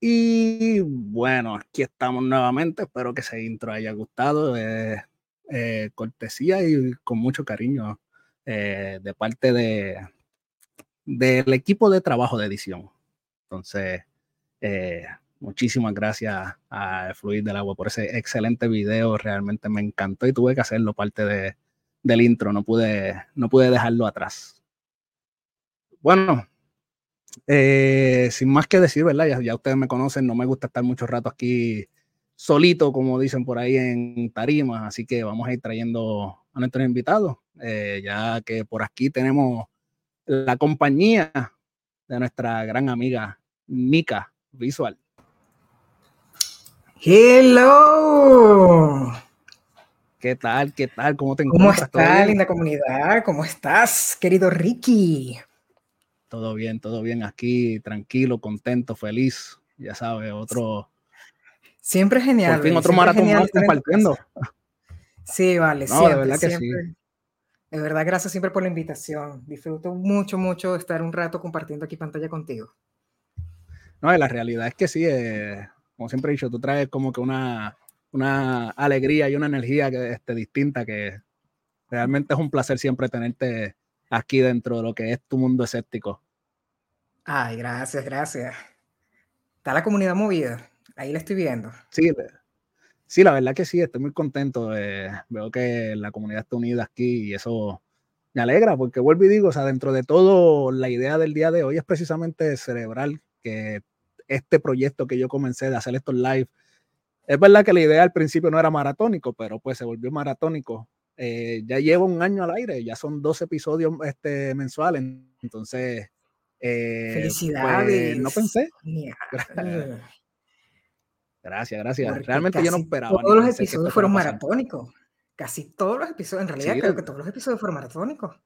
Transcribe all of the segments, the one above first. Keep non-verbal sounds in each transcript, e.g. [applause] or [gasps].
Y bueno, aquí estamos nuevamente. Espero que ese intro haya gustado. Eh, eh, cortesía y con mucho cariño eh, de parte de del equipo de trabajo de edición. Entonces, muchísimas gracias a Fluid del Agua por ese excelente video. Realmente me encantó y tuve que hacerlo parte de, del intro. No pude, no pude dejarlo atrás. Bueno, eh, sin más que decir, ¿verdad? Ya, ustedes me conocen, no me gusta estar mucho rato aquí solito, como dicen por ahí en tarima, así que vamos a ir trayendo a nuestros invitados, eh, ya que por aquí tenemos la compañía de nuestra gran amiga Mika Visual. Hello. ¿Qué tal? ¿Qué tal? ¿Cómo te encuentras? ¿Cómo estás, linda comunidad? ¿Cómo estás, querido Ricky? Todo bien, todo bien aquí, tranquilo, contento, feliz. Ya sabes, otro. Siempre genial. Por fin, otro maratón más compartiendo. Sí, vale, no, de verdad que sí. De verdad, gracias siempre por la invitación. Disfruto mucho, mucho estar un rato compartiendo aquí pantalla contigo. No, la realidad es que sí, eh, como siempre he dicho, tú traes como que una, una alegría y una energía que, este, distinta que realmente es un placer siempre tenerte aquí dentro de lo que es tu mundo escéptico. Ay, gracias, gracias. Está la comunidad movida, ahí la estoy viendo. Sí, sí, la verdad que sí, estoy muy contento. veo que la comunidad está unida aquí y eso me alegra porque vuelvo y digo, o sea, dentro de todo, la idea del día de hoy es precisamente celebrar que este proyecto que yo comencé de hacer estos live, es verdad que la idea al principio no era maratónico, pero pues se volvió maratónico eh, ya llevo un año al aire, ya son dos episodios este, mensuales, entonces... Eh, Felicidades. Pues, no pensé. [laughs] Gracias, gracias. Realmente yo no esperaba. Todos los episodios fueron maratónicos. Casi todos los episodios, en realidad creo que todos los episodios fueron maratónicos.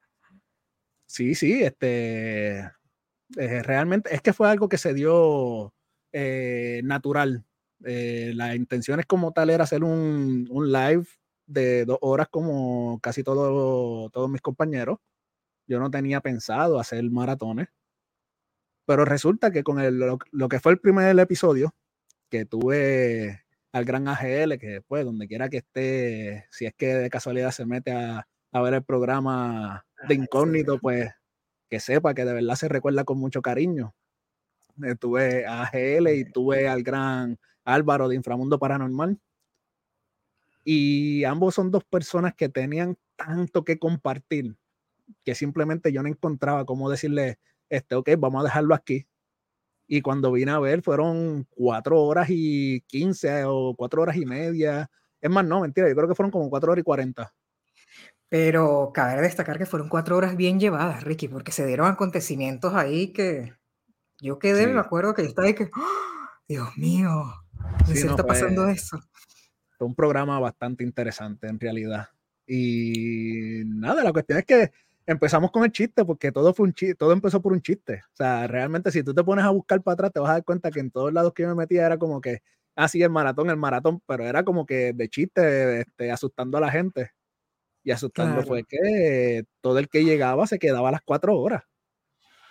Sí, sí, este, eh, realmente es que fue algo que se dio natural. la intención es como tal era hacer un, un live de dos horas como casi todo, todos mis compañeros. Yo no tenía pensado hacer maratones. Pero resulta que con el, lo, que fue el primer episodio, que tuve al gran AGL, que después, donde quiera que esté, si es que de casualidad se mete a, a ver el programa de incógnito, pues que sepa que de verdad se recuerda con mucho cariño. Eh, tuve a AGL y tuve al gran Álvaro de Inframundo Paranormal, y ambos son dos personas que tenían tanto que compartir que simplemente yo no encontraba cómo decirle, este, ok, vamos a dejarlo aquí. Y cuando vine a ver, fueron cuatro horas y quince o cuatro horas y media. Es más, no, mentira, yo creo que fueron como cuatro horas y cuarenta. Pero cabe destacar que fueron cuatro horas bien llevadas, Ricky, porque se dieron acontecimientos ahí que yo quedé, me acuerdo que yo estaba ahí que, ¡Ah! Dios mío, ¿qué está pasando eso? Fue un programa bastante interesante en realidad. Y nada, la cuestión es que empezamos con el chiste, porque todo fue un chiste, todo empezó por un chiste. O sea, realmente si tú te pones a buscar para atrás, te vas a dar cuenta que en todos lados que yo me metía era como que, así ah, el maratón, el maratón, pero era como que de chiste, este, asustando a la gente. Y asustando fue que todo el que llegaba se quedaba a las cuatro horas.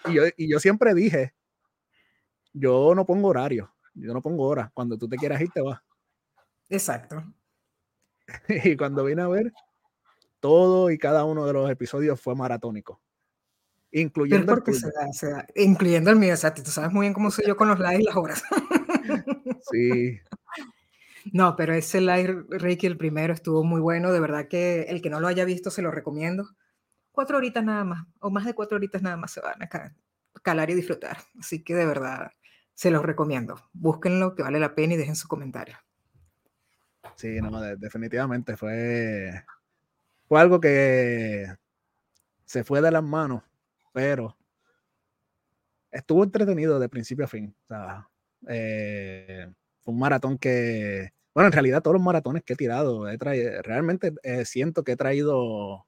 Y yo, y yo siempre dije, yo no pongo horario, yo no pongo horas. Cuando tú te quieras ir, te vas. Exacto. [laughs] y cuando vine a ver, todo y cada uno de los episodios fue maratónico. Incluyendo el, se da, se da. incluyendo el mío, o sea, tú sabes muy bien cómo soy yo con los lives y las horas. [laughs] sí. No, pero ese live, Ricky, el primero estuvo muy bueno. De verdad que el que no lo haya visto se lo recomiendo. Cuatro horitas nada más, o más de cuatro horitas nada más se van a calar y disfrutar. Así que de verdad se los recomiendo. Búsquenlo, que vale la pena y dejen su comentario. Sí, no, definitivamente fue, fue algo que se fue de las manos, pero estuvo entretenido de principio a fin. O sea, eh, fue un maratón que, bueno, en realidad todos los maratones que he tirado, he traído, realmente eh, siento que he traído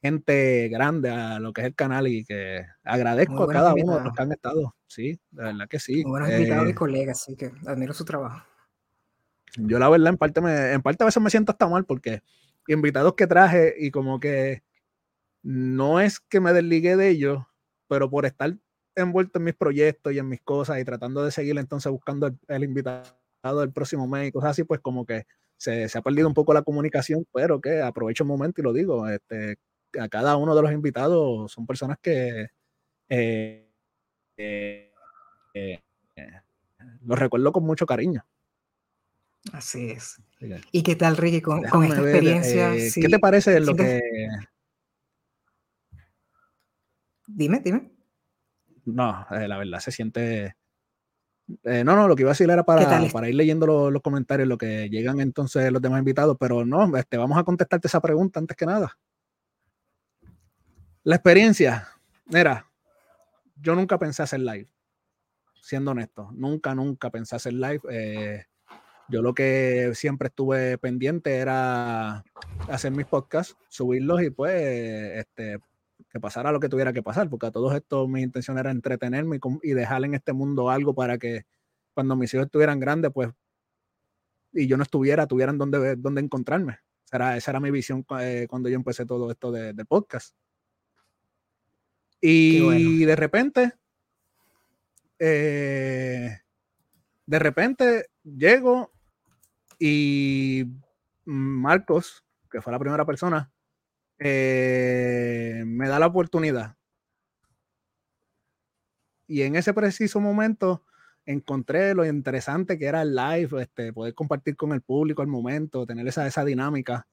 gente grande a lo que es el canal y que agradezco a cada uno de los que han estado. Sí, de verdad que sí. Muy buenos invitados y eh, colegas, así que admiro su trabajo. Yo la verdad en parte, me, en parte a veces me siento hasta mal porque invitados que traje y como que no es que me desligué de ellos, pero por estar envuelto en mis proyectos y en mis cosas y tratando de seguir entonces buscando el, invitado del próximo mes y cosas así, pues como que se, se, ha perdido un poco la comunicación, pero que aprovecho el momento y lo digo, este, a cada uno de los invitados son personas que eh, eh, eh, los recuerdo con mucho cariño. Así es. ¿Y qué tal, Ricky, con, esta experiencia? ¿Qué te parece lo que... Dime, dime. No, la verdad se siente... no, no, lo que iba a decir era para, para ir leyendo los, comentarios, lo que llegan entonces los demás invitados, pero no, este, vamos a contestarte esa pregunta antes que nada. La experiencia, mira, yo nunca pensé hacer live, siendo honesto, nunca, nunca pensé hacer live. Eh, yo lo que siempre estuve pendiente era hacer mis podcasts, subirlos y pues este, que pasara lo que tuviera que pasar, porque a todos estos mi intención era entretenerme y, dejar en este mundo algo para que cuando mis hijos estuvieran grandes, pues, y yo no estuviera, tuvieran donde, donde encontrarme. Esa era, esa era mi visión eh, cuando yo empecé todo esto de, de podcast. Y de repente, eh, de repente llego y Marcos, que fue la primera persona, eh, me da la oportunidad. Y en ese preciso momento encontré lo interesante que era el live, este, poder compartir con el público el momento, tener esa, esa dinámica.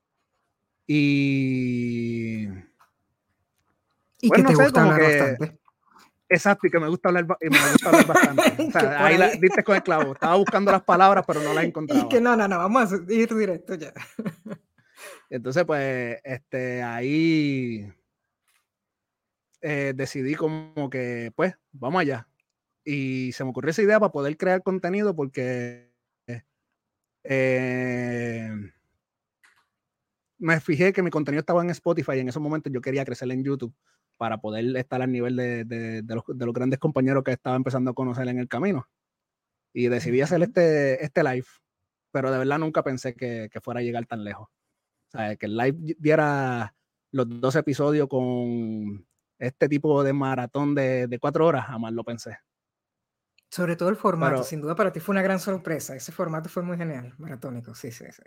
Y y que te hablar bastante. Exacto, y que me gusta hablar, y me gusta hablar bastante. [laughs] O sea, ahí, la, diste con el clavo. Estaba buscando las palabras, pero no las encontraba. [laughs] Y que no, no, no, vamos a ir directo ya. [laughs] Entonces, pues, este, ahí eh, decidí como que, pues, vamos allá. Y se me ocurrió esa idea para poder crear contenido porque eh, me fijé que mi contenido estaba en Spotify y en esos momentos yo quería crecer en YouTube para poder estar al nivel de, los, grandes compañeros que estaba empezando a conocer en el camino. Y decidí hacer este, este live, pero de verdad nunca pensé que, fuera a llegar tan lejos. O sea, que el live diera los dos episodios con este tipo de maratón de, cuatro horas, jamás lo pensé. Sobre todo el formato, sin duda para ti fue una gran sorpresa. Ese formato fue muy genial, maratónico, sí, sí, sí.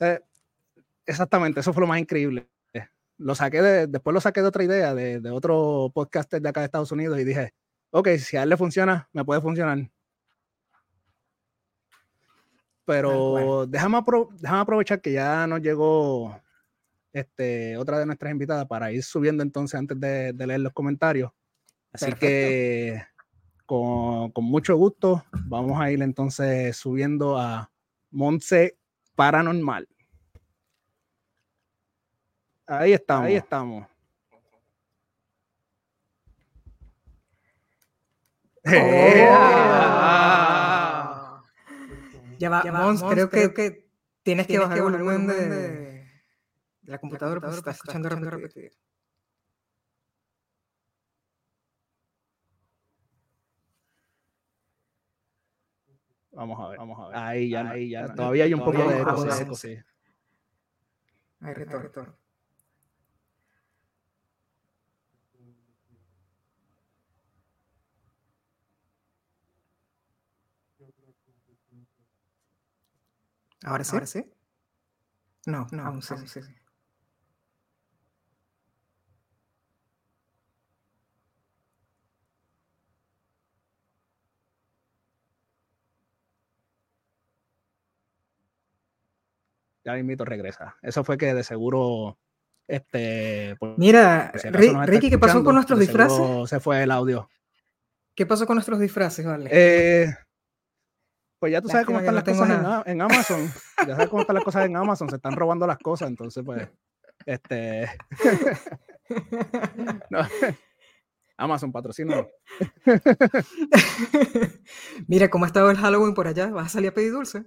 Eh, exactamente, eso fue lo más increíble lo saqué de, después lo saqué de otra idea, de, de otro podcaster de acá de Estados Unidos y dije, ok, si a él le funciona, me puede funcionar. Pero déjame, aprovechar que ya nos llegó este, otra de nuestras invitadas para ir subiendo entonces antes de, leer los comentarios. Así que con, con, mucho gusto vamos a ir entonces subiendo a Monse Paranormal. Ahí estamos. Ahí estamos. Ya va, ya va Mons, creo, creo, que, tienes, que bajar el volumen de, de, la computadora, porque estás escuchando, escuchando repetir. Vamos a ver, vamos a ver. Ahí ya, ahí ya. Todavía hay un poco de eco, sí. Hay retorno. ¿Ahora sí? ¿Ahora sí? No, no, aún sí, sí. sí. ya invito regresa. Eso fue que de seguro este Mira, Ricky, ¿qué pasó con nuestros disfraces? Se fue el audio. ¿Qué pasó con nuestros disfraces, vale? Eh, pues ya tú sabes cómo están las cosas en, Amazon. ya sabes cómo están las cosas en Amazon. Se están robando las cosas, entonces pues, este, [laughs] Amazon patrocina. [laughs] Mira cómo ha estado el Halloween por allá. ¿Vas a salir a pedir dulce?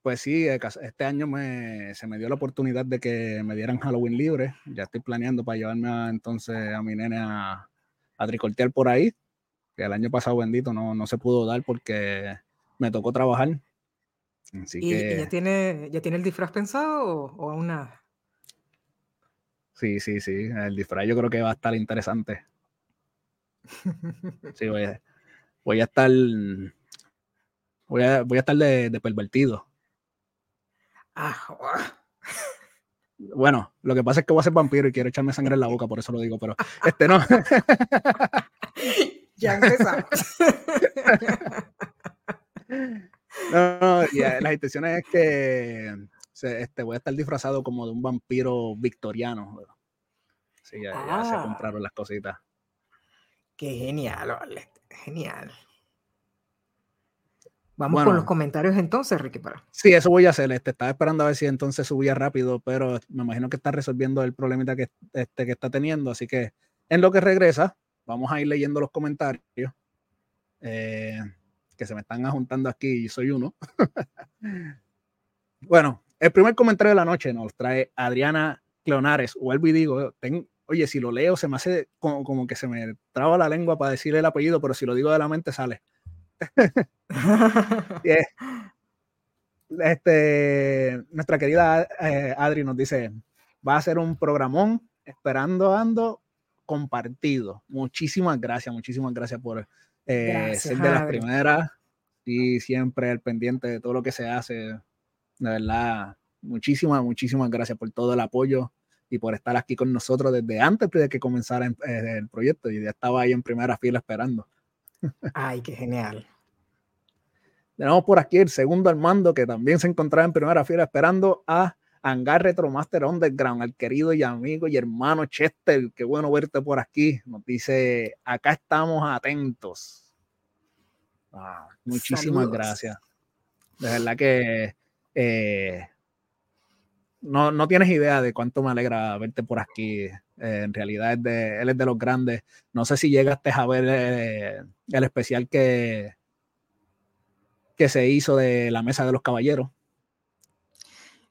Pues sí, este año me, se me dio la oportunidad de que me dieran Halloween libre. Ya estoy planeando para llevarme entonces a mi nene a, a tricortear por ahí. Que el año pasado, bendito, no, no se pudo dar porque me tocó trabajar. Así ¿Y, que... ya, tiene, ya tiene el disfraz pensado o, aún nada? Sí, sí, sí. El disfraz yo creo que va a estar interesante. Sí, voy a, voy a estar. Voy a, voy a estar de, de pervertido. Ah, bueno, lo que pasa es que voy a ser vampiro y quiero echarme sangre en la boca, por eso lo digo, pero este no. [laughs] ya empezamos. [laughs] no, no, eh, las intenciones es que este, voy a estar disfrazado como de un vampiro victoriano. Sí, ya, se ah. compraron las cositas. Qué genial, vale. Genial. Vamos con los comentarios entonces, Ricky. Para. Sí, eso voy a hacer. Este, estaba esperando a ver si entonces subía rápido, pero me imagino que está resolviendo el problemita que, este, que está teniendo. Así que en lo que regresa, vamos a ir leyendo los comentarios eh, que se me están juntando aquí y soy uno. [laughs] bueno, el primer comentario de la noche nos trae Adriana Cleonares. Vuelvo y digo, oye, si lo leo se me hace como, como que se me traba la lengua para decir el apellido, pero si lo digo de la mente sale. [laughs] este, nuestra querida eh, Adri nos dice, va a ser un programón, esperando ando compartido. Muchísimas gracias, muchísimas gracias por eh, ser de las primeras y siempre el pendiente de todo lo que se hace. De verdad, muchísimas, muchísimas gracias por todo el apoyo y por estar aquí con nosotros desde antes de que comenzara eh, el proyecto. Y ya estaba ahí en primera fila esperando. [laughs] Ay, qué genial. Tenemos por aquí el segundo al mando que también se encontraba en primera fila esperando a Hangar Retro Master Underground, al querido y amigo y hermano Chester. Qué bueno verte por aquí. Nos dice, acá estamos atentos. Ah, muchísimas gracias. De verdad que eh, no, no, tienes idea de cuánto me alegra verte por aquí. Eh, en realidad es de, él es de los grandes. No sé si llegaste a ver eh, el especial que, que se hizo de la Mesa de los Caballeros.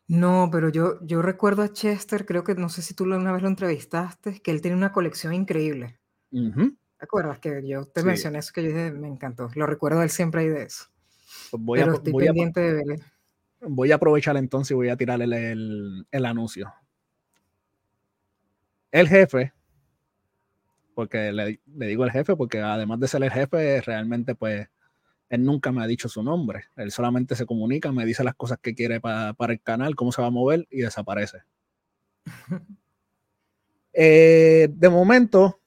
No, pero yo, yo recuerdo a Chester, creo que no sé si tú una vez lo entrevistaste, que él tiene una colección increíble. ¿Te acuerdas que yo te mencioné eso que yo dije, me encantó? Lo recuerdo él siempre ahí de eso. Pues voy pero a, estoy pendiente de verle. Voy a aprovechar entonces y voy a tirarle el, el anuncio. El jefe, porque le, le, digo el jefe, porque además de ser el jefe, realmente pues él nunca me ha dicho su nombre. Él solamente se comunica, me dice las cosas que quiere para, el canal, cómo se va a mover y desaparece. [laughs] Eh, de momento,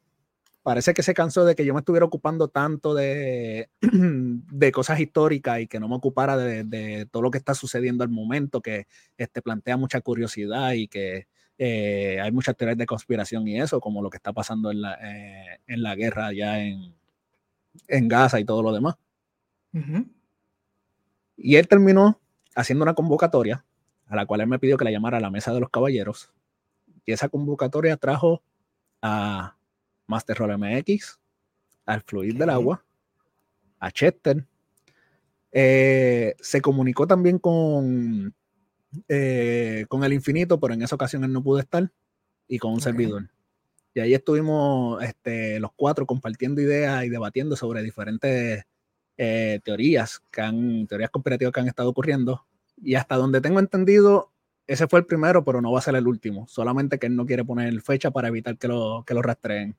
parece que se cansó de que yo me estuviera ocupando tanto de, [clears throat] de cosas históricas y que no me ocupara de, todo lo que está sucediendo al momento, que este, plantea mucha curiosidad y que eh, hay muchas teorías de conspiración y eso, como lo que está pasando en la, eh, en la guerra allá en, en Gaza y todo lo demás. Y él terminó haciendo una convocatoria a la cual él me pidió que la llamara a la mesa de los caballeros. Y esa convocatoria trajo a Master Roll MX, al Fluir del Agua, a Chester, Eh, se comunicó también con, eh, con el infinito, pero en esa ocasión él no pudo estar, y con un servidor. Y ahí estuvimos este, los cuatro compartiendo ideas y debatiendo sobre diferentes eh, teorías, que han, teorías comparativas que han estado ocurriendo. Y hasta donde tengo entendido, ese fue el primero, pero no va a ser el último. Solamente que él no quiere poner fecha para evitar que lo, que lo rastreen.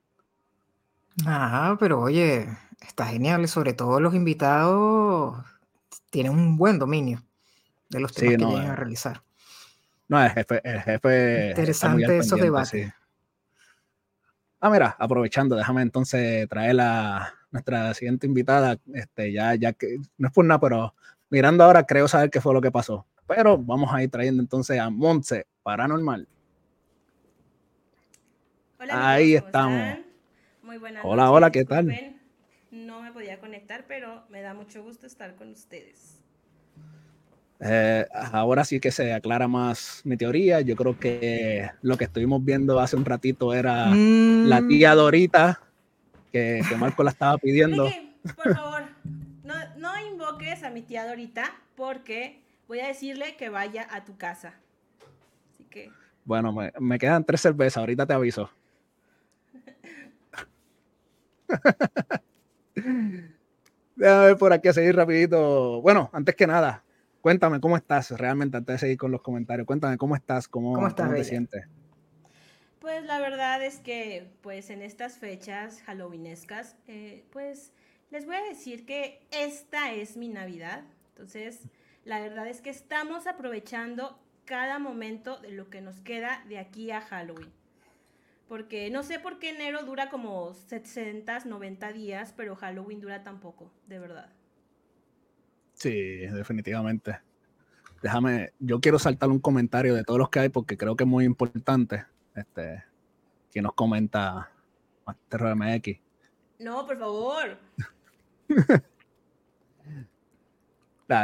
Ajá, pero oye, está genial. Sobre todo los invitados tienen un buen dominio de los temas que vienen a realizar. No, el jefe. El jefe Interesante esos debates. Ah, mira, aprovechando, déjame entonces traer a nuestra siguiente invitada. Este, ya, ya que no es por nada, pero mirando ahora creo saber qué fue lo que pasó. Pero vamos a ir trayendo entonces a Montse Paranormal. Hola, Ahí estamos. Muy buenas Hola, hola, ¿qué tal? No me podía conectar, pero me da mucho gusto estar con ustedes. Eh, ahora sí que se aclara más mi teoría. Yo creo que lo que estuvimos viendo hace un ratito era la mm. tía Dorita, que, Marco la estaba pidiendo. por favor, no, no, invoques a mi tía Dorita porque voy a decirle que vaya a tu casa. Así que. Bueno, me, me quedan tres cervezas, ahorita te aviso. [laughs] Déjame ver por aquí a seguir rapidito. Bueno, antes que nada, cuéntame cómo estás realmente antes de seguir con los comentarios. Cuéntame cómo estás, cómo, estás, te sientes. Pues la verdad es que, pues en estas fechas halloweenescas, eh, pues les voy a decir que esta es mi Navidad. Entonces, la verdad es que estamos aprovechando cada momento de lo que nos queda de aquí a Halloween. Porque no sé por qué enero dura como 60, 90 días, pero Halloween dura tan poco, de verdad. Sí, definitivamente. Déjame, yo quiero saltar un comentario de todos los que hay porque creo que es muy importante. Este, que nos comenta Master MX. No, por favor. [laughs] no,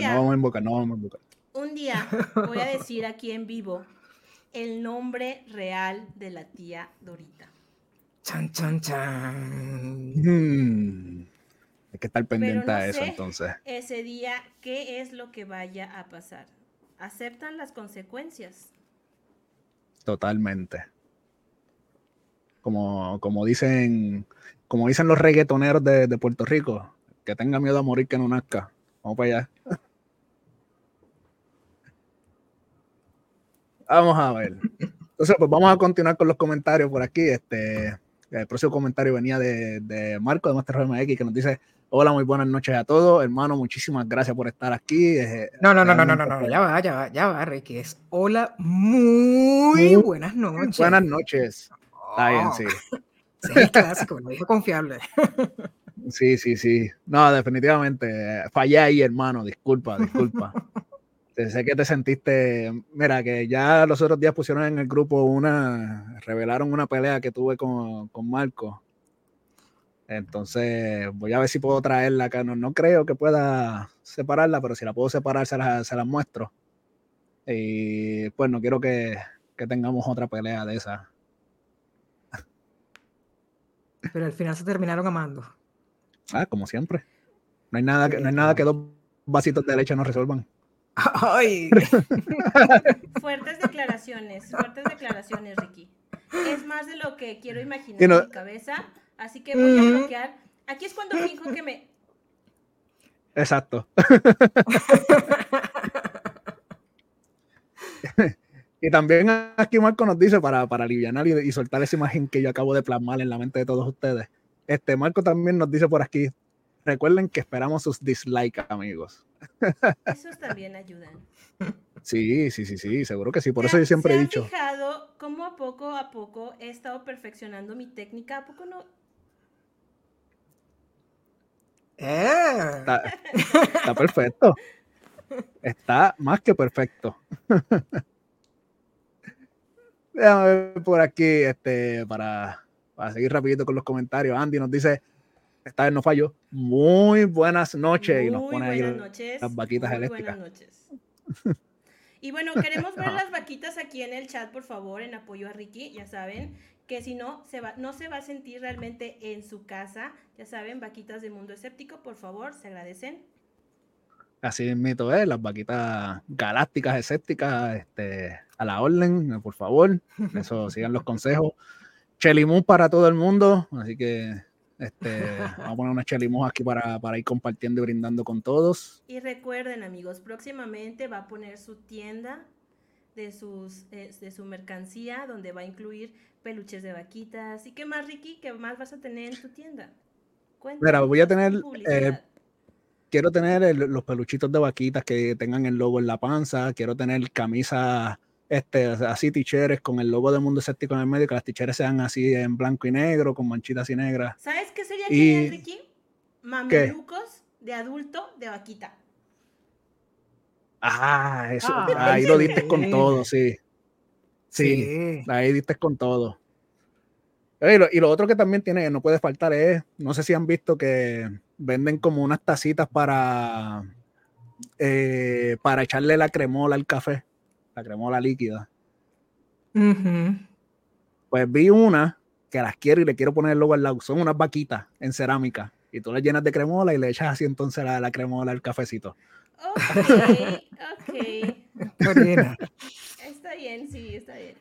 vamos a invocar, no vamos a invocar. Un día voy a decir aquí en vivo el nombre real de la tía Dorita. Chan, chan, chan. Hmm. Hay que estar pendiente a eso entonces. Ese día, ¿qué es lo que vaya a pasar? ¿Aceptan las consecuencias? Totalmente. Como, como dicen, como dicen los reggaetoneros de, de Puerto Rico, que tenga miedo a morir que no nazca. Vamos para allá. [laughs] Vamos a ver. Entonces, pues vamos a continuar con los comentarios por aquí. Este, el próximo comentario venía de, de Marco de Master MX que nos dice: Hola, muy buenas noches a todos, hermano. Muchísimas gracias por estar aquí. no, no, no, no, no, no, no, ya va, ya va, ya va, Ricky. Es hola, muy buenas noches. Buenas noches. Está bien, sí. [laughs] Sí, clásico, lo dijo confiable. [laughs] Sí, sí, sí. No, definitivamente. Fallé ahí, hermano. Disculpa, disculpa. [laughs] sé que te sentiste. Mira, que ya los otros días pusieron en el grupo una. Revelaron una pelea que tuve con, con Marco entonces, voy a ver si puedo traerla acá. No, creo que pueda separarla, pero si la puedo separar, se la, muestro. Y pues no quiero que, tengamos otra pelea de esa. Pero al final se terminaron amando. Ah, como siempre. No hay nada que, no hay nada que dos vasitos de leche no resuelvan. [laughs] Ay. [laughs] fuertes declaraciones, fuertes declaraciones, Ricky. Es más de lo que quiero imaginar en mi cabeza Así que voy a bloquear. Aquí es cuando fijo que me. Exacto. y también aquí Marco nos dice para, para aliviar y, soltar esa imagen que yo acabo de plasmar en la mente de todos ustedes. Este Marco también nos dice por aquí. Recuerden que esperamos sus dislikes, amigos. Esos también ayudan. Sí, sí, sí, sí, seguro que sí. Por eso yo siempre he dicho. ¿Se fijado cómo a poco a poco he estado perfeccionando mi técnica? ¿A poco no eh. Está, perfecto. Está más que perfecto. [laughs] Déjame ver por aquí, este, para, seguir rapidito con los comentarios. Andy nos dice, esta vez no falló. Muy buenas noches. y nos pone ahí las vaquitas eléctricas. Buenas noches. Y bueno, queremos ver [laughs] las vaquitas aquí en el chat, por favor, en apoyo a Ricky, ya saben que si no, se va, no se va a sentir realmente en su casa. Ya saben, vaquitas de mundo escéptico, por favor, se agradecen. Así mito es, las vaquitas galácticas, escépticas, este, a la orden, por favor. Eso, [laughs] sigan los consejos. Chelimú para todo el mundo, así que este, vamos a poner una chelimú aquí para, para, ir compartiendo y brindando con todos. Y recuerden, amigos, próximamente va a poner su tienda de, sus, eh, de su mercancía, donde va a incluir peluches de vaquitas. ¿Y qué más, Ricky? ¿Qué más vas a tener en tu tienda? Mira, voy a tener quiero tener los peluchitos de vaquitas que tengan el logo en la panza, quiero tener camisas este, así ticheres con el logo de Mundo Escéptico en el medio, que las ticheres sean así en blanco y negro, con manchitas y negras. ¿Sabes qué sería genial, Ricky? Mamelucos de adulto de vaquita. Ah, eso, ah, ahí lo diste con todo, sí. Sí. ahí diste con todo. Y lo, otro que también tiene, no puede faltar es, no sé si han visto que venden como unas tacitas para, eh, para echarle la cremola al café, la cremola líquida. Pues vi una que las quiero y le quiero poner el logo al lado. Son unas vaquitas en cerámica. Y tú las llenas de cremola y le echas así entonces la, la cremola al cafecito. Ok, ok. [laughs] está bien, sí, está bien.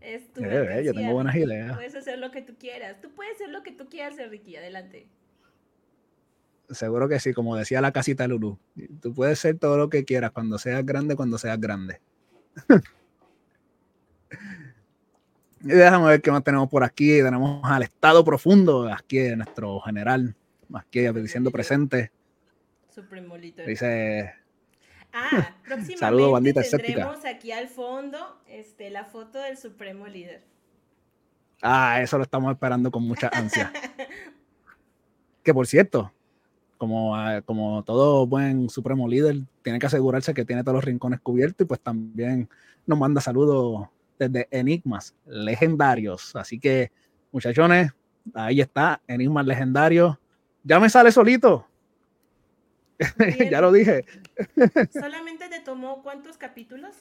Es tu eh, yo tengo buenas ideas. Puedes hacer lo que tú quieras. Tú puedes hacer lo que tú quieras, Ricky. Adelante. Seguro que sí, como decía la casita Lulu. Tú puedes ser todo lo que quieras cuando seas grande, cuando seas grande. [laughs] y déjame ver qué más tenemos por aquí. Tenemos al estado profundo, aquí nuestro general, aquí diciendo presente. Dice Ah, [laughs] próximamente tendremos aquí al fondo este, la foto del supremo líder. Ah, eso lo estamos esperando con mucha ansia. [laughs] que por cierto, como, ah, como todo buen supremo líder, tiene que asegurarse que tiene todos los rincones cubiertos y pues también nos manda saludos desde Enigmas Legendarios. Así que, muchachones, ahí está, Enigmas Legendarios. Ya me sale solito. [laughs] ya lo dije. ¿Solamente te tomó cuántos capítulos?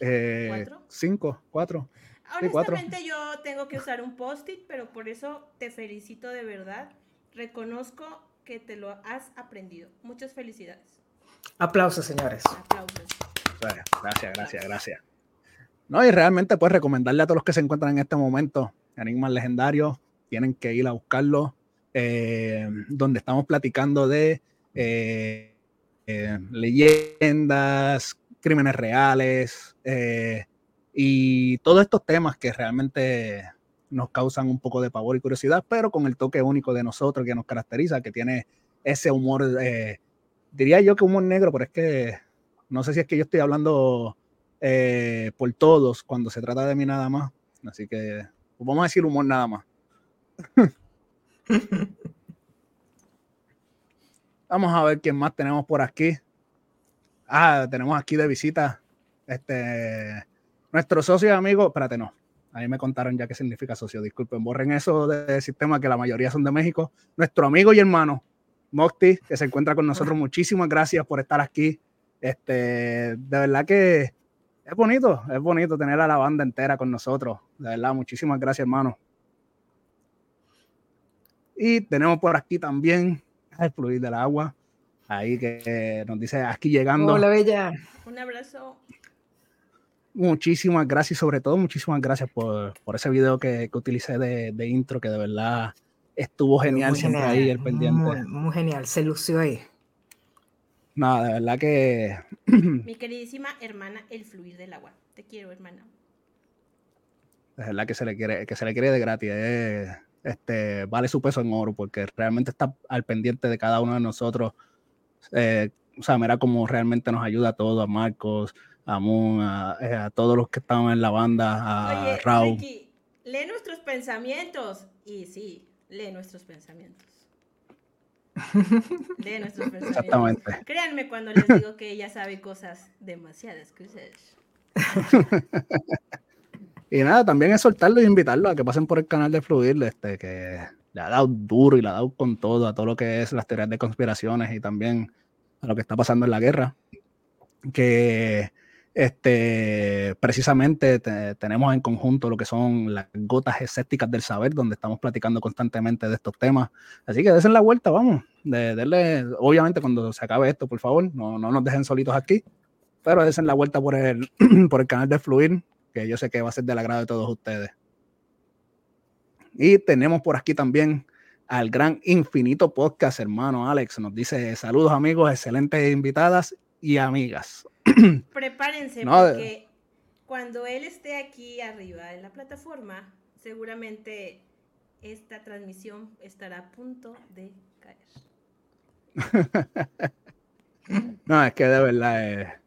Eh, ¿Cuatro? Cinco, cuatro. Honestamente yo tengo que usar un post-it, pero por eso te felicito de verdad. Reconozco que te lo has aprendido. Muchas felicidades. Aplausos, señores. Aplausos. Gracias, gracias, gracias. No, y realmente puedes recomendarle a todos los que se encuentran en este momento Enigmas Legendarios, tienen que ir a buscarlo, eh, donde estamos platicando de eh, eh, leyendas, crímenes reales eh, y todos estos temas que realmente nos causan un poco de pavor y curiosidad, pero con el toque único de nosotros que nos caracteriza, que tiene ese humor, diría yo que humor negro, pero es que no sé si es que yo estoy hablando por todos cuando se trata de mí nada más, así que pues vamos a decir humor nada más. [laughs] Vamos a ver quién más tenemos por aquí. Ah, tenemos aquí de visita este nuestro socio y amigo. Espérate, no. Ahí me contaron ya qué significa socio. Disculpen, borren eso del sistema que la mayoría son de México. Nuestro amigo y hermano, Mocti, que se encuentra con nosotros. Muchísimas gracias por estar aquí. Este, de verdad que es bonito, es bonito tener a la banda entera con nosotros. De verdad, muchísimas gracias, hermano. Y tenemos por aquí también el fluir del agua. Ahí que nos dice aquí llegando. Hola, Bella. Un abrazo. Muchísimas gracias, sobre todo muchísimas gracias por, por ese video que, que utilicé de, de, intro, que de verdad estuvo genial siempre ahí el pendiente. Muy, genial, se lució ahí. No, de verdad que. [clears throat] Mi queridísima hermana, el fluir del agua. Te quiero, hermana. De verdad que se le quiere, que se le quiere de gratis. Eh este, vale su peso en oro porque realmente está al pendiente de cada uno de nosotros. Eh, o sea, mira cómo realmente nos ayuda a todos, a Marcos, a Moon, a, eh, todos los que estamos en la banda, a Oye, Raúl. lee nuestros pensamientos. Y sí, lee nuestros pensamientos. lee nuestros [laughs] pensamientos. Exactamente. Créanme cuando les digo que ella sabe cosas, demasiadas cosas. [laughs] Y nada, también es soltarlo y invitarlo a que pasen por el canal de Fluir, este, que le ha dado duro y le ha dado con todo a todo lo que es las teorías de conspiraciones y también a lo que está pasando en la guerra. Que Este, precisamente tenemos en conjunto lo que son las gotas escépticas del saber, donde estamos platicando constantemente de estos temas. Así que desen la vuelta, vamos. De, obviamente, cuando se acabe esto, por favor, no, no nos dejen solitos aquí, pero desen la vuelta por el, [clears throat] por el canal de Fluir, que yo sé que va a ser del agrado de todos ustedes. Y tenemos por aquí también al gran Infinito Podcast, hermano Alex. Nos dice saludos amigos, excelentes invitadas y amigas. [clears throat] Prepárense porque cuando él esté aquí arriba en la plataforma, seguramente esta transmisión estará a punto de caer. [laughs] no, es que de verdad eh,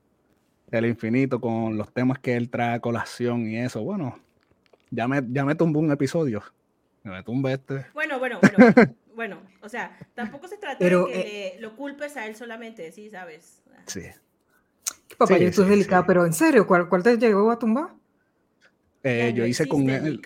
el infinito con los temas que él trae a colación y eso, bueno, ya me, ya me tumbó un episodio. Me tumba este. Bueno, bueno, bueno. [laughs] bueno, o sea, tampoco se trata de que eh, lo culpes a él solamente, sí, ¿sabes? Sí. Papá, sí, esto es delicado, pero en serio, ¿cuál, cuál te llegó a tumbar? Eh, yo hice con él.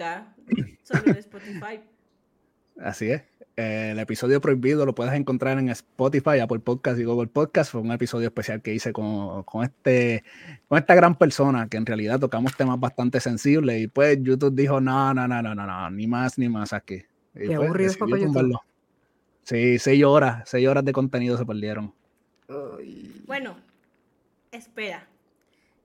Solo de Spotify. [laughs] Así es. El episodio prohibido lo puedes encontrar en Spotify, Apple Podcast y Google Podcast. Fue un episodio especial que hice con, con, este, con esta gran persona que en realidad tocamos temas bastante sensibles. Y pues YouTube dijo: No, no, no, no, no, no ni más ni más aquí. Y Qué pues, aburrido YouTube. Sí, seis horas, seis horas de contenido se perdieron. Bueno, espera.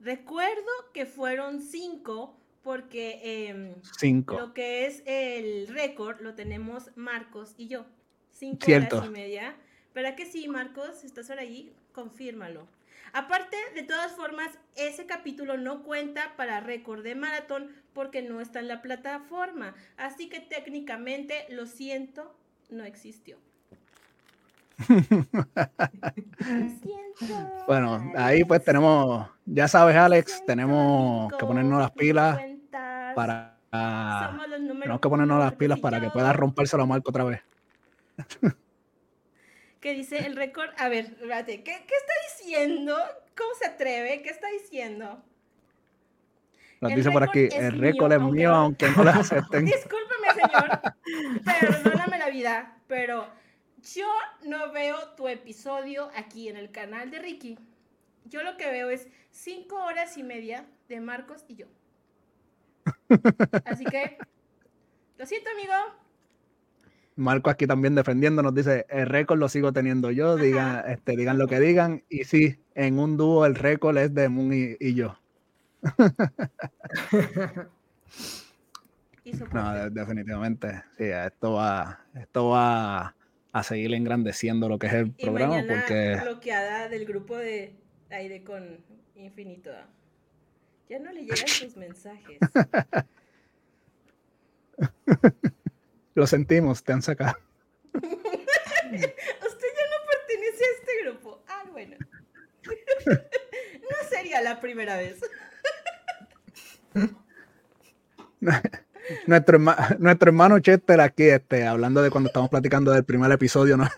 Recuerdo que fueron cinco porque em, cinco. lo que es el récord lo tenemos Marcos y yo. Cinco horas y media. ¿Verdad que sí, Marcos? ¿Estás por ahí? Confírmalo. Aparte, de todas formas, ese capítulo no cuenta para récord de maratón porque no está en la plataforma. Así que técnicamente, lo siento, no existió. [laughs] bueno, ahí pues tenemos, ya sabes Alex, tenemos que ponernos las pilas para... tenemos que ponernos las pilas para que pueda romperse la marca otra vez. [laughs] que dice el récord, a ver, espérate, ¿qué, ¿qué, está diciendo? ¿Cómo se atreve? ¿Qué está diciendo? Nos dice por aquí, el récord es mío, aunque no lo [laughs] acepten. Discúlpeme, señor, [laughs] perdóname la vida, pero yo no veo tu episodio aquí en el canal de Ricky. Yo lo que veo es cinco horas y media de Marcos y yo. Así que, lo siento, amigo. Marco aquí también defendiendo nos dice, el récord lo sigo teniendo yo, digan, este, digan lo que digan. Y sí, en un dúo el récord es de Moon y, yo. [laughs] no, definitivamente. Sí, esto va, esto va a seguir engrandeciendo lo que es el programa. porque... bloqueada del grupo de aire con infinito. Ya no le llegan [laughs] sus mensajes. [laughs] lo sentimos, te han sacado. [laughs] Usted ya no pertenece a este grupo. Ah, bueno. no sería la primera vez. nuestro, nuestro hermano Chester aquí, este, hablando de cuando estamos platicando del primer episodio, nos,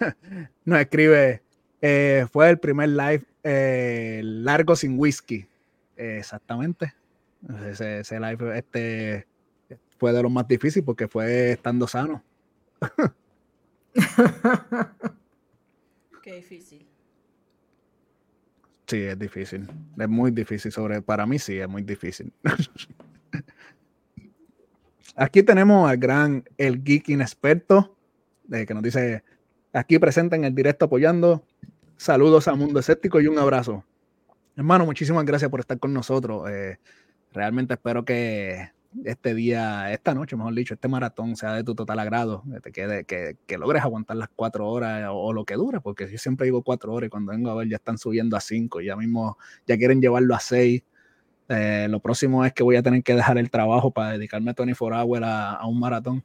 escribe, eh, fue el primer live eh, largo sin whisky. Exactamente. Ese, ese, live este, fue de lo más difícil porque fue estando sano. Qué difícil. Sí, es difícil. Es muy difícil. Sobre, para mí sí, es muy difícil. [laughs] Aquí tenemos al gran El Geek Inexperto, que nos dice, aquí presente en el directo apoyando. Saludos a Mundo Escéptico y un abrazo. Hermano, muchísimas gracias por estar con nosotros. Eh, realmente espero que este día, esta noche, mejor dicho, este maratón sea de tu total agrado, que, te quede, que, que logres aguantar las cuatro horas o, lo que dure, porque yo siempre digo cuatro horas y cuando vengo a ver ya están subiendo a cinco, ya mismo ya quieren llevarlo a seis. Eh, lo próximo es que voy a tener que dejar el trabajo para dedicarme a 24 Hour a, a un maratón.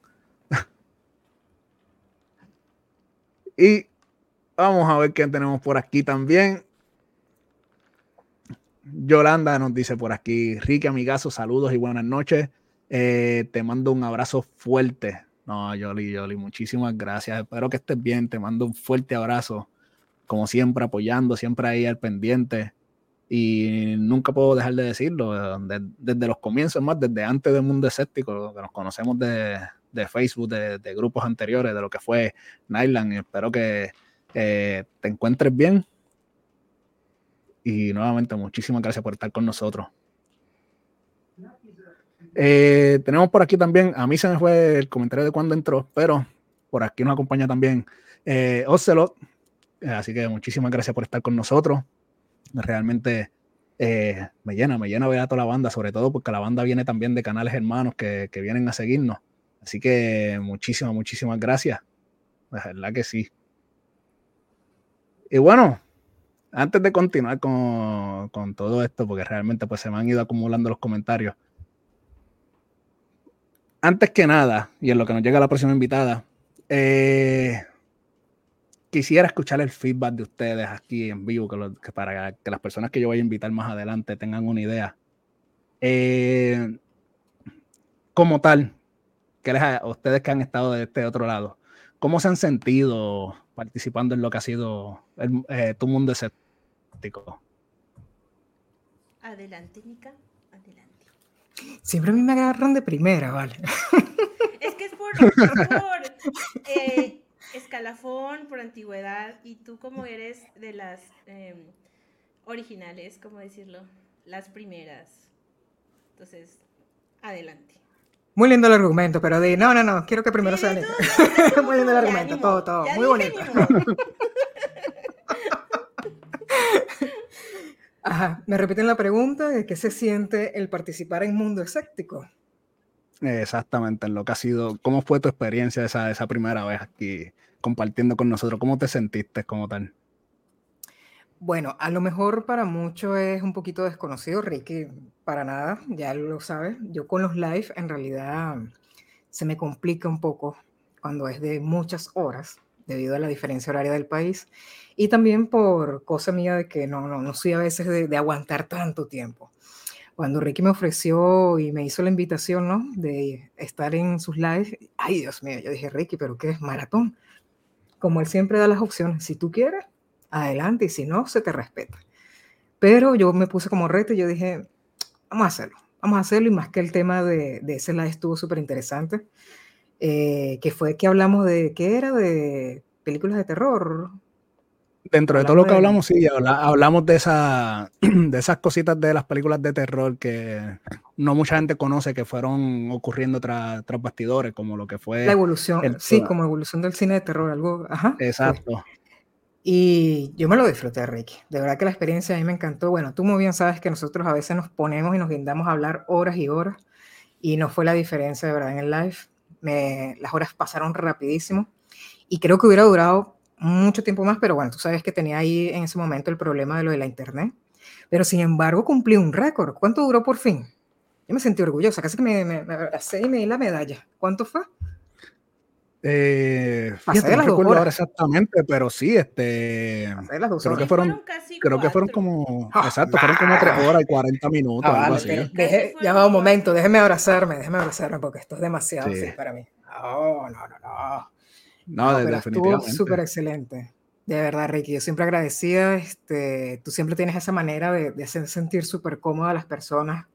[laughs] y vamos a ver qué tenemos por aquí también. Yolanda nos dice por aquí, Ricky, amigazo, saludos y buenas noches. Eh, te mando un abrazo fuerte. No, Yoli, Yoli, muchísimas gracias. Espero que estés bien. Te mando un fuerte abrazo. Como siempre, apoyando, siempre ahí al pendiente y nunca puedo dejar de decirlo, desde los comienzos, más desde antes del mundo escéptico, que nos conocemos de, Facebook, de, de, grupos anteriores, de lo que fue Nyland, y espero que eh, te encuentres bien. Y nuevamente, muchísimas gracias por estar con nosotros. Eh, tenemos por aquí también, a mí se me fue el comentario de cuando entró, pero por aquí nos acompaña también eh, Ocelot. Eh, así que muchísimas gracias por estar con nosotros. Realmente eh, me llena, me llena ver a toda la banda, sobre todo porque la banda viene también de canales hermanos que, vienen a seguirnos. Así que muchísimas, muchísimas gracias. La verdad que sí. Y bueno, antes de continuar con, con, todo esto, porque realmente pues se me han ido acumulando los comentarios. Antes que nada, y en lo que nos llega la próxima invitada, eh, quisiera escuchar el feedback de ustedes aquí en vivo, para que las personas que yo voy a invitar más adelante tengan una idea. Eh, como tal, que les ustedes que han estado de este otro lado, ¿cómo se han sentido participando en lo que ha sido eh, tu mundo Adelante, Nika, adelante. Siempre a mí me agarran de primera, vale. [laughs] Es que es por, por eh, escalafón, por antigüedad, y tú como eres de las eh, originales, ¿cómo decirlo? Las primeras. Entonces, adelante. Muy lindo el argumento, pero de no, no, no, quiero que primero sea [laughs] Muy lindo el argumento, todo, todo, muy bonito. Ajá, me repiten la pregunta de qué se siente el participar en Mundo Escéptico. Exactamente, en lo que ha sido, ¿cómo fue tu experiencia esa, esa primera vez aquí compartiendo con nosotros? ¿Cómo te sentiste como tal? Bueno, a lo mejor para muchos es un poquito desconocido, Ricky, para nada, ya lo sabes. Yo con los live en realidad se me complica un poco cuando es de muchas horas debido a la diferencia horaria del país y también por cosa mía de que no, no, no soy a veces de, de aguantar tanto tiempo cuando Ricky me ofreció y me hizo la invitación, ¿no? De estar en sus lives, ay Dios mío, yo dije, Ricky, pero ¿qué es maratón? Como él siempre da las opciones, si tú quieres, adelante, y si no, se te respeta. Pero yo me puse como reto y yo dije, vamos a hacerlo, vamos a hacerlo, y más que el tema de, de ese live estuvo súper interesante, eh, que fue que hablamos de, ¿qué era? De películas de terror, Dentro de todo lo que hablamos, sí, hablamos de, esa, [clears throat] de esas cositas de las películas de terror que no mucha gente conoce que fueron ocurriendo tras, tras bastidores, como lo que fue... La evolución, el, sí, como evolución del cine de terror, algo, ajá. Exacto. Y yo me lo disfruté, Ricky. De verdad que la experiencia a mí me encantó. Bueno, tú muy bien sabes que nosotros a veces nos ponemos y nos guindamos a hablar horas y horas y no fue la diferencia de verdad en el live. Me, las horas pasaron rapidísimo y creo que hubiera durado mucho tiempo más, pero bueno, tú sabes que tenía ahí en ese momento el problema de lo de la internet. Pero sin embargo cumplí un récord. ¿Cuánto duró por fin? Yo me sentí orgullosa, casi que me, me, me abracé y me di la medalla. ¿Cuánto fue? Eh, fíjate, no recuerdo ahora exactamente, pero sí, este. creo que fueron, creo que fueron como. Ah, exacto, fueron como 3 horas y 40 minutos. Ah, algo vale, así. Deje, ya va un momento, déjeme abrazarme, déjeme abrazarme, porque esto es demasiado sí. para mí. Oh, no, no, no. No, no definitivamente. Estuvo súper excelente. De verdad, Ricky, yo siempre agradecida. Este, tú siempre tienes esa manera de, de hacer sentir súper cómoda a las personas,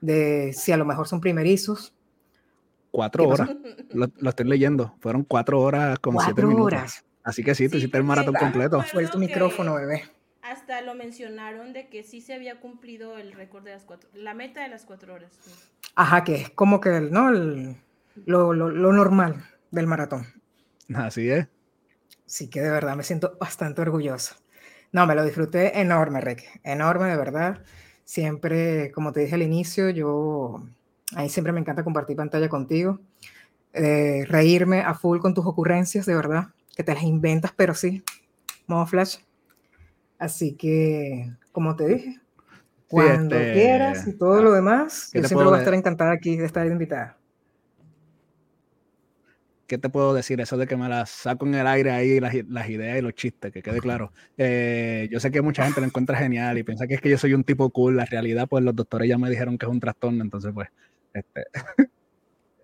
de si a lo mejor son primerizos. Cuatro horas, lo, lo, estoy leyendo. Fueron cuatro horas con cuatro siete minutos. Horas. Así que sí, tú hiciste el maratón completo. Fue tu micrófono, bebé. Hasta lo mencionaron de que sí se había cumplido el récord de las cuatro, la meta de las cuatro horas. Sí. Ajá, que es como que ¿no? El, lo, lo, lo normal del maratón. Así es. Sí que de verdad me siento bastante orgullosa. No, me lo disfruté enorme, Rick. Enorme, de verdad. Siempre, como te dije al inicio, yo, a mí siempre me encanta compartir pantalla contigo. Eh, reírme a full con tus ocurrencias, de verdad. Que te las inventas, pero sí. Modo flash. Así que, como te dije, cuando sí, este... quieras y todo lo demás, yo siempre voy a estar encantada aquí de estar invitada. ¿qué te puedo decir? Eso de que me las saco en el aire ahí, las, las ideas y los chistes, que quede claro. Eh, yo sé que mucha gente lo encuentra genial y piensa que es que yo soy un tipo cool. La realidad, pues los doctores ya me dijeron que es un trastorno, entonces, pues, este.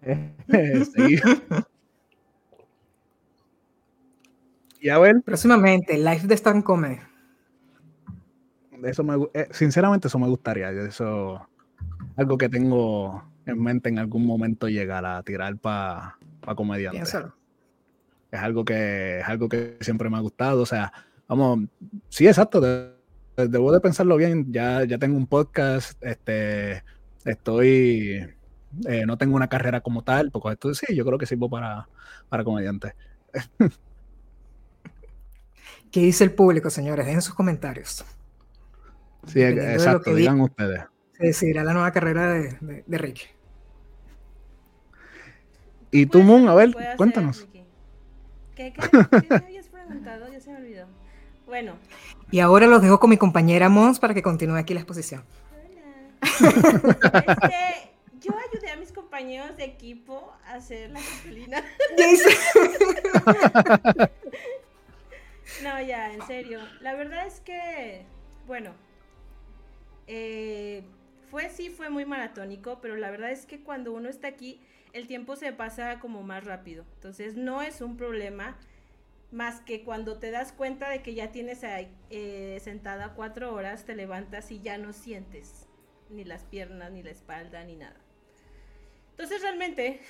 [laughs] sí. Y a ver. Próximamente, Live de Stand Comedy. Eso me, eh, sinceramente, eso me gustaría. Eso algo que tengo en mente en algún momento llegar a tirar para pa comediante. Piénsalo. Es algo que es algo que siempre me ha gustado. O sea, vamos, sí, exacto. De debo de pensarlo bien. Ya, ya tengo un podcast, este, estoy, eh, no tengo una carrera como tal, porque esto sí, yo creo que sirvo para, para comediante. ¿Qué dice el público, señores? Dejen sus comentarios. Sí, exacto, digan ustedes. Se decidirá la nueva carrera de, de, de Ricky. Y tú, Moon, a ver, cuéntanos. ¿Qué, qué, [laughs] ¿Qué me habías preguntado? Ya se me olvidó. Bueno. Y ahora los dejo con mi compañera Mons para que continúe aquí la exposición. Hola. [laughs] Este, yo ayudé a mis compañeros de equipo a hacer la gasolina. [laughs] no, ya, en serio. La verdad es que, bueno, eh, fue sí, fue muy maratónico, pero la verdad es que cuando uno está aquí, el tiempo se pasa como más rápido. Entonces no es un problema más que cuando te das cuenta de que ya tienes ahí, eh, sentada cuatro horas, te levantas y ya no sientes ni las piernas, ni la espalda, ni nada. Entonces realmente,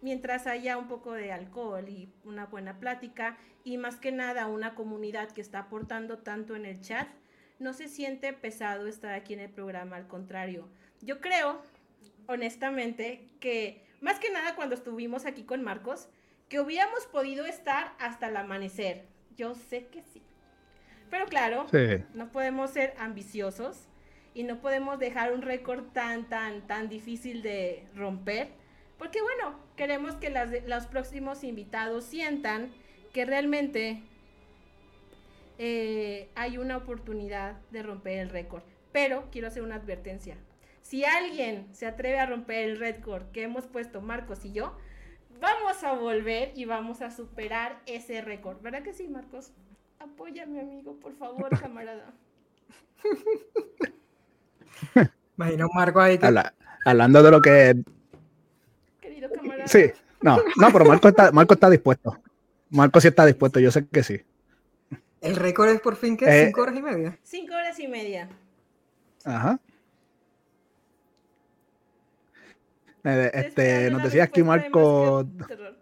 mientras haya un poco de alcohol y una buena plática, y más que nada una comunidad que está aportando tanto en el chat, no se siente pesado estar aquí en el programa, al contrario. Yo creo, honestamente, que más que nada cuando estuvimos aquí con Marcos, que hubiéramos podido estar hasta el amanecer. Yo sé que sí. Pero claro, Sí. no podemos ser ambiciosos y no podemos dejar un récord tan, tan, tan difícil de romper. Porque bueno, queremos que las los próximos invitados sientan que realmente eh, hay una oportunidad de romper el récord. Pero quiero hacer una advertencia. Si alguien se atreve a romper el récord que hemos puesto Marcos y yo, vamos a volver y vamos a superar ese récord. ¿Verdad que sí, Marcos? Apóyame, amigo, por favor, [laughs] camarada. [laughs] Imagino Marco ahí que Habla- hablando de lo que. Sí, no, no, pero Marco está, Marco está dispuesto. Marco sí está dispuesto, yo sé que sí. el récord es por fin que Eh, cinco horas y media. Cinco horas y media. Ajá. Eh, Este, nos una decía aquí respuesta de Marco. que.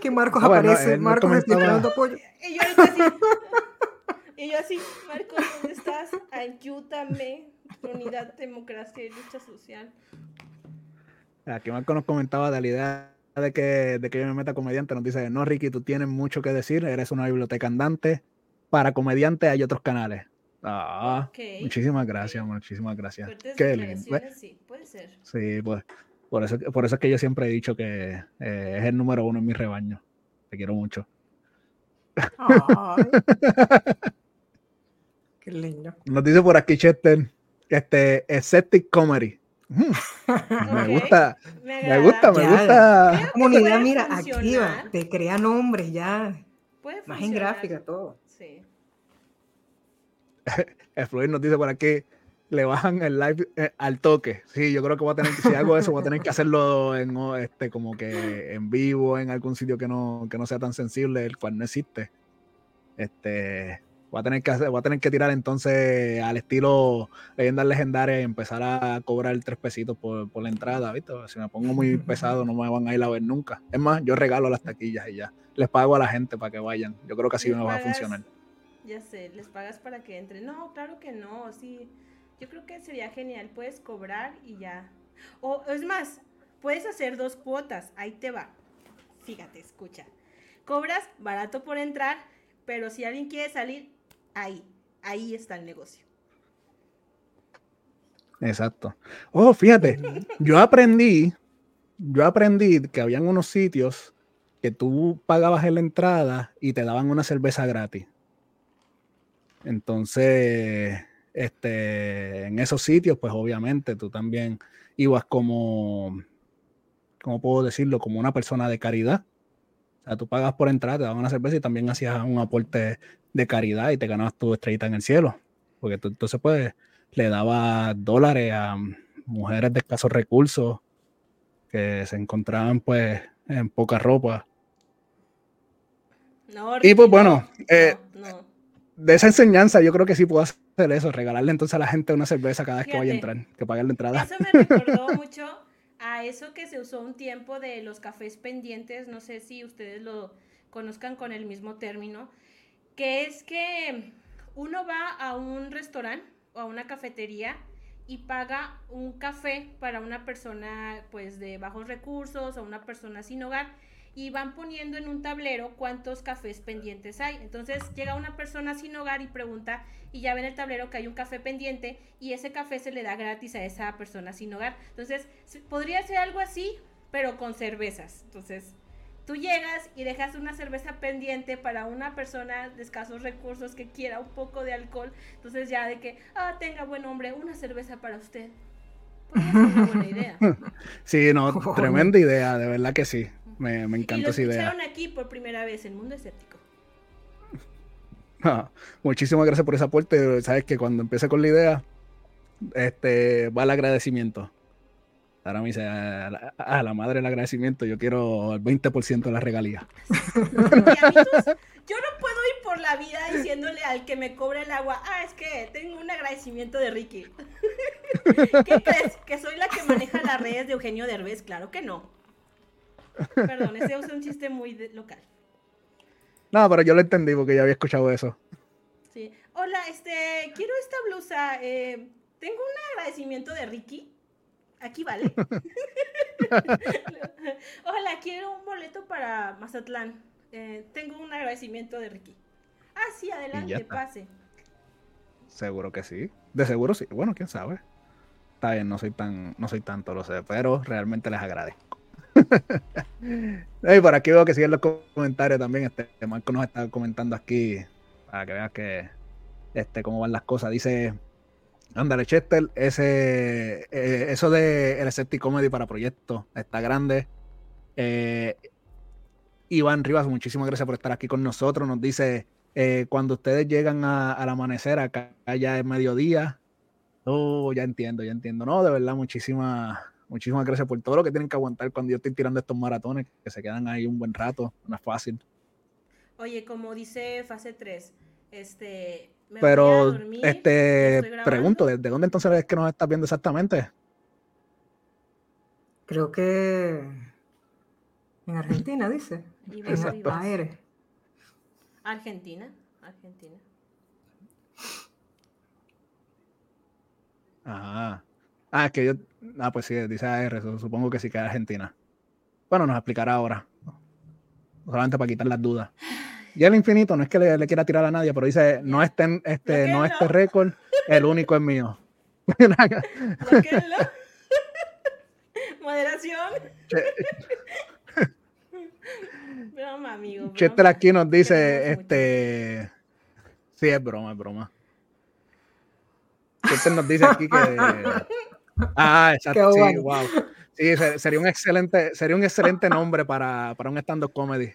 Que Marcos Ah, bueno, aparece, Marcos está esperando apoyo. Y yo ahorita así. [laughs] Y yo así, Marcos, ¿dónde estás? Ayúdame. Unidad, democracia y lucha social. Aquí Marco nos comentaba de la idea de que, de que yo me meta comediante. Nos dice: No, Ricky, tú tienes mucho que decir. Eres una biblioteca andante. Para comediante hay otros canales. Ah, muchísimas gracias, muchísimas gracias. Qué lindo. Declaraciones, sí, puede ser. Sí, pues por eso, por eso es que yo siempre he dicho que eh, es el número uno en mi rebaño. Te quiero mucho. Ay. [laughs] Qué lindo. Nos dice por aquí Chester, este, Esceptic Comedy. Mm, Me gusta, me agrada. gusta, me Ya. gusta. Comunidad, mira, funcionar. activa, te crea nombres ya, Puede más en gráfica, todo. Sí. [laughs] El Fluid nos dice por aquí, le bajan el live eh, al toque. Sí, yo creo que voy a tener que, si hago eso, voy a tener que hacerlo en este, como que en vivo, en algún sitio que no, que no sea tan sensible, el cual no existe. Este, voy a tener que hacer, voy a tener que tirar entonces al estilo leyendas legendarias y empezar a cobrar tres pesitos por, por la entrada, ¿viste? Si me pongo muy pesado, no me van a ir a ver nunca. Es más, yo regalo las taquillas y ya. Les pago a la gente para que vayan. Yo creo que así me va a funcionar. Ya sé, les pagas para que entren. No, claro que no, sí. Yo creo que sería genial. Puedes cobrar y ya. O es más, puedes hacer dos cuotas. Ahí te va. Fíjate, escucha. Cobras barato por entrar, pero si alguien quiere salir, ahí, ahí está el negocio. Exacto. Oh, fíjate, yo aprendí, yo aprendí que habían unos sitios que tú pagabas en la entrada y te daban una cerveza gratis. Entonces, este, en esos sitios, pues obviamente tú también ibas como, ¿cómo puedo decirlo? Como una persona de caridad. O sea, tú pagas por entrar, te daban una cerveza y también hacías un aporte de caridad y te ganabas tu estrellita en el cielo. Porque tú entonces, pues, le daba dólares a mujeres de escasos recursos que se encontraban pues en poca ropa. No, Y pues no, bueno, eh, no, no. de esa enseñanza yo creo que sí puedo hacer eso, regalarle entonces a la gente una cerveza cada vez que vaya a entrar, que paguen la entrada. Eso me recordó [laughs] mucho a eso que se usó un tiempo de los cafés pendientes, no sé si ustedes lo conozcan con el mismo término, que es que Uno va a un restaurante o a una cafetería y paga un café para una persona pues de bajos recursos o una persona sin hogar y van poniendo en un tablero cuántos cafés pendientes hay. Entonces llega una persona sin hogar y pregunta y ya ven el tablero que hay un café pendiente y ese café se le da gratis a esa persona sin hogar. Entonces podría ser algo así, pero con cervezas. Entonces tú llegas y dejas una cerveza pendiente para una persona de escasos recursos que quiera un poco de alcohol. Entonces ya de que, ah, tenga buen hombre, una cerveza para usted. Pues una buena idea. [laughs] Sí, no, [laughs] tremenda idea, de verdad que sí. Me, me encanta esa idea. aquí por primera vez en Mundo Escéptico. [laughs] Ah, muchísimas gracias por ese aporte. Sabes que cuando empiece con la idea, este va el agradecimiento. Ahora me dice, a la, madre el agradecimiento, yo quiero el 20% de la regalía. [laughs] yo no puedo ir por la vida diciéndole al que me cobre el agua, ah, es que tengo un agradecimiento de Ricky. [laughs] ¿Qué crees? ¿Que soy la que maneja las redes de Eugenio Derbez? Claro que no. Perdón, ese es un chiste muy local. No, pero yo lo entendí porque ya había escuchado eso. Sí. Hola, este, quiero esta blusa. Eh, tengo un agradecimiento de Ricky. Aquí vale. [laughs] Hola, quiero un boleto para Mazatlán. Eh, tengo un agradecimiento de Ricky. Ah, sí, adelante, pase. Seguro que sí. De seguro sí. Bueno, quién sabe. Está bien, no soy tan, no soy tanto, lo sé, pero realmente les agradezco. [laughs] y por aquí veo que siguen los comentarios también. Este Marco nos está comentando aquí para que veas que este, cómo van las cosas. Dice Ándale, Chester, ese, eh, eso de el Sceptic Comedy para proyectos está grande. Eh, Iván Rivas, muchísimas gracias por estar aquí con nosotros. Nos dice, eh, cuando ustedes llegan al amanecer, acá ya es mediodía. Oh, ya entiendo, ya entiendo. No, de verdad, muchísimas, muchísimas gracias por todo lo que tienen que aguantar cuando yo estoy tirando estos maratones, que se quedan ahí un buen rato. No es fácil. Oye, como dice fase 3, este, pero, este, pregunto, ¿de dónde entonces es que nos estás viendo exactamente? Creo que en Argentina, dice. Argentina, Argentina. Ajá. Ah, es que yo. Ah, pues sí, dice AR, supongo que sí que es Argentina. Bueno, nos explicará ahora. Solamente para quitar las dudas. Y el infinito no es que le, quiera tirar a nadie, pero dice, no este, este, no este récord, el único es mío. [laughs] [laughs] Moderación. [laughs] broma, amigo. Chester aquí nos dice, este, sí, es broma, es broma. Chester nos dice aquí que, ah, [laughs] exacto, sí, wow. Sí, sería un excelente, sería un excelente nombre para, para un stand-up comedy.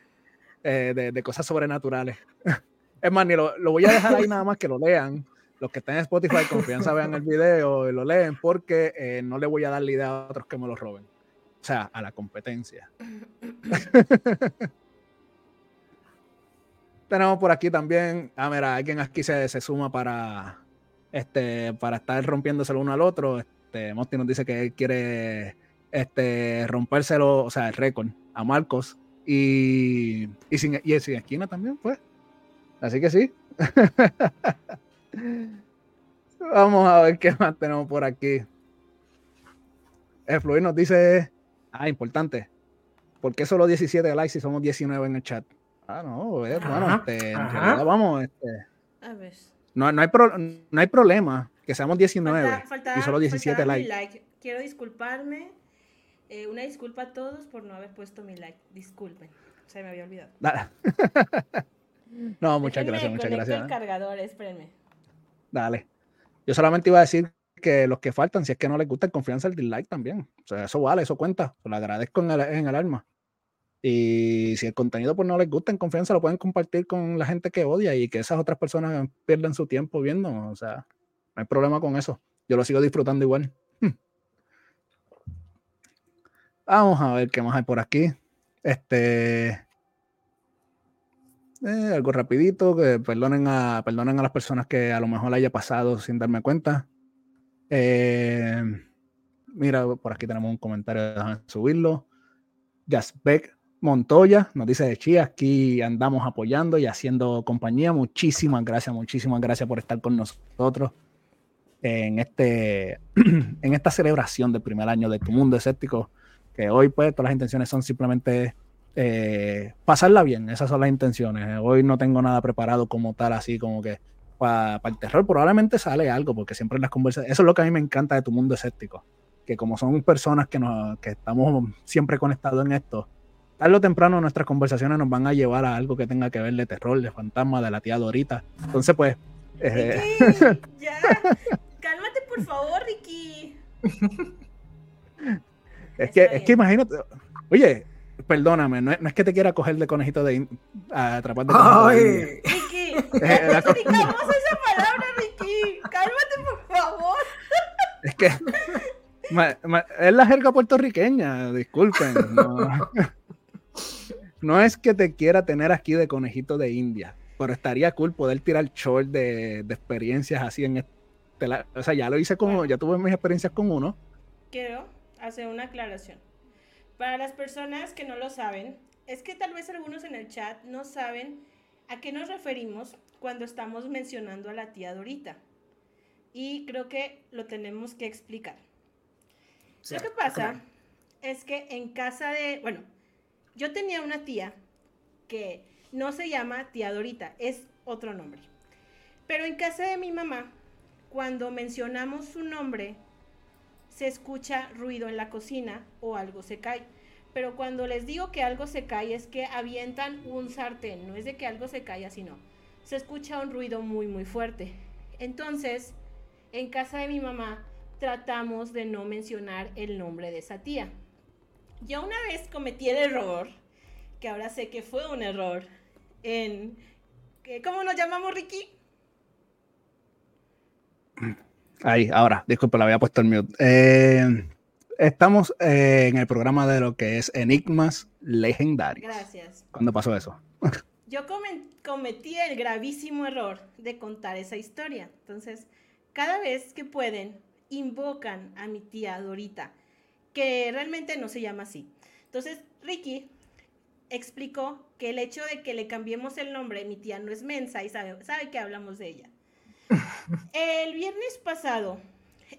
Eh, de, cosas sobrenaturales. [laughs] es más, ni lo, voy a dejar ahí nada más que lo lean. Los que estén en Spotify, confianza, vean el video y lo leen porque eh, no le voy a dar la idea a otros que me lo roben. O sea, a la competencia. [laughs] Tenemos por aquí también, ah, mira, alguien aquí se, se suma para, este, para estar rompiéndose el uno al otro. Este, Monty nos dice que él quiere este, rompérselo, o sea, el récord a Marcos y, y, sin, y sin esquina también, pues. Así que sí. [laughs] Vamos a ver qué más tenemos por aquí. El Fluid nos dice, ah, importante. ¿Por qué solo 17 likes si somos 19 en el chat? Ah, no, bueno, este, vamos, este. A ver. No, no, hay no hay problema que seamos 19 y solo 17 likes. Quiero disculparme eh, una disculpa a todos por no haber puesto mi like. Disculpen, se me había olvidado. [laughs] no, muchas gracias, muchas gracias. el cargador, espérenme. Dale. Yo solamente iba a decir que los que faltan, si es que no les gusta, confianza el dislike también. O sea, eso vale, eso cuenta. lo agradezco en el, en el alma. Y si el contenido pues no les gusta, en confianza lo pueden compartir con la gente que odia y que esas otras personas pierdan su tiempo viendo. O sea, no hay problema con eso. Yo lo sigo disfrutando igual. Vamos a ver qué más hay por aquí. Este. Eh, algo rapidito, que perdonen a, perdonen a las personas que a lo mejor haya pasado sin darme cuenta. Eh, mira, por aquí tenemos un comentario, déjame subirlo. Jasbeck Montoya nos dice de Chi, aquí andamos apoyando y haciendo compañía. Muchísimas gracias, muchísimas gracias por estar con nosotros en, este, [clears throat] en esta celebración del primer año de Tu Mundo Escéptico, que hoy pues todas las intenciones son simplemente eh, pasarla bien, esas son las intenciones. Hoy no tengo nada preparado como tal, así como que para el terror. Probablemente sale algo, porque siempre en las conversaciones, eso es lo que a mí me encanta de Tu Mundo Escéptico, que como son personas que, nos, que estamos siempre conectados en esto, tarde o temprano nuestras conversaciones nos van a llevar a algo que tenga que ver de terror, de fantasma, de la tía Dorita. Entonces, pues... Eh, ya, [laughs] cálmate por favor, Ricky. es, que, es que imagínate, oye, perdóname, no es, que te quiera coger de conejito de atrapar de conejito de Ricky, [laughs] eh, esa palabra, Ricky. Cálmate, por favor. Es que es la jerga puertorriqueña, disculpen. No. [laughs] es que te quiera tener aquí de conejito de India, pero estaría cool poder tirar short de, de experiencias así en este. o sea, ya lo hice como, ya tuve mis experiencias con uno. Quiero hacer una aclaración. Para las personas que no lo saben, es que tal vez algunos en el chat no saben a qué nos referimos cuando estamos mencionando a la tía Dorita. Y creo que lo tenemos que explicar. lo que pasa es que en casa de, bueno, yo tenía una tía que no se llama tía Dorita, es otro nombre. Pero en casa de mi mamá, cuando mencionamos su nombre, se escucha ruido en la cocina o algo se cae. Pero cuando les digo que algo se cae es que avientan un sartén, no es de que algo se caiga, sino se escucha un ruido muy muy fuerte. Entonces, en casa de mi mamá tratamos de no mencionar el nombre de esa tía. Yo una vez cometí el error, que ahora sé que fue un error, en... ¿Cómo nos llamamos, Ricky? Ahí, ahora, disculpe, la había puesto el mute. Eh, estamos eh, en el programa de lo que es Enigmas Legendarios. Gracias. ¿Cuándo pasó eso? [laughs] Yo cometí el gravísimo error de contar esa historia. Entonces, cada vez que pueden, invocan a mi tía Dorita, que realmente no se llama así. Entonces, Ricky explicó que el hecho de que le cambiemos el nombre, mi tía no es mensa y sabe, sabe que hablamos de ella. [laughs] El viernes pasado,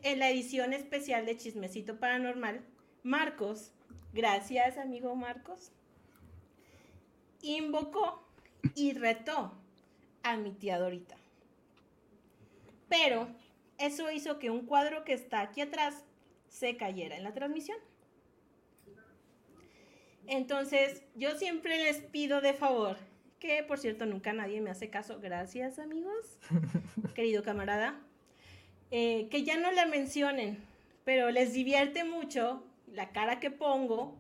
en la edición especial de Chismecito Paranormal, Marcos, gracias amigo Marcos, invocó y retó a mi tía Dorita. Pero eso hizo que un cuadro que está aquí atrás se cayera en la transmisión. Entonces, yo siempre les pido de favor que por cierto nunca nadie me hace caso. Gracias amigos, [laughs] querido camarada. Eh, que ya no la mencionen, pero les divierte mucho la cara que pongo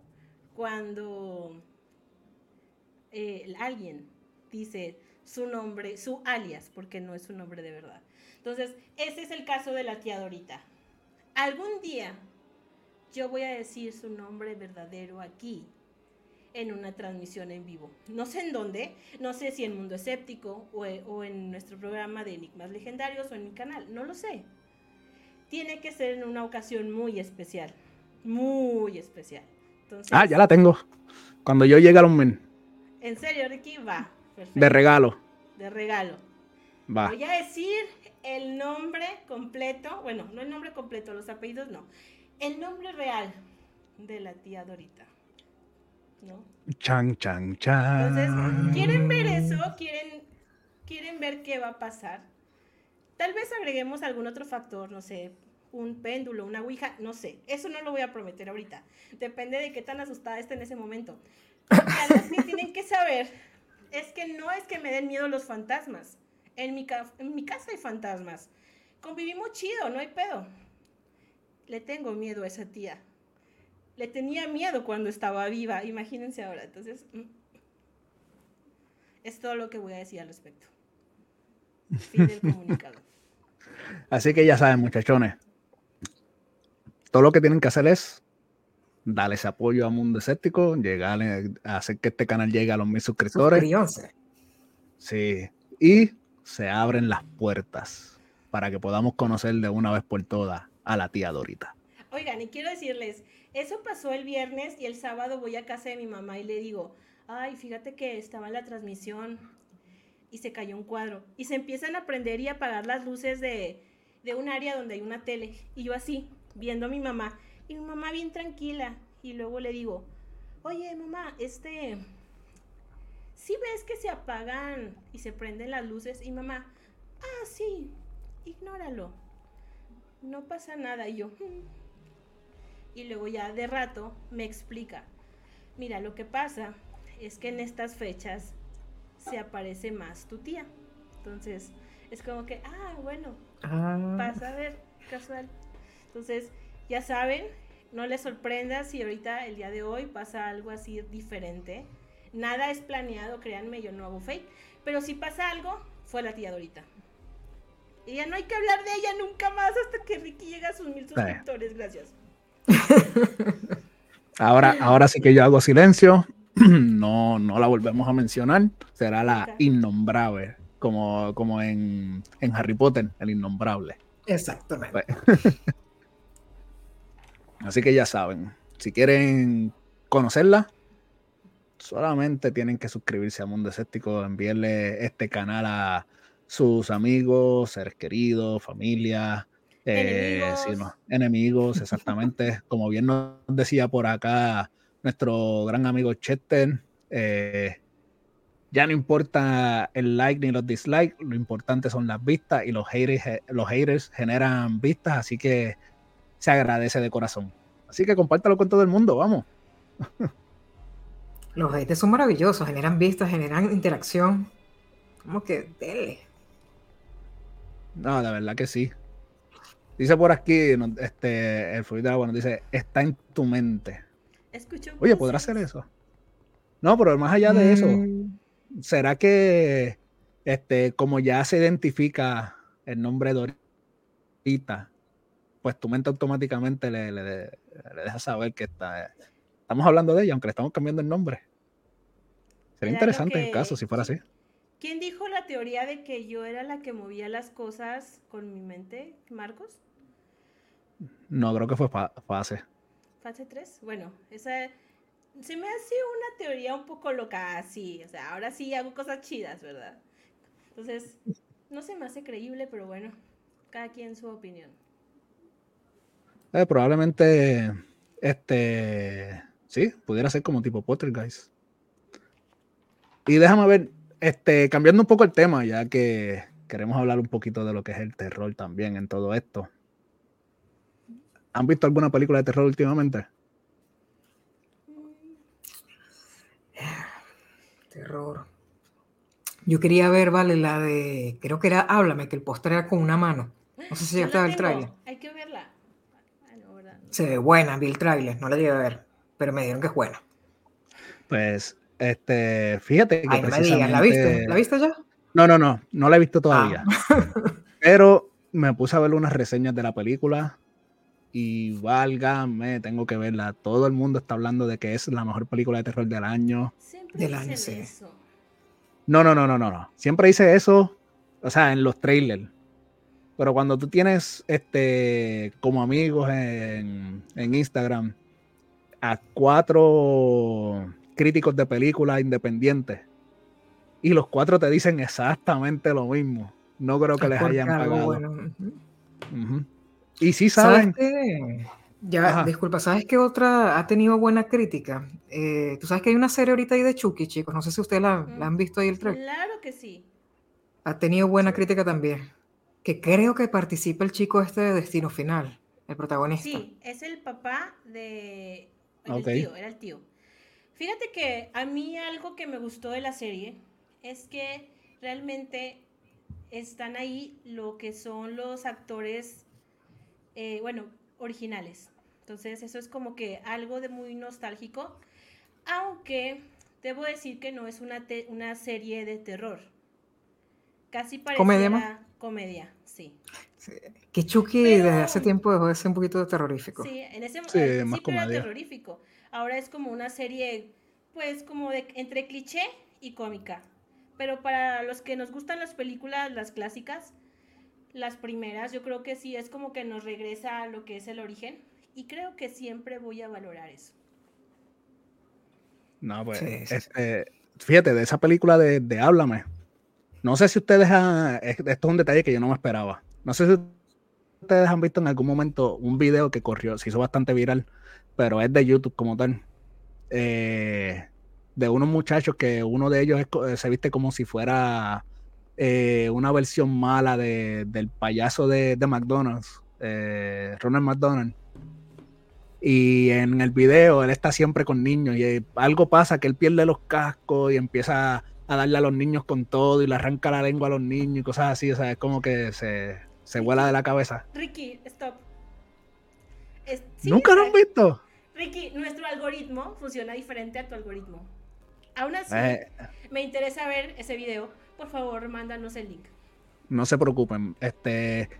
cuando eh, alguien dice su nombre, su alias, porque no es su nombre de verdad. Entonces, ese es el caso de la tía Dorita. Algún día yo voy a decir su nombre verdadero aquí, en una transmisión en vivo. No sé en dónde, no sé si en Mundo Escéptico o, o en nuestro programa de Enigmas Legendarios o en mi canal, no lo sé. Tiene que ser en una ocasión muy especial, muy especial. ah, ya la tengo. Cuando yo llegue a los men. En serio, Ricky, va. De regalo. De regalo. Va. Voy a decir el nombre completo, bueno, no el nombre completo, los apellidos no. El nombre real de la tía Dorita. ¿no? Chan, chan, chan. Entonces, ¿quieren ver eso? ¿Quieren, ¿Quieren ver qué va a pasar? Tal vez agreguemos algún otro factor, no sé, un péndulo, una ouija, no sé. Eso no lo voy a prometer ahorita. Depende de qué tan asustada esté en ese momento. Algo que tienen que saber es que no es que me den miedo los fantasmas. En mi, en mi casa hay fantasmas. Convivimos chido, no hay pedo. Le tengo miedo a esa tía le tenía miedo cuando estaba viva, imagínense ahora. Entonces, mm, es todo lo que voy a decir al respecto. Fin del [laughs] comunicado. Así que ya saben, muchachones. Todo lo que tienen que hacer es darle ese apoyo a Mundo Escéptico, llegar a hacer que este canal llegue a los mil suscriptores. Sí. Y se abren las puertas para que podamos conocer de una vez por todas a la tía Dorita. Oigan, y quiero decirles, eso pasó el viernes y el sábado voy a casa de mi mamá y le digo, ay, fíjate que estaba en la transmisión y se cayó un cuadro. Y se empiezan a prender y apagar las luces de, de un área donde hay una tele. Y yo así, viendo a mi mamá. Y mi mamá bien tranquila. Y luego le digo, oye mamá, este, si ves que se apagan y se prenden las luces? Y mamá, ah, sí, ignóralo. No pasa nada. Y yo, "Mm". y luego ya de rato me explica, mira, lo que pasa es que en estas fechas se aparece más tu tía. Entonces, es como que, ah, bueno, Ah, pasa a ver, casual. Entonces, ya saben, no les sorprenda si ahorita el día de hoy pasa algo así diferente. Nada es planeado, créanme, yo no hago fake. Pero si pasa algo, fue la tía Dorita. Y ya no hay que hablar de ella nunca más hasta que Ricky llegue a sus mil suscriptores. Gracias. [laughs] Ahora, ahora sí que yo hago silencio. [clears throat] No, no la volvemos a mencionar. Será la innombrable, como, como en, en Harry Potter, el innombrable. exactamente. Pues, [laughs] Así que ya saben, si quieren conocerla, solamente tienen que suscribirse a Mundo Escéptico, enviarle este canal a sus amigos, seres queridos, familia, eh, Enemigos. sí, no, enemigos, [laughs] exactamente. Como bien nos decía por acá nuestro gran amigo Chester, eh, ya no importa el like ni los dislikes, lo importante son las vistas y los haters, los haters generan vistas, así que se agradece de corazón. Así que compártalo con todo el mundo, vamos. [laughs] Los haters son maravillosos, generan vistas, generan interacción. Como que, dele. No, de verdad que sí. Dice por aquí, este, el Fluid bueno, dice, está en tu mente. Escucho Oye, ¿podrá hacer eso? No, pero más allá de eso, Mm, ¿será que este, como ya se identifica el nombre de Dorita, pues tu mente automáticamente le, le- le deja saber que está, estamos hablando de ella, aunque le estamos cambiando el nombre? Sería interesante el que- caso si fuera así. ¿Quién dijo la teoría de que yo era la que movía las cosas con mi mente? ¿Marcos? No, creo que fue fa- fase. ¿Fase 3? Bueno, esa se me hace una teoría un poco loca así. O sea, ahora sí hago cosas chidas, ¿verdad? Entonces, no se me hace creíble, pero bueno, cada quien su opinión. Eh, probablemente, este, sí, pudiera ser como tipo Poltergeist. Y déjame ver, este, cambiando un poco el tema, ya que queremos hablar un poquito de lo que es el terror también en todo esto. ¿Han visto alguna película de terror últimamente? terror. Yo quería ver, vale, la de, creo que era Háblame, que el póster era con una mano. No sé si Yo llegaste la a ver el tengo, tráiler. Hay que verla. Ah, no, ¿verdad? Se ve buena, vi el tráiler, no la llegué a ver, pero me dijeron que es buena. Pues, este, fíjate que Ay, no me digas, ¿la viste? ¿La viste ya? No, no, no, no la he visto todavía. Ah. [laughs] Pero me puse a ver unas reseñas de la película y válgame, tengo que verla. Todo el mundo está hablando de que es la mejor película de terror del año. Siempre Del año, sí. eso. No, no, no, no, no, no. Siempre dice eso, o sea, en los trailers. Pero cuando tú tienes este como amigos en, en Instagram a cuatro críticos de películas independientes y los cuatro te dicen exactamente lo mismo. No creo que Es les porque hayan pagado. bueno. Y sí ¿Sabes saben. qué? Ya, Ajá. disculpa, ¿sabes qué otra ha tenido buena crítica? Eh, Tú sabes que hay una serie ahorita ahí de Chucky, chicos. No sé si ustedes la, la han visto ahí el trailer. Claro que sí. Ha tenido buena crítica también. Que creo que participa el chico este de Destino Final, el protagonista. Sí, es el papá de... El Ok. tío, era el tío. Fíjate que a mí algo que me gustó de la serie es que realmente están ahí lo que son los actores, eh, bueno, originales. Entonces eso es como que algo de muy nostálgico, aunque debo decir que no es una, te- una serie de terror. Casi pareciera ¿Comedia comedia, sí. Sí. Que Chucky Pero- desde hace tiempo dejó de ser un poquito terrorífico. Sí, en ese Sí, al más era terrorífico. Ahora es como una serie, pues, como de entre cliché y cómica. Pero para los que nos gustan las películas, las clásicas, las primeras, yo creo que sí es como que nos regresa a lo que es el origen. Y creo que siempre voy a valorar eso. No, pues, este, fíjate, de esa película de, de Háblame, no sé si ustedes han, esto es un detalle que yo no me esperaba. No sé si ustedes han visto en algún momento un video que corrió, se hizo bastante viral, pero es de YouTube como tal. Eh, de unos muchachos que uno de ellos se viste como si fuera eh, una versión mala del payaso de, McDonald's, eh, Ronald McDonald. Y en el video él está siempre con niños y algo pasa que él pierde los cascos y empieza a darle a los niños con todo y le arranca la lengua a los niños y cosas así. O sea, es como que se, se vuela de la cabeza. Ricky, stop. ¿Nunca lo han visto? Ricky, nuestro algoritmo funciona diferente a tu algoritmo. Aún así, eh. me interesa ver ese video. Por favor, mándanos el link. No se preocupen. Este,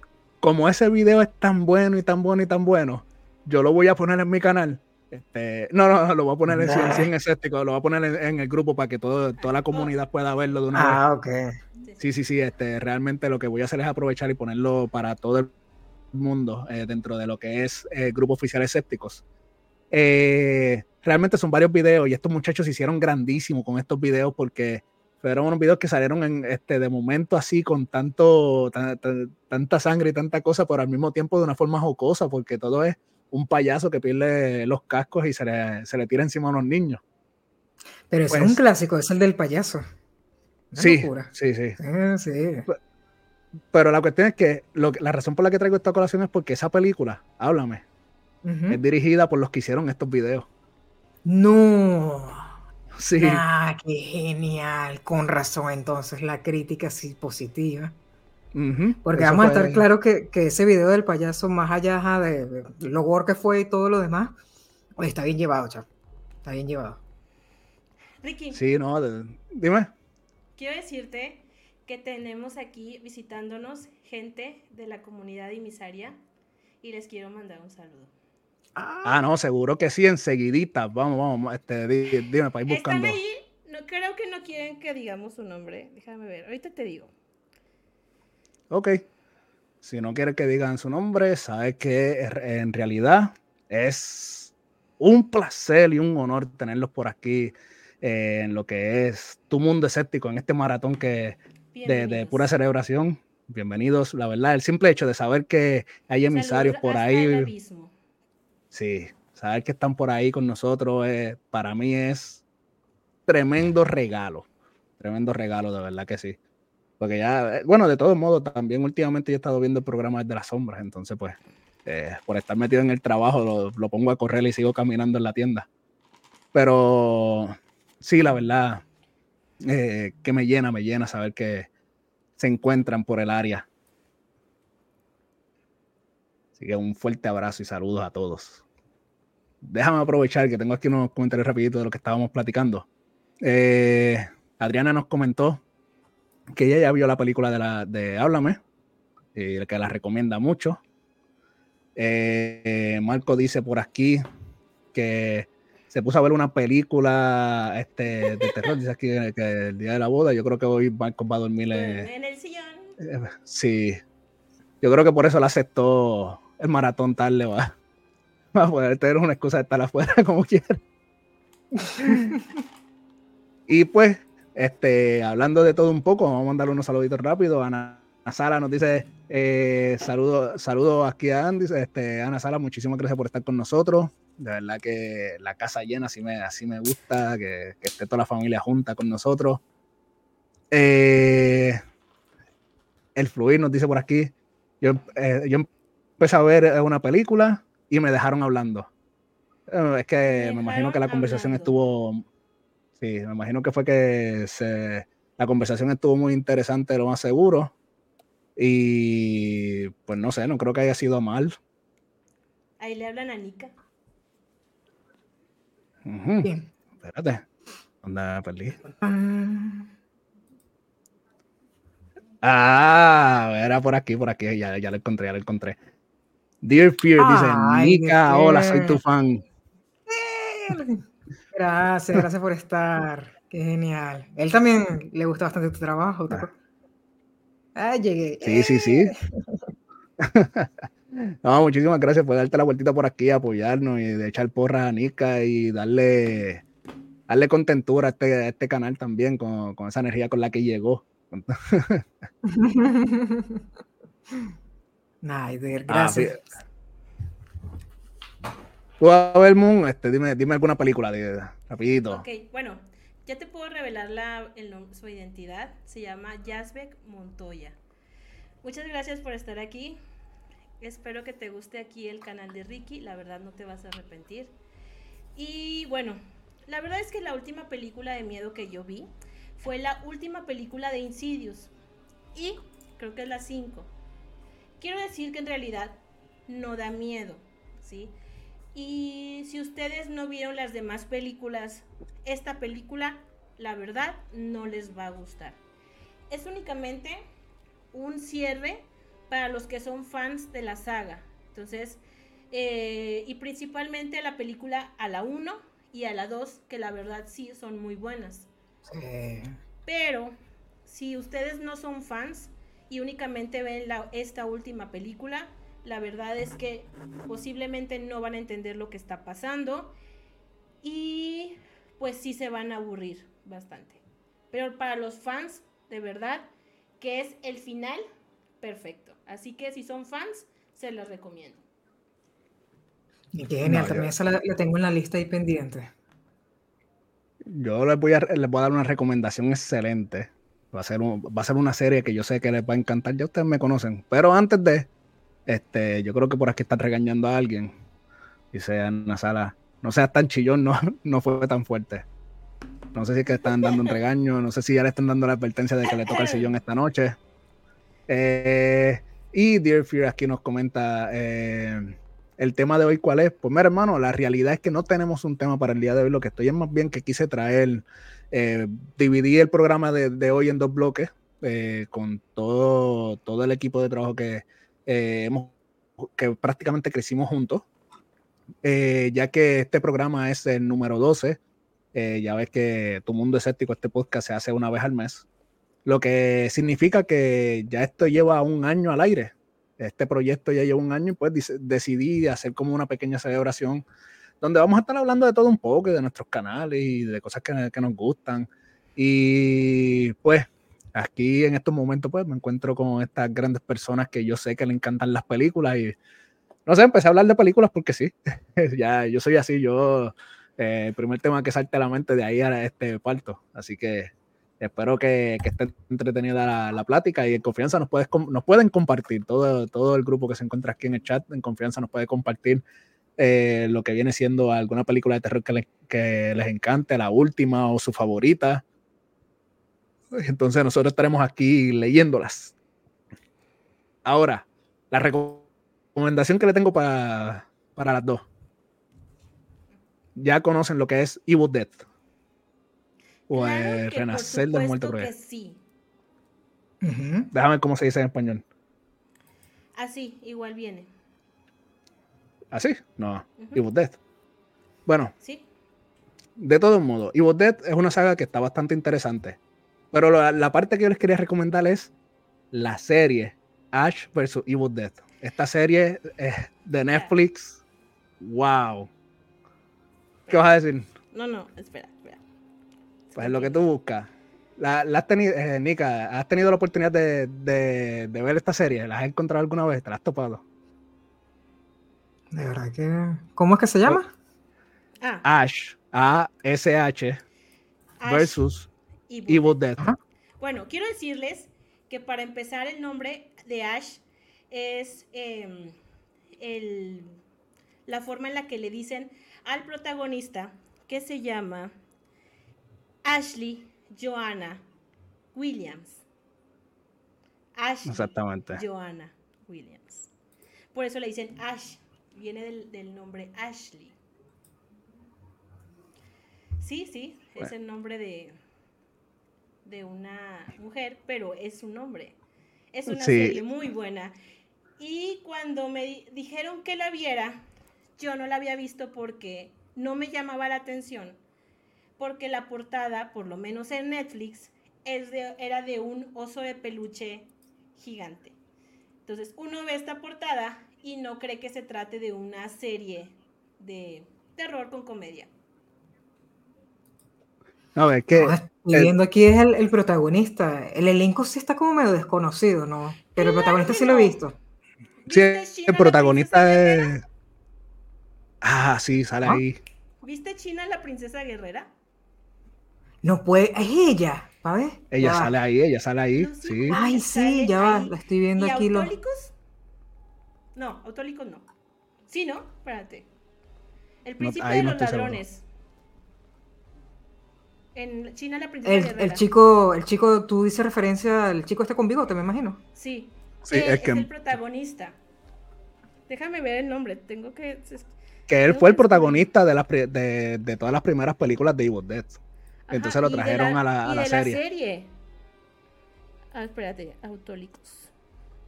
como ese video es tan bueno y tan bueno y tan bueno, yo lo voy a poner en mi canal. Este, no, no, lo voy a poner en 100 escéptico, lo voy a poner en, el grupo para que todo, toda la comunidad pueda verlo de una ah, vez. Ah, ok. Sí, sí, sí, este, realmente lo que voy a hacer es aprovechar y ponerlo para todo el mundo eh, dentro de lo que es el eh, grupo oficial escépticos. Eh, realmente son varios videos y estos muchachos se hicieron grandísimos con estos videos porque fueron unos videos que salieron en, este, de momento así con tanto, tanta sangre y tanta cosa, pero al mismo tiempo de una forma jocosa porque todo es un payaso que pierde los cascos y se le, se le tira encima a unos niños. Pero es un pues clásico, es el del payaso. Sí, sí, sí, Pero la cuestión es que la razón por la que traigo esta colación es porque esa película, háblame, es dirigida por los que hicieron estos videos. No. Sí. Ah, qué genial. Con razón, entonces, la crítica sí positiva. Porque vamos a estar claro que, ese video del payaso, más allá de, lo gore que fue y todo lo demás, está bien llevado, chaval. Está bien llevado. Ricky. Sí, no, dime quiero decirte que tenemos aquí visitándonos gente de la comunidad Imisaria y les quiero mandar un saludo. Ah, no, seguro que sí, enseguidita. Vamos, vamos, este, dime para ir buscando. Están ahí, no, creo que no quieren que digamos su nombre. Déjame ver, ahorita te digo. Ok. Si no quiere que digan su nombre, sabe que en realidad es un placer y un honor tenerlos por aquí eh, en lo que es tu mundo escéptico, en este maratón que de, pura celebración. Bienvenidos, la verdad, el simple hecho de saber que hay emisarios por ahí. Sí, saber que están por ahí con nosotros eh, para mí es tremendo regalo. Tremendo regalo, de verdad que sí. Porque ya, eh, bueno, de todos modos, también últimamente yo he estado viendo el programa de las sombras, entonces pues, por estar metido en el trabajo, lo, lo, pongo a correr y sigo caminando en la tienda. Pero sí, la verdad, eh, que me llena, me llena saber que se encuentran por el área. Así que un fuerte abrazo y saludos a todos. Déjame aprovechar que tengo aquí unos comentarios rapiditos de lo que estábamos platicando. Eh, Adriana nos comentó que ella ya vio la película de, la, de Háblame y que la recomienda mucho. Eh, Marco dice por aquí que se puso a ver una película este, de terror, dice aquí que, el día de la boda, yo creo que hoy va a dormir en el sillón. Eh, sí, yo creo que por eso le aceptó el maratón tarde, va, va a poder tener una excusa de estar afuera [laughs] como quiera. [laughs] y pues, este, hablando de todo un poco, vamos a mandar unos saluditos rápidos. Ana Sala nos dice eh, saludos saludo aquí a Andy. Este, Ana Sala, muchísimas gracias por estar con nosotros. De verdad que la casa llena así me, así me gusta, que, esté toda la familia junta con nosotros. Eh, el fluir nos dice por aquí, yo, eh, yo empecé a ver una película y me dejaron hablando. Eh, es que me imagino que la conversación estuvo, sí, me imagino que fue que se, la conversación estuvo muy interesante, lo más seguro. Y pues no sé, no creo que haya sido mal. Ahí le hablan a Nika. Espérate. ¿Dónde perdí? Ah, era por aquí, por aquí. Ya, ya lo encontré, ya lo encontré. Dear Fear dice: Nika, hola, soy tu fan. Gracias, gracias por estar. Qué genial. Él también le gusta bastante tu trabajo. Ah, llegué. Sí, sí, sí. [laughs] No, muchísimas gracias por darte la vueltita por aquí, apoyarnos y de echar porras a Nika y darle, darle contentura a este, este canal también con, esa energía con la que llegó. [laughs] Naider, ah, gracias. Tú a ver, Moon, este, dime, dime alguna película, de, rapidito. Ok, bueno, ya te puedo revelar la, su identidad. Se llama Yazbek Montoya. Muchas gracias por estar aquí. Espero que te guste aquí el canal de Ricky. La verdad no te vas a arrepentir. Y bueno, la verdad es que la última película de miedo que yo vi fue la última película de Insidious. Y creo que es la 5. Quiero decir que en realidad no da miedo, ¿sí? Y si ustedes no vieron las demás películas, esta película, la verdad, no les va a gustar. Es únicamente un cierre para los que son fans de la saga. Entonces, eh, y principalmente la película a la 1 y a la 2, que la verdad sí son muy buenas. Pero, si ustedes no son fans y únicamente ven la, esta última película, la verdad es que posiblemente no van a entender lo que está pasando y pues sí se van a aburrir bastante. Pero para los fans, de verdad, que es el final perfecto. Así que si son fans, se los recomiendo. Y qué genial, también esa la, tengo en la lista ahí pendiente. Yo les voy, a, les voy a dar una recomendación excelente. Va a, ser va a ser una serie que yo sé que les va a encantar. Ya ustedes me conocen. Pero antes de, este, yo creo que por aquí están regañando a alguien. Dice en la sala, no seas tan chillón, no, [laughs] no fue tan fuerte. No sé si es que están dando un regaño, no sé si ya le están dando la advertencia de que le toca el sillón esta noche. Eh, y Dear Fear aquí nos comenta eh, el tema de hoy, ¿cuál es? Pues mira, hermano, la realidad es que no tenemos un tema para el día de hoy. Lo que estoy es más bien que quise traer, eh, dividí el programa de, hoy en dos bloques con todo, todo el equipo de trabajo que hemos, que prácticamente crecimos juntos. ya que este programa es el número 12 eh, ya ves que tu mundo escéptico, este podcast se hace una vez al mes, lo que significa que ya esto lleva un año al aire. Este proyecto ya lleva un año y pues decidí hacer como una pequeña celebración donde vamos a estar hablando de todo un poco, de nuestros canales y de cosas que, que nos gustan. Y pues aquí en estos momentos pues me encuentro con estas grandes personas que yo sé que le encantan las películas y no sé, empecé a hablar de películas porque sí, [laughs] ya yo soy así, yo el primer tema que salte a la mente de ahí a este parto. Así que espero que, que esté entretenida la, plática y en confianza nos, puedes, nos pueden compartir, todo, todo el grupo que se encuentra aquí en el chat, en confianza nos puede compartir eh, lo que viene siendo alguna película de terror que, que les encante, la última o su favorita. Entonces nosotros estaremos aquí leyéndolas. Ahora, la recomendación que le tengo para, para las dos ya conocen lo que es Evil Dead. O Renacer del Muerto que sí. Déjame ver cómo se dice en español. Así, igual viene. ¿Así? No. Evil Dead. Bueno. Sí. De todos modos, Evil Dead es una saga que está bastante interesante. Pero la, parte que yo les quería recomendar es la serie Ash vs. Evil Dead. Esta serie es de Netflix. Wow. ¿Qué vas a decir? No, no, espera. Pues es lo que tú buscas. La, has tenido, eh, Nika, ¿has tenido la oportunidad de, de, ver esta serie? ¿La has encontrado alguna vez? ¿Te la has topado? De verdad que. ¿Cómo es que se llama? Ah. Ash. A-S-H. Versus Evil, Dead. Bueno, quiero decirles que para empezar, el nombre de Ash es em, el, la forma en la que le dicen al protagonista que se llama Ashley Joanna Williams. Ashley Exactamente. Joanna Williams. Por eso le dicen Ash, viene del, nombre Ashley. Sí, sí, es el nombre de, de una mujer, pero es un nombre. Es una serie muy buena. Y cuando me dijeron que la viera, yo no la había visto porque no me llamaba la atención, porque la portada, por lo menos en Netflix, es de, era de un oso de peluche gigante. Entonces uno ve esta portada y no cree que se trate de una serie de terror con comedia. No, es que. viendo aquí es el, protagonista. El elenco sí está como medio desconocido, ¿no? Pero el protagonista sí lo he visto. Sí, el protagonista es. Ah, sí, sale ¿Ah? ahí. ¿Viste China la princesa guerrera? No puede, es ella, ¿sabes? Ella sale ahí, ella sale ahí, sí. Ay, sí, ya va, la estoy viendo aquí. ¿Autólicos? No, autólicos no. Sí, ¿no? Espérate. El príncipe de los ladrones. En China la princesa el, guerrera. El chico, el chico, tú dices referencia al chico este con bigote, me imagino. Sí. Sí, es, que... el protagonista. Déjame ver el nombre, tengo que... Que él fue el protagonista de, de, de, todas las primeras películas de Evil Dead. Entonces lo trajeron a la, a la serie. La serie. Ah, espérate, Autólicos.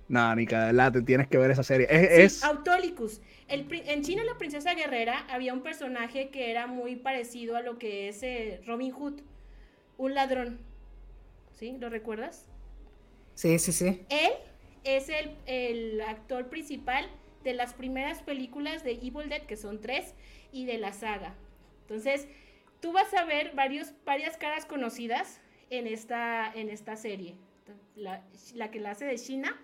No, Nica, tienes que ver esa serie. Es, Autólicos. en China, la princesa guerrera, había un personaje que era muy parecido a lo que es eh, Robin Hood, un ladrón. ¿Sí? ¿Lo recuerdas? Sí, sí, sí. Él es el, el actor principal de las primeras películas de Evil Dead, que son tres, y de la saga. Entonces, tú vas a ver varios, varias caras conocidas en esta, en esta serie. La, que la hace de China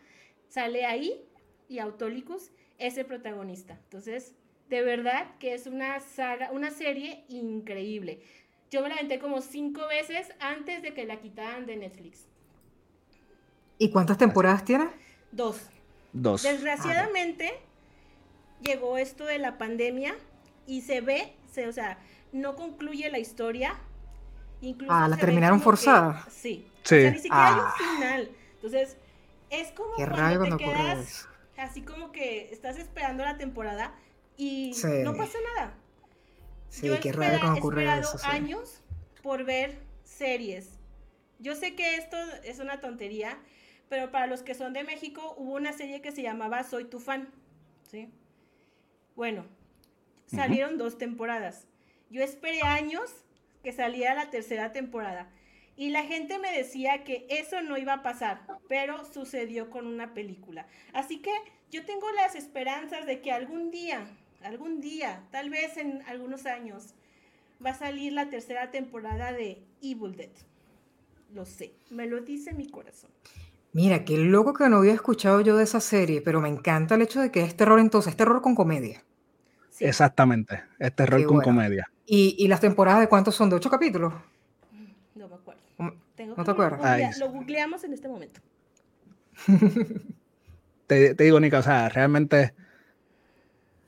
sale ahí y Autolicus es el protagonista. Entonces, de verdad que es una saga, una serie increíble. Yo me la aventé como cinco veces antes de que la quitaran de Netflix. ¿Y cuántas temporadas tiene? Dos. Dos. Desgraciadamente, llegó esto de la pandemia y se ve, se, o sea, no concluye la historia. Incluso ah, la terminaron forzada. sí. sí. O sea, ni siquiera hay un ah. final. Entonces, es como Qué cuando te quedas así como que estás esperando la temporada y no pasa nada. Sí, qué raro cuando ocurre eso. años por ver series. Yo sé que esto es una tontería, pero para los que son de México hubo una serie que se llamaba Soy tu fan, ¿sí? Bueno, salieron dos temporadas. Yo esperé años que saliera la tercera temporada. Y la gente me decía que eso no iba a pasar, pero sucedió con una película. Así que yo tengo las esperanzas de que algún día, algún día, tal vez en algunos años, va a salir la tercera temporada de Evil Dead. Lo sé, me lo dice mi corazón. Mira, qué loco que no había escuchado yo de esa serie, pero me encanta el hecho de que es terror entonces, es terror con comedia. Exactamente, es terror con comedia. ¿Y, las temporadas de cuántos son? ¿De ocho capítulos? No me acuerdo. ¿No te acuerdas? lo googleamos en este momento. [laughs] te, digo, Nica, o sea, realmente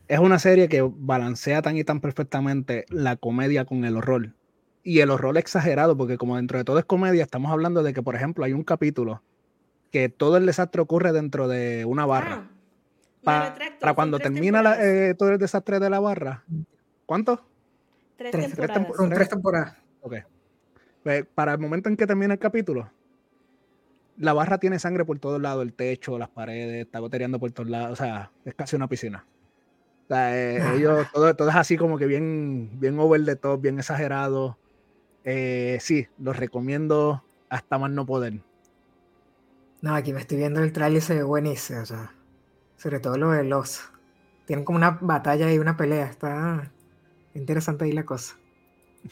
es una serie que balancea tan y tan perfectamente la comedia con el horror. Y el horror exagerado, porque como dentro de todo es comedia, estamos hablando de que, por ejemplo, hay un capítulo que todo el desastre ocurre dentro de una barra. Ah, para cuando termina eh, todo el desastre de la barra, ¿cuánto? Tres, temporadas. Tres, temporadas. Ok. Pues, para el momento en que termina el capítulo, la barra tiene sangre por todos lados, el techo, las paredes, está goteando por todos lados, o sea, es casi una piscina. O sea, eh, ellos, todo, todo, es así como que bien, bien over the top, bien exagerado. Eh, sí, los recomiendo hasta más no poder. No, aquí me estoy viendo el trailer y se ve buenísimo, o sea, sobre todo lo de los. Tienen como una batalla y una pelea, está interesante ahí la cosa.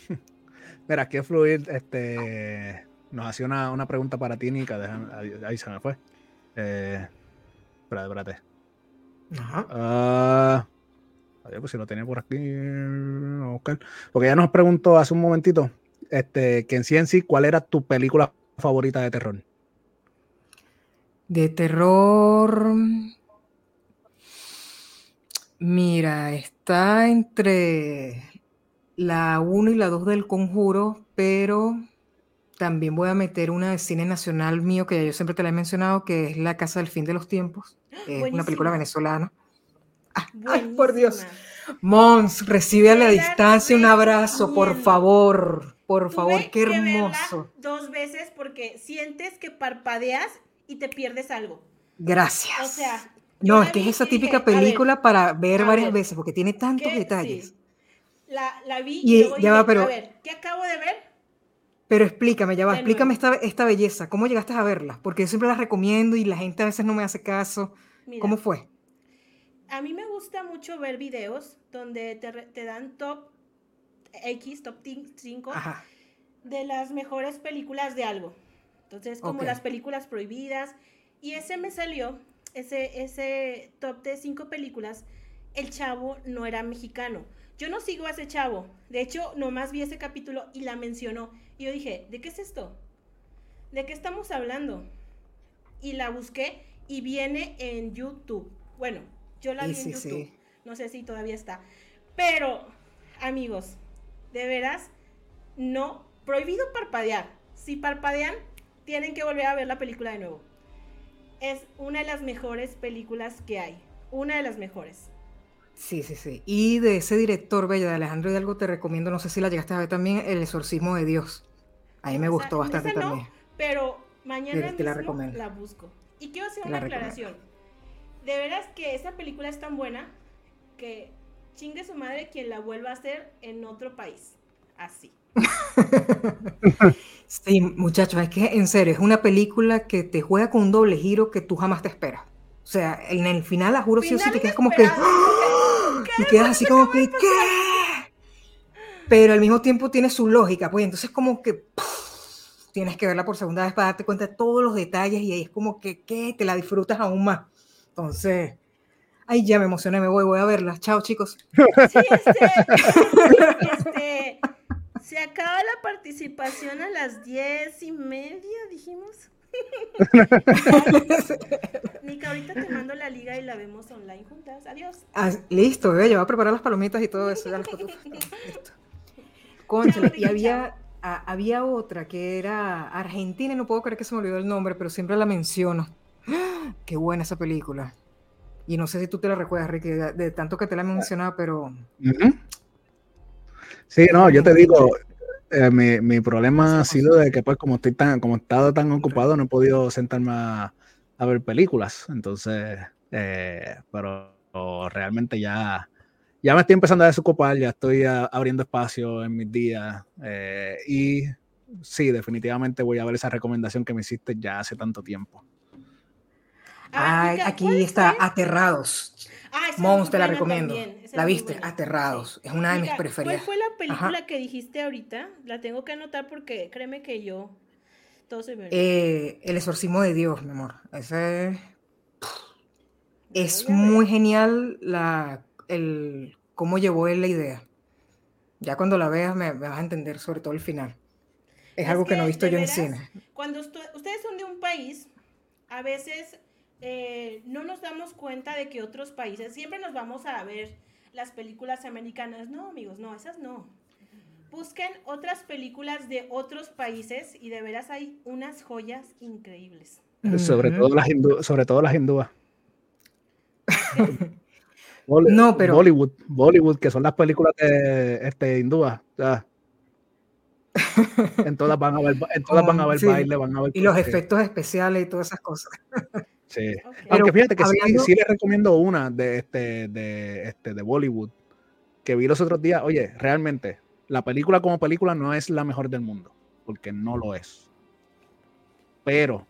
[laughs] Mira, aquí es Fluid este, nos hacía una, pregunta para ti, Nika. ahí, se me fue. Eh, espérate, espérate. Ajá. Uh, pues si lo tenía por aquí. Porque ya nos preguntó hace un momentito este, que en sí en sí, ¿cuál era tu película favorita de terror? De terror. Mira, está entre la 1 y la 2 del Conjuro, pero también voy a meter una de cine nacional mío que yo siempre te la he mencionado, que es La Casa del Fin de los Tiempos. [gasps] Es una película venezolana. Ah, ay, por Dios. Mons, recibe a la distancia un abrazo, por favor. Por favor, qué hermoso. dos veces porque sientes que parpadeas y te pierdes algo. Gracias. O sea, no, es que es esa típica película para ver varias veces porque tiene tantos detalles. La, vi y, ya va, pero, a ver, ¿qué acabo de ver? Pero explícame, ya va, explícame esta, esta, belleza. ¿Cómo llegaste a verla? Porque yo siempre la recomiendo y la gente a veces no me hace caso. ¿Cómo fue? a mí me gusta mucho ver videos donde te, dan top X, top 5 de las mejores películas de algo. Entonces, como las películas prohibidas. Y ese me salió, ese, ese top de 5 películas, el chavo no era mexicano. Yo no sigo a ese chavo. De hecho, nomás vi ese capítulo y la mencionó. Y yo dije, ¿de qué es esto? ¿De qué estamos hablando? Y la busqué y viene en YouTube. Bueno, yo la vi en YouTube. No sé si todavía está. Pero, amigos, de veras, no. Prohibido parpadear. Si parpadean, tienen que volver a ver la película de nuevo. Es una de las mejores películas que hay. Una de las mejores. Sí, sí, sí. Y de ese director bello de Alejandro Hidalgo te recomiendo, no sé si la llegaste a ver también, El exorcismo de Dios. A mí me gustó bastante también. pero mañana mismo la, la, busco. Y quiero hacer una aclaración. De veras que esa película es tan buena que chingue su madre quien la vuelva a hacer en otro país. Así. [laughs] sí, muchachos, es que en serio, es una película que te juega con un doble giro que tú jamás te esperas. O sea, en el final, la juro, sí o sí, te quedas como que. Y quedas así como que, ¿qué? Pero al mismo tiempo tiene su lógica, pues entonces como que tienes que verla por segunda vez para darte cuenta de todos los detalles y ahí es como que, ¿qué? Te la disfrutas aún más. Entonces, ay, ya me emocioné, me voy, voy a verla. Chao, chicos. Sí, este, [laughs] este, se acaba la participación a las diez y media, dijimos. [laughs] Nica, ahorita te mando la liga y la vemos online juntas. Adiós. Ah, listo, bebé, ya voy a preparar las palomitas y todo eso. Ya y había, había otra que era argentina, no puedo creer que se me olvidó el nombre, pero siempre la menciono. [gasps] Qué buena esa película. Y no sé si tú te la recuerdas, Ricky, de, tanto que te la he mencionado, pero... Sí, no, yo te digo, eh, mi, mi, problema ha sido de que pues como estoy tan, como he estado tan ocupado, no he podido sentarme a, ver películas. Entonces, eh, pero realmente ya, ya me estoy empezando a desocupar, ya estoy abriendo espacio en mis días. Eh, y sí, definitivamente voy a ver esa recomendación que me hiciste ya hace tanto tiempo. Ah, aquí está Aterrados. Ah, Mons, te la recomiendo. la viste, Aterrados. Es una de mis preferidas. ¿Cuál fue la película que dijiste ahorita? La tengo que anotar porque créeme que yo todo se me eh, El exorcismo de Dios, mi amor. Ese es muy genial la, el, cómo llevó él la idea. Ya cuando la veas me, vas a entender, sobre todo el final. Es, algo que, no he visto yo en cine. Cuando ustedes son de un país, a veces eh, no nos damos cuenta de que otros países, siempre nos vamos a ver las películas americanas. No, amigos, no, esas no. Busquen otras películas de otros países y de veras hay unas joyas increíbles. Sobre todo las sobre todo las hindúas. [laughs] no, pero Bollywood, Bollywood, que son las películas de este hindúas. [laughs] en todas van a ver, en todas van a ver baile, van a ver y los efectos especiales y todas esas cosas. Sí. Aunque fíjate que sí, sí les recomiendo una de este, de este, de Bollywood, que vi los otros días. Oye, realmente, la película como película no es la mejor del mundo, porque no lo es. Pero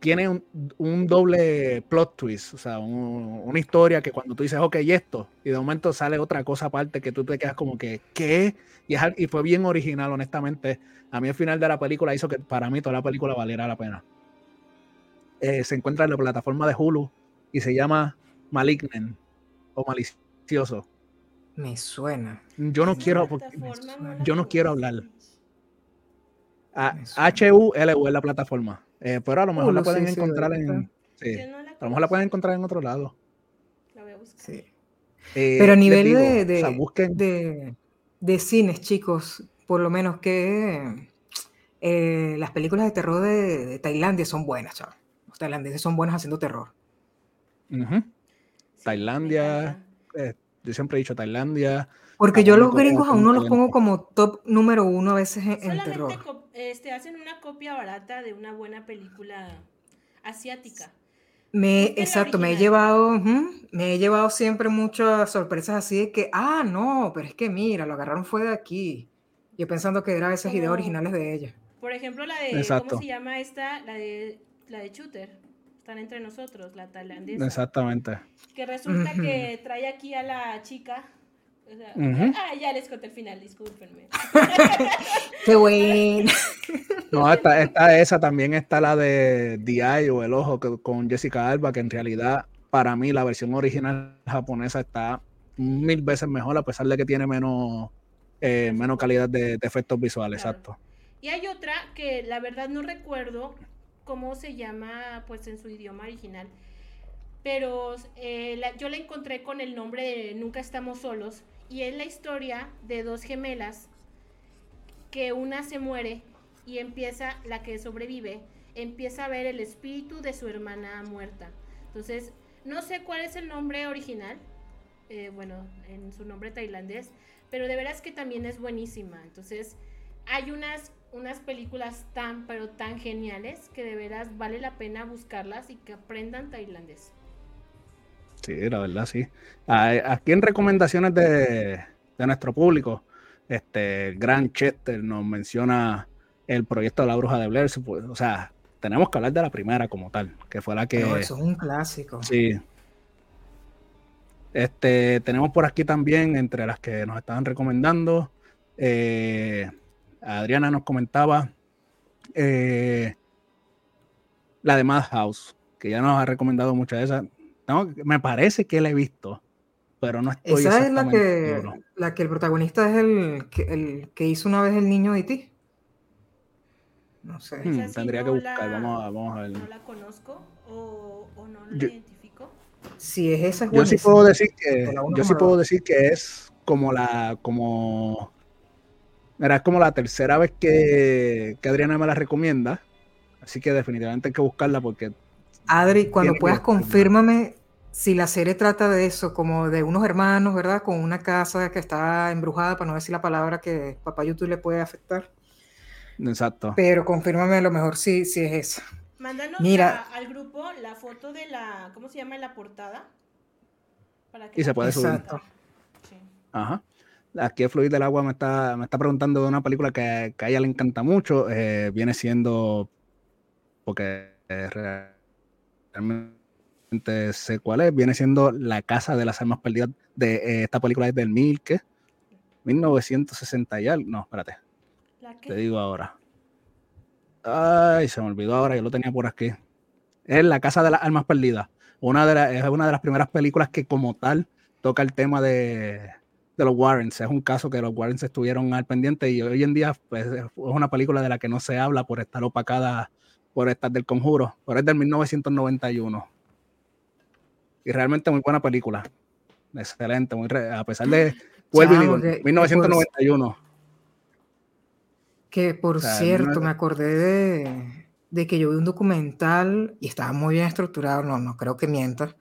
tiene un, doble plot twist, o sea, una historia que cuando tú dices, ok, y esto, y de momento sale otra cosa aparte que tú te quedas como que, ¿qué? Y, y fue bien original, honestamente. A mí el final de la película hizo que para mí toda la película valiera la pena. Eh, se encuentra en la plataforma de Hulu y se llama Malignant o Malicioso. Me suena. Yo no quiero, yo no quiero hablar. H-U-L-U es la plataforma. Eh, pero a lo mejor la pueden encontrar en. Sí. a lo mejor la pueden encontrar en otro lado. La voy a buscar. Sí. Eh, pero a nivel de, de, de, cines, chicos, por lo menos que las películas de terror de, Tailandia son buenas, chaval tailandeses son buenos haciendo terror. Tailandia, eh, yo siempre he dicho Tailandia. Porque yo los gringos aún no los pongo como top número uno a veces en, terror. Este, hacen una copia barata de una buena película asiática. Me, exacto, me he llevado, me he llevado siempre muchas sorpresas así de que, ah, no, pero es que mira, lo agarraron fue de aquí. Yo pensando que eran esas ideas originales de ella. Por ejemplo, la de, ¿cómo se llama esta? La de la de Shooter. están entre nosotros, la tailandesa. Exactamente. Que resulta que [laughs] trae aquí a la chica. Ah, ya les conté el final, discúlpenme. [laughs] Qué bueno. [laughs] No, esta, esta, esa también está la de The o El Ojo con Jessica Alba, que en realidad para mí la versión original japonesa está mil veces mejor, a pesar de que tiene menos, eh, menos calidad de, efectos visuales, exacto. Y hay otra que la verdad no recuerdo cómo se llama pues en su idioma original, pero eh, yo la encontré con el nombre de Nunca estamos solos y es la historia de dos gemelas que una se muere y empieza, la que sobrevive, empieza a ver el espíritu de su hermana muerta. Entonces, no sé cuál es el nombre original, eh, bueno, en su nombre tailandés, pero de veras que también es buenísima. Entonces, hay unas, unas películas tan, pero tan geniales que de veras vale la pena buscarlas y que aprendan tailandés. Sí, la verdad, sí. Aquí en recomendaciones de, nuestro público, este Gran Chester nos menciona el proyecto de la bruja de Blair. Pues, o sea, tenemos que hablar de la primera como tal, que fue la que. eso es un clásico. Sí. Este, tenemos por aquí también, entre las que nos estaban recomendando, eh, Adriana nos comentaba eh, la de Madhouse, que ya nos ha recomendado muchas de esas. me parece que la he visto, pero no estoy Esa es la que, la que el protagonista es el que, el que hizo una vez el niño de ti. No sé. Hmm, tendría que buscar, vamos, a, vamos a ver. No la conozco o, no la identifico. Si es esa, yo sí puedo decir que yo sí puedo decir que es como la como era es como la tercera vez que, que Adriana me la recomienda, así que definitivamente hay que buscarla porque Adri, cuando puedas confírmame si la serie trata de eso, como de unos hermanos, ¿verdad? Con una casa que está embrujada, para no decir la palabra que papá YouTube le puede afectar. Exacto. Pero confírmame a lo mejor si, si es esa. Mándanos Mira, al grupo la foto de la, ¿cómo se llama? La portada. y se puede subir. Sí. Ajá. Aquí el Fluir del Agua me está, me está preguntando de una película que, a ella le encanta mucho. Eh, viene siendo, porque realmente sé cuál es, viene siendo La Casa de las Almas Perdidas. De, eh, esta película es del mil, ¿qué? 1960 y algo. No, espérate. Te digo ahora. Ay, se me olvidó ahora, yo lo tenía por aquí. Es La Casa de las Almas Perdidas. Una de es una de las primeras películas que como tal toca el tema de, los Warrens. Es un caso que los Warrens estuvieron al pendiente y hoy en día pues, es una película de la que no se habla por estar opacada por estar del conjuro, pero es del 1991. Y realmente muy buena película. Excelente, muy a pesar de 1991. Que por cierto, me acordé de, que yo vi un documental y estaba muy bien estructurado, no, no creo que mienta,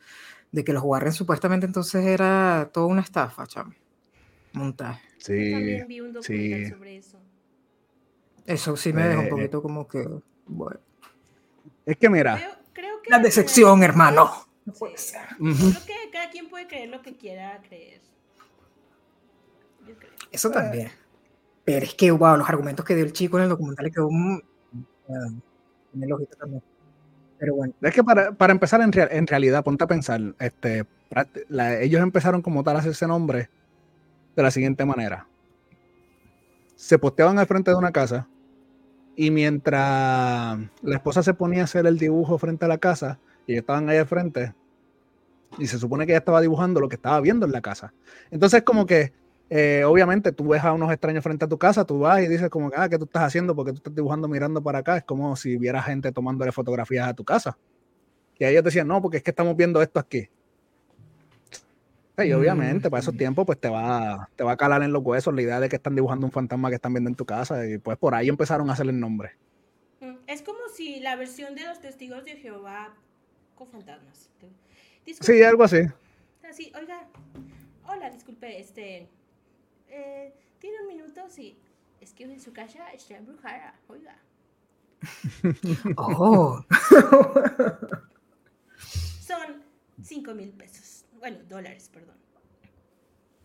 de que los Warren supuestamente entonces era toda una estafa, chamo. Montaje. Sí. también vi un documental sobre eso. Eso sí me deja un eh, poquito como que, bueno. Es que mira. Creo, que la decepción, hermano. No puede ser. Creo que cada quien puede creer lo que quiera creer. Eso también. Pero es que, wow, los argumentos que dio el chico en el documental quedó muy... también. Pero bueno. Es que para, para empezar, en, en, realidad, ponte a pensar, este, ellos empezaron como tal a hacerse nombre de la siguiente manera. Se posteaban al frente de una casa y mientras la esposa se ponía a hacer el dibujo frente a la casa y estaban ahí al frente y se supone que ella estaba dibujando lo que estaba viendo en la casa. Entonces como que eh, obviamente tú ves a unos extraños frente a tu casa, tú vas y dices como, ah, ¿qué tú estás haciendo? Porque tú estás dibujando mirando para acá. Es como si viera gente tomándole fotografías a tu casa. Y ellos decían, no, porque es que estamos viendo esto aquí. Y obviamente, para esos mm. tiempos, pues te va, te va a calar en los huesos la idea de que están dibujando un fantasma que están viendo en tu casa. Y pues por ahí empezaron a hacerle el nombre. Mm, es como si la versión de los testigos de Jehová con fantasmas. Sí, algo así. Así, oiga, hola, disculpe, este, eh, ¿tiene un minuto? Sí. Es que en su casa está embrujada, oiga. [laughs] oh. Son 5 mil pesos. Bueno, dólares, perdón.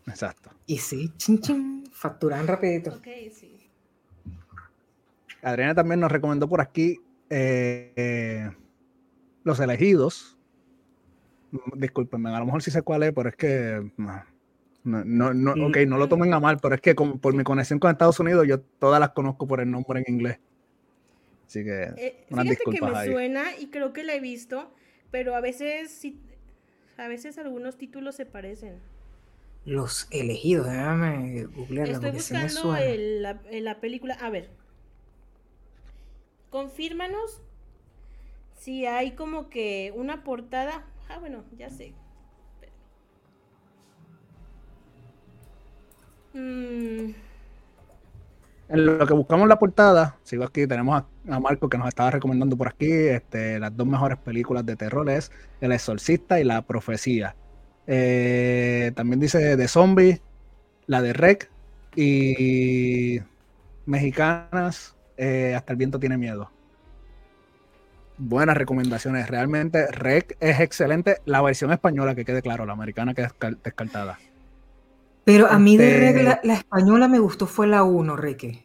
Exacto. Y sí, chin, chin, facturan rapidito. Ok, sí. Adriana también nos recomendó por aquí eh, Los elegidos. Discúlpenme, a lo mejor sí sé cuál es, pero es que. No, no, no, ok, no lo tomen a mal, pero es que por mi conexión con Estados Unidos, yo todas las conozco por el nombre en inglés. Así que. Eh, fíjate que me suena y creo que la he visto, pero a veces sí. A veces algunos títulos se parecen. Los elegidos, déjame googlearla. Estoy buscando el, la, la película. A ver. Confírmanos si hay como que una portada. Ah, bueno, ya sé. Mm. En lo que buscamos la portada, sigo aquí, tenemos a, Marco que nos estaba recomendando por aquí, este, las dos mejores películas de terror es El Exorcista y La Profecía. Eh, también dice de Zombie, la de Rec y mexicanas, eh, Hasta el viento tiene miedo. Buenas recomendaciones, realmente Rec es excelente. La versión española, que quede claro, la americana que es descartada. Pero a mí de regla, este la española me gustó fue la 1, Ricky.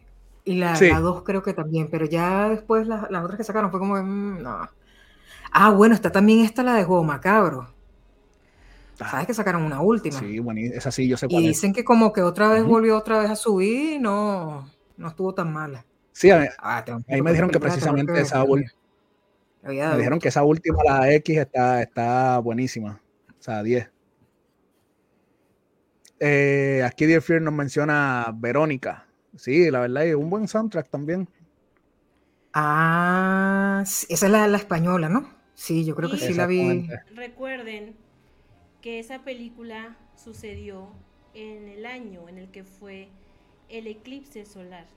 Y la 2 creo que también, pero ya después las otras que sacaron fue como, mm, no. Ah, bueno, está también esta la de Juego Macabro. Ah. ¿Sabes que sacaron una última? Sí, bueno, esa sí, yo sé cuál Y dicen que como que otra vez volvió otra vez a subir y no, no estuvo tan mala. Sí, a ah, ahí me dijeron que precisamente esa última. Me dijeron que esa última, la X, está, está buenísima. O sea, 10. Eh, aquí Dear Fear nos menciona Verónica. Sí, la verdad, es un buen soundtrack también. Ah, esa es la, la española, ¿no? Sí, yo creo que sí la vi. Recuerden que esa película sucedió en el año en el que fue el eclipse solar.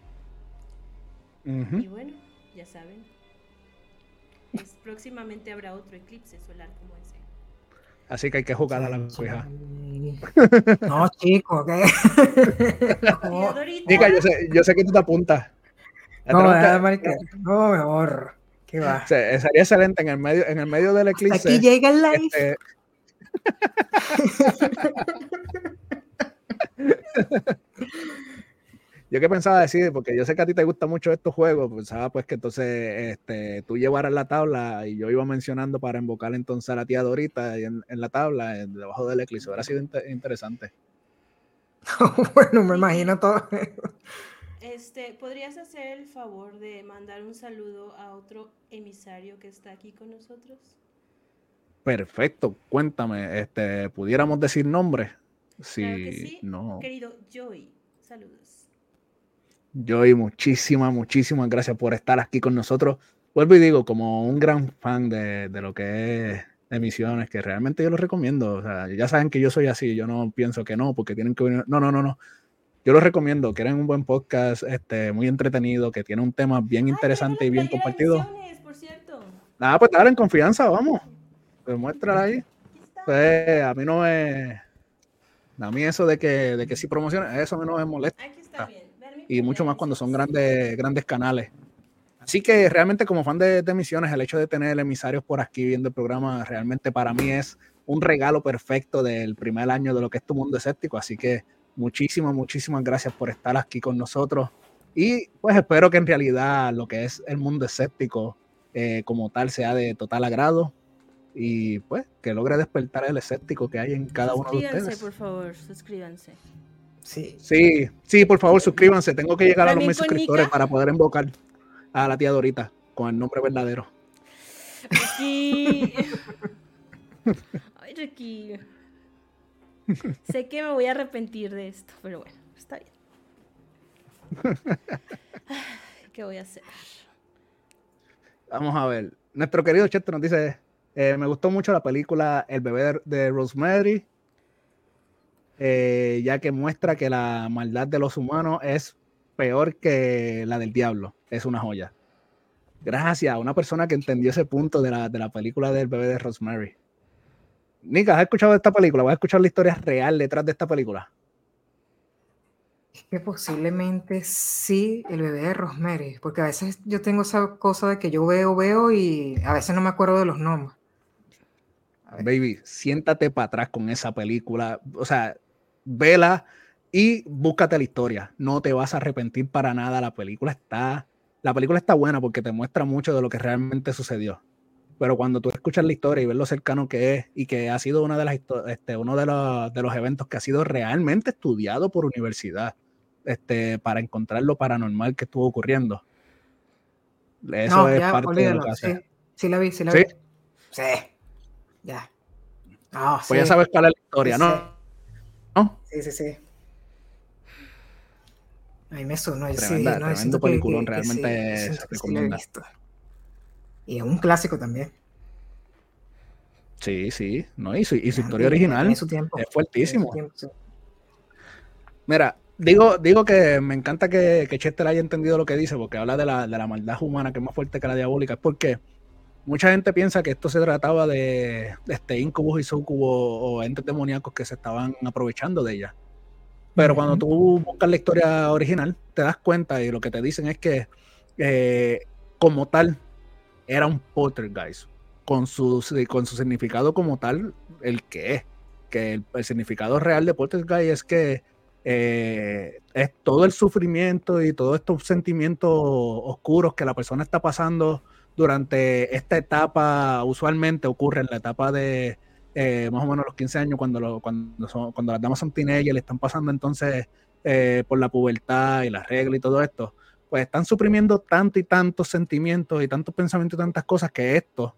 Y bueno, ya saben, próximamente habrá otro eclipse solar como ese. Así que hay que jugar a la [laughs] No, chico, ¿qué? [laughs] Nica, yo sé, yo sé que tú te apuntas. No, no, mejor. ¿Qué va? sería excelente en el medio, en el medio del eclipse. Aquí llega el live. Este... [laughs] yo que pensaba decir, porque yo sé que a ti te gustan mucho estos juegos, pensaba pues que entonces este, tú llevaras la tabla y yo iba mencionando para invocar entonces a la tía Dorita en, en la tabla, debajo del eclipse. Hubiera sido interesante. [laughs] bueno, me imagino todo. Este, ¿podrías hacer el favor de mandar un saludo a otro emisario que está aquí con nosotros? Perfecto, cuéntame, este, ¿pudiéramos decir nombre? Si sí, no. Querido Joy, saludos. Joy, muchísimas, muchísimas gracias por estar aquí con nosotros. Vuelvo y digo, como un gran fan de, lo que es emisiones, que realmente yo lo recomiendo. O sea, ya saben que yo soy así, yo no pienso que no, porque tienen que venir. No, no, no, no. Yo lo recomiendo, quieren un buen podcast, este, muy entretenido, que tiene un tema bien interesante y bien compartido. Por cierto. Nada, pues dale en confianza, vamos. Pues muéstrala ahí. Pues, a mí no me. A mí eso de que, de que si promociona, eso a mí no me molesta. Aquí está bien y mucho más cuando son grandes, grandes canales. Así que realmente como fan de, de Misiones, el hecho de tener emisarios por aquí viendo el programa realmente para mí es un regalo perfecto del primer año de lo que es tu mundo escéptico. Así que muchísimas, muchísimas gracias por estar aquí con nosotros. Y pues espero que en realidad lo que es el mundo escéptico eh, como tal sea de total agrado y pues que logre despertar el escéptico que hay en cada uno de ustedes. por favor, suscríbanse. Sí. Sí, sí, por favor, suscríbanse. Tengo que llegar a los mil suscriptores para poder invocar a la tía Dorita con el nombre verdadero. Ricky. [laughs] Ay, Ricky. sé que me voy a arrepentir de esto, pero bueno, está bien. ¿Qué voy a hacer? Vamos a ver. Nuestro querido Cheto nos dice: eh, Me gustó mucho la película El bebé de Rosemary eh, ya que muestra que la maldad de los humanos es peor que la del diablo. Es una joya. Gracias a una persona que entendió ese punto de la, de la película del bebé de Rosemary. Nika, ¿has escuchado de esta película? ¿Vas a escuchar la historia real detrás de esta película? Que posiblemente sí, el bebé de Rosemary, porque a veces yo tengo esa cosa de que yo veo, veo y a veces no me acuerdo de los nombres. Baby, siéntate para atrás con esa película. O sea, vela y búscate la historia. No te vas a arrepentir para nada. La película está, la película está buena porque te muestra mucho de lo que realmente sucedió. pero cuando tú escuchas la historia y ves lo cercano que es y que ha sido una de las este, uno de los, de los eventos que ha sido realmente estudiado por universidad este, para encontrar lo paranormal que estuvo ocurriendo. Eso es parte de lo que hace. Sí, sí, la vi, sí la vi. Sí, ya. pues ya sabes cuál es la historia, ¿no? Sí, sí, sí. A mí me sonó. Tremenda, sí, no, tremendo peliculón, realmente se recomienda. Y es un clásico también. Sí, sí, no, y su, y su historia original es fuertísimo. Mira, digo, digo que me encanta que, que, Chester haya entendido lo que dice, porque habla de la, de la maldad humana que es más fuerte que la diabólica. Es porque mucha gente piensa que esto se trataba de, este incubus y sucubos o entes demoníacos que se estaban aprovechando de ella. Pero cuando tú buscas la historia original, te das cuenta y lo que te dicen es que eh, como tal era un poltergeist con su, con su significado como tal, el que es. Que el, significado real de poltergeist es que eh, es todo el sufrimiento y todos estos sentimientos oscuros que la persona está pasando durante esta etapa, usualmente ocurre en la etapa de eh, más o menos los 15 años, cuando, cuando, cuando las damas son teenagers, le están pasando entonces eh, por la pubertad y la regla y todo esto, pues están suprimiendo tanto y tantos sentimientos y tantos pensamientos y tantas cosas que esto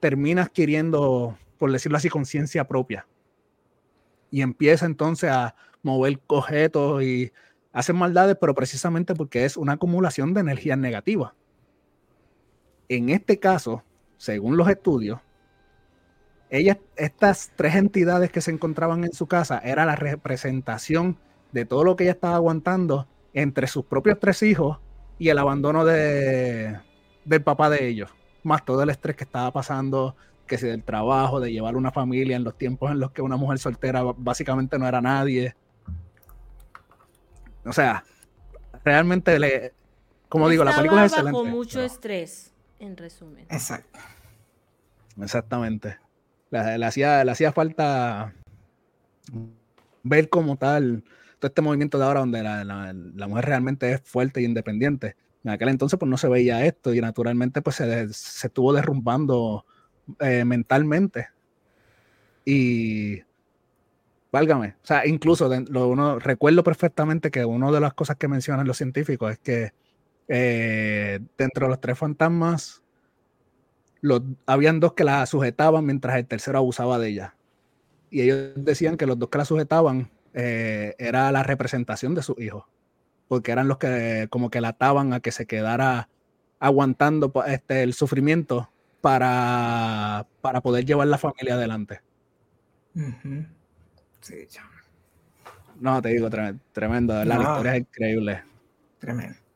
termina adquiriendo, por decirlo así, conciencia propia. Y empieza entonces a mover objetos y hacer maldades, pero precisamente porque es una acumulación de energías negativas. En este caso, según los estudios, ellas, estas tres entidades que se encontraban en su casa era la representación de todo lo que ella estaba aguantando entre sus propios tres hijos y el abandono de, del papá de ellos, más todo el estrés que estaba pasando, que si del trabajo, de llevar una familia en los tiempos en los que una mujer soltera básicamente no era nadie. O sea, realmente le, como digo, la película es excelente. Bajo mucho estrés, en resumen. Exacto. Exactamente le, hacía, le hacía falta ver como tal todo este movimiento de ahora donde la, mujer realmente es fuerte e independiente. En aquel entonces pues no se veía esto y naturalmente pues se, se estuvo derrumbando eh, mentalmente. Y válgame, o sea, incluso lo, uno, recuerdo perfectamente que una de las cosas que mencionan los científicos es que eh, dentro de los tres fantasmas habían dos que la sujetaban mientras el tercero abusaba de ella. Y ellos decían que los dos que la sujetaban eh, era la representación de sus hijos, porque eran los que como que la ataban a que se quedara aguantando este, el sufrimiento para, para poder llevar la familia adelante. no, te digo, tremendo, la historia es increíble. Tremendo.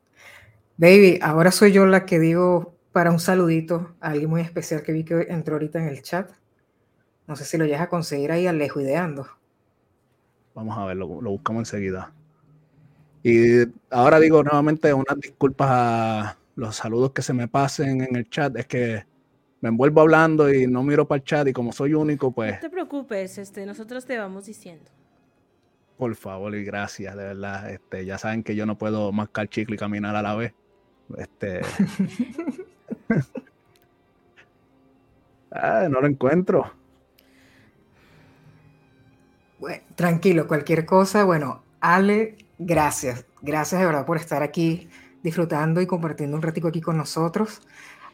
Baby, ahora soy yo la que digo para un saludito a alguien muy especial que vi que entró ahorita en el chat. No sé si lo llegas a conseguir ahí Alejo ideando. Vamos a ver, lo, buscamos enseguida. Y ahora digo nuevamente unas disculpas a los saludos que se me pasen en el chat. Es que me envuelvo hablando y no miro para el chat y como soy único, pues... No te preocupes, este, nosotros te vamos diciendo. Por favor y gracias, de verdad. Este, ya saben que yo no puedo mascar chicle y caminar a la vez. Este... [laughs] ah, no lo encuentro. Bueno, tranquilo, cualquier cosa. Bueno, Ale, gracias. Gracias de verdad por estar aquí disfrutando y compartiendo un ratico aquí con nosotros.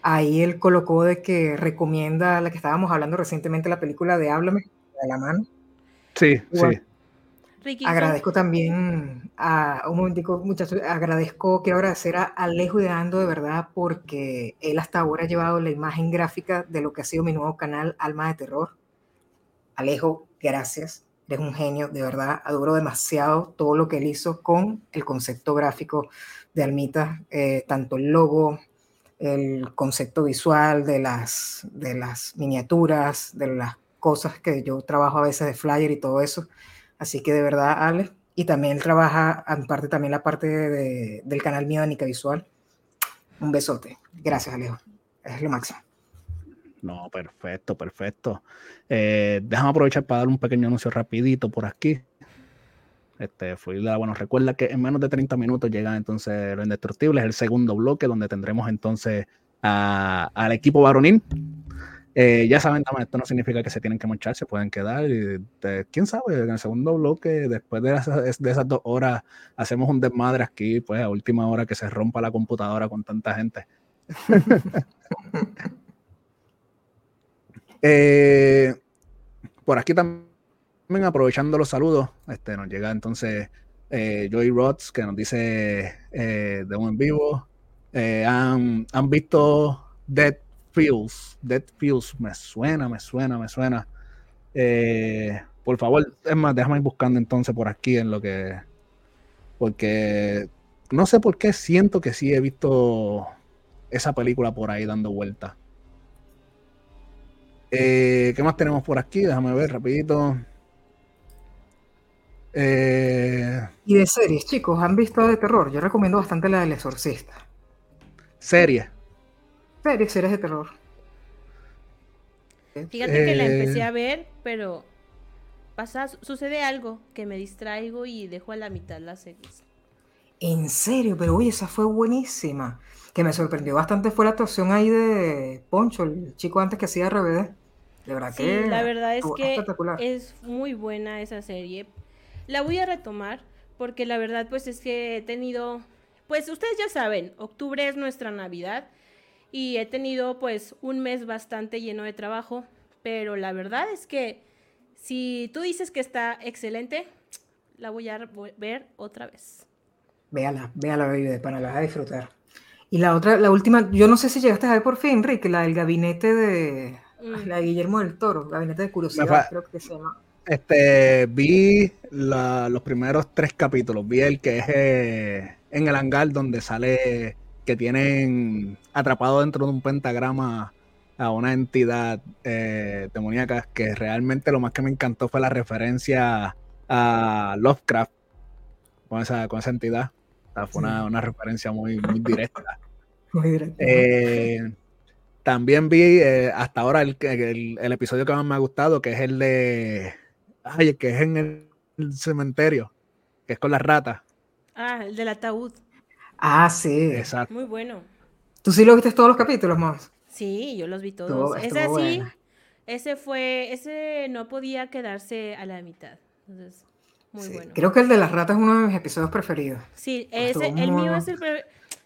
Ahí él colocó de que recomienda la que estábamos hablando recientemente, la película de Háblame, de la mano. Sí, sí agradezco también a un momentico, muchachos, agradezco, quiero agradecer a Alejo de Ando de verdad porque él hasta ahora ha llevado la imagen gráfica de lo que ha sido mi nuevo canal Alma de Terror. Alejo, gracias. Eres un genio, de verdad. Adoro demasiado todo lo que él hizo con el concepto gráfico de Almita, eh, tanto el logo, el concepto visual de las, de las miniaturas, de las cosas que yo trabajo a veces de flyer y todo eso. Así que de verdad, Ale, y también él trabaja, en parte también la parte del canal mío de Visual. Un besote. Gracias, Alejo. Es lo máximo. No, perfecto, perfecto. Eh, déjame aprovechar para dar un pequeño anuncio rapidito por aquí. Este, bueno, recuerda que en menos de 30 minutos llega entonces Lo Indestructible, es el segundo bloque donde tendremos entonces al equipo varonil Eh, ya saben, esto no significa que se tienen que marchar, se pueden quedar. Y, Quién sabe, en el segundo bloque, después de esas, dos horas, hacemos un desmadre aquí, pues a última hora que se rompa la computadora con tanta gente. [laughs] Eh, por aquí también, aprovechando los saludos, este, nos llega entonces eh, Joy Rods, que nos dice de un en vivo. han visto Dead Feels, Dead Feels, me suena, me suena, me suena. Eh, por favor, es más, déjame ir buscando entonces por aquí en lo que. Porque no sé por qué siento que sí he visto esa película por ahí dando vuelta. Eh, ¿Qué más tenemos por aquí? Déjame ver rapidito. Eh, y de series, chicos, ¿han visto de terror? Yo recomiendo bastante la del exorcista. Serie. Series, series de terror. Fíjate que la empecé eh. a ver, pero pasa, sucede algo que me distraigo y dejo a la mitad las series. En serio, pero oye, esa fue buenísima. Que me sorprendió bastante fue la actuación ahí de Poncho, el chico antes que hacía RBD. De verdad que la verdad es que es muy buena esa serie. La voy a retomar porque la verdad pues es que he tenido, pues ustedes ya saben, octubre es nuestra Navidad y he tenido pues un mes bastante lleno de trabajo, pero la verdad es que si tú dices que está excelente, la voy a ver otra vez. Véala, véala, baby, de pana, la vas a disfrutar. Y la otra, la última, yo no sé si llegaste a ver por fin, Enrique, la del gabinete de, mm. la Guillermo del Toro, gabinete de curiosidad, creo que se llama. Este, vi los primeros tres capítulos, vi el que es eh, en el hangar donde sale que tienen atrapado dentro de un pentagrama a una entidad eh, demoníaca que realmente lo más que me encantó fue la referencia a Lovecraft con esa, con esa entidad. fue una, referencia muy, muy directa. [laughs] Muy directa. Eh, también vi eh, hasta ahora el, el, episodio que más me ha gustado, que es el de. Ay, que es en el cementerio, que es con las ratas. Ah, el del ataúd. Ah, sí. Exacto. Muy bueno. ¿Tú sí lo viste todos los capítulos, más? Sí, yo los vi todos. ese sí, ese fue, ese no podía quedarse a la mitad. Entonces, muy bueno. Creo que el de las ratas es uno de mis episodios preferidos. Sí, ese, el mío es el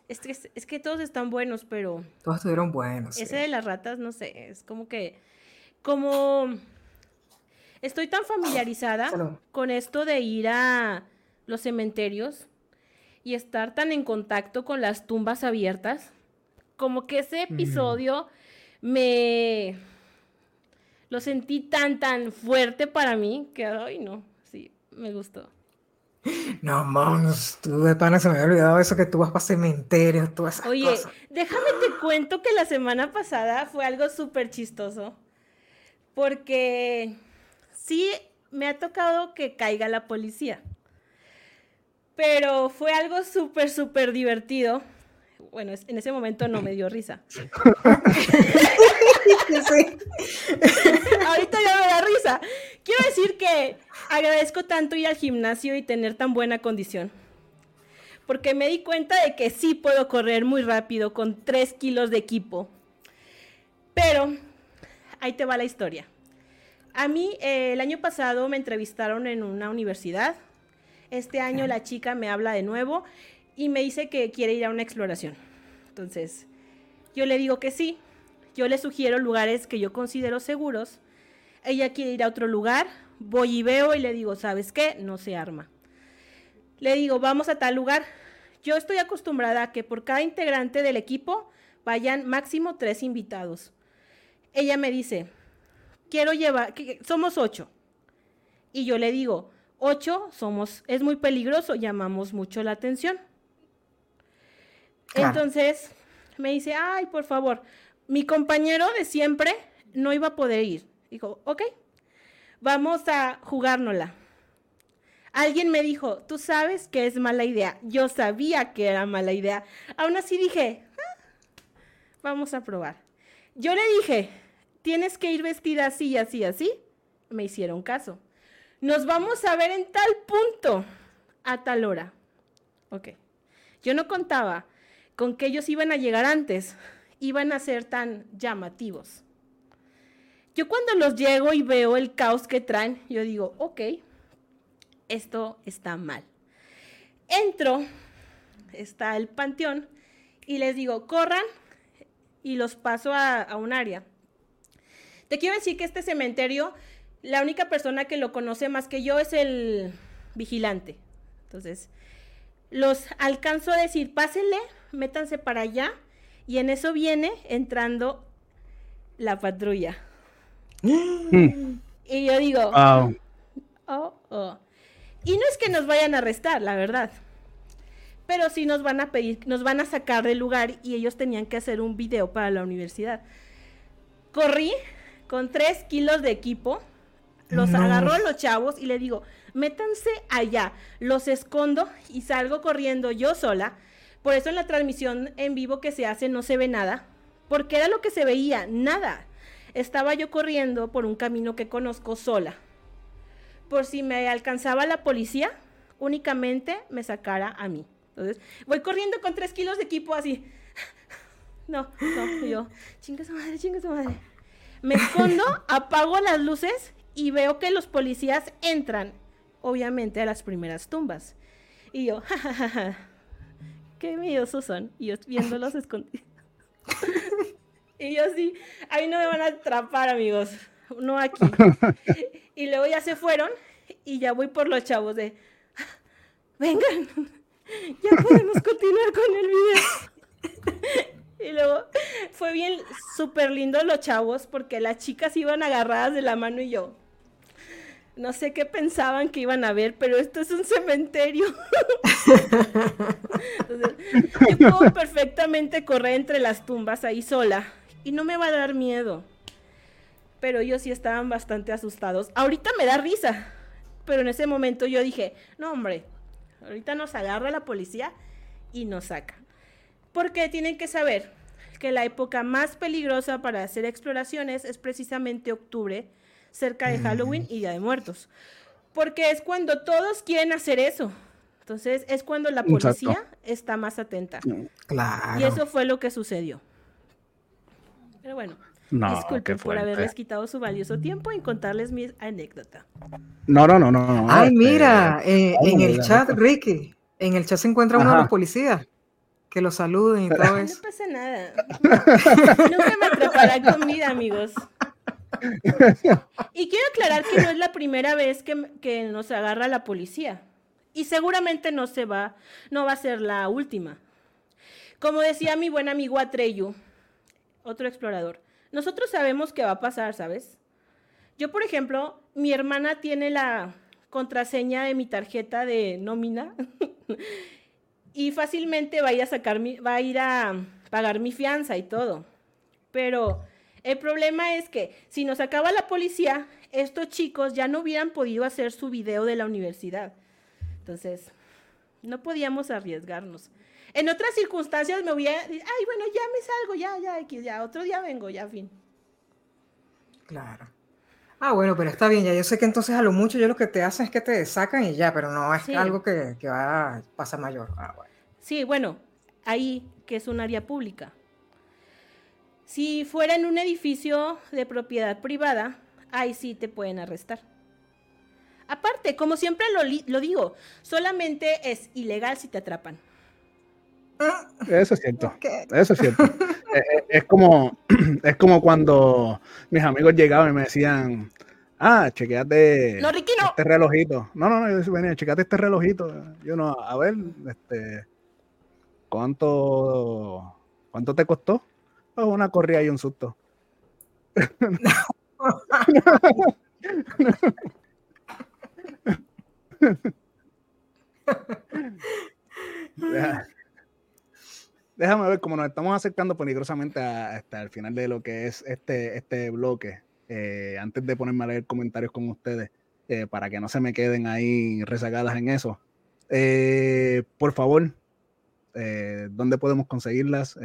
es que, es que todos están buenos, pero. Todos estuvieron buenos. Ese de las ratas, no sé, es como que. Como. Estoy tan familiarizada con esto de ir a los cementerios y estar tan en contacto con las tumbas abiertas, como que ese episodio me lo sentí tan tan fuerte para mí que ay no, sí, me gustó. No, mames, tú de pana se me había olvidado eso que tú vas para cementerios, tú esas Oye, déjame te cuento que la semana pasada fue algo súper chistoso. Porque sí me ha tocado que caiga la policía. Pero fue algo súper, súper divertido. Bueno, en ese momento no me dio risa. [laughs] Ahorita ya me da risa. Quiero decir que agradezco tanto ir al gimnasio y tener tan buena condición. Porque me di cuenta de que sí puedo correr muy rápido con 3 kilos de equipo. Pero ahí te va la historia. A mí eh, el año pasado me entrevistaron en una universidad este año la chica me habla de nuevo y me dice que quiere ir a una exploración. Entonces, yo le digo que sí. Yo le sugiero lugares que yo considero seguros. Ella quiere ir a otro lugar. Voy y veo y le digo, ¿sabes qué? No se arma. Le digo, vamos a tal lugar. Yo estoy acostumbrada a que por cada integrante del equipo vayan máximo tres invitados. Ella me dice, quiero llevar, somos ocho. Y yo le digo, Ocho, somos, es muy peligroso, llamamos mucho la atención. Entonces me dice, ay, por favor, mi compañero de siempre no iba a poder ir. Dijo, ok, vamos a jugárnosla. Alguien me dijo, tú sabes que es mala idea. Yo sabía que era mala idea. Aún así dije, ah, vamos a probar. Yo le dije, tienes que ir vestida así, así, así. Me hicieron caso. Nos vamos a ver en tal punto a tal hora. Ok. Yo no contaba con que ellos iban a llegar antes, iban a ser tan llamativos. yo cuando los llego y veo el caos que traen, yo digo, ok, esto está mal. Entro, está el panteón, y les digo, corran y los paso a, un área. Te quiero decir que este cementerio, la única persona que lo conoce más que yo es el vigilante. Entonces, los alcanzo a decir, pásenle, métanse para allá, y en eso viene entrando la patrulla. Mm. Y yo digo, oh, oh. Y no es que nos vayan a arrestar, la verdad pero sí nos van a pedir, nos van a sacar del lugar y ellos tenían que hacer un video para la universidad. Corrí con tres kilos de equipo, los agarró a los chavos y le digo, métanse allá, los escondo y salgo corriendo yo sola. Por eso en la transmisión en vivo que se hace no se ve nada, porque era lo que se veía, nada. Estaba yo corriendo por un camino que conozco sola. Por si me alcanzaba la policía, únicamente me sacara a mí. Entonces, voy corriendo con tres kilos de equipo así. [laughs] No, no, yo, chinga su madre, chinga su madre. Me escondo, [laughs] apago las luces y veo que los policías entran, obviamente, a las primeras tumbas. Y yo, [laughs] jajaja, qué miedosos son. Y yo viéndolos escondidos. y yo sí, ahí no me van a atrapar, amigos. No aquí. [laughs] Y luego ya se fueron y ya voy por los chavos de, vengan, [laughs] ya podemos continuar con el video. Y luego fue bien, súper lindo los chavos, porque las chicas iban agarradas de la mano y yo. No sé qué pensaban que iban a ver, pero esto es un cementerio. [laughs] yo puedo perfectamente correr entre las tumbas ahí sola y no me va a dar miedo. Pero ellos sí estaban bastante asustados. Ahorita me da risa, pero en ese momento yo dije, no hombre, Ahorita nos agarra la policía y nos saca. Porque tienen que saber que la época más peligrosa para hacer exploraciones es precisamente octubre, cerca de Halloween y Día de Muertos. Porque es cuando todos quieren hacer eso. Entonces es cuando la policía está más atenta. Claro. Y eso fue lo que sucedió. Pero bueno, no, Disculpen por haberles quitado su valioso tiempo en contarles mi anécdota. No, no, no, no. Ay, este, mira, eh, en el chat, Ricky, en el chat se encuentra uno de los policías. Que lo saluden y todo eso. No pasa nada. [laughs] Nunca me preparan comida, amigos. [laughs] Y quiero aclarar que no es la primera vez que, nos agarra la policía. Y seguramente no se va, no va a ser la última. Como decía mi buen amigo Atreyu, otro explorador, nosotros sabemos qué va a pasar, ¿sabes? Yo, por ejemplo, mi hermana tiene la contraseña de mi tarjeta de nómina [laughs] y fácilmente va a sacar mi, va a ir a pagar mi fianza y todo. Pero el problema es que si nos acaba la policía, estos chicos ya no hubieran podido hacer su video de la universidad. Entonces, no podíamos arriesgarnos. En otras circunstancias me hubiera, ay, bueno, ya me salgo, ya, ya, ya, otro día vengo, ya, fin. Claro. Ah, bueno, pero está bien, ya yo sé que entonces a lo mucho yo lo que te hacen es que te sacan y ya, pero no es algo que, va a pasar mayor. Ah, sí, bueno, ahí que es un área pública. Si fuera en un edificio de propiedad privada, ahí sí te pueden arrestar. Aparte, como siempre lo, lo digo, solamente es ilegal si te atrapan. Eso es cierto. Eso es cierto. [laughs] Eh, eh, es, como, [clears throat] es como cuando mis amigos llegaban y me decían, ah, chequeate este relojito. No, no, no, yo venía, chequeate este relojito. Yo no, a ver, este, ¿cuánto, cuánto te costó? Pues una corrida y un susto. déjame ver cómo nos estamos acercando peligrosamente hasta el final de lo que es este, este bloque. Eh, antes de ponerme a leer comentarios con ustedes, eh, para que no se me queden ahí rezagadas en eso. Eh, por favor, ¿dónde podemos conseguirlas?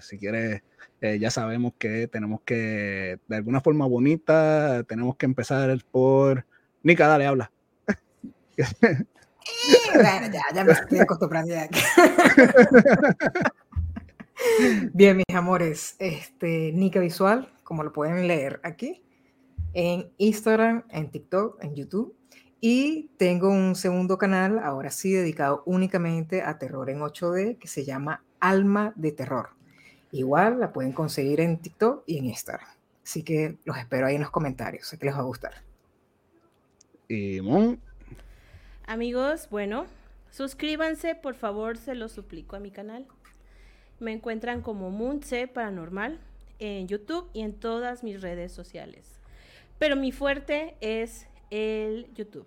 si quieres, ya sabemos que tenemos que, de alguna forma bonita, tenemos que empezar por... Nica, dale, habla. bueno, ya, ya me estoy acostumbrando ya. [laughs] Bien, mis amores, este, Nica Visual, como lo pueden leer aquí, en Instagram, en TikTok, en YouTube. Y tengo un segundo canal, ahora sí, dedicado únicamente a terror en 8D, que se llama Alma de Terror. Igual la pueden conseguir en TikTok y en Instagram. Así que los espero ahí en los comentarios, sé que les va a gustar. Y Amigos, bueno, suscríbanse, por favor, se los suplico a mi canal. Me encuentran como Moonse Paranormal en YouTube y en todas mis redes sociales. Pero mi fuerte es el YouTube.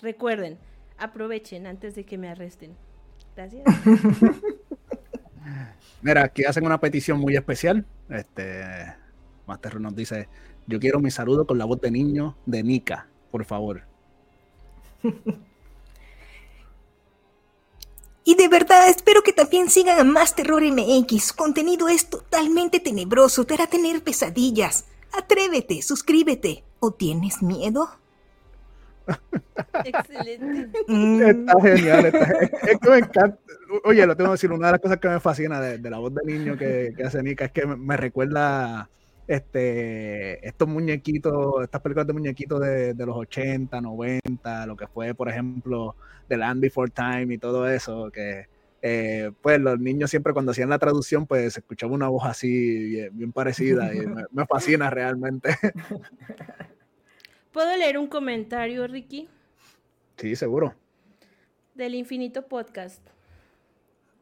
Recuerden, aprovechen antes de que me arresten. Gracias. [laughs] Mira, aquí hacen una petición muy especial. Este Master nos dice: Yo quiero mi saludo con la voz de niño de Nika, por favor. [laughs] Y de verdad espero que también sigan a Más Terror MX. Su contenido es totalmente tenebroso, te hará tener pesadillas. Atrévete, suscríbete. ¿O tienes miedo? Excelente. Está genial. es, que me encanta. Oye, lo tengo que decir, una de las cosas que me fascina de, la voz de niño que, hace Nika es que me, recuerda este, estos muñequitos, estas películas de muñequitos de, de, los 80, 90, lo que fue, por ejemplo, The Land Before Time y todo eso, que eh, pues los niños siempre cuando hacían la traducción, pues se escuchaba una voz así bien, parecida y me, fascina realmente. [laughs] ¿Puedo leer un comentario, Ricky? Sí, seguro. Del Infinito Podcast.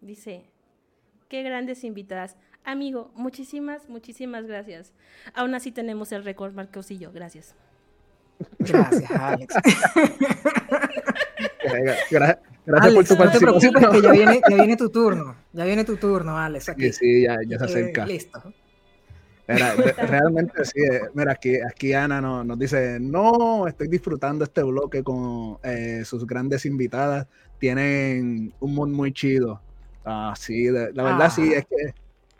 Dice, qué grandes invitadas. Amigo, muchísimas, muchísimas gracias. Aún así tenemos el récord, Marcos y yo. Gracias. Gracias, Alex. [laughs] gracias, por tu participación. No te que ya viene, ya viene tu turno. Ya viene tu turno, Alex. Sí, sí, ya, ya se acerca. listo. [laughs] realmente sí. Eh, mira, aquí, aquí Ana nos, nos, dice, no, estoy disfrutando este bloque con eh, sus grandes invitadas. Tienen un mood muy chido. Ah, sí, la verdad sí, ah. es que,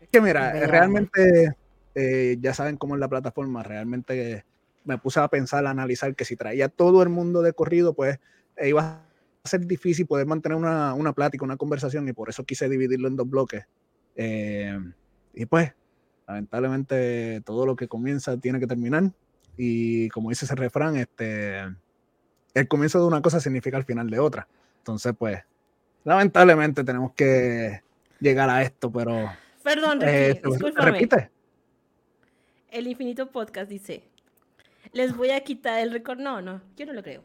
es que mira, realmente eh, ya saben cómo es la plataforma, realmente me puse a pensar, a analizar que si traía todo el mundo de corrido, pues iba a ser difícil poder mantener una, una, plática, una conversación, y por eso quise dividirlo en dos bloques. Y pues, lamentablemente, todo lo que comienza tiene que terminar. Y como dice ese refrán, este, el comienzo de una cosa significa el final de otra. Entonces, pues, lamentablemente tenemos que llegar a esto, pero... Perdón, eh, Repite. El Infinito Podcast dice, les voy a quitar el récord. No, no, yo no lo creo.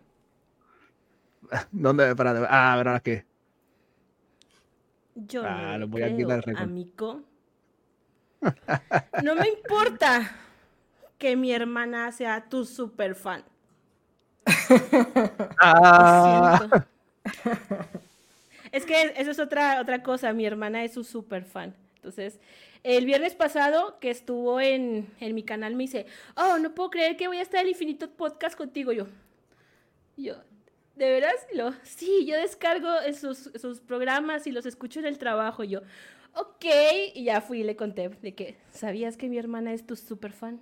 ¿Dónde? Para, ah, ¿verdad qué? Yo ah, no voy a quitar el récord. Amigo. No me importa que mi hermana sea tu super fan. Ah. Es que eso es otra, otra cosa. Mi hermana es su super fan. Entonces, el viernes pasado que estuvo en, en, mi canal me dice, oh, no puedo creer que voy a estar en el Infinito Podcast contigo. Yo, yo, ¿de veras? Lo, sí, yo descargo esos, esos programas y los escucho en el trabajo. Yo, ok, y ya fui y le conté de que, ¿sabías que mi hermana es tu super fan?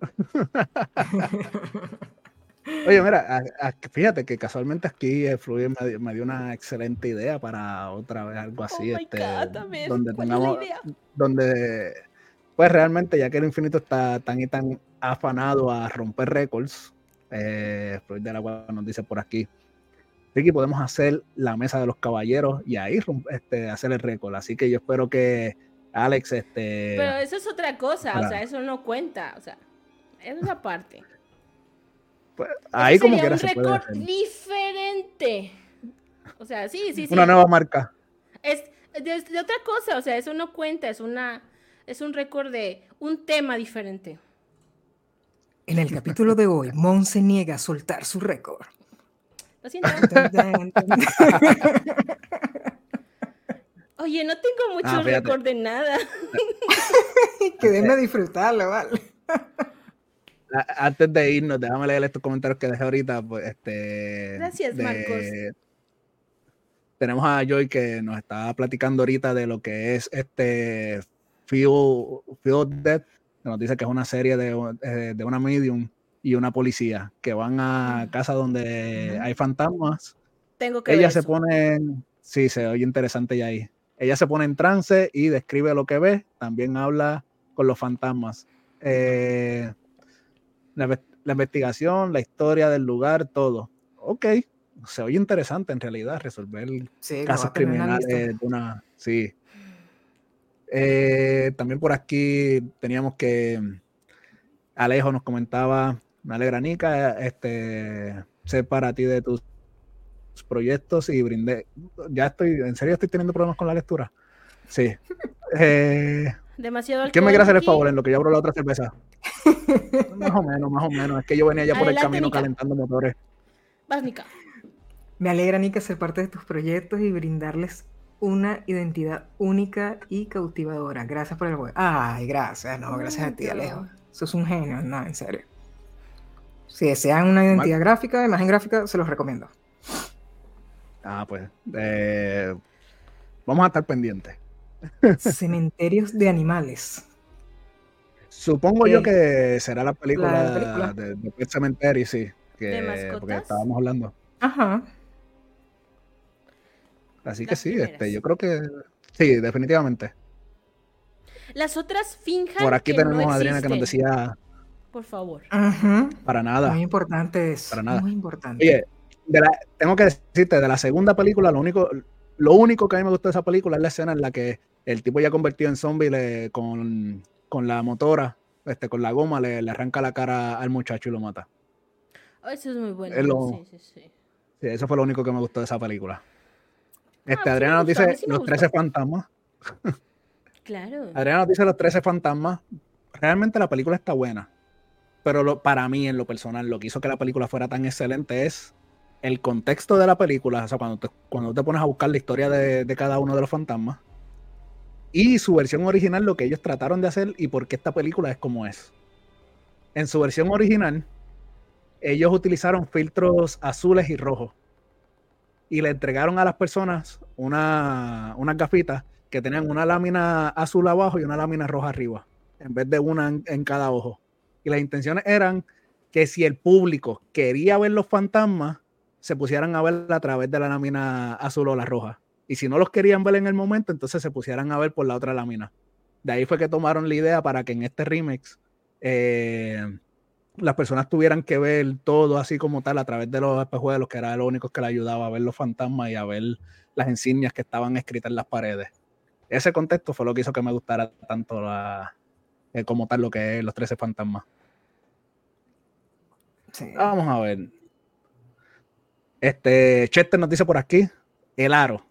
[laughs] Oye, mira, fíjate que casualmente aquí eh, Fluye me, dio una excelente idea para otra vez algo así, oh este, donde tengamos, donde, pues realmente ya que el infinito está tan y tan afanado a romper récords, eh, de la nos dice por aquí, Ricky, podemos hacer la mesa de los caballeros y ahí este, hacer el récord. Así que yo espero que Alex, este. Pero eso es otra cosa, o sea, eso no cuenta, o sea, es una parte. Pues, ahí como quiera un récord diferente. O sea, sí, sí, sí. Una nueva marca. Es de, otra cosa, o sea, eso no cuenta, es una es un récord de un tema diferente. En el capítulo de hoy, Mon se niega a soltar su récord. Lo siento. [laughs] [laughs] Oye, no tengo mucho ah, récord de nada. [laughs] que déme disfrutarlo, vale antes de irnos, déjame leer estos comentarios que dejé ahorita. Pues, este, Gracias, Marcos. Tenemos a Joy que nos está platicando ahorita de lo que es este Feel, Dead, que nos dice que es una serie de, eh, de, una medium y una policía que van a casa donde hay fantasmas. Tengo que Ella se pone, sí, se oye interesante ya ahí. Ella se pone en trance y describe lo que ve, también habla con los fantasmas. Eh, la investigación, la historia del lugar, todo. Ok, se oye interesante en realidad resolver casos criminales de una... Sí. Eh, también por aquí teníamos que Alejo nos comentaba, me alegra Nica, este, sé para ti de tus proyectos y brindé. Ya estoy, en serio estoy teniendo problemas con la lectura. Sí. [laughs] Eh, Demasiado ¿Quién me quiere hacer el favor en lo que yo abro la otra cerveza? [laughs] más o menos, más o menos. Es que yo venía ya por el camino calentando motores. Vas, Nica. Me alegra, Nica, ser parte de tus proyectos y brindarles una identidad única y cautivadora. Gracias por el juego. Ay, gracias. No, gracias a ti, Alejo. Sos un genio, no, en serio. Si desean una identidad gráfica, imagen gráfica, se los recomiendo. Ah, pues. Eh, vamos a estar pendientes. [laughs] Cementerios de animales. Supongo yo que será la película, de, de Cementerio, sí. Que, porque estábamos hablando. Ajá. Así que sí, este, yo creo que sí, definitivamente. Las otras finjas. Por aquí tenemos a Adriana que nos decía. Por favor. Para nada. Muy importante es. Para nada. Muy importante. Oye, tengo que decirte, de la segunda película, lo único, lo único que a mí me gustó de esa película es la escena en la que el tipo ya convertido en zombie con, la motora, este, con la goma, le, arranca la cara al muchacho y lo mata. Oh, eso es muy bueno. sí, sí, sí. sí, eso fue lo único que me gustó de esa película. Este, ah, Adriana nos dice los 13 fantasmas. Claro. Adriana nos dice los 13 fantasmas. Realmente la película está buena. Pero para mí, en lo personal, lo que hizo que la película fuera tan excelente es el contexto de la película. O sea, cuando te, cuando te pones a buscar la historia de, de cada uno de los fantasmas. Y su versión original, lo que ellos trataron de hacer y por qué esta película es como es. En su versión original, ellos utilizaron filtros azules y rojos y le entregaron a las personas una, unas gafitas que tenían una lámina azul abajo y una lámina roja arriba, en vez de una en, cada ojo. Y las intenciones eran que si el público quería ver los fantasmas, se pusieran a ver a través de la lámina azul o la roja. Y si no los querían ver en el momento, entonces se pusieran a ver por la otra lámina. De ahí fue que tomaron la idea para que en este remix eh, las personas tuvieran que ver todo así como tal a través de los espejuelos, que era lo único que le ayudaba a ver los fantasmas y a ver las insignias que estaban escritas en las paredes. Ese contexto fue lo que hizo que me gustara tanto la, eh, como tal lo que es los 13 fantasmas. Vamos a ver. Este, Chester nos dice por aquí, el aro.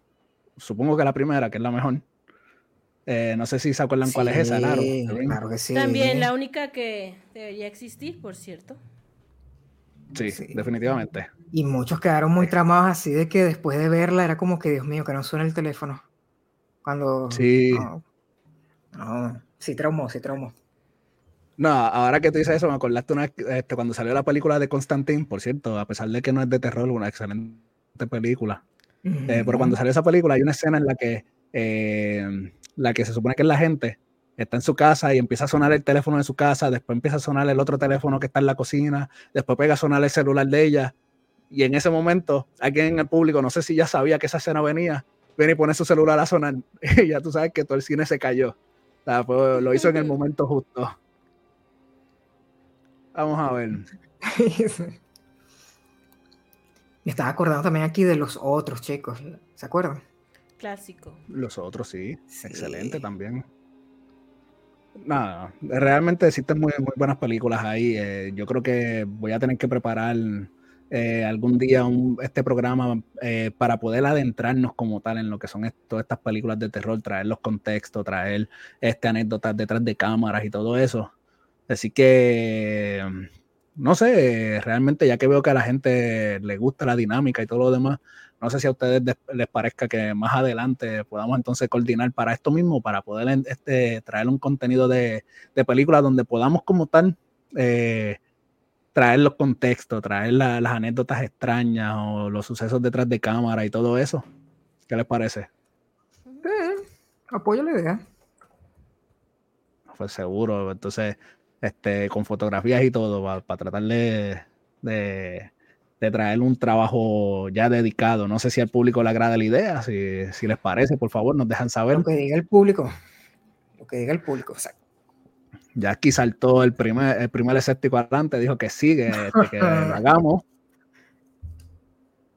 Supongo que la primera, que es la mejor. Eh, no sé si se acuerdan cuál es esa, claro. Claro que sí. También la única que debería existir, por cierto. Sí, definitivamente. Y muchos quedaron muy tramados así de que después de verla era como que, Dios mío, que no suena el teléfono. Cuando. Sí. No, sí traumó, sí traumó. No, ahora que tú dices eso, me acordaste una, este, cuando salió la película de Constantine, por cierto, a pesar de que no es de terror, una excelente película. Eh, pero cuando salió esa película hay una escena en la que eh, la que se supone que es la gente, está en su casa y empieza a sonar el teléfono de su casa, después empieza a sonar el otro teléfono que está en la cocina, después pega a sonar el celular de ella. Y en ese momento, alguien en el público, no sé si ya sabía que esa escena venía, viene y pone su celular a sonar. [laughs] Y ya tú sabes que todo el cine se cayó. Lo hizo en el [laughs] momento justo. Vamos a ver. [laughs] Me estaba acordando también aquí de los otros chicos, ¿se acuerdan? Clásico. Los otros sí, excelente también. Nada, realmente existen muy, muy buenas películas ahí. Eh, yo creo que voy a tener que preparar eh, algún día este programa eh, para poder adentrarnos como tal en lo que son todas estas películas de terror, traer los contextos, traer este, anécdotas detrás de cámaras y todo eso. Así que, no sé, realmente ya que veo que a la gente le gusta la dinámica y todo lo demás, no sé si a ustedes les parezca que más adelante podamos entonces coordinar para esto mismo, para poder este, traer un contenido de, de película donde podamos como tal eh, traer los contextos, traer las anécdotas extrañas o los sucesos detrás de cámara y todo eso. ¿Qué les parece? Eh, apoyo la idea. Pues seguro, entonces, este, con fotografías y todo, para, tratar de de traer un trabajo ya dedicado. No sé si al público le agrada la idea, si, si les parece, por favor, nos dejan saber. Lo que diga el público. Lo que diga el público, exacto. Ya aquí saltó el primer, el primer escéptico adelante, dijo que sí, que, este, [laughs] lo hagamos.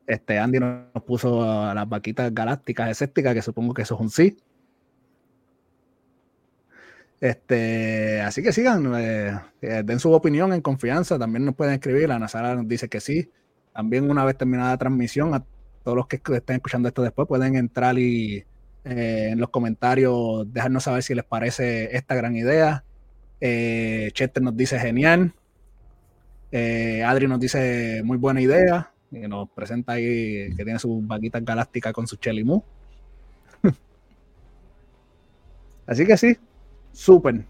Este Andy nos puso las vaquitas galácticas escépticas, que supongo que eso es un sí. Este, así que sigan, eh, den su opinión en confianza. También nos pueden escribir. Ana Sara nos dice que sí. También, una vez terminada la transmisión, a todos los que estén escuchando esto después pueden entrar y eh, en los comentarios dejarnos saber si les parece esta gran idea. Eh, Chester nos dice genial. Adri nos dice muy buena idea. Y nos presenta ahí que tiene su vaquita galáctica con su Chelimu. [laughs] Así que sí, súper.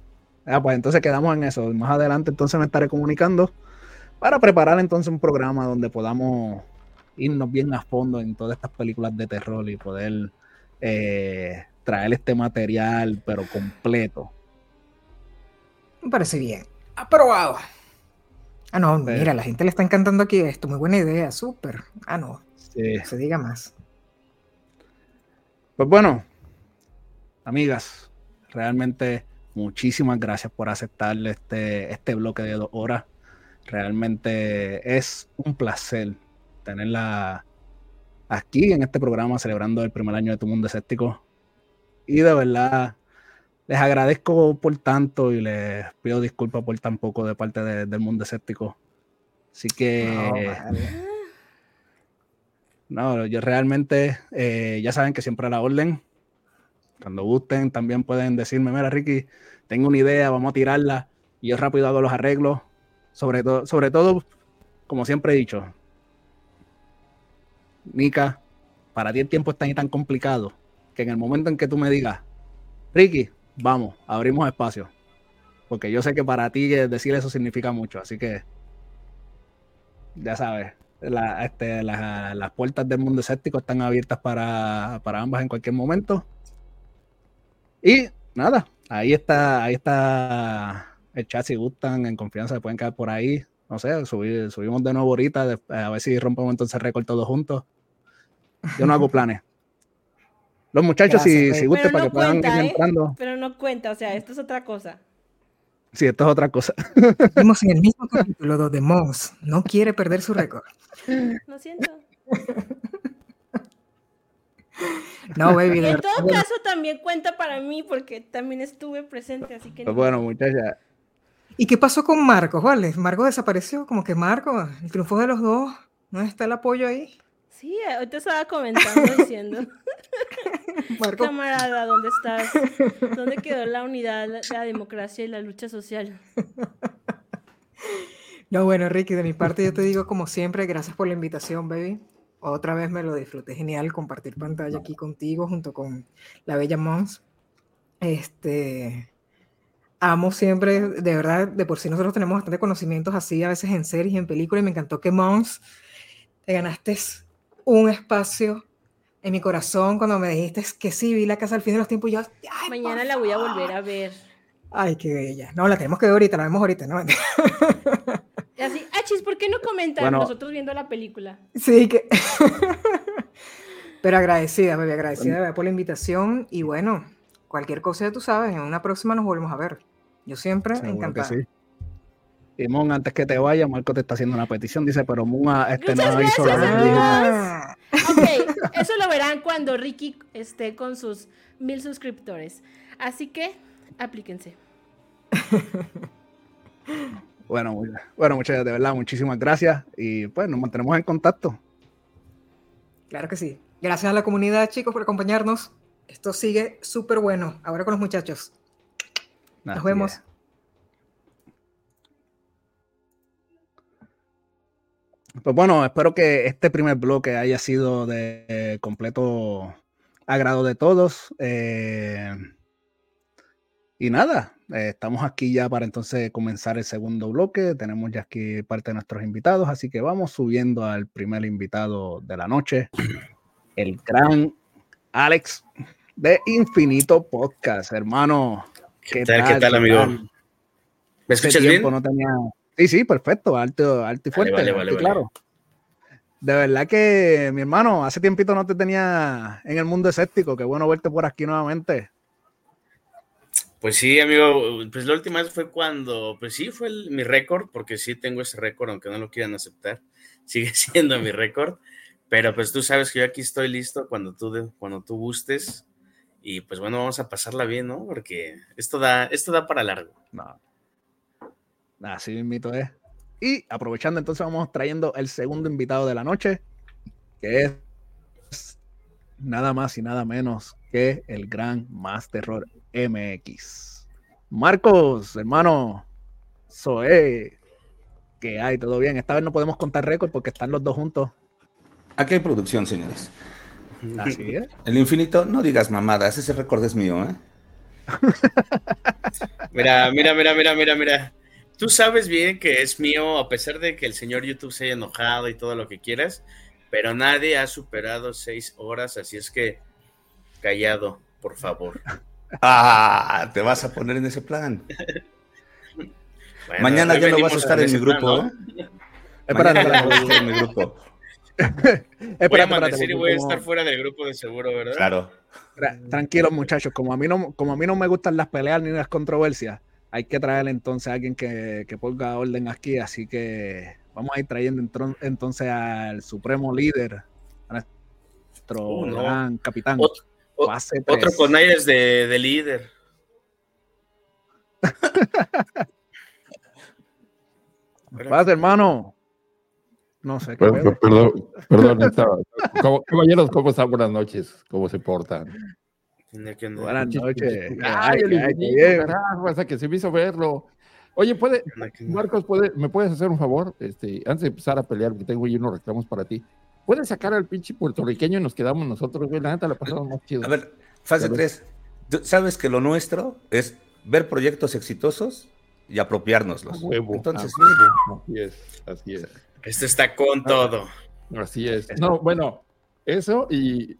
Ah, pues entonces quedamos en eso. Más adelante entonces me estaré comunicando para preparar entonces un programa donde podamos irnos bien a fondo en todas estas películas de terror y poder eh, traer este material pero completo. Me parece bien. Aprobado. Ah, no, mira, la gente le está encantando aquí esto. Muy buena idea, súper. Ah, no. Sí. Se diga más. Pues bueno, amigas, realmente muchísimas gracias por aceptar este, este bloque de dos horas. Realmente es un placer tenerla aquí en este programa celebrando el primer año de Tu Mundo Escéptico. Y de verdad, les agradezco por tanto y les pido disculpas por tan poco de parte del mundo escéptico. Así que. No, yo realmente, eh, ya saben que siempre a la orden. Cuando gusten, también pueden decirme, mira, Ricky, tengo una idea, vamos a tirarla. Y yo rápido hago los arreglos. Sobre, todo sobre todo, como siempre he dicho, Nika, para ti el tiempo está ahí tan complicado que en el momento en que tú me digas, Ricky, vamos, abrimos espacio. Porque yo sé que para ti decir eso significa mucho, así que ya sabes, este, las puertas del mundo escéptico están abiertas para, ambas en cualquier momento. Y nada, ahí está, ahí está el chat. Si gustan, en confianza, se pueden quedar por ahí. No sé, subimos de nuevo ahorita, a ver si rompemos entonces el récord todos juntos. Yo no hago planes. Los muchachos, si, si guste, para que puedan ir ¿eh? entrando. Pero no cuenta, o sea, esto es otra cosa. Sí, esto es otra cosa. Vemos en el mismo capítulo donde Moss no quiere perder su récord. Lo siento. No, baby. En todo caso, también cuenta para mí porque también estuve presente, así que. Pues bueno, muchachas. ¿Y qué pasó con Marcos, vale? Marcos desapareció, como que Marcos, el triunfo de los dos, ¿no está el apoyo ahí? Sí, hoy te estaba comentando diciendo. [laughs] Camarada, ¿dónde estás? ¿Dónde quedó la unidad, la democracia y la lucha social? No, bueno, Ricky, de mi parte yo te digo como siempre, gracias por la invitación, baby. Otra vez me lo disfruté genial compartir pantalla aquí contigo junto con la bella Mons. Este, amo siempre, de verdad, de por sí nosotros tenemos bastante conocimientos así, a veces en series y en películas, y me encantó que Mons te ganaste un espacio en mi corazón cuando me dijiste que sí, vi la casa al fin de los tiempos. Y yo, Mañana la voy a volver a ver. Ay, qué bella. No, la tenemos que ver ahorita, la vemos ahorita, ¿no? Y así, achis, ¿por qué no comentar nosotros viendo la película? Sí, que. [laughs] Pero agradecida, bebé, agradecida por la invitación. Y bueno, cualquier cosa, tú sabes, en una próxima nos volvemos a ver. Yo siempre encantada. Y Mon, antes que te vaya, Marco te está haciendo una petición. Dice, pero Mon ah, este, no hizo la Ok, [laughs] eso lo verán cuando Ricky esté con sus mil suscriptores. Así que, aplíquense. bueno, muy, bueno, muchas de verdad, muchísimas gracias. Y pues nos mantenemos en contacto. Claro que sí. Gracias a la comunidad, chicos, por acompañarnos. Esto sigue súper bueno. Ahora con los muchachos. Nos vemos. Pues bueno, espero que este primer bloque haya sido de completo agrado de todos. Eh, y nada, eh, estamos aquí ya para entonces comenzar el segundo bloque. Tenemos ya aquí parte de nuestros invitados, así que vamos subiendo al primer invitado de la noche, el gran Alex de Infinito Podcast, hermano. ¿Qué, tal, ¿Qué tal, amigo? ¿Me escuchas bien? No tenía... Sí, sí, perfecto, alto, alto y fuerte, vale, vale, claro. De verdad que, mi hermano, hace tiempito no te tenía en el mundo escéptico. Qué bueno verte por aquí nuevamente. Pues sí, amigo, pues la última vez fue cuando, pues sí, fue mi récord, porque sí tengo ese récord, aunque no lo quieran aceptar, [laughs] sigue siendo mi récord, pero pues tú sabes que yo aquí estoy listo cuando tú, cuando tú gustes, y pues bueno, vamos a pasarla bien, ¿no? Porque esto da, esto da para largo. No. Así invito es. Y aprovechando, entonces vamos trayendo el segundo invitado de la noche, que es nada más y nada menos que el gran Más Terror MX. Marcos, hermano, Zoe, que hay, todo bien. Esta vez no podemos contar récord porque están los dos juntos. Aquí hay producción, señores. Así es. El infinito, no digas mamadas, ese récord es mío, ¿eh? [laughs] mira, mira, mira, mira, mira, mira. Tú sabes bien que es mío, a pesar de que el señor YouTube se haya enojado y todo lo que quieras, pero nadie ha superado seis horas, así es que callado, por favor. Ah, te vas a poner en ese plan. Mañana ya no vas a estar en, mi grupo. [laughs] ¿eh? Mañana no vas a estar en mi grupo. voy a y voy a estar fuera del grupo de seguro, ¿verdad? Claro. Tranquilos, muchachos, como a mí no, como a mí no me gustan las peleas ni las controversias, hay que traer entonces a alguien que, que ponga orden aquí, así que vamos a ir trayendo entonces al supremo líder, a nuestro uh, gran capitán. otro con aires de, de líder. Paz, hermano. No sé. ¿qué perdón, perdón, estaba. caballeros, ¿cómo están? Buenas noches. ¿Cómo se portan? Buenas noches. Ay, hasta que se me hizo verlo. Oye, puede, Marcos, puede, ¿me puedes hacer un favor? Este, antes de empezar a pelear, porque tengo ahí unos reclamos para ti. ¿Puedes sacar al pinche puertorriqueño y nos quedamos nosotros, güey? La neta la pasamos más chido. A ver, fase 3. Sabes que lo nuestro es ver proyectos exitosos y apropiárnoslos. Entonces, así es, así es. Este está con todo. Así es. No, bueno, eso y [laughs]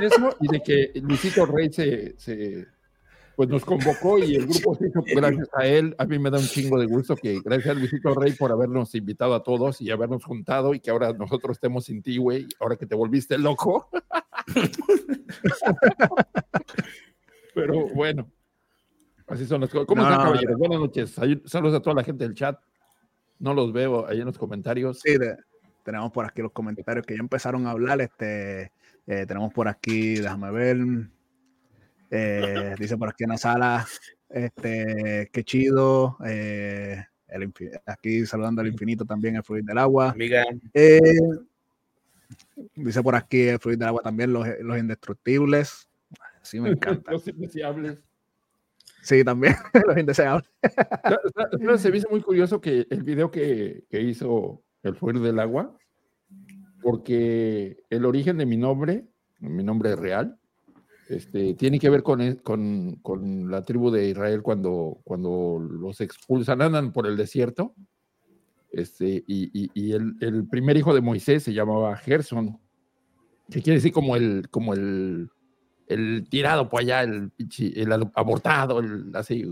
eso y de que Luisito Rey se, se, pues nos convocó y el grupo se hizo gracias a él. A mí me da un chingo de gusto que gracias a Luisito Rey por habernos invitado a todos y habernos juntado y que ahora nosotros estemos sin ti, güey, ahora que te volviste loco. [laughs] Pero bueno, así son las cosas. ¿Cómo están, caballeros? Buenas noches. Saludos a toda la gente del chat. No los veo ahí en los comentarios. Sí, tenemos por aquí los comentarios que ya empezaron a hablar. Este, eh, tenemos por aquí, déjame ver, eh, dice por aquí en la sala, este, qué chido. Eh, el aquí saludando al infinito también el fluir del agua. Amiga. Eh, dice por aquí el fluir del agua también, los, los indestructibles. Sí, me encanta. los indeseables. Sí, también, [laughs] los indeseables. se me hizo muy curioso que el video que, que hizo el fluir del agua, porque el origen de mi nombre, mi nombre real, este, tiene que ver con, con, con, la tribu de Israel cuando, cuando los expulsan, andan por el desierto. Este, y, y, el, el, primer hijo de Moisés se llamaba Gerson, que quiere decir como el, como el, el tirado por allá, el, el abortado, el, así,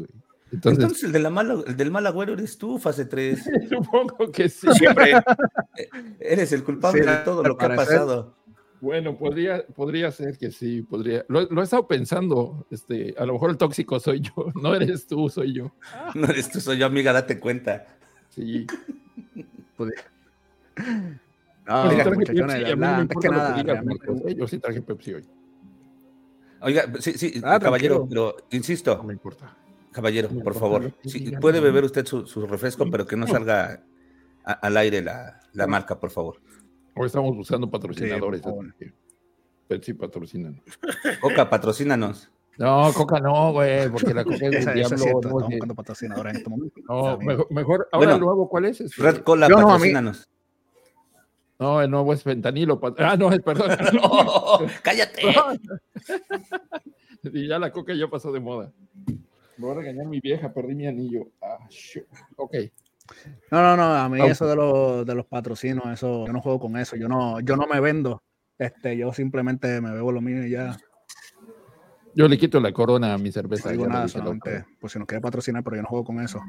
Entonces, el, de la mala, el del mal agüero eres tú, fase 3. [laughs] Supongo que sí. Siempre. [laughs] Eh, eres el culpable de todo lo que ha pasado. Bueno, podría, podría ser que sí, podría. Lo, he estado pensando, este, a lo mejor el tóxico soy yo, [laughs] no eres tú, soy yo. No eres tú, soy yo, amiga, date cuenta. Sí. No, Oiga, antes que nada, yo sí traje Pepsi hoy. Oiga, sí, sí, ah, caballero, pero insisto. No me importa. Caballero, por favor, puede beber usted su, refresco, pero que no salga al aire la, la marca, por favor. Hoy estamos buscando patrocinadores. Pepsi patrocinan. Coca, patrocínanos. No, Coca no, güey, porque la Coca es [laughs] el diablo. Es cierto, no, estamos buscando patrocinadores en este momento. No, mejor, mejor, ahora nuevo, ¿cuál es? Este, Red Cola, Yo patrocínanos. No, el nuevo es fentanilo. Ah, no, perdón. [laughs] no, [laughs] cállate. y ya la Coca ya pasó de moda. Me voy a regañar mi vieja, perdí mi anillo. Ah, ok. No, no, no, a mí eso de los, de los patrocinos, eso, yo no juego con eso, yo no, yo no me vendo, este, yo simplemente me bebo lo mío y ya. Yo le quito la corona a mi cerveza. No digo nada, solamente, pues si nos quiere patrocinar, pero yo no juego con eso.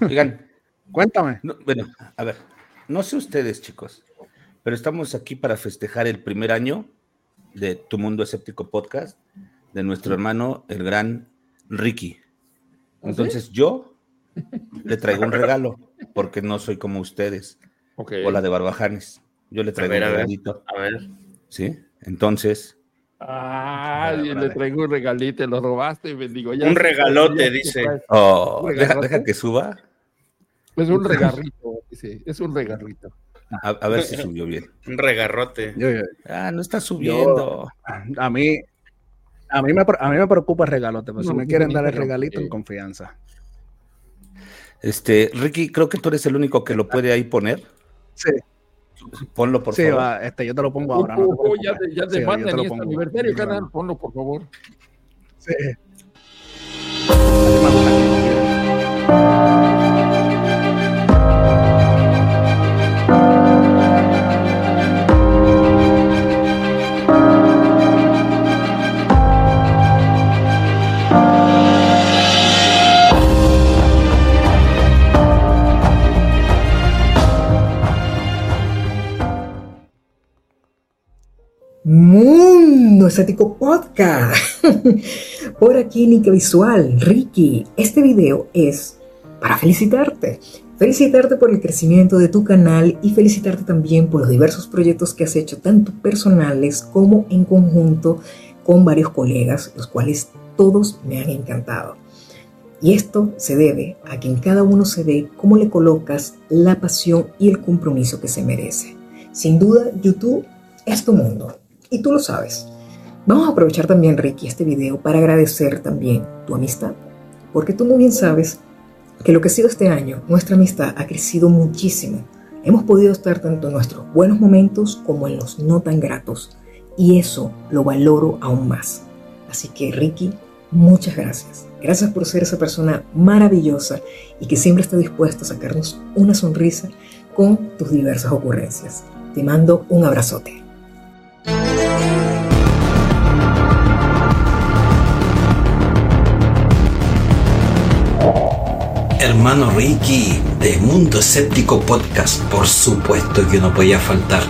Oigan, [laughs] cuéntame. bueno, a ver, no sé ustedes, chicos, pero estamos aquí para festejar el primer año de Tu Mundo Escéptico Podcast de nuestro hermano, el gran Ricky. ¿Ah, Entonces yo le traigo un regalo, porque no soy como ustedes. O la de Barbajanes. Yo le traigo un regalito. A ver. ¿Sí? Entonces. Ah, le traigo un regalito, lo robaste, bendigo. un regalote, dice. Oh, deja, que suba. Es un regarrito, dice. Es un regarrito. A, ver si subió bien. Un regarrote. Ah, no está subiendo. a mí, a mí me, a mí me preocupa el regalote, pero si me quieren dar el regalito en confianza. Este, Ricky, creo que tú eres el único que lo puede ahí poner. Sí. Ponlo por sí, favor. Va, este, yo te lo pongo ahora. No ya te, ya te sí, mandan este aniversario, canal. Ponlo, por favor. Sí. Mundo Estético Podcast. [laughs] Por aquí, Nica Visual, Ricky. Este video es para felicitarte. Felicitarte por el crecimiento de tu canal y felicitarte también por los diversos proyectos que has hecho, tanto personales como en conjunto con varios colegas, los cuales todos me han encantado. Y esto se debe a que en cada uno se ve cómo le colocas la pasión y el compromiso que se merece. Sin duda, YouTube es tu mundo y tú lo sabes. Vamos a aprovechar también, Ricky, este video para agradecer también tu amistad, porque tú muy bien sabes que lo que ha sido este año, nuestra amistad ha crecido muchísimo. Hemos podido estar tanto en nuestros buenos momentos como en los no tan gratos, y eso lo valoro aún más. Así que, Ricky, muchas gracias. Gracias por ser esa persona maravillosa y que siempre está dispuesta a sacarnos una sonrisa con tus diversas ocurrencias. Te mando un abrazote. Hermano Ricky de Mundo Escéptico Podcast, por supuesto que no podía faltar.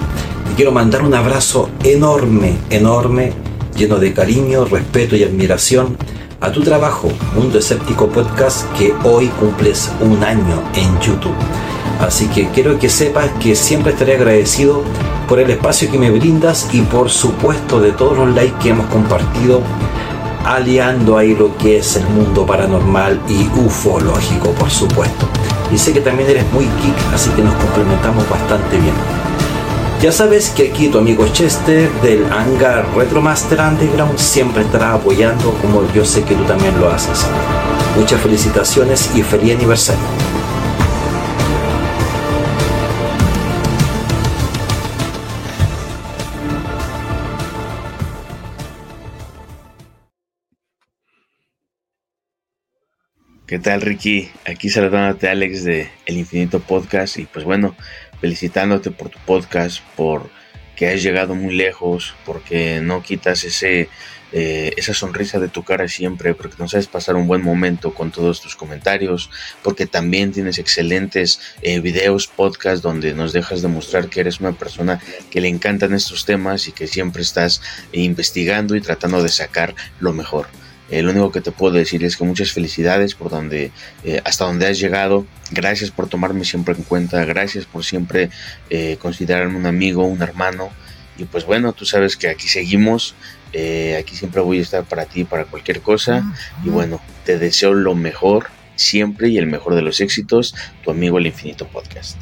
Te quiero mandar un abrazo enorme, enorme, lleno de cariño, respeto y admiración a tu trabajo, Mundo Escéptico Podcast, que hoy cumples un año en YouTube. Así que quiero que sepas que siempre estaré agradecido por el espacio que me brindas y por supuesto de todos los likes que hemos compartido aliando ahí lo que es el mundo paranormal y ufológico, por supuesto. Y sé que también eres muy geek, así que nos complementamos bastante bien. Ya sabes que aquí tu amigo Chester del hangar Retromaster Underground siempre estará apoyando como yo sé que tú también lo haces. Muchas felicitaciones y feliz aniversario. ¿Qué tal Ricky? Aquí saludándote Alex de El Infinito Podcast y pues bueno, felicitándote por tu podcast, por que has llegado muy lejos, porque no quitas ese, eh, esa sonrisa de tu cara siempre, porque nos sabes pasar un buen momento con todos tus comentarios, porque también tienes excelentes eh, videos, podcasts donde nos dejas demostrar que eres una persona que le encantan estos temas y que siempre estás investigando y tratando de sacar lo mejor. Eh, lo único que te puedo decir es que muchas felicidades por donde, eh, hasta donde has llegado. Gracias por tomarme siempre en cuenta. Gracias por siempre eh, considerarme un amigo, un hermano. Y pues bueno, tú sabes que aquí seguimos. aquí siempre voy a estar para ti, para cualquier cosa. Y bueno, te deseo lo mejor siempre y el mejor de los éxitos. Tu amigo El Infinito Podcast.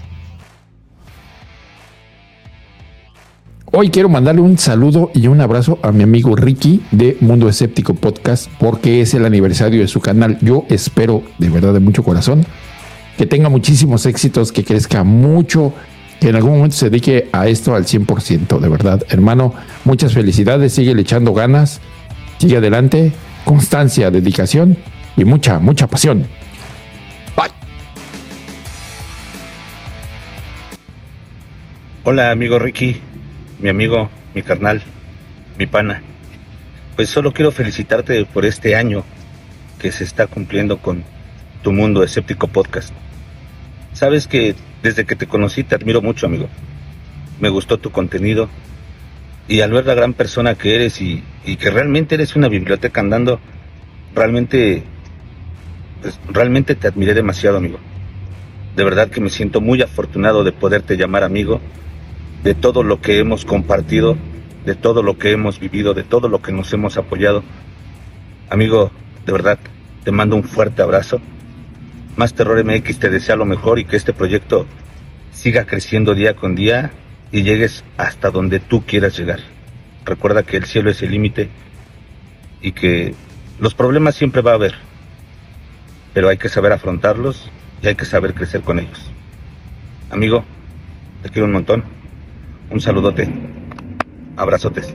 Hoy quiero mandarle un saludo y un abrazo a mi amigo Ricky de Mundo Escéptico Podcast porque es el aniversario de su canal. Yo espero de verdad de mucho corazón que tenga muchísimos éxitos, que crezca mucho, que en algún momento se dedique a esto al 100%. De verdad, hermano, muchas felicidades, sigue le echando ganas, sigue adelante, constancia, dedicación y mucha, mucha pasión. Bye. Hola, amigo Ricky mi amigo, mi carnal, mi pana. Pues solo quiero felicitarte por este año que se está cumpliendo con tu mundo escéptico podcast. Sabes que desde que te conocí te admiro mucho, amigo. Me gustó tu contenido y al ver la gran persona que eres y, que realmente eres una biblioteca andando, realmente, pues, realmente te admiré demasiado, amigo. De verdad que me siento muy afortunado de poderte llamar amigo, de todo lo que hemos compartido, de todo lo que hemos vivido, de todo lo que nos hemos apoyado. Amigo, de verdad, te mando un fuerte abrazo. Más Terror MX te desea lo mejor y que este proyecto siga creciendo día con día y llegues hasta donde tú quieras llegar. Recuerda que el cielo es el límite y que los problemas siempre va a haber, pero hay que saber afrontarlos y hay que saber crecer con ellos. Amigo, te quiero un montón. Un saludote. Abrazotes.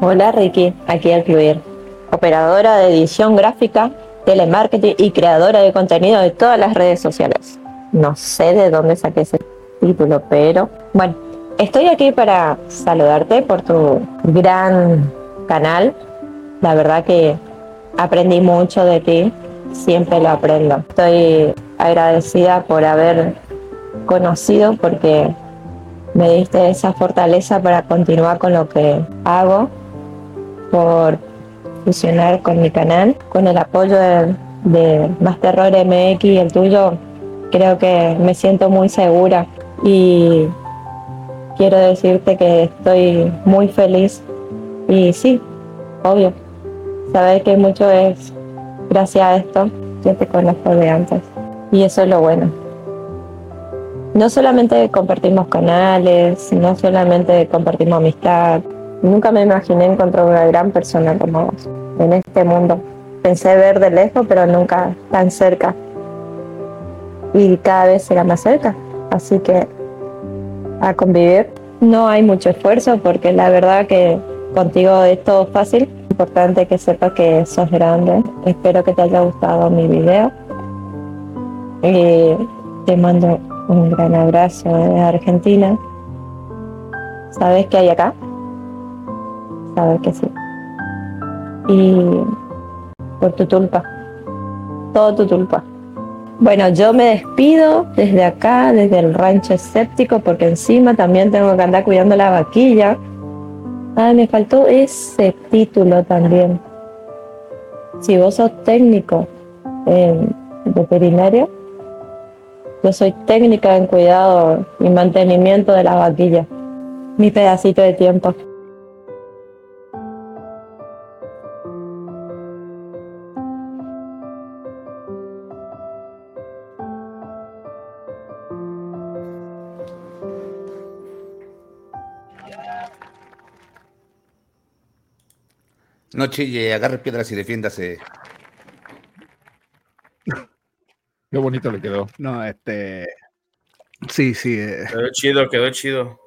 Hola Ricky, aquí al fluir. Operadora de edición gráfica, telemarketing y creadora de contenido de todas las redes sociales. No sé de dónde saqué ese título, pero bueno, estoy aquí para saludarte por tu gran canal. La verdad que aprendí mucho de ti, siempre lo aprendo. Estoy agradecida por haber conocido porque me diste esa fortaleza para continuar con lo que hago, por fusionar con mi canal, con el apoyo de, de Más Terror MX y el tuyo creo que me siento muy segura. Y quiero decirte que estoy muy feliz. Y sí, obvio, sabes que mucho es gracias a esto, yo te conozco de antes. Y eso es lo bueno. No solamente compartimos canales, no solamente compartimos amistad, nunca me imaginé encontrar una gran persona como vos en este mundo. Pensé ver de lejos, pero nunca tan cerca y cada vez será más cerca. Así que a convivir no hay mucho esfuerzo porque la verdad que contigo es todo fácil. Importante que sepas que sos grande. Espero que te haya gustado mi video. Y te mando un gran abrazo de Argentina. ¿Sabes qué hay acá? Sabes que sí. Y por tu tulpa. Todo tu tulpa. Bueno, yo me despido desde acá, desde el rancho escéptico, porque encima también tengo que andar cuidando la vaquilla. Ah, me faltó ese título también. Si vos sos técnico en veterinario, yo soy técnica en cuidado y mantenimiento de la vaquilla. Mi pedacito de tiempo. No chille, agarre piedras y defiéndase. Qué bonito le quedó. No, este. Sí, sí. Eh. Quedó chido, quedó chido.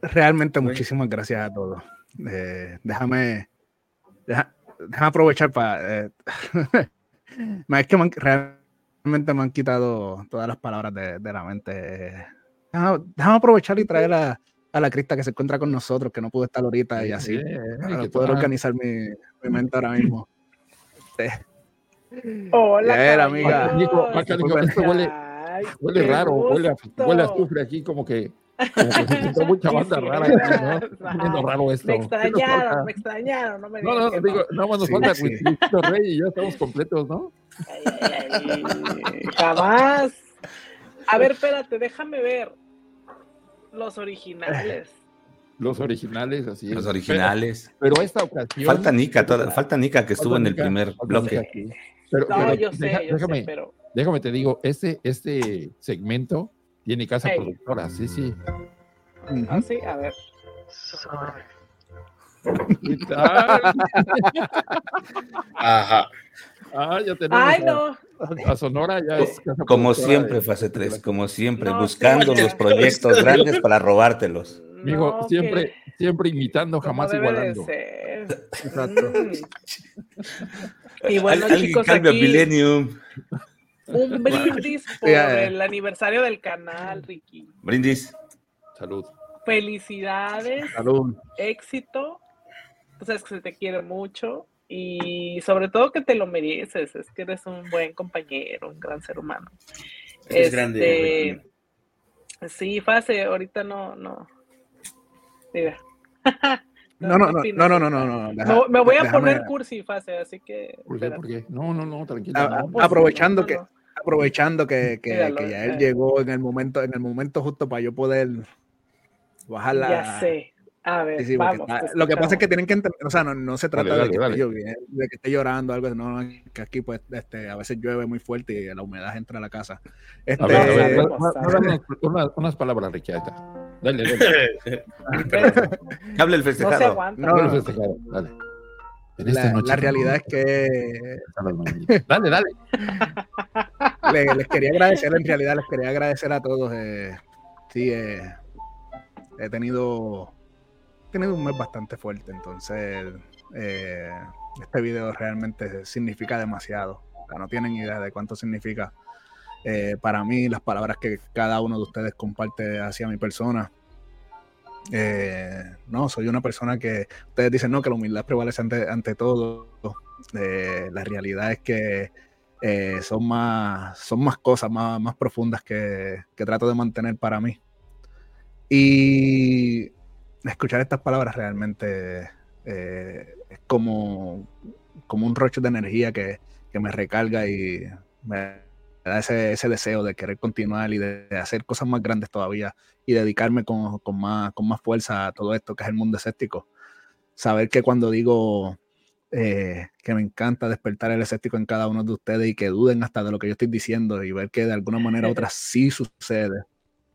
Realmente muchísimas gracias a todos. Eh, déjame, déjame aprovechar para... Eh, [laughs] es que realmente me han quitado todas las palabras de, la mente. Déjame, déjame, aprovechar y traer a, a la crista que se encuentra con nosotros, que no pudo estar ahorita y así. para poder organizar mi, mi, mente ahora mismo. Hola, Ver, amiga. esto huele, huele raro, huele a, huele a azufre aquí, como que, como que mucha [laughs] banda rara aquí, ¿no? [laughs] raro esto. Me extrañaron, me extrañaron, no me No, no, digo, nada más nos falta sí. Rey y ya estamos completos, ¿no? Ay, ay, ay, jamás. A ver, espérate, déjame ver. Los originales. [laughs] Los originales, así es. Los originales. Pero, esta ocasión. Falta Nika, toda, falta Nika que estuvo en el primer bloque. Pero, no, yo sé, yo déjame, sé, pero... déjame te digo, este, este segmento tiene casa hey. productora, sí, sí. Ah, sí, a ver. Ajá. Ah, ya tenemos. Ay, no. A, Sonora ya es. Como siempre, fase 3, como siempre, no, buscando sí, los proyectos [laughs] grandes para robártelos. No, siempre, que... siempre imitando, jamás igualando. Exacto. y bueno, Al, chicos, cambia aquí, Millennium. Un [laughs] brindis por el aniversario del canal, Ricky. Brindis. Salud. Felicidades. Salud. Éxito. Tú sabes que se te quiere mucho y sobre todo que te lo mereces, es que eres un buen compañero, un gran ser humano. Es grande. Este, sí, fase, ahorita no, no. Mira. [laughs] No, no, no, no, no, no, no, Me voy a poner cursi fase, así que. ¿Por qué? ¿Por qué? No, no, no, tranquilo. Pues, aprovechando que, aprovechando que, que, que ya él eh. llegó en el momento, en el momento justo para yo poder bajar la. Ya sé. A ver, vamos, lo que pasa es que tienen que entender, o sea, no, no se trata de, que Esté de, que esté llorando, algo, no, que aquí pues este, a veces llueve muy fuerte y la humedad entra a la casa. Este, a ver, unas, unas palabras, Ricky, ahí está. Dale, dale. [laughs] Hable el festejado. No, no, el festejado, dale. La, la, realidad es que. [laughs] dale, dale. [laughs] les, quería agradecer, en realidad, les quería agradecer a todos. Eh, sí, eh, he tenido tenido un mes bastante fuerte, entonces eh, este video realmente significa demasiado. no tienen idea de cuánto significa eh, para mí las palabras que cada uno de ustedes comparte hacia mi persona. Eh, no, soy una persona que ustedes dicen no, que la humildad prevalece ante, todo. la realidad es que son, más, son más cosas más, más profundas que, que trato de mantener para mí. Y escuchar estas palabras realmente eh, es como, como un rocho de energía que, me recarga y me da ese, deseo de querer continuar y de, hacer cosas más grandes todavía y dedicarme con, más, con más fuerza a todo esto que es el mundo escéptico. Saber que cuando digo eh, que me encanta despertar el escéptico en cada uno de ustedes y que duden hasta de lo que yo estoy diciendo y ver que de alguna manera u otra sí sucede,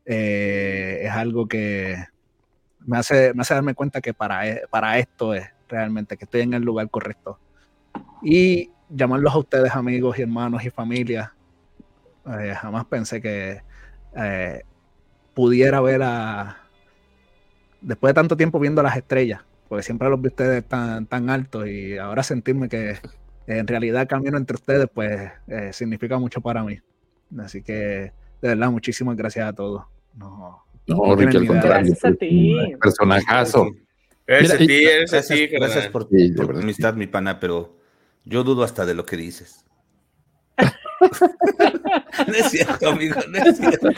eh, es algo que, me hace, me hace darme cuenta que para, e, para esto es realmente, que estoy en el lugar correcto. Y llamarlos a ustedes amigos y hermanos y familia, eh, jamás pensé que eh, pudiera ver a, después de tanto tiempo viendo las estrellas, porque siempre los vi ustedes tan, tan altos y ahora sentirme que en realidad camino entre ustedes, pues eh, significa mucho para mí. Así que, de verdad, muchísimas gracias a todos. No, Ricky, al contrario. Gracias a ti. Personajazo. Gracias a ti, gracias, gracias por tu amistad, mi pana, pero yo dudo hasta de lo que dices. [laughs] no es cierto, amigo, no es cierto.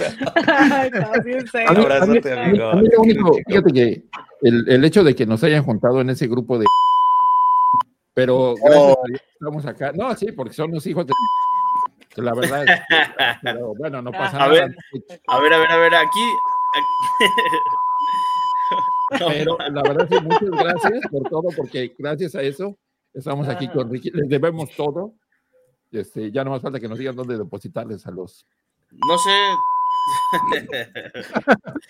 Abrázate, amigo. A mí, lo único, fíjate que el, el, hecho de que nos hayan juntado en ese grupo de. Pero gracias oh. estamos acá. No, sí, porque son los hijos de la verdad es, pero bueno, no [laughs] pasa a nada. Ver, a ver, a ver, a ver, aquí. [laughs] Pero la verdad es que muchas gracias por todo, porque gracias a eso estamos aquí con Ricky. Les debemos todo. Este, ya no más falta que nos digan dónde depositarles a los. No sé.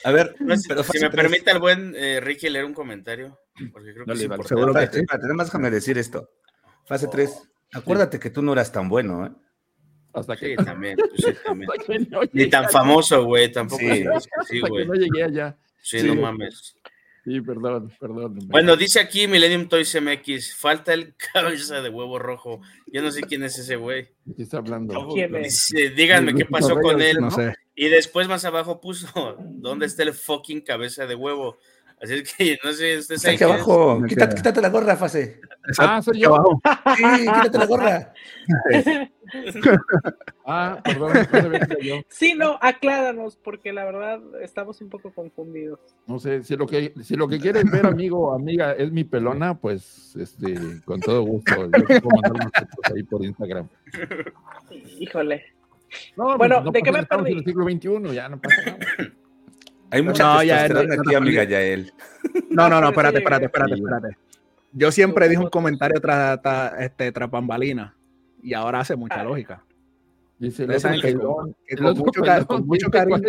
a ver, pero si me permite el buen eh, Ricky leer un comentario, porque creo que es vale, seguro que sí. déjame decir esto. Fase 3. Acuérdate que tú no eras tan bueno, ¿eh? Hasta que... Sí, también. Pues [laughs] también. Ni tan famoso, güey, tampoco. Sí, güey. no llegué allá. Sí, no mames. Sí, perdón, perdón. Bueno, dice aquí Millennium Toys MX, falta el [laughs] cabeza de huevo rojo. Yo no sé quién es ese güey. ¿Qué está hablando? díganme qué pasó con él. No sé. Y después más abajo puso, [laughs] ¿dónde está el fucking cabeza de huevo? Así es que [laughs] no sé, usted sabe. Aquí abajo, quítate, quítate, la gorra, Fase. Ah, soy yo. Abajo. Sí, quítate la gorra. [laughs] ah, perdón, yo. Sí, no, acláranos, porque la verdad estamos un poco confundidos. No sé, si lo que, si lo que quieren ver, amigo o amiga, es mi pelona, pues este, con todo gusto. Yo puedo mandar unas fotos ahí por Instagram. Híjole. No, bueno, no ¿de qué me perdí? en el siglo XXI, ya no pasa nada. Hay mucha no, ya, no, aquí, no, amiga Yael. No, no, no, espérate, espérate, espérate, espérate. Yo siempre dije un comentario tras, este, tras bambalina y ahora hace mucha ah. lógica. Dice que, con, mucho, con [laughs] mucho cariño.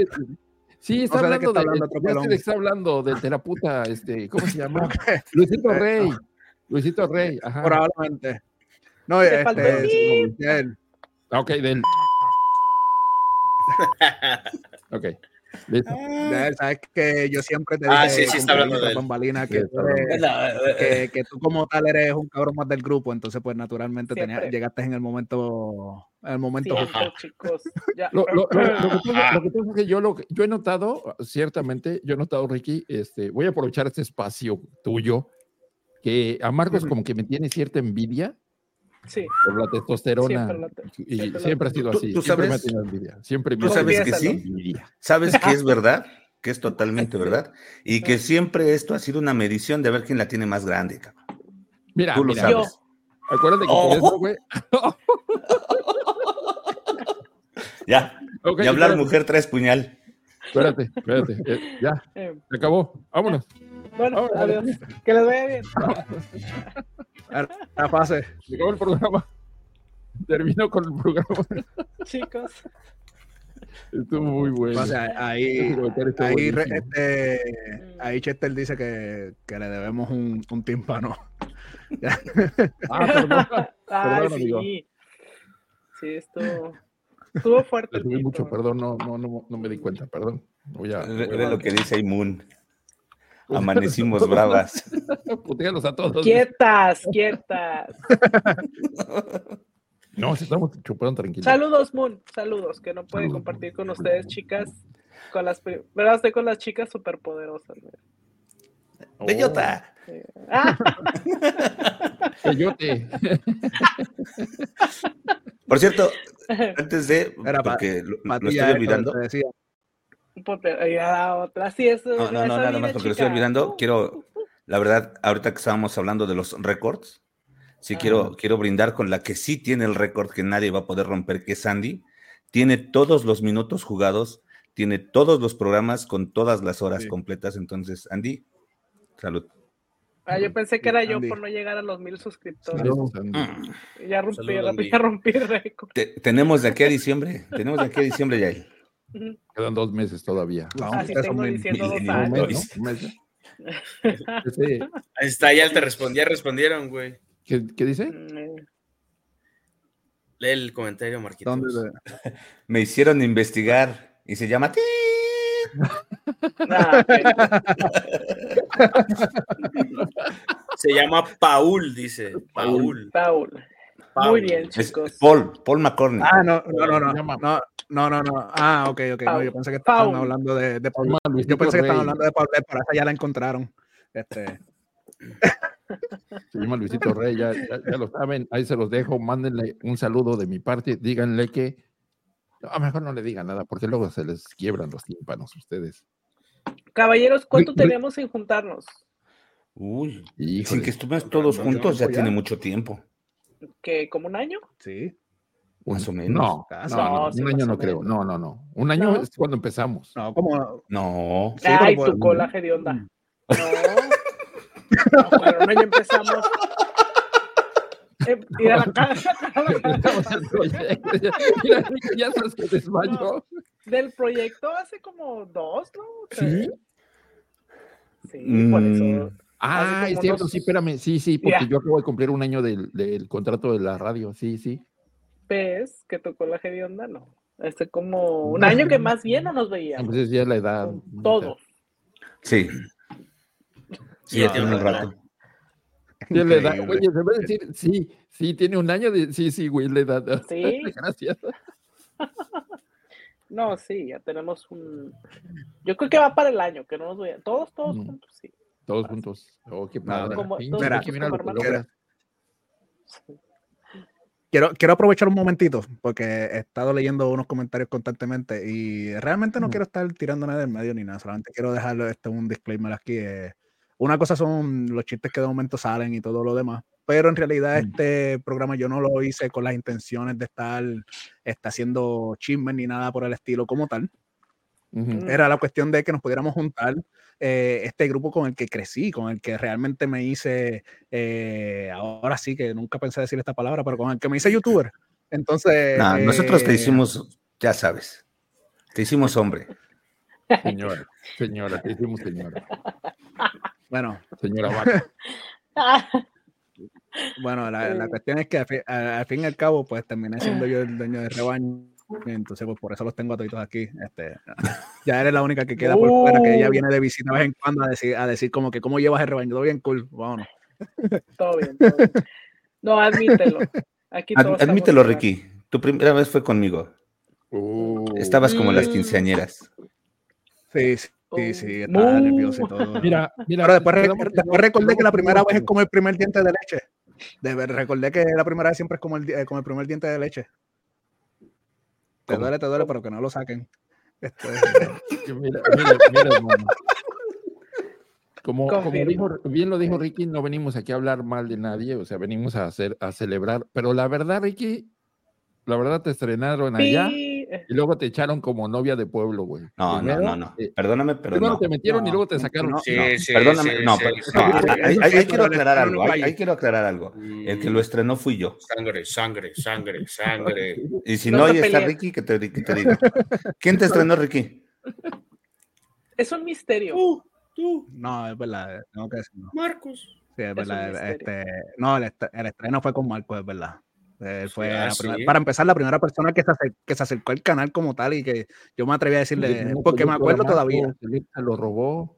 Sí, está hablando, está hablando de, ya está hablando del teraputa, este, ¿cómo se llama? [laughs] Luisito Rey. Luisito Rey, ajá. Probablemente. No, este, Ok, del. [laughs] ok. Ah. Sabes que yo siempre te ah, dije sí, sí, está hablando de bambalina que, que, que, tú como tal eres un cabrón más del grupo, entonces pues naturalmente tenía, llegaste en el momento en el momento chicos. Lo, lo, que pasa, es que yo lo yo he notado, ciertamente, yo he notado, Ricky, este, voy a aprovechar este espacio tuyo, que a Marcos como que me tiene cierta envidia, Sí. Por la testosterona. y siempre ha sido así. ¿Tú, sabes, siempre me ¿tú sabes que sí? ¿Sabes que es [laughs] verdad? Que es totalmente verdad. Y que siempre esto ha sido una medición de ver quién la tiene más grande, cabrón. Mira, Tú lo sabes. Acuérdate que oh. güey. [laughs] ya. [laughs] y hablar mujer traes puñal. Espérate, espérate. Eh, ya. Eh. Se acabó. Vámonos. Bueno, adiós. Que les vaya bien. La pase. Se acabó el programa. Terminó con el programa. Chicos. Estuvo muy bueno. O sea, ahí, ahí, este, ahí Chester dice que, que le debemos un, un tímpano. [laughs] ah, perdón. [laughs] Ay, sí. Sí, esto estuvo fuerte. Subí mucho, perdón, no, no, no, no, me di cuenta, perdón. Voy a, lo que dice Imun. Amanecimos bravas. [laughs] A todos. Quietas, quietas. [laughs] No, estamos chupando tranquilos. Saludos, Moon. Saludos, que no pueden compartir con ustedes, chicas. Con las, ¿verdad? Estoy con las chicas superpoderosas. Bellota. [laughs] Bellote. Por cierto, antes de. porque lo, estoy olvidando. Otra, sí, eso, no, no, no, nada más porque lo estoy olvidando. Quiero, la verdad, ahorita que estábamos hablando de los récords, sí quiero, quiero brindar con la que sí tiene el récord que nadie va a poder romper, que es Andy. Tiene todos los minutos jugados, tiene todos los programas con todas las horas completas. Entonces, Andy, salud. Ah, yo pensé que era yo por no llegar a los mil suscriptores. Ya rompí, ya rompí récord. tenemos de aquí a diciembre, tenemos de aquí a diciembre ya. Quedan dos meses todavía. Así tengo diciendo dos años. [laughs] Ahí está, ya te respondí, ya respondieron, güey. ¿Qué, ¿Qué, dice? Mm. Lee el comentario, Marquitos. [laughs] Me hicieron investigar y se llama ti. [laughs] Se llama Paul, dice. Paul. Paul. Muy bien, chicos. Paul, Paul McCorney. Ah, no, no, no, no. No, no, no, no. Ah, ok, ok. No, yo pensé que estaban hablando de, de Paul. Yo pensé que estaban hablando de Paul, pero esa ya la encontraron. Este. Se llama Luisito Rey, ya, ya, lo saben, ahí se los dejo, mándenle un saludo de mi parte, díganle que a lo mejor no le digan nada, porque luego se les quiebran los tímpanos a ustedes. Caballeros, ¿cuánto tenemos sin juntarnos? Uy, sin que estuvimos todos juntos ya tiene mucho tiempo. ¿Que como un año? Sí. Más o menos. No, no, un año no creo. No, no, no. Un año es cuando empezamos. No, como. No. Ay, tu colaje de onda. Mm. No. [laughs] no pero un año empezamos. Eh, y a la casa. Mira, ya sabes que desmayó. Del proyecto hace como dos, ¿no? Sí. Sí, por eso. Mm. Ah, es cierto, sí, espérame, sí, sí, porque yo acabo de cumplir un año del, del, contrato de la radio, sí, sí. ¿Ves que tocó la de onda? No. Este como un año que más bien no nos veíamos. Entonces ya la edad. Todo. Sí. Sí, ya tiene un rato. Sí, la edad, oye, se va a decir, sí, sí, tiene un año de, sí, sí, güey, la edad. Sí. [laughs] Gracias. [laughs] No, sí, ya tenemos un. Yo creo que va para el año, que no nos a. Todos, todos juntos, sí. Todos juntos. Oh, qué padre. Quiero, quiero aprovechar un momentito porque he estado leyendo unos comentarios constantemente y realmente no quiero estar tirando nada del medio ni nada, solamente quiero dejarlo este un disclaimer aquí. Eh, una cosa son los chistes que de momento salen y todo lo demás, pero en realidad este programa yo no lo hice con las intenciones de estar está haciendo chismes ni nada por el estilo como tal. Era la cuestión de que nos pudiéramos juntar eh, este grupo con el que crecí, con el que realmente me hice, eh, ahora sí que nunca pensé decir esta palabra, pero con el que me hice youtuber. Entonces... nosotros te eh, hicimos, ya sabes, te hicimos hombre. Señora, señora, te hicimos señora. Bueno. Señora [laughs] Vaca. bueno, la, cuestión es que al fin, y al cabo, pues terminé siendo [clears throat] yo el dueño del rebaño. Entonces, pues por eso los tengo a todos aquí. Este, [laughs] ya eres la única que queda por fuera, que ella uh. viene de visita de vez en cuando a decir, a decir como que cómo llevas el rebaño. Todo bien, cool. Vámonos. [laughs] Todo bien, todo bien. No, admítelo. Aquí admítelo, Ricky. Tu primera vez fue conmigo. Uh. Estabas como las quinceañeras. Sí, sí. Sí, sí, estaba nervioso y todo. Mira, mira. Pero después, después recordé que la primera vez es como el primer diente de leche. De recordé que la primera vez siempre es como el, eh, como el primer diente de leche. Te duele, te duele, pero que no lo saquen. Este, [laughs] mira, mira, mira, Como, como bien lo dijo Ricky, no venimos aquí a hablar mal de nadie, o sea, venimos a hacer, a celebrar. Pero la verdad, Ricky, la verdad te estrenaron allá. Y luego te echaron como novia de pueblo, güey. No, no, no, no. Perdóname, pero Primero no. te metieron y luego te sacaron. Sí, sí, perdóname, no, ahí, quiero aclarar algo. Ahí, quiero aclarar algo. El que lo estrenó fui yo. Sangre, sangre, sangre, sangre. [laughs] Y si no, ahí está Ricky, que te, que te diga. ¿Quién te estrenó, Ricky? [laughs] Es un misterio. Tú, tú. No, es verdad, tengo que decirlo. Marcos. Sí, es verdad. Este, no, el, estreno fue con Marcos, es verdad. Eh, fue ah, para empezar la primera persona que se, acercó, que se acercó al canal como tal y que yo me atreví a decirle, porque me acuerdo todavía. Se lo robó.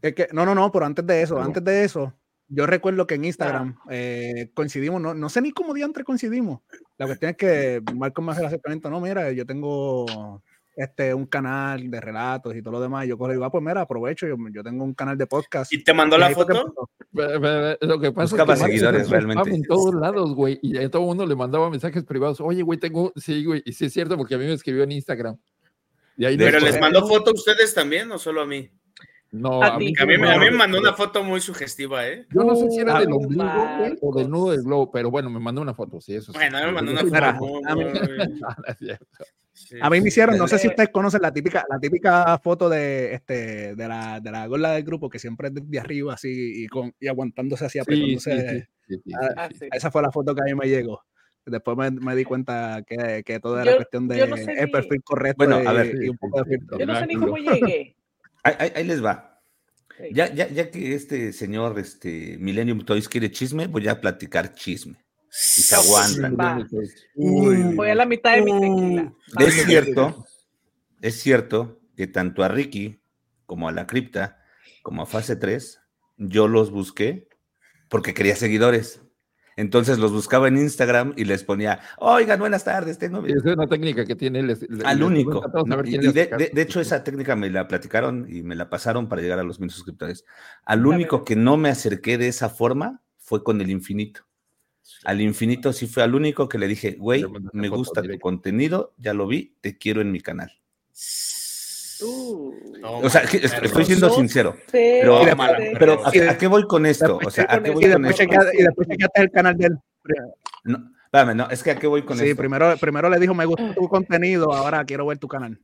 Es que, no, no, no, pero antes de eso, antes de eso, yo recuerdo que en Instagram eh, coincidimos, no, no sé ni cómo diantre coincidimos. La cuestión es que Marco me hace el acercamiento, no, mira, yo tengo este, un canal de relatos y todo lo demás. yo cojo y va, pues mira, aprovecho, yo, yo, tengo un canal de podcast. ¿Y te mandó la foto? Lo que pasa es que seguidores realmente. En todos lados, güey, y a todo el mundo le mandaba mensajes privados. Oye, güey, tengo, sí, güey, y sí es cierto porque a mí me escribió en Instagram. Pero les mandó foto a ustedes también o solo a mí? No, a, mí, a, mí, me mandó una foto muy sugestiva, ¿eh? Yo no sé si era del ombligo o del nudo del globo, pero bueno, me mandó una foto, sí, eso Bueno, me mandó una foto. A mí me hicieron, no sé si ustedes conocen la típica, la típica foto de, este, de, la, de la gorla del grupo, que siempre es de arriba así y, con, y aguantándose así, apretándose. Ah, esa fue la foto que a mí me llegó. Después me, me di cuenta que, que, todo era cuestión de el perfil correcto bueno, a ver, y, un poco de filtro. Yo no sé ni cómo llegué. Ahí, ahí, les va. Ya, ya, ya que este señor, este Millennium Toys quiere chisme, voy a platicar chisme y se aguantan. Voy a la mitad de mi tequila. Es cierto, es cierto que tanto a Ricky como a la cripta, como a fase 3, yo los busqué porque quería seguidores. Entonces los buscaba en Instagram y les ponía, oigan, buenas tardes, tengo... Es una técnica que tiene... al único. de, hecho, esa técnica me la platicaron y me la pasaron para llegar a los mil suscriptores. Al único que no me acerqué de esa forma fue con el infinito. Al infinito sí fue al único que le dije, güey, me gusta tu contenido, ya lo vi, te quiero en mi canal. Uh. o sea, estoy siendo sincero. Pero, pero ¿a, qué voy con esto? O sea, ¿a qué voy con esto? Y después chequeaste el canal del. No, espérame, no, es que ¿a qué voy con esto? Sí, primero, primero le dijo, me gusta tu contenido, ahora quiero ver tu canal.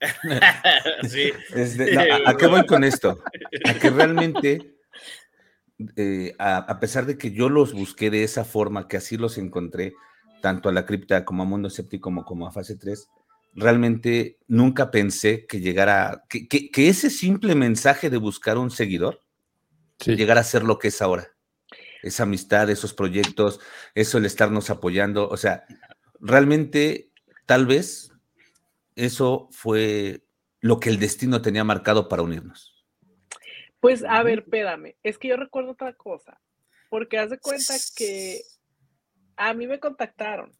[laughs] sí. ¿a, qué voy con esto? A que realmente eh, a, pesar de que yo los busqué de esa forma, que así los encontré, tanto a la cripta como a Mundo Escéptico como, a Fase 3, realmente nunca pensé que llegara, que, que, ese simple mensaje de buscar un seguidor llegara a ser lo que es ahora. Esa amistad, esos proyectos, eso el estarnos apoyando, o sea, realmente tal vez eso fue lo que el destino tenía marcado para unirnos. Pues a ver, espérame, es que yo recuerdo otra cosa, porque haz de cuenta que a mí me contactaron,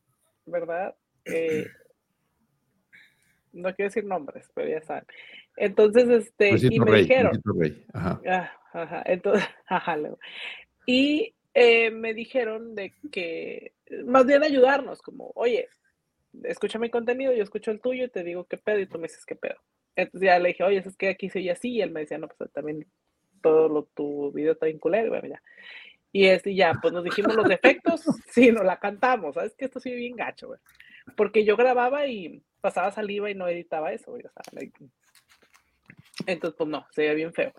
¿verdad? Eh, no quiero decir nombres, pero ya saben. Entonces, este, y me dijeron, ajá. Ah, ajá, entonces, [laughs] ajá, y eh, me dijeron de que, más bien ayudarnos, como, oye, escucha mi contenido, yo escucho el tuyo y te digo qué pedo y tú me dices qué pedo. Entonces ya le dije, oye, es que aquí soy así, y él me decía, no, pues también todo lo, tu video está bien culero, bueno, ya. Y este, ya, pues nos dijimos los defectos, [laughs] sí, nos la cantamos, ¿sabes? Que esto sí bien gacho, güey. Porque yo grababa y pasaba saliva y no editaba eso. O sea, Entonces, pues no, se veía bien feo.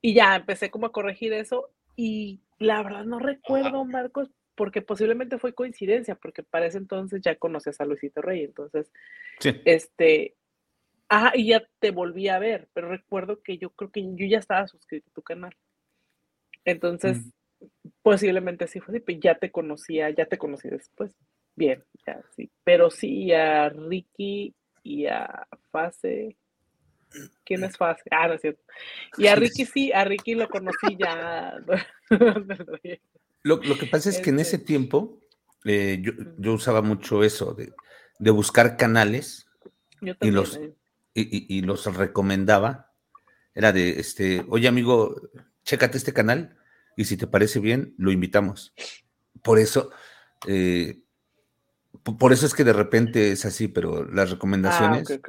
Y ya empecé como a corregir eso y la verdad no recuerdo, Marcos, porque posiblemente fue coincidencia, porque para ese entonces ya conoces a Luisito Rey, entonces, sí. este, Ajá, y ya te volví a ver, pero recuerdo que yo creo que yo ya estaba suscrito a tu canal. Entonces, posiblemente sí fue así, pero ya te conocía, ya te conocí después. Bien, ya sí. Pero sí, a Ricky y a Fase. ¿Quién es Fase? Ah, no es cierto. Y a Ricky sí, a Ricky lo conocí ya. [laughs] lo, que pasa es que en ese este tiempo eh, yo, usaba mucho eso de, de buscar canales y los, eh y, los recomendaba, era de, este, oye amigo, chécate este canal, y si te parece bien, lo invitamos. Por eso, eh, por eso es que de repente es así, pero las recomendaciones ah,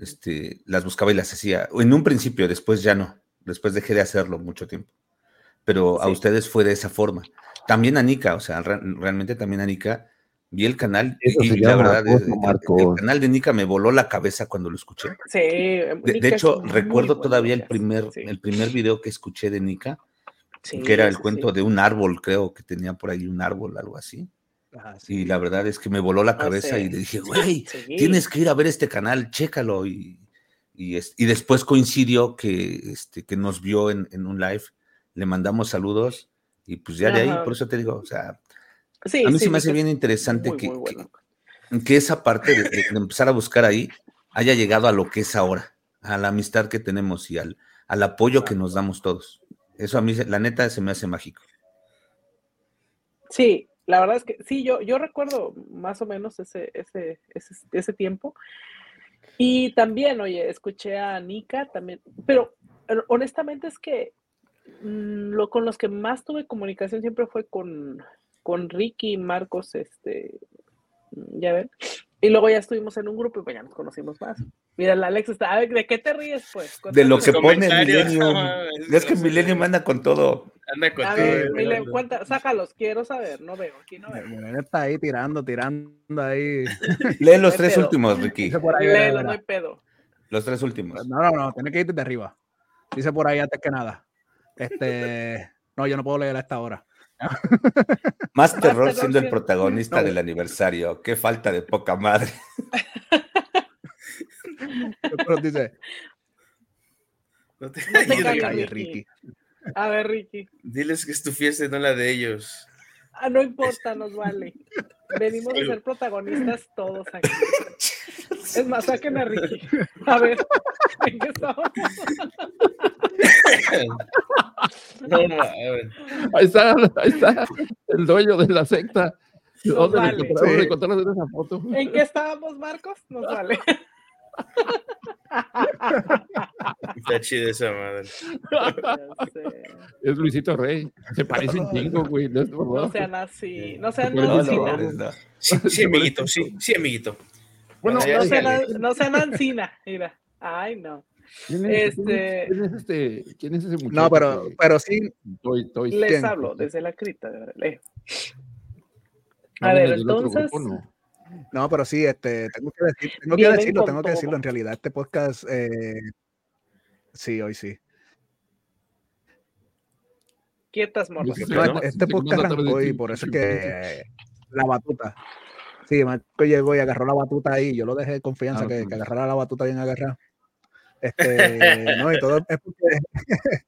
Este, las buscaba y las hacía. En un principio, después ya no. Después dejé de hacerlo mucho tiempo. Pero a ustedes fue de esa forma. También a Nika, o sea, realmente también a Nika vi el canal y la verdad, el, canal de Nika me voló la cabeza cuando lo escuché. Sí, de, hecho, recuerdo todavía el primer, el primer video que escuché de Nika, que era el cuento de un árbol, creo que tenía por ahí un árbol, algo así. Y la verdad es que me voló la ah, cabeza y le dije, [laughs] güey, tienes que ir a ver este canal, chécalo. Y, y, y después coincidió que, este, que nos vio en, en, un live, le mandamos saludos y pues ya de ahí, por eso te digo, o sea, a mí se me hace bien interesante que, que, esa parte de, empezar a buscar ahí haya llegado a lo que es ahora, a la amistad que tenemos y al, al apoyo que nos damos todos. Eso a mí, la neta, se me hace mágico. Sí, la verdad es que sí, yo, yo recuerdo más o menos ese, ese, ese, ese tiempo. Y también, oye, escuché a Nika también, pero honestamente es que mm, lo con los que más tuve comunicación siempre fue con, con Ricky y Marcos, este, ya ven. Y luego ya estuvimos en un grupo y pues ya nos conocimos más. Mira, la Alex está, ¿de qué te ríes, pues? De lo que pone Millennium. es que Millennium anda con todo. Anda con a Ver, Milen, cuenta, sácalos, quiero saber, no veo, aquí no veo. Milen está ahí tirando, tirando ahí. Lee los tres últimos, Ricky. Léelo, no hay pedo. Los tres últimos. No, no, no, tiene que irte de arriba. Dice por ahí antes que nada. Este, no, yo no puedo leer a esta hora. [laughs] Más terror siendo el protagonista del aniversario. Qué falta de poca madre. [laughs] Pero dice. No te, no [laughs] Ricky. A ver, Ricky. Diles que es tu fiesta y no la de ellos. Ah, no importa, nos vale. Venimos a ser protagonistas todos aquí. Es más, saquen a Ricky. A ver, ¿en qué estamos? No, no, a ver. Ahí está, ahí está el dueño de la secta. ¿Dónde vale. sí. esa foto? ¿En qué estábamos, Marcos? Nos vale. Está chido esa madre. Es Luisito Rey. Se parece un chingo, güey. No, no sean así. No sean así. Sí, sí, amiguito. Sí, sí, amiguito. Bueno, no, sean, no sean Ancina. Mira. Ay, no. ¿Quién es, este... ¿quién es, este, quién es ese muchacho? No, pero, pero sí. Toy, toy, Les hablo desde la cripta. A ver, entonces. no. no. pero sí, este, tengo que, decir, tengo que decirlo, tengo que decirlo. En realidad, este podcast, eh, sí, hoy sí. Quietas, morras. este podcast arrancó y por eso es que la batuta. Sí, Marco llegó y agarró la batuta ahí. Yo lo dejé de confianza ah, que, que, agarrara la batuta bien agarrada. Este, [laughs] no, y todo es porque [laughs]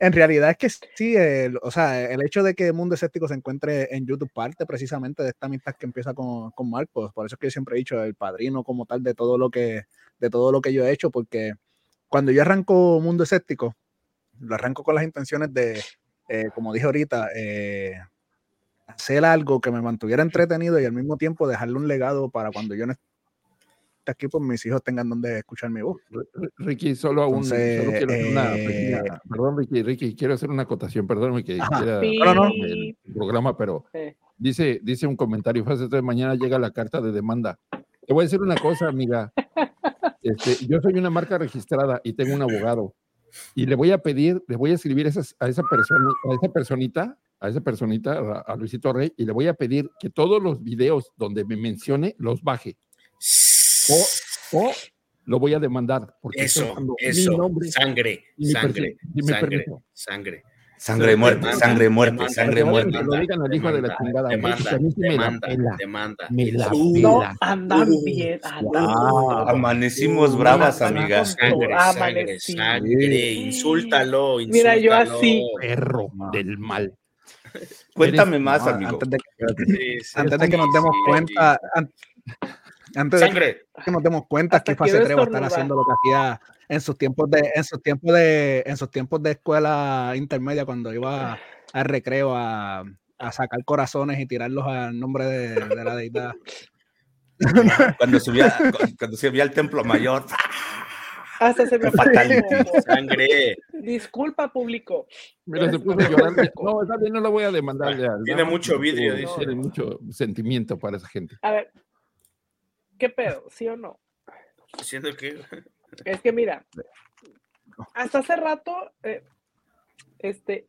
en realidad es que sí, el, o sea, el hecho de que Mundo Escéptico se encuentre en YouTube parte precisamente de esta amistad que empieza con, con Marcos. Por eso es que yo siempre he dicho el padrino como tal de todo lo que, de todo lo que yo he hecho, porque cuando yo arranco Mundo Escéptico, lo arranco con las intenciones de, eh, como dije ahorita, eh, hacer algo que me mantuviera entretenido y al mismo tiempo dejarle un legado para cuando yo no aquí, pues mis hijos tengan donde escuchar mi voz. Ricky, solo aún. quiero hacer una eh, perdón, Ricky, Ricky, quiero hacer una acotación, perdóname que quiera el programa, pero dice, dice un comentario, de mañana llega la carta de demanda. Te voy a decir una cosa, amiga. [laughs] Este, yo soy una marca registrada y tengo un abogado. Y le voy a pedir, le voy a escribir a, a esa persona, a esa personita, a esa personita, a, a Luisito Rey, y le voy a pedir que todos los videos donde me mencione los baje o, lo voy a demandar. Porque eso, eso, nombre, sangre, sangre, sangre, sangre. Sangre muerte, sangre muerte, sangre muerte. Lo digan al hijo de la chingada. Demanda, demanda, demanda. Me la No, andan bien, Amanecimos bravas, amigas. Sangre, sangre, sangre. Insúltalo, insúltalo. Mira, yo así. Perro del mal. Cuéntame más, amigo. Antes de que, [laughs] antes de que nos demos cuenta, antes de que nos demos cuenta que Fase 3 va a estar haciendo lo que hacía en sus tiempos de, en sus tiempos de, en sus tiempos de escuela intermedia, cuando iba al recreo a, a sacar corazones y tirarlos al nombre de, de la deidad. [laughs] [laughs] Cuando subía, cuando subía al templo mayor. Hasta se me Fatality. Sangre. Disculpa, público. Mira, se puso a llorar. No, está bien, no lo voy a demandar. Ya, Tiene mucho vidrio, dice. Tiene mucho sentimiento para esa gente. A ver, ¿qué pedo? ¿Sí o no? Siendo que. Es que mira, hasta hace rato, eh, este,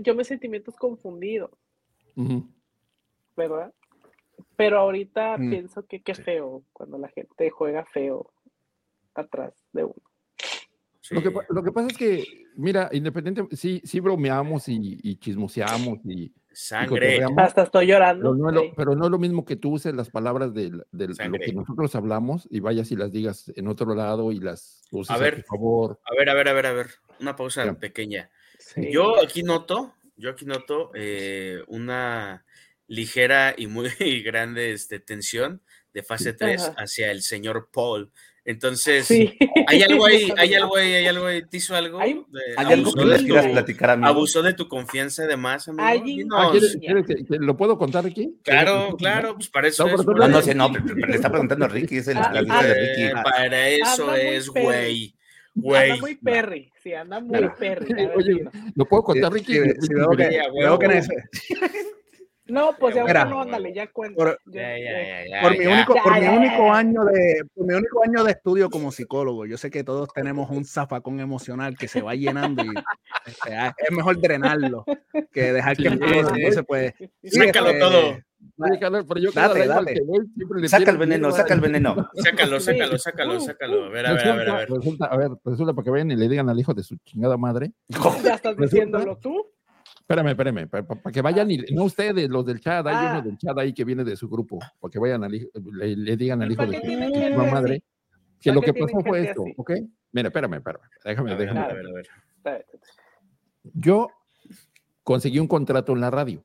yo me sentimientos confundidos. ¿Verdad? Pero ahorita mm. pienso que qué feo cuando la gente juega feo atrás de uno. Lo, que, lo, que, pasa es que, mira, independiente, sí, sí bromeamos y, y chismoseamos y. Sangre. Hasta estoy llorando. Pero no, es lo, pero no, es lo, mismo que tú uses las palabras de, de lo que nosotros hablamos y vayas y las digas en otro lado y las uses a ver, por favor. A ver, a ver, a ver, a ver. Una pausa pequeña. Yo aquí noto, yo aquí noto eh, una ligera y muy [laughs] grande este, tensión de fase 3 hacia el señor Paul. Entonces, hay [laughs] algo ahí, hay algo ahí, hay algo ahí, ¿te hizo algo? ¿Hay, algo que les quieras platicar a mí? Abusó de tu confianza de más, amigo. Ah, ¿Lo puedo contar aquí? Claro, claro, pues para eso no, es. No, no sé, no, le está preguntando a Ricky, es el, ah, la vida de Ricky. Para eso es, güey. Güey. Anda muy perry, sí, anda muy perry. [laughs] Oye, ¿lo puedo contar, Ricky? Veo que, veo que [laughs] no, pues ya no, ándale, ya cuento. Por, mi único, por mi único año de, por mi único año de estudio como psicólogo, yo sé que todos tenemos un zafacón emocional que se va llenando y este, ah, es mejor drenarlo que dejar que no se puede. Sácalo este, todo. pero yo date, date. saca el veneno, saca el veneno. [laughs] Sácalo, sácalo, sácalo, sácalo. A ver, a ver, a ver. A ver, resulta, a ver, resulta para que vayan y le digan al hijo de su chingada madre. Ya estás diciéndolo tú. Espérame, espérame, para, que vayan y no ustedes, los del chat, hay uno ah. del chat ahí que viene de su grupo, para que vayan al le, digan al hijo de su madre que lo que pasó fue esto, ¿ok? Mira, espérame, espérame, déjame, déjame. A ver, a ver. Yo conseguí un contrato en la radio.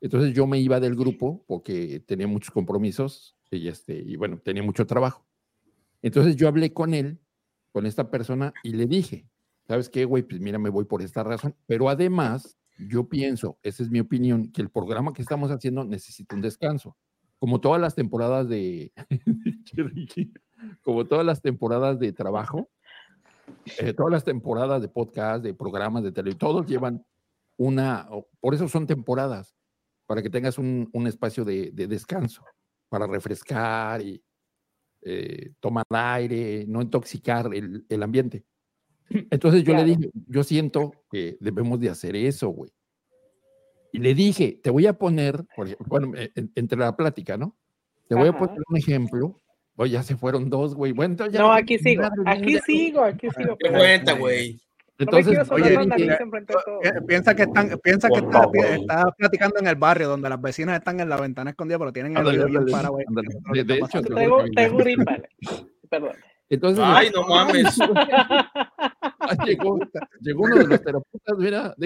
Entonces yo me iba del grupo porque tenía muchos compromisos y, este, y bueno, tenía mucho trabajo. Entonces yo hablé con él, con esta persona, y le dije, ¿sabes qué, güey? Pues mira, me voy por esta razón. Pero además, yo pienso, esa es mi opinión, que el programa que estamos haciendo necesita un descanso. Como todas las temporadas de, [laughs] como todas las temporadas de trabajo, eh, todas las temporadas de podcast, de programas de televisión, todos llevan una, por eso son temporadas, para que tengas un, espacio de, descanso, para refrescar y eh, tomar aire, no intoxicar el, el ambiente. Entonces yo le dije, yo siento que debemos de hacer eso, güey. Y le dije, te voy a poner, bueno, eh, entre la plática, ¿no? Te voy a poner un ejemplo. Oye, ya se fueron dos, güey. Bueno, ya, no, aquí sigo, aquí sigo, aquí sigo. Qué cuenta, güey. Entonces, oye, piensa que están, piensa que está, está, platicando en el barrio donde las vecinas están en la ventana escondida, pero tienen el oído bien para, güey. De, hecho, tengo, tengo Perdón. Entonces, Ay, no [laughs] mames. llegó, llegó, uno de los terapeutas, mira. [laughs]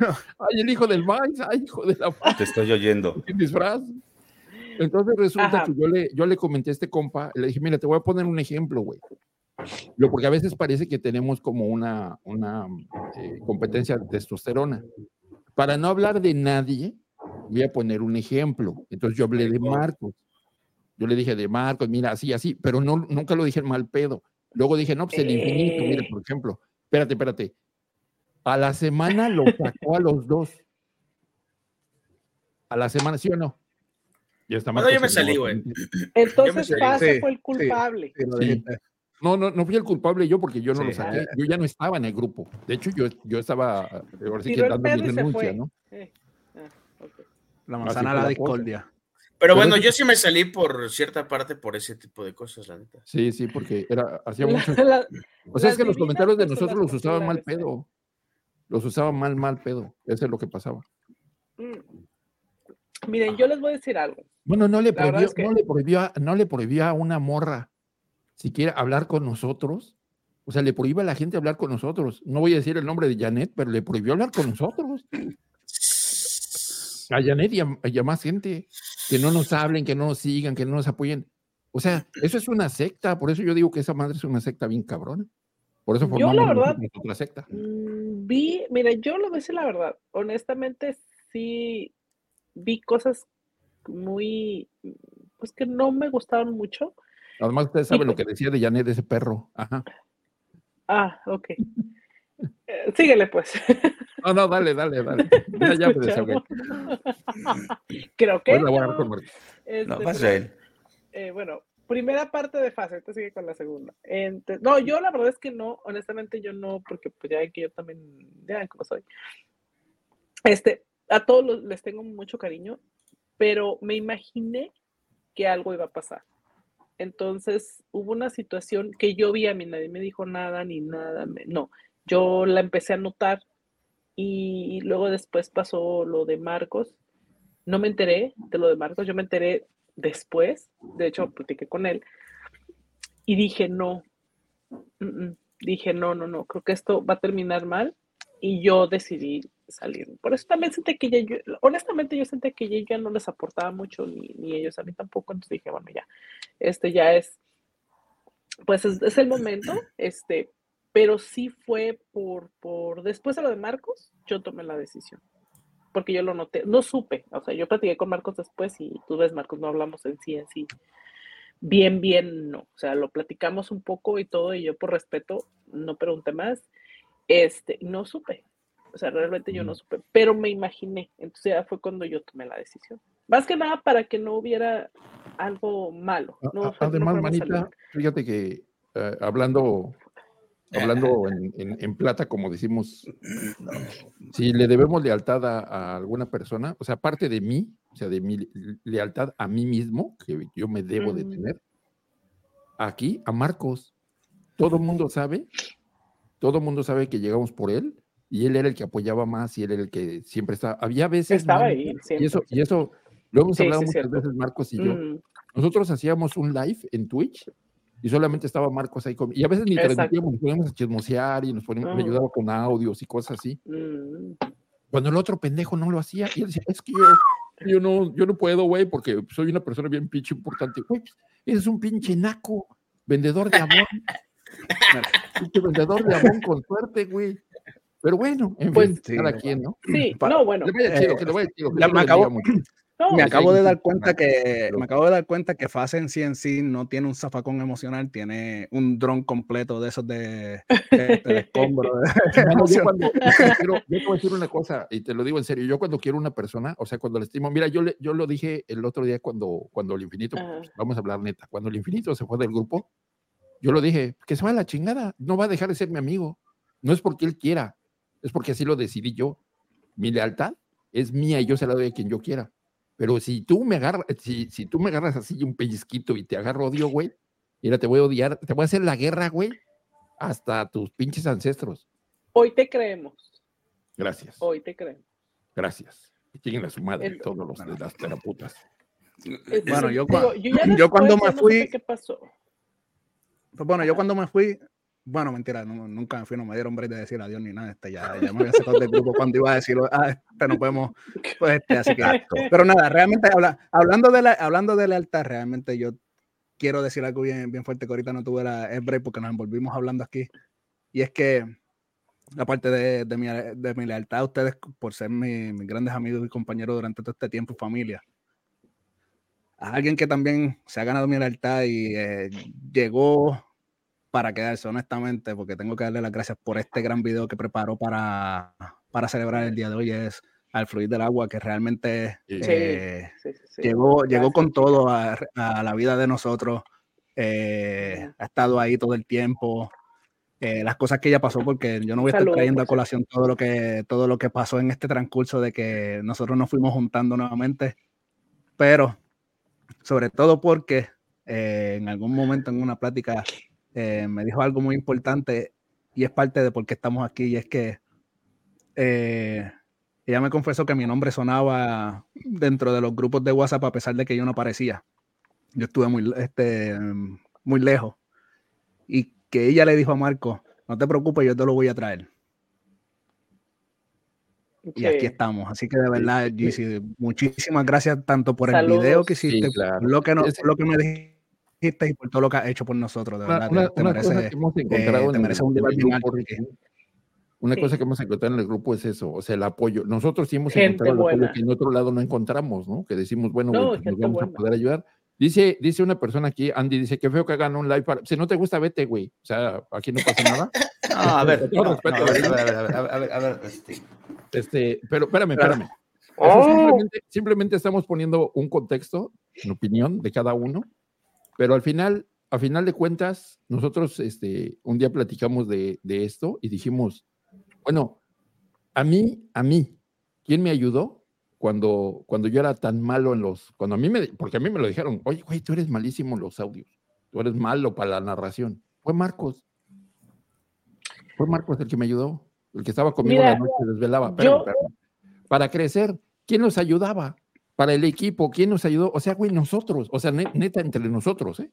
ay, el hijo del maíz, ay, hijo de la Te estoy oyendo. disfraz? Entonces resulta que yo le, yo le comenté a este compa, le dije, mira, te voy a poner un ejemplo, güey. Lo, porque a veces parece que tenemos como una, una eh, competencia de testosterona. Para no hablar de nadie, voy a poner un ejemplo. Entonces yo hablé de Marcos. Yo le dije de Marcos, mira, así, así, pero no, nunca lo dije mal pedo. Luego dije, no, pues el infinito, mira, por ejemplo, espérate, espérate. A la semana lo [laughs] sacó a los dos. A la semana, ¿sí o no? Ya está no, yo me salí, güey. Entonces Pase fue el culpable. no, no, no fui el culpable yo porque yo no lo saqué. Yo ya no estaba en el grupo. De hecho, yo, yo estaba ahora sí que dando mi denuncia, ¿no? Ah, la manzana a la discordia. Pero bueno, yo sí me salí por cierta parte por ese tipo de cosas, la neta. Sí, sí, porque era, hacía mucho. [laughs] o sea, es que los comentarios de nosotros los usaban mal pedo. Los usaban mal, mal pedo. Eso es lo que pasaba. Mm. Miren, yo les voy a decir algo. Bueno, no le prohibió, no le prohibió, no le prohibió a una morra siquiera hablar con nosotros. O sea, le prohíbe a la gente hablar con nosotros. No voy a decir el nombre de Janet, pero le prohibió hablar con nosotros. [sniffs] A Janet y a más gente que no nos hablen, que no nos sigan, que no nos apoyen. O sea, eso es una secta, por eso yo digo que esa madre es una secta bien cabrona. Por eso formamos yo, la verdad, otra secta. Mm, vi, mire, yo lo voy a decir la verdad, honestamente sí vi cosas muy, pues que no me gustaron mucho. Además, usted sabe lo que decía de Janet, ese perro. Ajá. Ah, ok. Eh, síguele, pues. No, no, dale, dale, dale. [laughs] Ya, ya me Creo que. no, este, pasa él. Eh, bueno, primera parte de fase, te sigue con la segunda. no, yo la verdad es que no, honestamente yo no, porque pues ya que yo también, ya como soy. Este, a todos les tengo mucho cariño, pero me imaginé que algo iba a pasar. Entonces hubo una situación que yo vi a mí, nadie me dijo nada ni nada, no, yo la empecé a notar y luego después pasó lo de Marcos. No me enteré de lo de Marcos, yo me enteré después, de hecho platiqué con él, y dije, no, dije, no, no, no, creo que esto va a terminar mal, y yo decidí salir. Por eso también sentí que ya, honestamente yo sentí que ya, ya no les aportaba mucho, ni, ni, ellos a mí tampoco, entonces dije, bueno, ya, este ya es, pues es, el momento, este, pero sí fue por, por, después de lo de Marcos, yo tomé la decisión porque yo lo noté, no supe, o sea, yo platiqué con Marcos después y tú ves, Marcos, no hablamos en sí, en sí. Bien, bien, no, o sea, lo platicamos un poco y todo, y yo por respeto no pregunté más, este, no supe, o sea, realmente yo no supe, pero me imaginé, entonces ya fue cuando yo tomé la decisión. Más que nada para que no hubiera algo malo. No, Además, Manita, fíjate que eh, hablando hablando [laughs] en, plata, como decimos, si le debemos lealtad a, alguna persona, o sea, aparte de mí, o sea, de mi lealtad a mí mismo, que yo me debo de tener, aquí a Marcos, todo el mundo sabe, todo el mundo sabe que llegamos por él, y él era el que apoyaba más, y él era el que siempre estaba, había veces... Estaba ahí, Y eso, y eso, lo hemos hablado muchas veces, Marcos y yo. Nosotros hacíamos un live en Twitch y solamente estaba Marcos ahí conmigo. Y a veces ni transmitíamos, nos poníamos a chismosear y nos poníamos, me ayudaba con audios y cosas así. Mm. Cuando el otro pendejo no lo hacía, y él decía, es que yo, yo, no, yo no puedo, güey, porque soy una persona bien pinche importante. Güey, eres un pinche naco, vendedor de amor. [laughs] vendedor de amor con suerte, güey. Pero bueno, en pues, fin, cada quien, ¿no? Sí, no, bueno. Le voy a decir, que le voy a decir, que me me acabo de dar cuenta que me acabo de dar cuenta que Fasen sí en sí no tiene un zafacón emocional, tiene un dron completo de esos de, de, de escombro. [laughs] yo, cuando, quiero, yo te voy a decir una cosa y te lo digo en serio. Yo cuando quiero una persona, o sea, cuando le estimo, mira, yo le, yo lo dije el otro día cuando cuando el infinito, pues, vamos a hablar neta, cuando el infinito se fue del grupo, yo lo dije, que se va a la chingada, no va a dejar de ser mi amigo. No es porque él quiera, es porque así lo decidí yo. Mi lealtad es mía y yo se la doy a quien yo quiera. Pero si tú me agarras, si, si tú me agarras así un pellizquito y te agarro odio, güey, mira, te voy a odiar, te voy a hacer la guerra, güey, hasta tus pinches ancestros. Hoy te creemos. Gracias. Hoy te creemos. Gracias. Y lleguen a su madre todos los de las teraputas. Bueno, yo, yo, cuando me fui. ¿Qué pasó? Pues bueno, yo cuando me fui, bueno, mentira, nunca me fui, no me dieron break de decir adiós ni nada. Este, ya, ya me había sacado del grupo cuando iba a decir, ah, este no podemos. [laughs] Pues, este, así que, pero nada, realmente habla, hablando, de la, hablando de lealtad, realmente yo quiero decir algo bien, bien fuerte que ahorita no tuve la, el break porque nos envolvimos hablando aquí. Y es que, aparte de, de, mi, de mi lealtad a ustedes por ser mis grandes amigos y compañeros durante todo este tiempo, familia, a alguien que también se ha ganado mi lealtad y eh, llegó para quedarse, honestamente, porque tengo que darle las gracias por este gran video que preparó para, para celebrar el día de hoy, es al fluir del agua, que realmente eh, llegó, llegó con todo a, la vida de nosotros, eh, ha estado ahí todo el tiempo. Eh, las cosas que ella pasó, porque yo no voy a estar trayendo a colación todo lo que todo lo que pasó en este transcurso de que nosotros nos fuimos juntando nuevamente, pero sobre todo porque en algún momento en una plática eh, me dijo algo muy importante y es parte de por qué estamos aquí, y es que eh, ella me confesó que mi nombre sonaba dentro de los grupos de WhatsApp a pesar de que yo no aparecía. Yo estuve muy, este, muy lejos. Y que ella le dijo a Marco, no te preocupes, yo te lo voy a traer. Y aquí estamos. Así que de verdad, Gizzy, muchísimas gracias tanto por el video que hiciste, lo, que no, lo que me dijiste y por todo lo que has hecho por nosotros, de verdad. Una, te, merece, cosa que hemos encontrado en el, un grupo, Una cosa que hemos encontrado en el grupo es eso, o sea, el apoyo. Nosotros sí hemos encontrado el apoyo que en otro lado no encontramos, ¿no? Que decimos, bueno, pues nos vamos a poder ayudar. Dice, dice una persona aquí, Andy, dice que feo que hagan un live para. Si no te gusta, vete, güey. O sea, aquí no pasa nada. [laughs] No, a ver, a, ver a ver, a ver, a ver, este. este pero espérame, espérame. Oh. Simplemente, estamos poniendo un contexto, en opinión de cada uno, pero al final, a final de cuentas, nosotros este, un día platicamos de, de esto y dijimos, bueno, a mí, a mí, ¿quién me ayudó? Cuando, cuando yo era tan malo en los, cuando a mí me, porque a mí me lo dijeron, oye, güey, tú eres malísimo en los audios, tú eres malo para la narración. Fue Marcos. Fue Marcos el que me ayudó, el que estaba conmigo la noche, desvelaba. Pero, para crecer, ¿quién nos ayudaba? Para el equipo, ¿quién nos ayudó? O sea, güey, nosotros, o sea, neta, entre nosotros, ¿eh?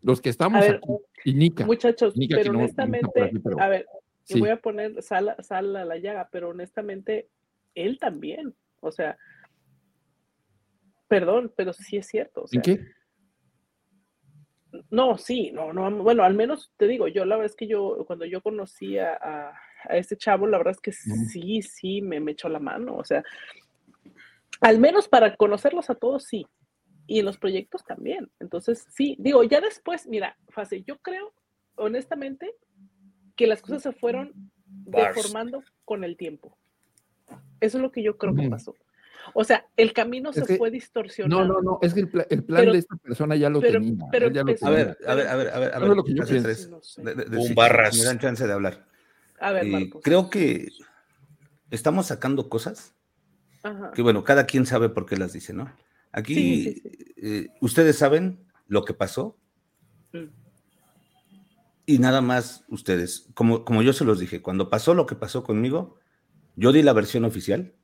Los que estamos aquí. Y Nika. Muchachos, pero honestamente, a ver, y voy a poner sal, sal a la llaga, pero honestamente, él también. O sea, perdón, pero sí es cierto. ¿En qué? No, sí, no, no, bueno, al menos te digo, yo la verdad es que yo, cuando yo conocí a, a, este chavo, la verdad es que sí, sí, me, me echó la mano, o sea, al menos para conocerlos a todos, sí, y en los proyectos también, entonces, sí, digo, ya después, mira, fácil, yo creo, honestamente, que las cosas se fueron deformando con el tiempo. Eso es lo que yo creo que pasó. O sea, el camino se fue distorsionando. No, no, no, es que el, plan de esta persona ya lo tenía. Pero, a, ver, a ver, a ver, a ver, a ver, a ver. Lo que yo tres, Un barras. Me dan chance de hablar. A ver, Marcos. Creo que estamos sacando cosas que, bueno, cada quien sabe por qué las dice, ¿no? Aquí, eh, ustedes saben lo que pasó. Mm y nada más ustedes, como, como yo se los dije, cuando pasó lo que pasó conmigo, yo di la versión oficial,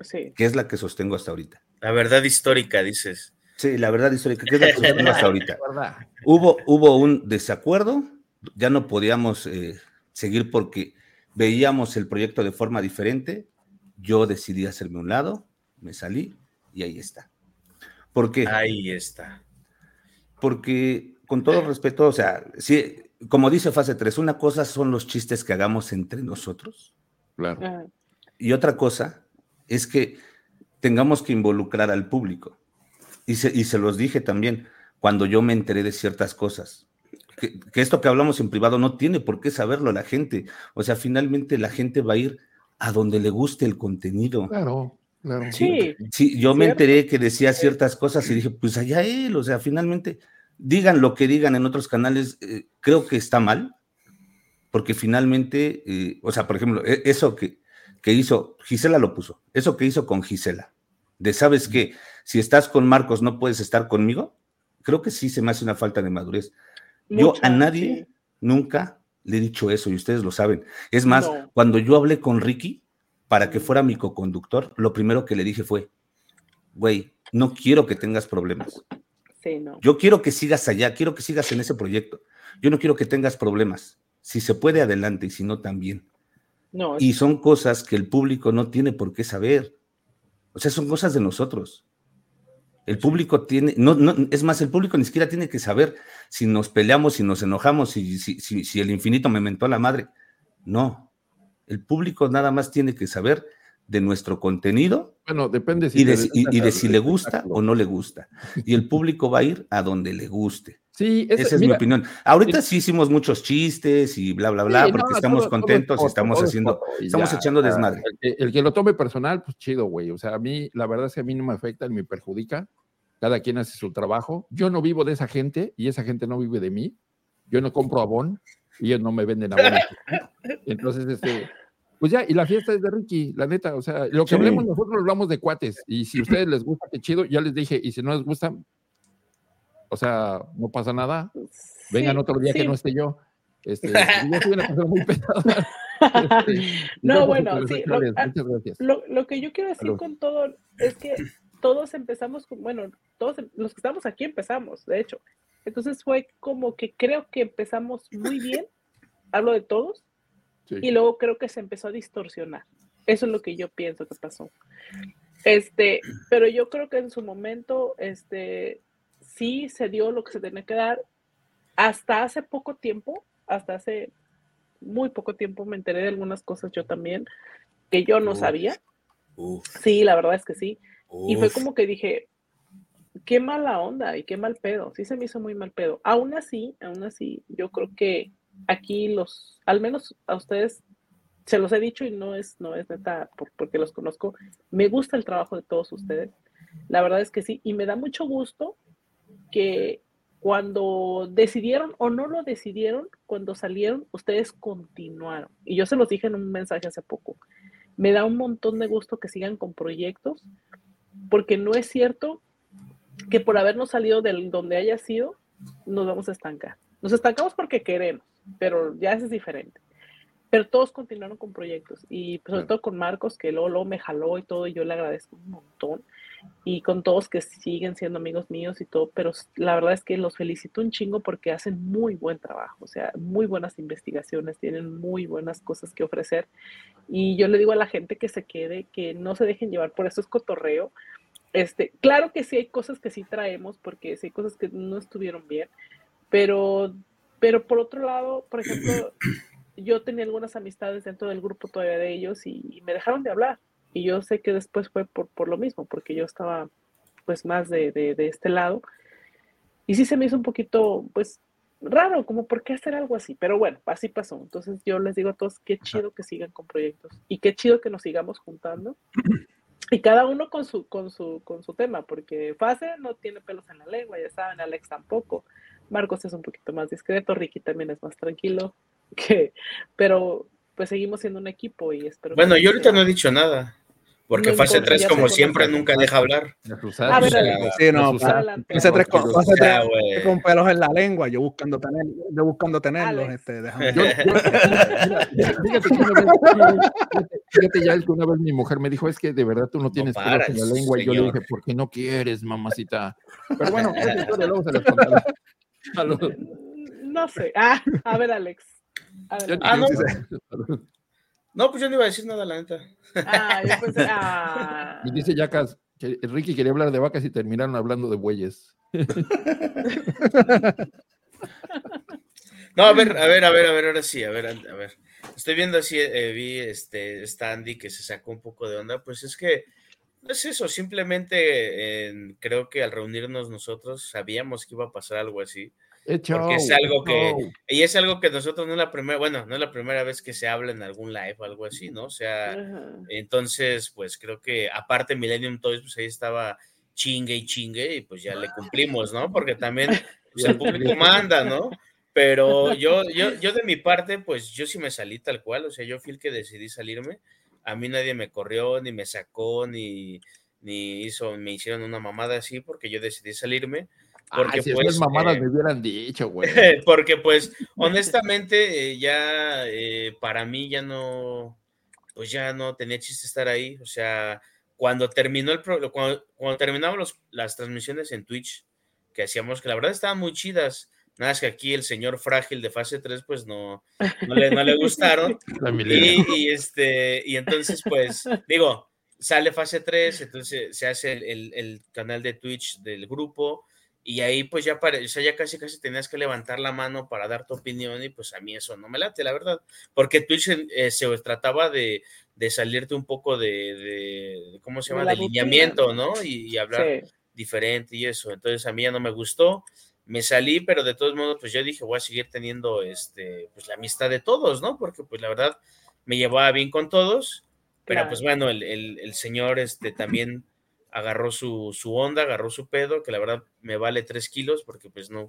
sí. que es la que sostengo hasta ahorita. La verdad histórica, dices. Sí, la verdad histórica, que es la que sostengo hasta ahorita. [laughs] Hubo, hubo un desacuerdo, ya no podíamos eh, seguir porque veíamos el proyecto de forma diferente, yo decidí hacerme un lado, me salí y ahí está. ¿Por qué? Ahí está. Porque, con todo respeto, o sea, sí, como dice fase 3, una cosa son los chistes que hagamos entre nosotros. Claro. Y otra cosa es que tengamos que involucrar al público. Y se, y se los dije también cuando yo me enteré de ciertas cosas. Que, esto que hablamos en privado no tiene por qué saberlo la gente. O sea, finalmente la gente va a ir a donde le guste el contenido. Claro, claro. Sí, sí yo me enteré que decía ciertas cosas y dije, pues allá él, o sea, finalmente digan lo que digan en otros canales, eh, creo que está mal, porque finalmente, eh, o sea, por ejemplo, e, eso que, que, hizo, Gisela lo puso, eso que hizo con Gisela, de sabes que si estás con Marcos no puedes estar conmigo, creo que sí se me hace una falta de madurez. yo a nadie nunca le he dicho eso y ustedes lo saben. Es más, cuando yo hablé con Ricky para que fuera mi coconductor, lo primero que le dije fue, güey, no quiero que tengas problemas. Yo quiero que sigas allá, quiero que sigas en ese proyecto. Yo no quiero que tengas problemas. Si se puede, adelante, y si no, también. No, Y son cosas que el público no tiene por qué saber. O sea, son cosas de nosotros. El público tiene, no, no, es más, el público ni siquiera tiene que saber si nos peleamos, si nos enojamos, si, si, si, si el infinito me mentó a la madre. No. El público nada más tiene que saber de nuestro contenido. Bueno, depende y de, si le gusta o no le gusta. Y el público va a ir a donde le guste. Sí, esa es mi opinión. Ahorita sí hicimos muchos chistes y bla, bla, bla, porque estamos contentos y estamos haciendo, estamos echando desmadre. El que, lo tome personal, pues chido, güey. O sea, a mí, la verdad es que a mí no me afecta ni me perjudica. Cada quien hace su trabajo. Yo no vivo de esa gente y esa gente no vive de mí. Yo no compro abón y ellos no me venden abón. [laughs] Entonces, este pues ya, y la fiesta es de Ricky, la neta, o sea, lo que hablemos nosotros hablamos de cuates, y si a ustedes les gusta, qué chido, ya les dije, y si no les gusta, o sea, no pasa nada, vengan otro día que no esté yo. Este, [laughs] yo soy una persona muy pesada. [laughs] Este, no, bueno, sí, lo, gracias. Lo, que yo quiero decir con todo es que todos empezamos, con, bueno, todos los que estamos aquí empezamos, de hecho. Entonces fue como que creo que empezamos muy bien, hablo de todos, y luego creo que se empezó a distorsionar. Eso es lo que yo pienso que pasó. Este, pero yo creo que en su momento, este, sí se dio lo que se tenía que dar. Hasta hace poco tiempo, hasta hace muy poco tiempo me enteré de algunas cosas yo también que yo no sabía. Sí, la verdad es que sí. Y fue como que dije, qué mala onda y qué mal pedo. Sí se me hizo muy mal pedo. Aún así, aún así, yo creo que aquí los, al menos a ustedes, se los he dicho y no es, no es neta porque los conozco, me gusta el trabajo de todos ustedes. La verdad es que sí, y me da mucho gusto que cuando decidieron o no lo decidieron, cuando salieron, ustedes continuaron. Y yo se los dije en un mensaje hace poco. Me da un montón de gusto que sigan con proyectos, porque no es cierto que por habernos salido del donde haya sido, nos vamos a estancar. Nos estancamos porque queremos, pero ya es diferente. Pero todos continuaron con proyectos y pues, sobre todo con Marcos, que luego, luego me jaló y todo, y yo le agradezco un montón y con todos que siguen siendo amigos míos y todo, pero la verdad es que los felicito un chingo porque hacen muy buen trabajo, o sea, muy buenas investigaciones, tienen muy buenas cosas que ofrecer. Y yo le digo a la gente que se quede, que no se dejen llevar por eso es cotorreo. Este, claro que sí hay cosas que sí traemos, porque sí hay cosas que no estuvieron bien, pero, pero por otro lado, por ejemplo, [clears throat] yo tenía algunas amistades dentro del grupo todavía de ellos y me dejaron de hablar y yo sé que después fue por, por lo mismo, porque yo estaba pues más de, de, de, este lado. Y sí se me hizo un poquito, pues, raro, como por qué hacer algo así. Pero bueno, así pasó. Entonces yo les digo a todos, qué chido que sigan con proyectos y qué chido que nos sigamos juntando. [clears throat] Y cada uno con su, con su, con su tema, porque Fase no tiene pelos en la lengua, ya saben, Alex tampoco. Marcos es un poquito más discreto, Ricky también es más tranquilo, [laughs] que, pero pues seguimos siendo un equipo y espero. Bueno, yo ahorita no he dicho nada. Porque fase 3, como siempre, nunca deja hablar. A ver, sí, no, fase 3 con, fase 3 con pelos en la lengua, yo buscando, tener, yo buscando tenerlos. Este, déjame. Yo, fíjate, fíjate, ya que una vez mi mujer me dijo, es que de verdad tú no tienes no pelos en la lengua. Y yo le dije, ¿por qué no quieres, mamacita? Pero bueno, [laughs] luego se los No sé. Ah, a ver, Alex. A ver, ah, no. No, pues yo no iba a decir nada, la neta. Ah, yo pensé, [laughs] ah. Y dice Yacas que Ricky quería hablar de vacas y terminaron hablando de bueyes. [laughs] No, a ver, a ver, a ver, a ver, ahora sí, a ver, a ver. Estoy viendo así, eh, vi este, esta Andy que se sacó un poco de onda, pues es que no es eso, simplemente creo que al reunirnos nosotros sabíamos que iba a pasar algo así. Porque es algo que, y es algo que nosotros no es la primera, bueno, no es la primera vez que se habla en algún live o algo así, ¿no? O sea, entonces, pues creo que aparte Millennium Toys, pues ahí estaba chingue y chingue y pues ya le cumplimos, ¿no? Porque también [laughs] pues, el público manda, ¿no? Pero yo, yo, yo de [laughs] mi parte, pues yo sí me salí tal cual, o sea, yo fui el que decidí salirme, a mí nadie me corrió, ni me sacó, ni, ni hizo, me hicieron una mamada así, porque yo decidí salirme porque si pues, mamadas eh, me hubieran dicho, güey. [laughs] porque pues, honestamente, eh, ya eh, para mí ya no, pues ya no tenía chiste estar ahí. O sea, cuando terminó el cuando, cuando terminamos las transmisiones en Twitch, que hacíamos, que la verdad estaban muy chidas. Nada es que aquí el señor frágil de fase 3, pues no, no, le, no le gustaron. [laughs] y, este, y entonces, pues, digo, sale fase 3, entonces se hace el, el canal de Twitch del grupo y ahí pues ya, o sea, ya casi casi tenías que levantar la mano para dar tu opinión y pues a mí eso no me late, la verdad, porque Twitch eh, se trataba de, de, salirte un poco de, de ¿cómo se llama?, de alineamiento, ¿no? Y, hablar diferente y eso, entonces a mí ya no me gustó, me salí, pero de todos modos pues yo dije voy a seguir teniendo este, pues la amistad de todos, ¿no? Porque pues la verdad me llevaba bien con todos, pero pues bueno, el, el, el señor este también agarró su, su, onda, agarró su pedo, que la verdad me vale tres kilos porque pues no,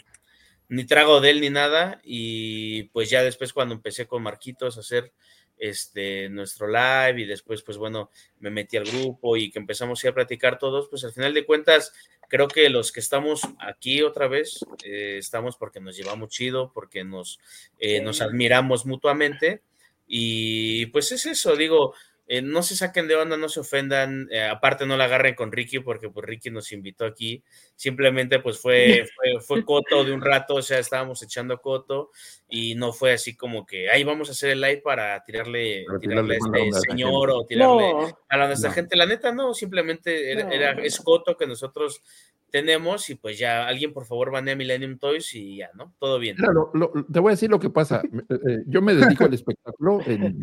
ni trago de él ni nada. Y pues ya después cuando empecé con Marquitos a hacer este, nuestro live y después pues bueno, me metí al grupo y que empezamos a platicar todos, pues al final de cuentas creo que los que estamos aquí otra vez, eh, estamos porque nos llevamos chido, porque nos, eh, nos admiramos mutuamente. Y pues es eso, digo, eh, no se saquen de onda, no se ofendan, eh, aparte no la agarren con Ricky porque pues Ricky nos invitó aquí, simplemente pues fue, [laughs] fue, coto de un rato, o sea, estábamos echando coto y no fue así como que, ahí vamos a hacer el live para tirarle, tirarle, a este señor o tirarle a la nuestra gente, la neta no, simplemente era, es coto que nosotros tenemos y pues ya alguien por favor a Millennium Toys y ya, ¿no? Todo bien. te voy a decir lo que pasa, [laughs] eh, yo me dedico al espectáculo en...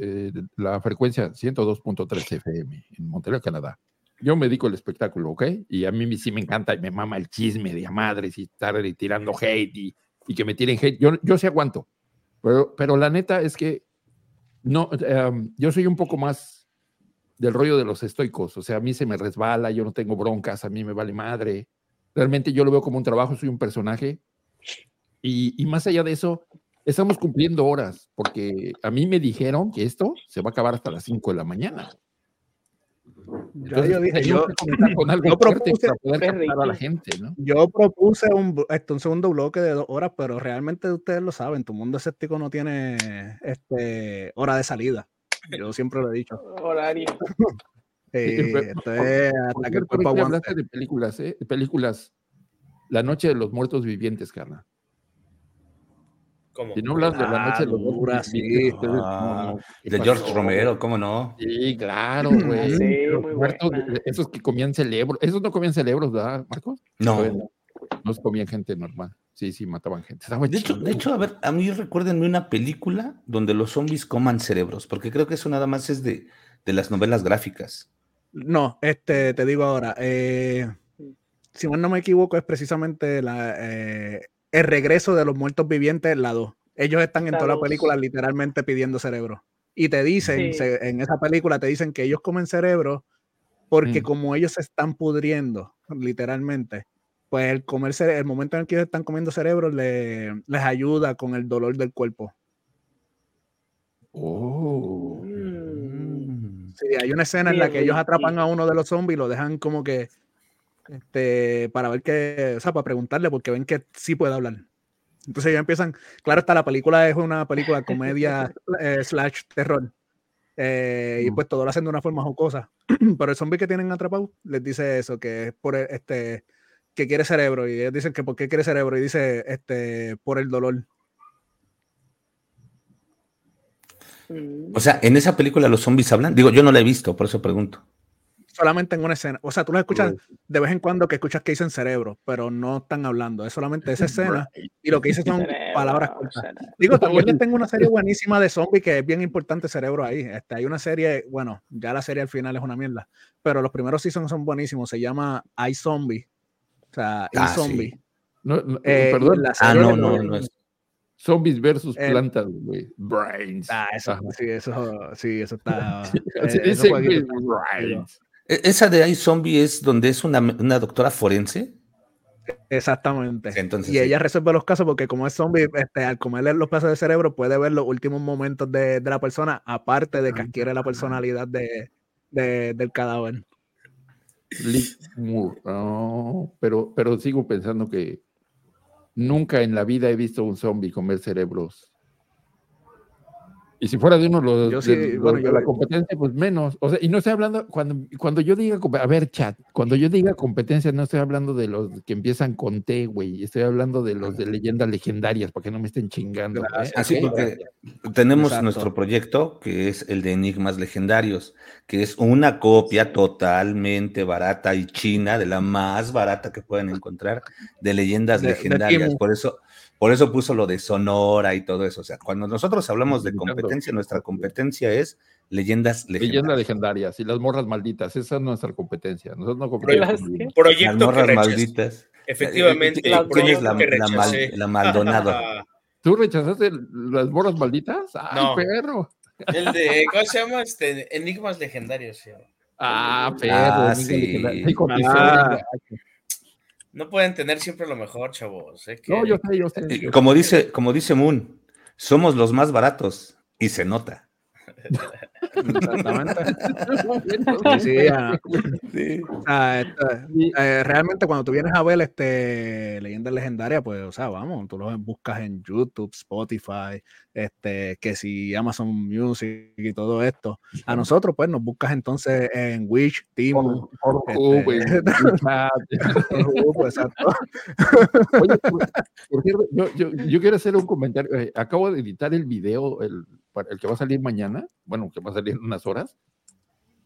Eh, la frecuencia 102.3 FM en Montreal, Canadá. yo me dedico al espectáculo, ¿ok? Y a mí sí me encanta y me mama el chisme de madres y estar tirando hate y, y que me tiren hate. Yo, yo sí aguanto. Pero, pero la neta es que no, em, yo soy un poco más del rollo de los estoicos. O sea, a mí se me resbala, yo no tengo broncas, a mí me vale madre. Realmente yo lo veo como un trabajo, soy un personaje. Y, y más allá de eso, estamos cumpliendo horas, porque a mí me dijeron que esto se va a acabar hasta las 5 de la mañana yo dije, yo, [laughs] propuse, a la gente, Yo propuse un, este, un segundo bloque de dos horas, pero realmente ustedes lo saben, tu mundo escéptico no tiene este, hora de salida. Yo siempre lo he dicho. Horario. [laughs] esto es hasta que el cuerpo aguante. de películas, ¿eh? películas. La noche de los muertos vivientes, carnal. Si no hablas de la noche de los muertos sí. Ah, de George Romero, ¿cómo no? Sí, claro, güey. Sí, esos que comían cerebros, esos no comían cerebros, ¿verdad, Marcos? No. No, comían gente normal. Sí, sí, mataban gente. De hecho, de hecho, a ver, a mí recuérdenme una película donde los zombies coman cerebros, porque creo que eso nada más es de, de las novelas gráficas. No, este, te digo ahora, eh, si no me equivoco, es precisamente la, eh, el regreso de los muertos vivientes, la 2. Ellos están en toda la película literalmente pidiendo cerebro. Y te dicen, en esa película te dicen que ellos comen cerebro porque mm. como ellos se están pudriendo, literalmente, pues el comer el momento en el que ellos están comiendo cerebro les ayuda con el dolor del cuerpo. Oh. Sí, hay una escena en la que ellos atrapan a uno de los zombies y lo dejan como que este, para ver qué, o sea, para preguntarle, porque ven que sí puede hablar. Entonces ellos empiezan, claro está, la película es una película comedia [laughs] eh, slash terror. Eh, y mm. pues todo lo hacen de una forma jocosa. [clears throat] Pero el zombie que tienen atrapado les dice eso, que es por este, que quiere cerebro. Y ellos dicen que por qué quiere cerebro. Y dice, este, por el dolor. O sea, en esa película los zombies hablan. Digo, yo no la he visto, por eso pregunto solamente en una escena. O sea, tú lo escuchas de vez en cuando que escuchas que dicen cerebro, pero no están hablando. Es solamente esa [laughs] escena y lo que dicen son palabras cortas. Digo, también tengo una serie buenísima de zombies que es bien importante cerebro ahí. Este, hay una serie, bueno, ya la serie al final es una mierda, pero los primeros seasons son buenísimos. Se llama I Zombie. O sea, I ah, Zombie. No, eh, perdón. Ah, no, no, no es. Zombies versus plantas, güey. Brains. Ah, eso, sí, eso, sí, eso está. [laughs] brains. E, ¿Esa de iZombie es donde es una, doctora forense? Exactamente. y ella resuelve los casos porque como es zombie, este, al comerle los pedazos de cerebro puede ver los últimos momentos de, la persona, aparte de que adquiere la personalidad de, del cadáver. pero, pero sigo pensando que nunca en la vida he visto un zombie comer cerebros. Y si fuera de uno los, de, la competencia, pues menos. O sea, y no estoy hablando, cuando, cuando yo diga, a ver, chat, cuando yo diga competencia, no estoy hablando de los que empiezan con T, güey. Estoy hablando de los de leyendas legendarias, para que no me estén chingando. Así ¿eh? porque tenemos nuestro proyecto, que es el de Enigmas Legendarios, que es una copia totalmente barata y china, de la más barata que pueden encontrar, de leyendas legendarias. Por eso por eso puso lo de Sonora y todo eso. O sea, cuando nosotros hablamos de competencia, nuestra competencia es leyendas legendarias. Leyendas legendarias y las morras malditas. Esa es nuestra competencia. Nosotros no competimos. Proyecto las morras malditas. Efectivamente. La, la, Maldonado. [laughs] ¿Tú rechazaste las morras malditas? ¡Ay, no. perro! El de, [laughs] ¿cómo se llama? Este, Enigmas legendarios. Ah, perro. Ah, sí. No pueden tener siempre lo mejor, chavos. ¿eh? No, yo sé, yo sé. Como dice, como dice Moon, somos los más baratos y se nota. [laughs] Exactamente. sí, eh, realmente cuando tú vienes a ver este Leyenda Legendaria, pues, o sea, vamos, tú lo buscas en YouTube, Spotify, este, que si Amazon Music y todo esto. A nosotros, pues, nos buscas entonces en Wish, Timo, este. Oye, yo, yo, yo, quiero hacer un comentario. Eh, acabo de editar el video, el el que va a salir mañana, bueno, que va a salir en unas horas,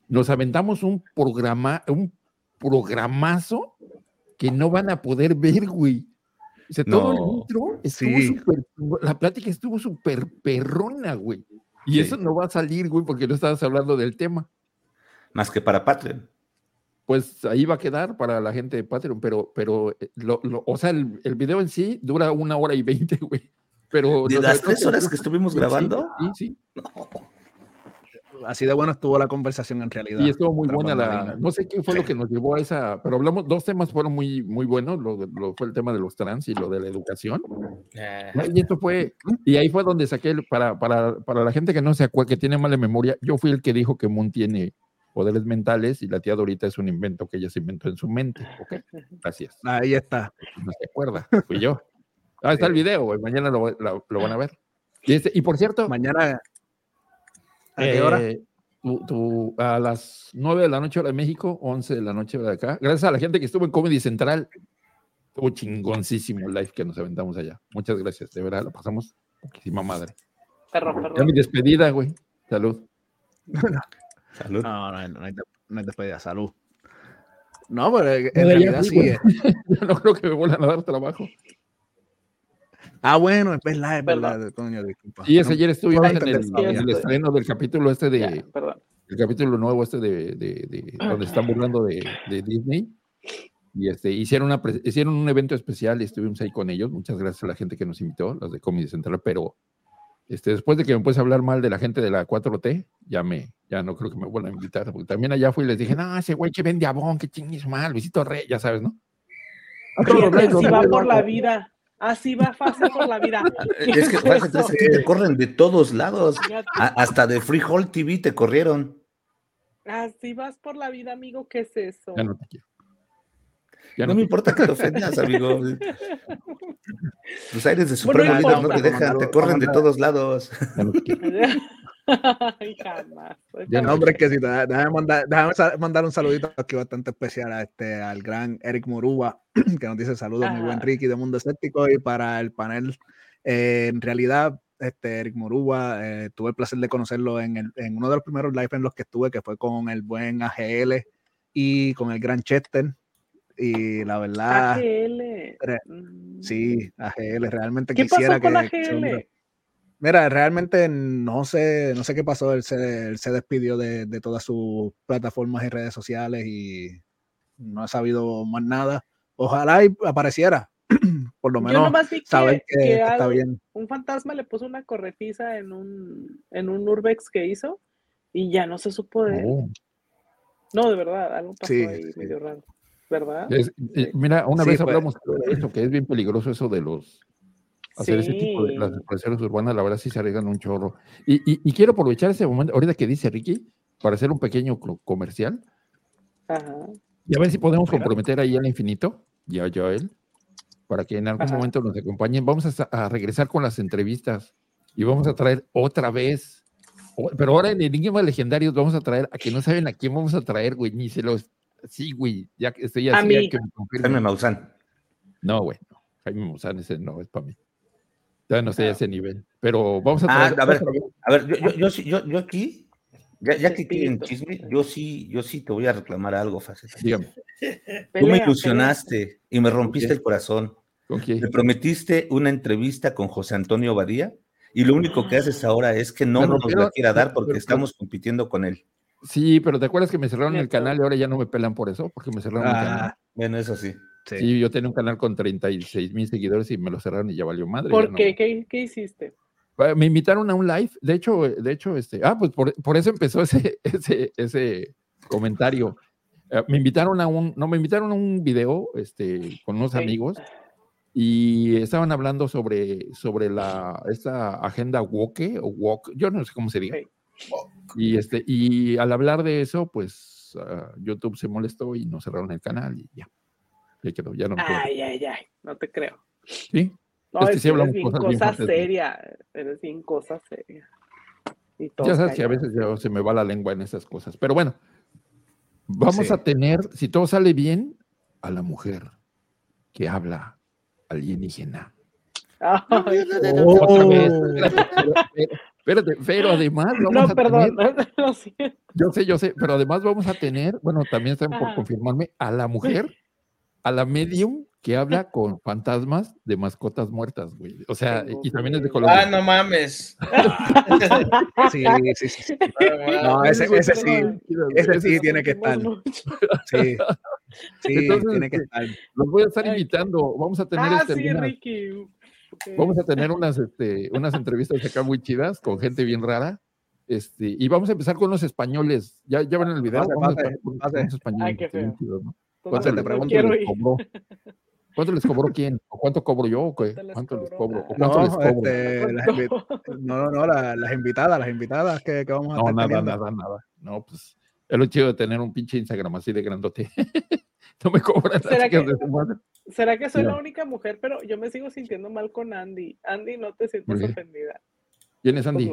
nos aventamos un programa, un programazo que no van a poder ver, güey. O sea, todo el intro estuvo súper, la plática estuvo súper perrona, güey. Y eso no va a salir, güey, porque no estabas hablando del tema. Más que para Patreon. pues ahí va a quedar para la gente de Patreon, pero, pero, eh, lo, o sea, el, el, video en sí dura una hora y veinte, güey. Pero ¿De las tres horas que estuvimos grabando? Sí, sí. Así de bueno estuvo la conversación en realidad. Y estuvo muy buena la. No sé qué fue lo que nos llevó a esa. Pero hablamos, dos temas fueron muy, muy buenos. Lo, lo fue el tema de los trans y lo de la educación. Y esto fue. Y ahí fue donde saqué. Para, para, para la gente que no se acuerda, que tiene mala memoria, yo fui el que dijo que Moon tiene poderes mentales y la tía Dorita es un invento que ella se inventó en su mente. ¿Ok? Gracias. Ahí está. No se acuerda. Fui yo. Ah, está el video, güey. Mañana lo, lo, van a ver. Y, este, y por cierto. Mañana. ¿A qué hora? Eh, a las 9 de la noche hora de México, 11 de la noche de acá. Gracias a la gente que estuvo en Comedy Central. Estuvo chingoncísimo el live que nos aventamos allá. Muchas gracias. De verdad, lo pasamos poquísima madre. Perro, perro. Ya mi despedida, güey. Salud. [laughs] Salud. No, no, no, hay, no hay despedida. Salud. No, pero en realidad sí. Eh. [laughs] Yo no creo que me vuelvan a dar trabajo. Ah, bueno, es verdad, es verdad, Toño, disculpa. Y ese ayer estuvimos en el, en el, estreno del capítulo este de. el capítulo nuevo este de, de, de donde están burlando de, de, Disney. Y este, hicieron, una, hicieron un evento especial y estuvimos ahí con ellos. Muchas gracias a la gente que nos invitó, los de Comedy Central. Pero este, después de que me puedes hablar mal de la gente de la 4T, ya, me, ya no creo que me vuelvan a invitar. Porque también allá fui y les dije, no, ese güey que vende abón, que chingues mal, Luisito Rey, ya sabes, ¿no? Si va por la vida Así va fácil por la vida. [laughs] Es que te corren de todos lados. hasta de Freehold TV te corrieron. Así vas por la vida, amigo. ¿Qué es eso? Ya no te quiero. Ya no, me importa que te ofendas, amigo. [laughs] Los aires de Super no, te dejan, te corren de todos lados. no, [laughs] [laughs] hombre, que si déjame mandar, mandar, un saludito aquí bastante especial a este, al gran Eric Moruba, [clears throat] que nos dice saludos, mi buen Ricky de Mundo Escéptico, y para el panel, eh, en realidad, este, Eric Moruba, eh, tuve el placer de conocerlo en, el, en uno de los primeros live en los que estuve, que fue con el buen AGL y con el gran Chester. Y la verdad. AGL. Sí, AGL. Realmente ¿Qué quisiera pasó con que. AGL? Mira, realmente no sé, no sé qué pasó. Él se, se despidió de, de, todas sus plataformas y redes sociales y no ha sabido más nada. Ojalá y apareciera, [clears throat] por lo menos saber que, está bien. Un fantasma le puso una corretiza en un, en un Urbex que hizo y ya no se supo de oh. No, de verdad, algo pasó ahí medio raro. ¿Verdad? Eh, mira, una vez hablamos de eso, que es bien peligroso eso de los hacer ese tipo de las expresiones urbanas, la verdad sí se arriesgan un chorro. Y, y, quiero aprovechar ese momento, ahorita que dice Ricky, para hacer un pequeño comercial. Ajá. Y a ver si podemos comprometer ahí al infinito, ya yo él, para que en algún momento nos acompañen. Vamos a, a, regresar con las entrevistas y vamos a traer otra vez, pero ahora en Enigmas Legendarios vamos a traer a que no saben a quién vamos a traer, güey, ni se los... Sí, güey, ya estoy así. Jaime Maussan. No, güey, no. Jaime Maussan ese no es para mí. Ya no sé ese nivel. Pero vamos a ah, a ver, a ver, yo, yo, yo, yo aquí, ya, ya que tienen chisme, yo sí, yo sí te voy a reclamar algo, fácil. Dígame. [laughs] Tú me ilusionaste y me rompiste el corazón. ¿Con quién? Me prometiste una entrevista con José Antonio Badía y lo único que haces ahora es que no nos la quiera dar porque estamos compitiendo con él. Sí, pero ¿te acuerdas que me cerraron el canal y ahora ya no me pelan por eso? Porque me cerraron el ah, canal. Bueno, eso sí. Sí. yo tenía un canal con 36 mil seguidores y me lo cerraron y ya valió madre. ¿Por qué? qué? hiciste? Ah, me invitaron a un live, de hecho, de hecho, este, ah, pues por, eso empezó ese, [laughs] ese, ese comentario. Ah, me invitaron a un, no, me invitaron a un video, este, con unos amigos y estaban hablando sobre, sobre la, esta agenda woke o woke, yo no sé cómo se diga. Y este, y al hablar de eso, pues YouTube se molestó y nos cerraron el canal y ya. Ya quedó, ya no Ay, ay, ay, no te creo. ¿Sí? No, es, que eres bien cosa seria, eres bien cosa seria. ya sabes que a veces se me va la lengua en esas cosas. Pero bueno, vamos a tener, si todo sale bien, a la mujer que habla alienígena. Otra vez. Espérate, pero [laughs] además vamos a perdón, tener, yo sé, yo sé, pero además vamos a tener, bueno, también están por confirmarme, a la mujer a la medium que habla [laughs] con fantasmas de mascotas muertas, güey. O sea, y también es de Colombia. Ah, no mames. [laughs] sí, sí, sí. [laughs] No, ese, ese sí, ese sí tiene que estar. Sí. Sí, tiene que estar. Los voy a estar invitando. Vamos a tener ah, este, sí, Ricky. Vamos a tener unas, este, unas entrevistas acá muy chidas con gente bien rara. Este, y vamos a empezar con los españoles. Ya, ya ven el video. vamos a con los españoles. Ay, qué feo. ¿no? ¿Cuánto, le pregunto, les cobró? [laughs] ¿Cuánto les cobró quién? ¿O cuánto cobro yo? ¿O qué? ¿Cuánto les cobro? ¿O cuánto no, les cobro? Este, las [laughs] no, no, la, las invitadas, las invitadas que, que vamos a no, estar nada, nada, nada. No, pues es lo chido de tener un pinche Instagram así de grandote. [laughs] no me cobran ¿Será que, ¿Será que soy la única mujer? Pero yo me sigo sintiendo mal con Andy. Andy, no te sientes ofendida. ¿Quién es Andy?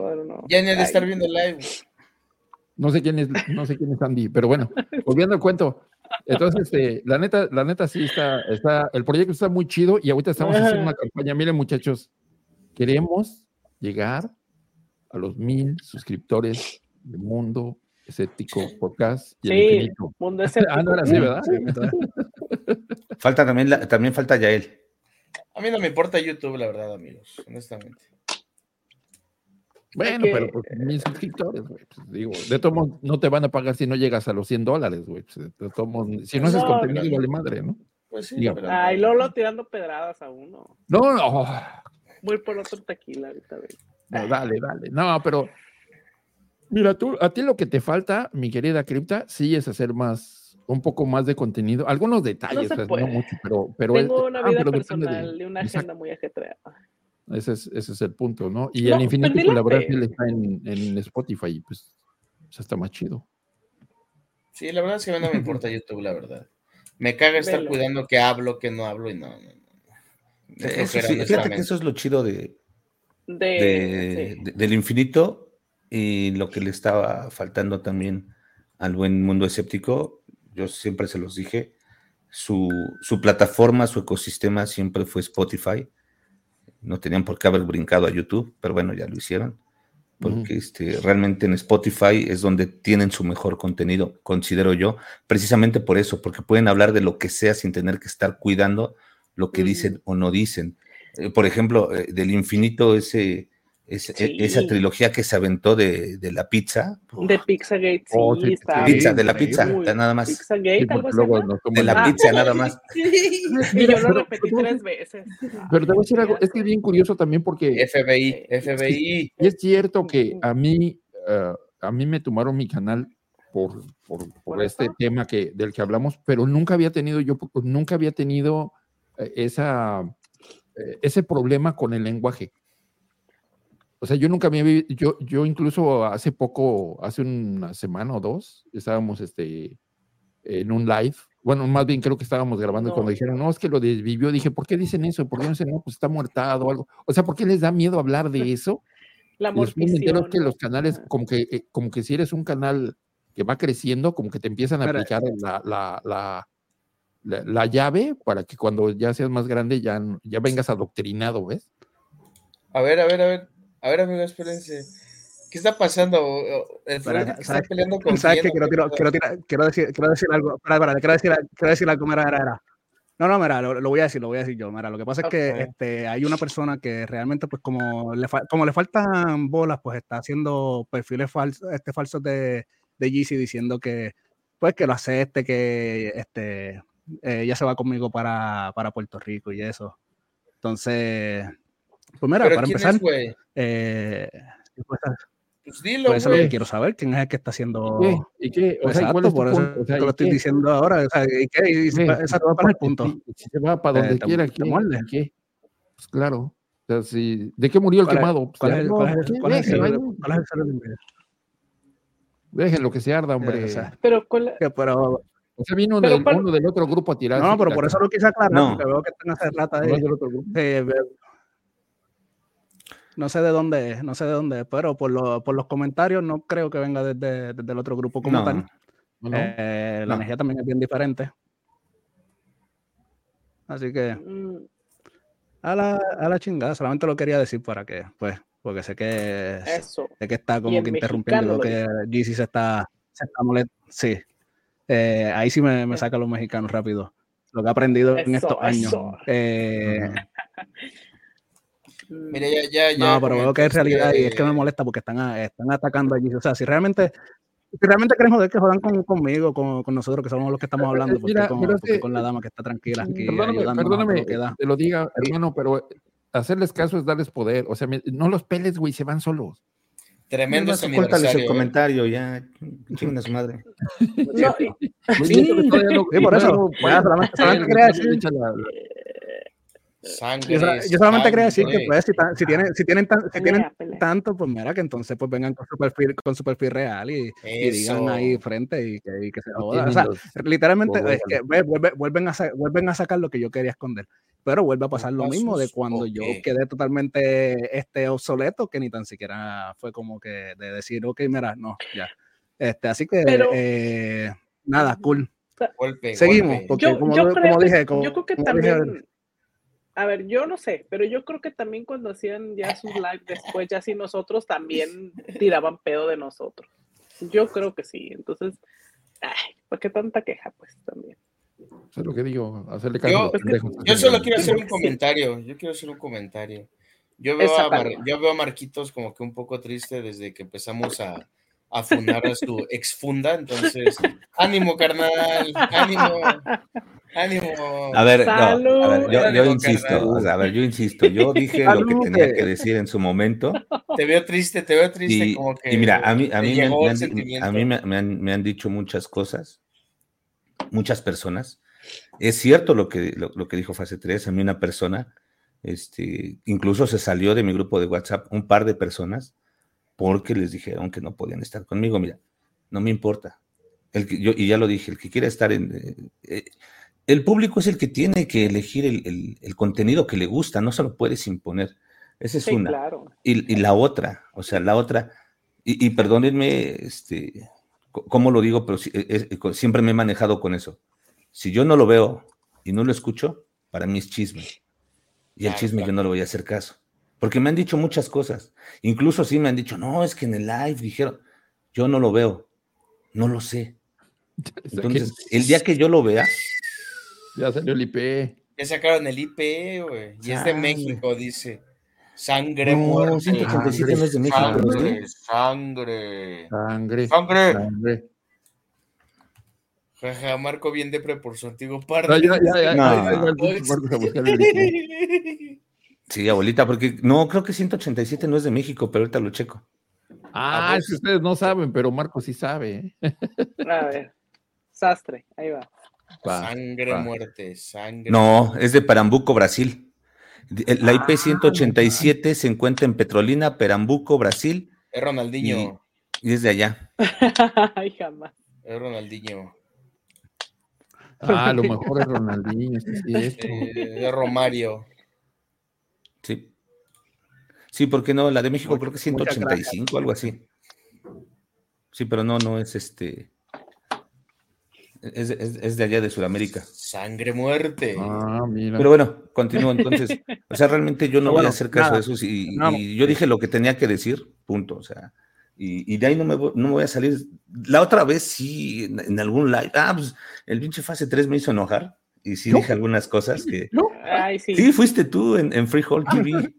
Ya ni de estar viendo live. No sé quién es, no sé quién es Andy, pero bueno, volviendo al cuento. Entonces, este, la neta, la neta sí está, está, el proyecto está muy chido y ahorita estamos haciendo una campaña. Miren, muchachos, queremos llegar a los mil suscriptores del mundo escéptico podcast y sí, infinito. Mundo [laughs] escéptico. ah, no era así, ¿verdad? falta también, también falta Yael. A mí no me importa YouTube, la verdad, amigos, honestamente. Bueno, pero pues, mis suscriptores, güey, pues, digo, de todos no te van a pagar si no llegas a los 100 dólares, güey. Pues, de todos si no haces contenido, no. vale madre, ¿no? Pues sí, pero... Ay, Lolo tirando pedradas a uno. No, no. Voy por otro tequila ahorita, güey. No, dale, dale. No, pero mira, tú, a ti lo que te falta, mi querida Cripta, sí es hacer más, un poco más de contenido. Algunos detalles, no, no mucho, pero... pero Tengo una ah, vida personal de, una agenda muy ajetreada. Ese es, ese es el punto, ¿no? Y el Infinito, la verdad, él está en, en Spotify, pues, pues está más chido. Sí, la verdad es que no me importa [laughs] YouTube, la verdad. Me caga estar cuidando que hablo, que no hablo y no. no, Eso, sí, fíjate que eso es lo chido de, de, del infinito y lo que le estaba faltando también al buen mundo escéptico. Yo siempre se los dije, su, su plataforma, su ecosistema siempre fue Spotify no tenían por qué haber brincado a YouTube, pero bueno, ya lo hicieron, porque este, realmente en Spotify es donde tienen su mejor contenido, considero yo, precisamente por eso, porque pueden hablar de lo que sea sin tener que estar cuidando lo que dicen o no dicen. Eh, por ejemplo, eh, del infinito ese e, esa trilogía que se aventó de, de la pizza. De Pizzagate, sí, oh, está pizza, de la pizza, nada más. Pizzagate, de la pizza, nada más. [laughs] y yo lo repetí tres veces. Pero te voy a decir algo, es que es bien curioso también porque... FBI, FBI. Y es cierto que a mí, uh, a mí me tomaron mi canal por, por, por este tema que, del que hablamos, pero nunca había tenido, yo nunca había tenido eh, esa, eh, ese problema con el lenguaje. O sea, yo nunca me había, yo, yo incluso hace poco, hace una semana o dos, estábamos este, en un live. Bueno, más bien creo que estábamos grabando cuando dijeron, no, es que lo desvivió. Dije, ¿por qué dicen eso? ¿Por qué no dicen, no, pues está muertado o algo? O sea, ¿por qué les da miedo hablar [laughs] de eso? La mortición. que los canales, como que, eh, como que si eres un canal que va creciendo, como que te empiezan a aplicar la, la, la, la, llave para que cuando ya seas más grande ya, ya vengas adoctrinado, ¿ves? A ver, a ver, a ver. A ver, amigo, espérense. ¿Qué está pasando? El está peleando con ¿Sabes qué? Quiero, quiero, quiero, quiero, decir, quiero decir algo. Para, para, quiero decir, quiero decir algo. Mira, era, No, no, mira, lo, lo, voy a decir, lo voy a decir yo. Mira, lo que pasa es que este, hay una persona que realmente, pues, como le, como le faltan bolas, pues está haciendo perfiles falsos, este, falsos de, de Yeezy diciendo que, pues, que lo acepte, que este, eh, ella se va conmigo para, para Puerto Rico y eso. Entonces, pues mira, para empezar, eh, pues, pues dilo, eso es lo que quiero saber, quién es el que está haciendo. ¿Y qué? O sea, Exacto, por eso o sea, te lo estoy qué? diciendo ahora. O sea, ¿y qué? Y se, esa va para el punto. Si se va para donde eh, quiera, ¿qué? ¿qué? Pues claro. O sea, si, ¿De qué murió el quemado? ¿Cuál es el Déjenlo que se arda, hombre. o sea, pero, ¿cuál? pero o sea, vino del, uno del otro grupo a tirar. No, pero por eso lo quise aclarar, no. porque veo que están hacer rata ahí. No del otro grupo. Eh, no sé de dónde es, no sé de dónde es, pero por, lo, por los comentarios no creo que venga desde, desde el otro grupo como tal. Eh, la energía también es bien diferente. Así que mm. a la, a la chingada, solamente lo quería decir para que, pues, porque sé que, Eso. Sé que está como que interrumpiendo lo que GC se está, se está molestando. Sí, eh, ahí sí me, me saca los mexicanos rápido. lo que he aprendido en estos años. Eh, [laughs] Mira, ya, ya, ya. No, pero veo que es realidad y es que me molesta porque están, están atacando allí. O sea, si realmente, si realmente quieren joder, que jodan con, conmigo, con, con, nosotros, que somos los que estamos hablando, porque, con, porque con, la dama que está tranquila aquí perdóname, perdóname que te lo diga, hermano, pero hacerles caso es darles poder. O sea, no los peles, güey, se van solos. Tremendo no, Cuéntales el ¿eh? comentario, ya. Chinga su madre. [laughs] No, sí, sí, por eso. solamente, solamente quería decir. Sangre, yo, yo, solamente quería decir que pues, si, si, tienen, si tienen, tan, si tienen tanto, pues mira, que entonces pues vengan con su perfil, con su perfil real y, y digan ahí frente y que, y que se joda. O sea, literalmente es que, vuelve, vuelven, a, vuelven a sacar lo que yo quería esconder. Pero vuelve a pasar lo mismo de cuando yo quedé totalmente este, obsoleto, que ni tan siquiera fue como que de decir, ok, mira, no, ya. Este, así que, Pero, eh, nada, cool. Golpe, Seguimos, golpe. porque yo, como, yo como creo dije, que, como, yo creo que como también, dije, a ver, yo no sé, pero yo creo que también cuando hacían ya sus live después, ya sí nosotros también [laughs] tiraban pedo de nosotros. Yo creo que sí. Entonces, ay, ¿por qué tanta queja? Pues también. Eso es lo que digo, hacerle caso. Yo, yo solo quiero hacer un comentario. Yo quiero hacer un comentario. Yo veo, a Mar, yo veo a Marquitos como que un poco triste desde que empezamos a, a fundar a su exfunda. Entonces, ánimo, carnal, ánimo. Ánimo. A ver, no, a ver yo, yo insisto, o sea, a ver, yo insisto, yo [laughs] dije lo que tenía que decir en su momento. Te veo triste, te veo triste y, como que. Y mira, a mí, a mí, me, han, a mí me, me, han, me, han, dicho muchas cosas, muchas personas. Es cierto lo que, lo, lo, que dijo Fase 3, a mí una persona, este, incluso se salió de mi grupo de WhatsApp un par de personas porque les dijeron que no podían estar conmigo. Mira, no me importa. El que, yo, y ya lo dije, el que quiera estar en... Eh, eh, el público es el que tiene que elegir el, el, el, contenido que le gusta, no se lo puedes imponer. Esa es sí, una. Claro. Y, y, la otra, o sea, la otra, y, y perdónenme, este, cómo lo digo, pero si, es, siempre me he manejado con eso. Si yo no lo veo y no lo escucho, para mí es chisme. Y el chisme yo no le voy a hacer caso. Porque me han dicho muchas cosas. Incluso sí me han dicho, no, es que en el live dijeron, yo no lo veo, no lo sé. [laughs] Entonces, el día que yo lo vea, ya salió el IP. Ya sacaron el IP, güey. Y es de México, dice. Sangre no, muerte. 187 no es de México. Sangre, sangre. Sangre. Sangre. Sangre. Jaja, Marco bien depre por su antiguo par. No, ya, ya, ya, no. [laughs] Sí, abuelita, porque no, creo que 187 no es de México, pero ahorita lo checo. Ah, es que ustedes no saben, pero Marco sí sabe. A ver, sastre, ahí va. Va, sangre, va. muerte, sangre. No, es de Perambuco, Brasil. La IP 187 ah, se encuentra en Petrolina, Perambuco, Brasil. Es Ronaldinho. Y, y es de allá. [laughs] Ay, jamás. Es Ronaldinho. Ah, a lo [laughs] mejor es Ronaldinho. Sí, es, eh, es Romario. Sí. Sí, porque no, la de México creo que es 185, algo así. Sí, pero no, no es este. Es, es, es, de allá de Sudamérica. Sangre muerte. Ah, mira. Pero bueno, continúo entonces. O sea, realmente yo no, no voy a hacer caso nada. de eso. Y, no. y, yo dije lo que tenía que decir, punto. O sea, y, y de ahí no me, no me, voy a salir. La otra vez sí, en, en algún live. Ah, pues el pinche fase 3 me hizo enojar. Y sí dije algunas cosas que. Ay, sí. sí. fuiste tú en, en Freehold TV.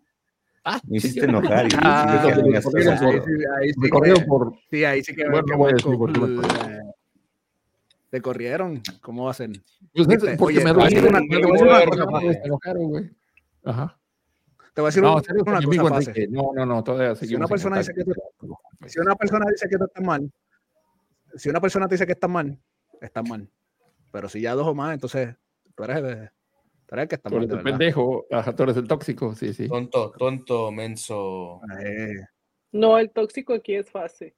Ah, me hiciste enojar. Y, ah, sí, cosas. Por, ahí sí que, por. Sí, ahí sí que. Bueno, no voy a decir por te corrieron, ¿cómo hacen? Pues es, porque Oye, me duele una, me duele una. Te voy a decir no, una, una cosa fácil. No, no, no, todavía si una persona dice que tú, si una persona dice que tú estás mal, si una persona te dice que estás mal, estás mal. Pero si ya dos o más, entonces tú eres, tú eres el que está mal. Tú eres el pendejo, ajá, tú eres el tóxico, sí, sí. Tonto, tonto, menso. Eh. No, el tóxico aquí es fácil.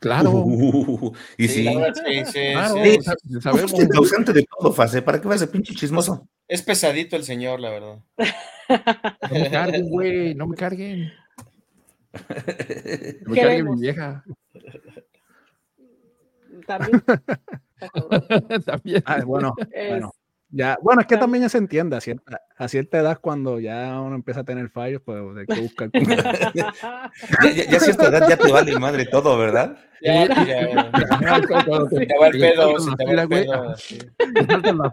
Claro. Uh, y sí. Sí, sí, claro, sí. sí. Sabemos. Es ausente de todo, Fase. ¿Para qué vas a pinche chismoso? Es pesadito el señor, la verdad. No me carguen, [laughs] güey. No me carguen. No me carguen mi vieja. También. [laughs] También. Ah, bueno, es... bueno. Ya, bueno, es que también se entiende a cierta, a cierta edad cuando ya uno empieza a tener fallos, pues hay que buscar. [laughs] ya, ya, a cierta edad ya te vale madre todo, ¿verdad? [laughs] Ya, ya, te va el pedo, te va el pedo.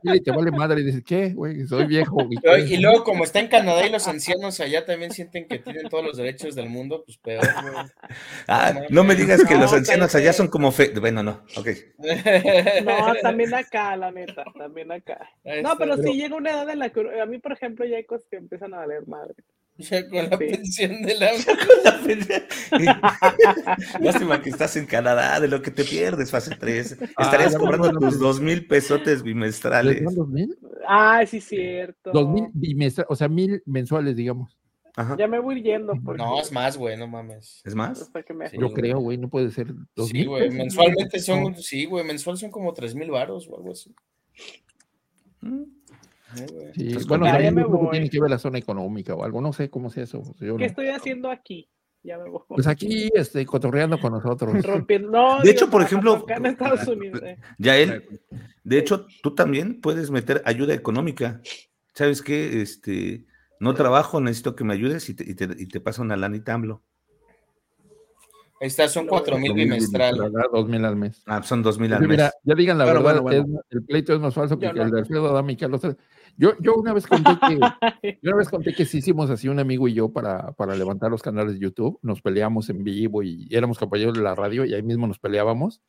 Y te vale madre y dices, ¿qué, güey? Soy viejo. Y, luego, como está en Canadá y los ancianos allá también sienten que tienen todos los derechos del mundo, pues peor, güey. Ah, no me digas que los ancianos allá son como fe. Bueno, no, ok. [laughs] No, también acá, la neta, también acá. No, pero, si llega una edad en la que a mí, por ejemplo, ya hay cosas que empiezan a valer madre. Ya con la pensión de la. [laughs] [laughs] Lástima que estás en Canadá, de lo que te pierdes, fase 3. Ah, Estarías cobrando tus dos mil pesotes bimestrales. ¿Dos mil? Ah, sí, cierto. Dos mil bimestrales, o sea, mil mensuales, digamos. Ajá. Ya me voy yendo. No, es más, güey, no mames. ¿Es más? Yo creo, güey, no puede ser. Dos sí, güey, mensualmente son, sí, güey, mensual son como tres mil varos o algo así. Sí, bueno, también tiene que ver la zona económica o algo, no sé cómo sea eso. ¿Qué estoy haciendo aquí? Ya me voy. Pues aquí, este, cotorreando con nosotros. [laughs] Rompiendo, de hecho, por ejemplo, en Estados Unidos, eh. ya él, de hecho, tú también puedes meter ayuda económica. ¿Sabes qué? Este, no trabajo, necesito que me ayudes y te, y te, y te pasa una lanita AMLO. Ahí está, son cuatro mil bimestral. Dos mil al mes. Ah, son dos mil al mes. Mira, ya digan la verdad, el pleito es más falso que, el de Alfredo Adame y Carlos. Yo, yo una vez conté que, [laughs] yo una vez conté que sí hicimos así un amigo y yo para, para levantar los canales de YouTube. Nos peleamos en vivo y éramos compañeros de la radio y ahí mismo nos peleábamos.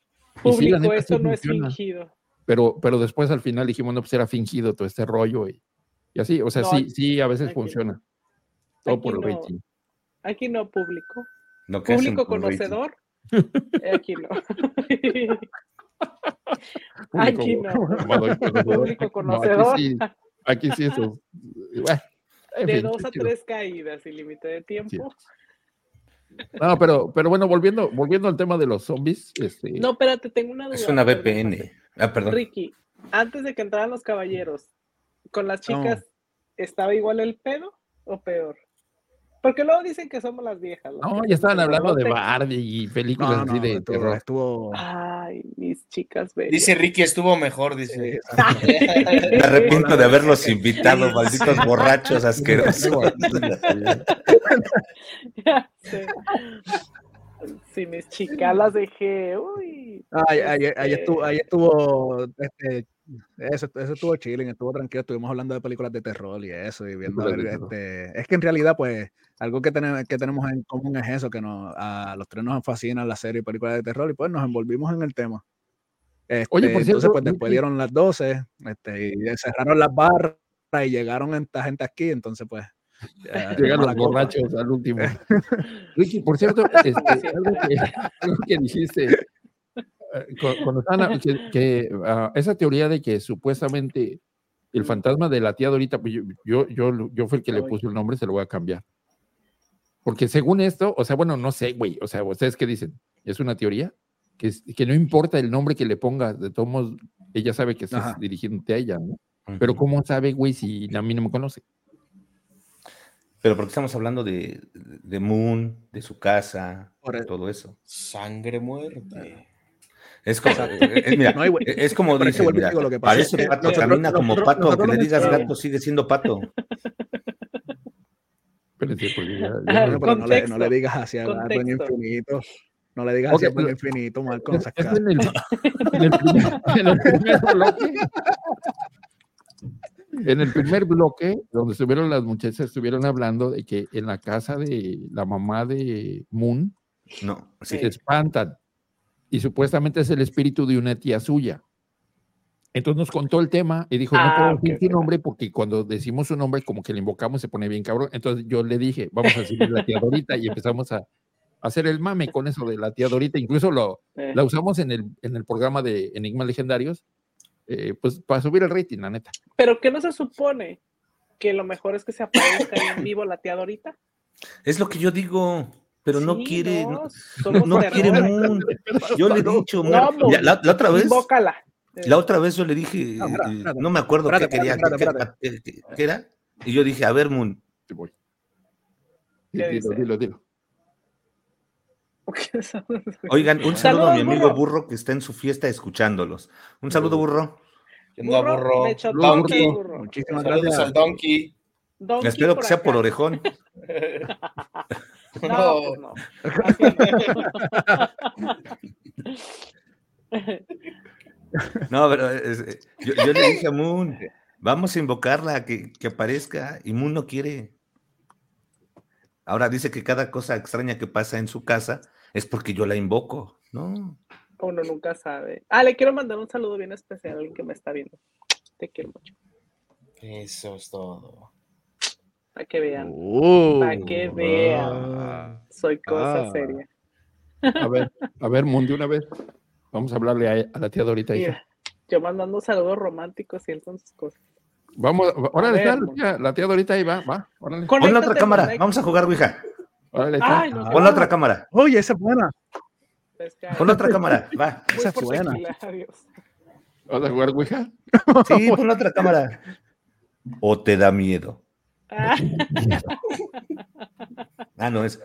Público, sí, esto no es fingido. Pero, pero después al final dijimos, no, pues era fingido todo este rollo y, y así, o sea, sí, sí, a veces funciona. Todo por el rating. Aquí no público. Público conocedor. [laughs] Eh, aquí no. [laughs] aquí no. [laughs] Público conocedor. aquí, sí, eso. de dos a tres caídas y límite de tiempo. No, pero, pero bueno, volviendo, volviendo al tema de los zombies. Este... No, espérate, tengo una duda. Es una VPN. Ah, perdón. Ricky, antes de que entraran los caballeros, ¿con las chicas estaba igual el pedo o peor? Porque luego dicen que somos las viejas. No, ya estaban hablando de Barbie y películas así de terror. Estuvo... Ay, mis chicas bellas. Dice Ricky, estuvo mejor, dice. [laughs] Me arrepiento de haberlos invitado, malditos [laughs] borrachos asquerosos. [laughs] Si mis chicas las dejé, uy. Ay, ahí, ahí, estuvo, ahí estuvo este, eso, eso estuvo chilling, estuvo tranquilo, estuvimos hablando de películas de terror y eso, y viendo, este, es que en realidad, pues, algo que, tenemos, que tenemos en común es eso, que nos, a los tres nos fascinan la serie y películas de terror, y pues nos envolvimos en el tema. Oye, por este, cierto, entonces, pues después dieron las 12, este, y cerraron las barras y llegaron esta gente aquí, entonces, pues, Llegaron los borrachos al último. [laughs] Ricky, por cierto, este, algo, que, [laughs] algo, que, dijiste eh, cuando que, ah, esa teoría de que supuestamente el fantasma de la tía Dorita, pues yo, yo, yo, fui el que le puse el nombre, se lo voy a cambiar. Porque según esto, o sea, bueno, no sé, güey, o sea, ¿ustedes qué dicen? ¿Es una teoría? Que, que no importa el nombre que le ponga, de todos modos, ella sabe que estás dirigiéndote a ella, ¿no? Pero ¿cómo sabe, güey, si a mí no me conoce? Pero porque estamos hablando de, de Moon, de su casa, de todo eso. Sangre muerte. Es como, es, mira, [laughs] no hay, es como dice, mira, lo que parece pato, camina como pato, aunque le digas gato, sigue siendo pato. Espérense, porque ya, ya no, pero no, le, no, le, digas hacia gato en infinito. No le digas okay, hacia el infinito, Marco. Es, es en, el, en, el primer, en el primer bloque. En el primer bloque, donde estuvieron las muchachas, estuvieron hablando de que en la casa de la mamá de Moon no, sí. se espantan y supuestamente es el espíritu de una tía suya. Entonces nos contó el tema y dijo, no ah, puedo decir su nombre porque cuando decimos su nombre como que le invocamos se pone bien cabrón. Entonces yo le dije, vamos a decir la tía Dorita y empezamos a, hacer el mame con eso de la tía Dorita. Incluso lo, la usamos en el, en el programa de Enigmas Legendarios, eh, pues para subir el rating, la neta. Pero ¿qué no se supone? ¿Que lo mejor es que se aparezca en [coughs] vivo la tía Dorita? Es lo que yo digo pero no quiere, no, no, quiere Moon. [laughs] Yo le he dicho, la, la, otra vez, la otra vez yo le dije, no, me acuerdo qué quería, qué, qué, era, y yo dije, a ver, Moon. Te voy. Dilo, dilo, dilo. Oigan, un saludo a mi amigo Burro que está en su fiesta escuchándolos. Un saludo, Burro. No aburro. Donkey. Muchísimas gracias al Donkey. Espero que sea por orejón. [laughs] no, no. [laughs] no, [laughs] pero eh, yo, le dije a Moon, vamos a invocarla, que, que aparezca, y Moon no quiere. Ahora dice que cada cosa extraña que pasa en su casa es porque yo la invoco, ¿no? Uno nunca sabe. Ah, le quiero mandar un saludo bien especial a alguien que me está viendo. Te quiero mucho. Eso es todo. Para que vean. Uh, Para que vean. Ah. Soy cosa ah. seria. A ver, a ver, Mundo, una vez. Vamos a hablarle a, la tía Dorita. yo mandando saludos románticos y él con sus cosas. Vamos, órale, está, la, tía, la tía Dorita ahí va, va. Órale. Pon la otra cámara, vamos a jugar, Ouija. Órale, está. Pon la otra cámara. Oye, esa es buena. Pon la otra cámara, [laughs] va. Esa es buena. ¿Vas a jugar Ouija? Sí, pon la otra cámara. ¿O te da miedo? Ah, ah no, es.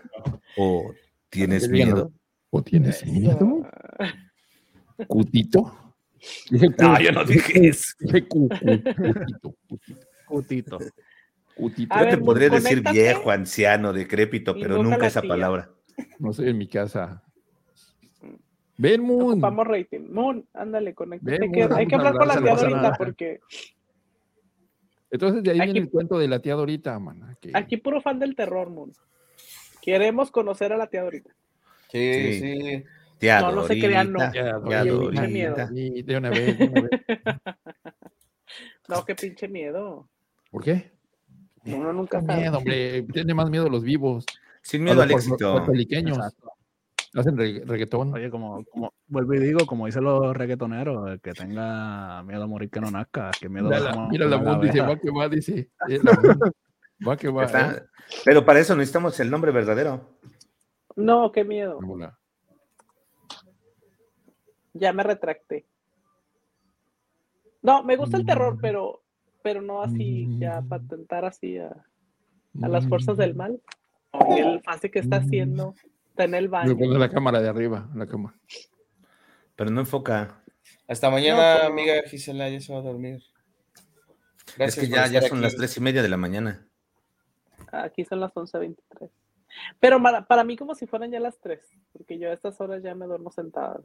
¿O tienes miedo? ¿O tienes miedo? ¿Cutito? no, yo no dije eso. cutito. Cutito. Cutito. Yo te podría decir viejo, anciano, decrépito, pero nunca esa palabra. No sé, en mi casa. Ven, Moon. Vamos rating. Moon, ándale, conéctate. Hay que hablar con la tía ahorita porque. Entonces de ahí viene el cuento de la tía Dorita, man. Aquí puro fan del terror, Moon. Queremos conocer a la tía Dorita. Sí, sí. No, Dorita, no se crean, no. Dorita. miedo. de una vez, de una vez. [laughs] no, qué pinche miedo. ¿Por qué? Uno nunca sabe. Miedo, hombre. Tiene más miedo los vivos. Sin miedo al éxito. Los peliqueños. Hacen reggaetón. Oye, como, como vuelvo y digo, como dicen los reggaetoneros, el que tenga miedo a morir que no nazca, que miedo mira, a Mira la voz, dice, va que va, dice. [laughs] va que va. ¿eh? Pero para eso necesitamos el nombre verdadero. No, qué miedo. Ya me retracté. No, me gusta el terror, pero, pero no así, ya patentar así a, a las fuerzas del mal. El fase que está haciendo Está en el baño. Me la cámara de arriba, la cámara. Pero no enfoca. Hasta mañana, amiga Gisela, ya se va a dormir. Gracias es que ya, ya son las tres y media de la mañana. Aquí son las 11.23. Pero para, para, mí como si fueran ya las tres, porque yo a estas horas ya me duermo sentada.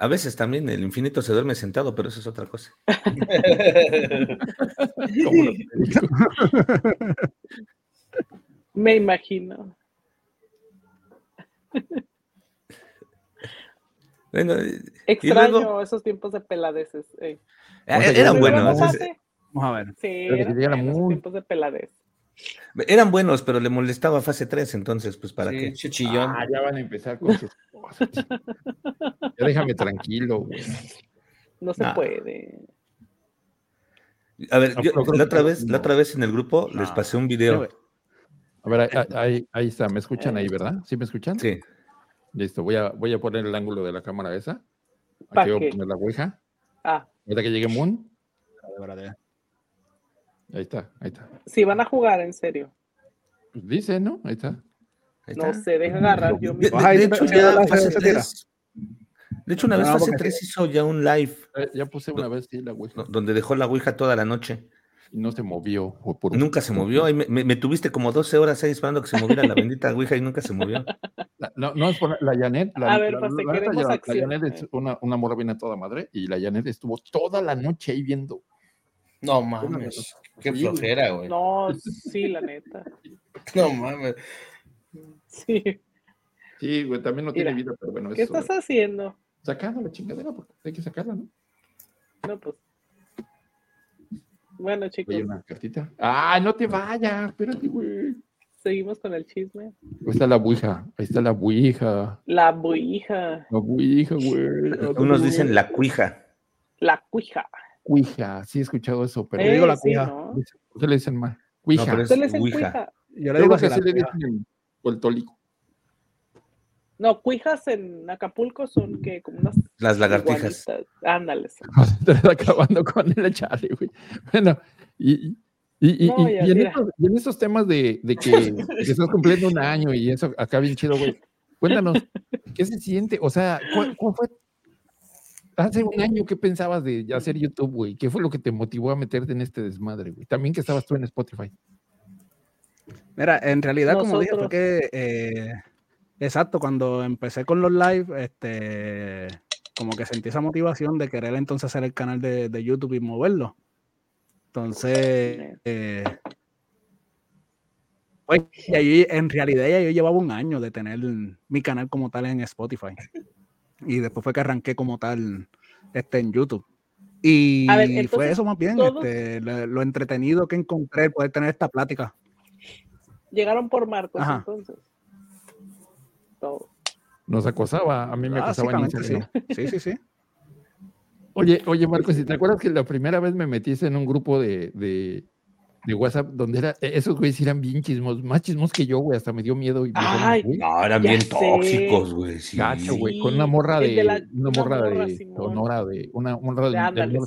A veces también el infinito se duerme sentado, pero eso es otra cosa. [laughs] Me imagino. [laughs] Bueno, Extraño esos tiempos de peladeces. Eh. eran buenos. Vamos a ver. Sí, eran tiempos de peladez. Eran buenos, pero le molestaba fase 3, entonces, pues para qué. Chillón. Ah, ya van a empezar con [laughs] sus cosas. ya déjame tranquilo, güey. No se puede. A ver, yo, la otra vez, la otra vez en el grupo les pasé un video. A ver, [laughs] ahí, ahí, está, me escuchan ahí, ¿verdad? ¿Sí me escuchan? Sí. Listo, voy a, voy a poner el ángulo de la cámara esa. Aquí voy a poner la ouija. Ah. Ahorita que llegue Moon. Ahí está, ahí está. Si van a jugar, en serio. Pues dice, ¿no? Ahí está. no se deja agarrar yo mismo. De, hecho, ya fase 3. De hecho, una vez fase 3 hizo ya un live. Eh, ya puse una vez, sí, la ouija. Donde dejó la ouija toda la noche y no se movió. nunca se movió. me, tuviste como 12 horas ahí esperando que se moviera la bendita Ouija y nunca se movió. no, no es por la Janet. La, a ver, la, pues la, Janet es una, una morra bien a toda madre y la Janet estuvo toda la noche ahí viendo. No mames. Qué flojera, güey. No, sí, la neta. [laughs] no mames. Sí. Sí, güey, también no tiene vida, pero bueno. ¿Qué estás haciendo? Sacando la chingadera, porque hay que sacarla, ¿no? No, pues bueno, chicos. una cartita. ¡Ah, no te vayas! Espérate, güey. Seguimos con el chisme. Ahí está la buija. Ahí está la buija. La buija. La buija, güey. Unos dicen la cuija. La cuija. Cuija. Sí he escuchado eso, pero digo la cuija. ¿Qué le dicen mal? Cuija. No, le cuija. Yo le digo que sí le dicen puertólico. No, cuijas en Acapulco son que como unas. Las lagartijas. Ándales. [laughs] Estás acabando con el Charlie, güey. Bueno, y, y, y, en esos, y, en esos, temas de, de que, que, estás cumpliendo un año y eso acá bien chido, güey. Cuéntanos, ¿qué se siente? O sea, ¿cuál, fue hace un año, [laughs] ¿qué pensabas de hacer YouTube, güey? ¿Qué fue lo que te motivó a meterte en este desmadre, güey? También que estabas tú en Spotify. Mira, en realidad, como dije, fue que, eh, exacto, cuando empecé con los live, este, como que sentí esa motivación de querer entonces hacer el canal de, de YouTube y moverlo. Entonces, eh, pues, en realidad ya yo llevaba un año de tener mi canal como tal en Spotify. Y después fue que arranqué como tal este, en YouTube. Y fue eso más bien, este, lo, entretenido que encontré poder tener esta plática. Llegaron por Marcos entonces. Todo. Nos acosaba, a mí me acosaba en sí. sí, sí, sí. [laughs] Oye, oye, Marcos, ¿te acuerdas que la primera vez me metiste en un grupo de, de WhatsApp, donde era, e, esos güeyes eran bien chismos, más chismos que yo, güey, hasta me dio miedo. Y Ay, no, eran bien tóxicos, güey. Sí. Gacho, güey, con una morra de, una morra de, Sonora, de, una morra de, ándale,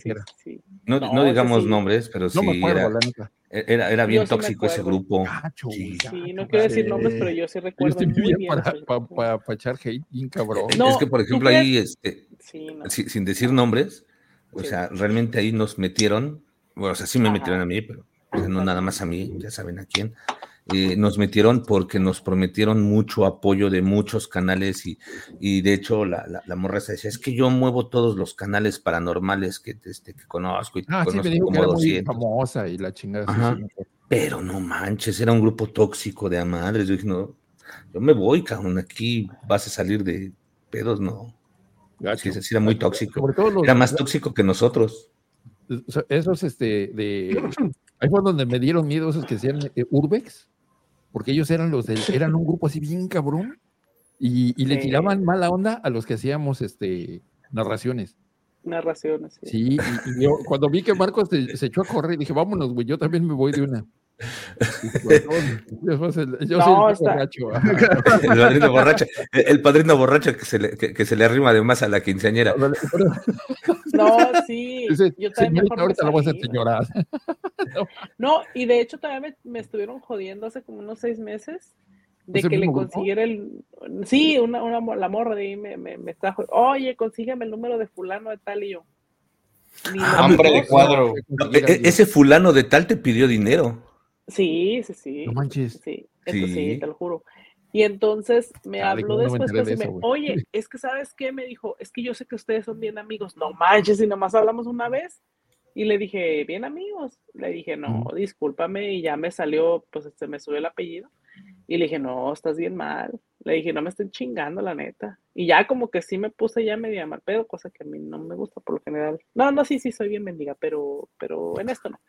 sí, No, no, digamos nombres, pero sí. No me acuerdo, era, la era, era bien tóxico ese grupo. Gacho, sí, sí, no quiero decir nombres, pero yo sí recuerdo. Yo estoy muy bien para, para, para, para, echar hate bien cabrón. es que, por ejemplo, ahí, este, sin decir nombres, o sea, realmente ahí nos metieron, bueno, o sea, sí me metieron a mí, pero no nada más a mí, ya saben a quién, eh, nos metieron porque nos prometieron mucho apoyo de muchos canales y, y de hecho la, la, morra se decía, es que yo muevo todos los canales paranormales que, este, que conozco y ah, conozco sí, como que era muy famosa y la chingada. pero no manches, era un grupo tóxico de amadres. Yo dije, no, yo me voy, cabrón, aquí vas a salir de pedos, no. Sí, era muy tóxico. era más tóxico que nosotros. Esos, este, de Ahí fue donde me dieron miedo esos que decían eh, Urbex, porque ellos eran los eran un grupo así bien cabrón y, le tiraban mala onda a los que hacíamos este narraciones. Narraciones. Sí, y, yo cuando vi que Marcos se, echó a correr, dije, vámonos, güey, yo también me voy de una. Yo, soy el, borracho. El padrino borracho, el padrino borracho que se le, que, se le arrima de más a la quinceañera. No, sí. yo también ahorita lo voy a hacer señora. No, y de hecho también me, estuvieron jodiendo hace como unos seis meses de que le consiguiera el. Sí, una, una, la morra de ahí me, me, me está. Oye, consígueme el número de fulano de tal y yo. Hambre de cuadro. E, e, ese fulano de tal te pidió dinero. Sí, sí, sí. No manches. Sí, sí. te lo juro. Y entonces me habló después, pues, me, oye, [laughs] es que sabes qué, me dijo, es que yo sé que ustedes son bien amigos, no manches, y nomás hablamos una vez. Y le dije, bien amigos. Le dije, no, discúlpame, y ya me salió, pues se me subió el apellido. Y le dije, no, estás bien mal. Le dije, no me estén chingando, la neta. Y ya como que sí me puse ya media mal pedo, cosa que a mí no me gusta por lo general. No, no, sí, sí, soy bien bendiga, pero, pero en esto no.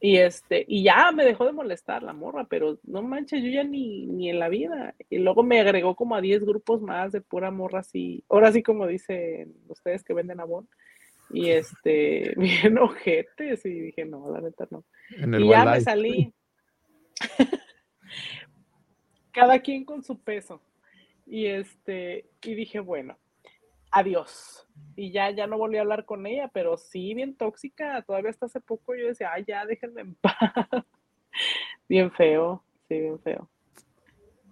Y este, y ya me dejó de molestar la morra, pero no manches, yo ya ni, ni en la vida. Y luego me agregó como a 10 grupos más de pura morra así, ahora sí como dicen ustedes que venden abón. Y [laughs] este, bien ojetes, y dije, no, la neta no. y ya me salí. [laughs] Cada quien con su peso. Y este, y dije, bueno, adiós. Y ya, ya no volví a hablar con ella, pero sí, bien tóxica. Todavía hasta hace poco yo decía, ay, ya, déjenme en [laughs] paz. bien feo, sí, bien feo.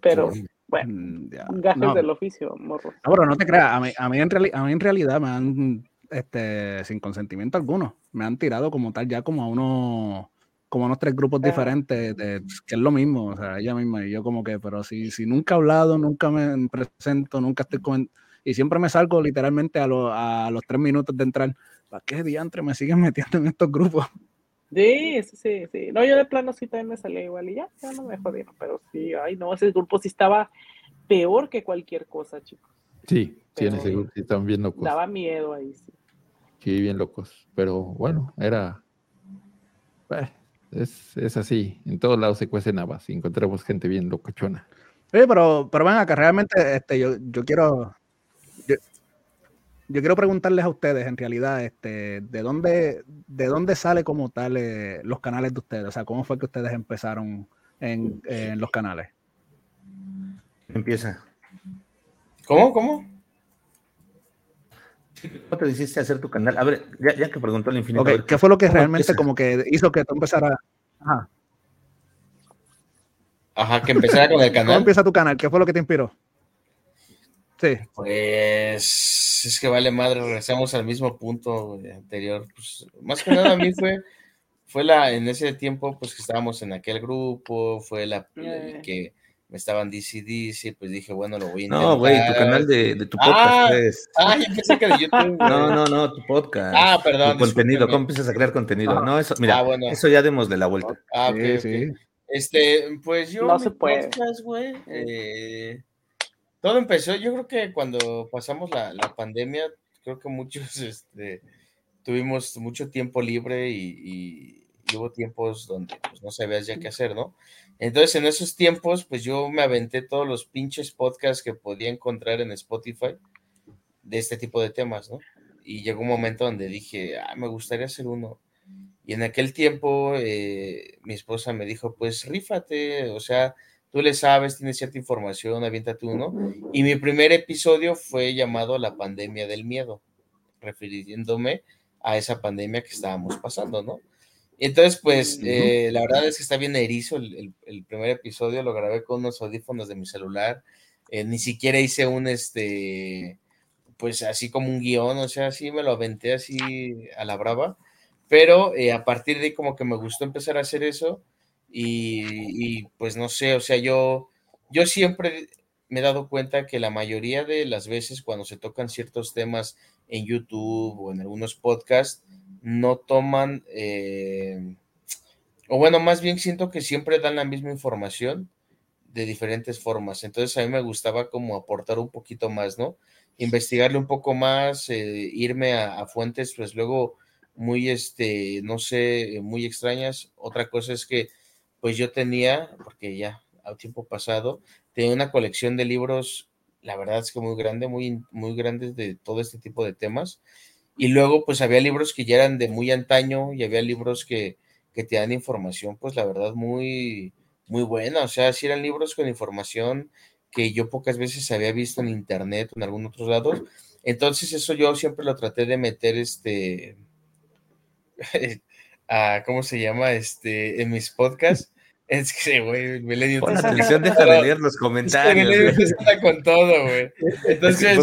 Pero, bueno, mm, gajes del oficio, morro. No, pero no te creas, a mí, a mí, en, a mí en realidad me han, este, sin consentimiento alguno, me han tirado como tal ya como a unos como unos tres grupos diferentes, de, que es lo mismo, o sea, ella misma y yo como que, pero si, si nunca he hablado, nunca me presento, nunca estoy comentando, y siempre me salgo literalmente a, a los tres minutos de entrar. ¿Para qué diantre me siguen [laughs] metiendo en estos grupos? Sí, sí, sí. No, yo de plano sí también me salí igual y ya, ya no me jodieron, pero sí, ay, no, ese grupo sí estaba peor que cualquier cosa, chicos. Sí, sí, en ese grupo sí estaban bien locos. Daba miedo ahí, sí. Sí, bien locos, pero bueno, era... Eh, es, es, así, en todos lados se cuecen habas y encontramos gente bien locochona. Sí, pero, pero ven acá, realmente este, yo, yo quiero yo quiero preguntarles a ustedes, en realidad, este, ¿de dónde, de dónde sale como tal eh, los canales de ustedes? O sea, ¿cómo fue que ustedes empezaron en, los canales? Empieza. ¿Cómo? ¿Cómo? ¿Cómo te hiciste hacer tu canal? A ver, ya, que preguntó el infinito. ¿Qué fue lo que realmente como que hizo que tú empezaras? Ajá. Ajá, que empezara con el canal. ¿Cómo empieza tu canal? ¿Qué fue lo que te inspiró? Sí. Pues es que vale madre, regresamos al mismo punto anterior. Pues, más que nada a mí fue, [laughs] fue la, en ese tiempo, pues que estábamos en aquel grupo, fue la [laughs] eh. que me estaban DC DC, pues dije, bueno, lo voy a intentar. No, güey, tu canal de, de tu podcast. Ah, pues. [laughs] ah, yo pensé que de YouTube. no, no, no, tu podcast. Ah, perdón. Tu contenido, ¿cómo empiezas a crear contenido? No, eso, mira, ah, eso ya demos de la vuelta. Ah, ok, sí, Este, pues yo, no se puede. podcast, güey, eh, todo empezó, yo creo que cuando pasamos la, la pandemia, creo que muchos, [laughs] este, tuvimos mucho tiempo libre y, hubo tiempos donde pues, no sabías ya qué hacer, ¿no? Entonces, en esos tiempos, pues yo me aventé todos los pinches podcasts que podía encontrar en Spotify de este tipo de temas, ¿no? Y llegó un momento donde dije, ah, me gustaría hacer uno. Y en aquel tiempo, eh, mi esposa me dijo, pues rífate, o sea, tú le sabes, tienes cierta información, aviéntate uno. Y mi primer episodio fue llamado La pandemia del miedo, refiriéndome a esa pandemia que estábamos pasando, ¿no? Entonces, pues, eh, la verdad es que está bien erizo el, primer episodio, lo grabé con unos audífonos de mi celular, eh, ni siquiera hice un, este, pues, así como un guion, o sea, así me lo aventé así a la brava, pero eh, a partir de ahí como que me gustó empezar a hacer eso y, pues, no sé, o sea, yo, yo siempre me he dado cuenta que la mayoría de las veces cuando se tocan ciertos temas en YouTube o en algunos podcasts, no toman, eh, o bueno, más bien siento que siempre dan la misma información de diferentes formas. Entonces a mí me gustaba como aportar un poquito más, ¿no? Investigarle un poco más, eh, irme a, a, fuentes, pues luego muy, este, no sé, muy extrañas. Otra cosa es que, pues yo tenía, porque ya a tiempo pasado, tenía una colección de libros la verdad es que muy grande, muy, muy grandes de todo este tipo de temas. Y luego, pues había libros que ya eran de muy antaño y había libros que, que te dan información, pues la verdad, muy, muy buena. O sea, si eran libros con información que yo pocas veces había visto en internet o en algún otros lados. Entonces, eso yo siempre lo traté de meter, este, [laughs] a, ¿cómo se llama? Este, en mis podcasts. [laughs] Es que, güey, me le dio Pon atención, deja de leer los [laughs] comentarios. está con todo, güey. Entonces.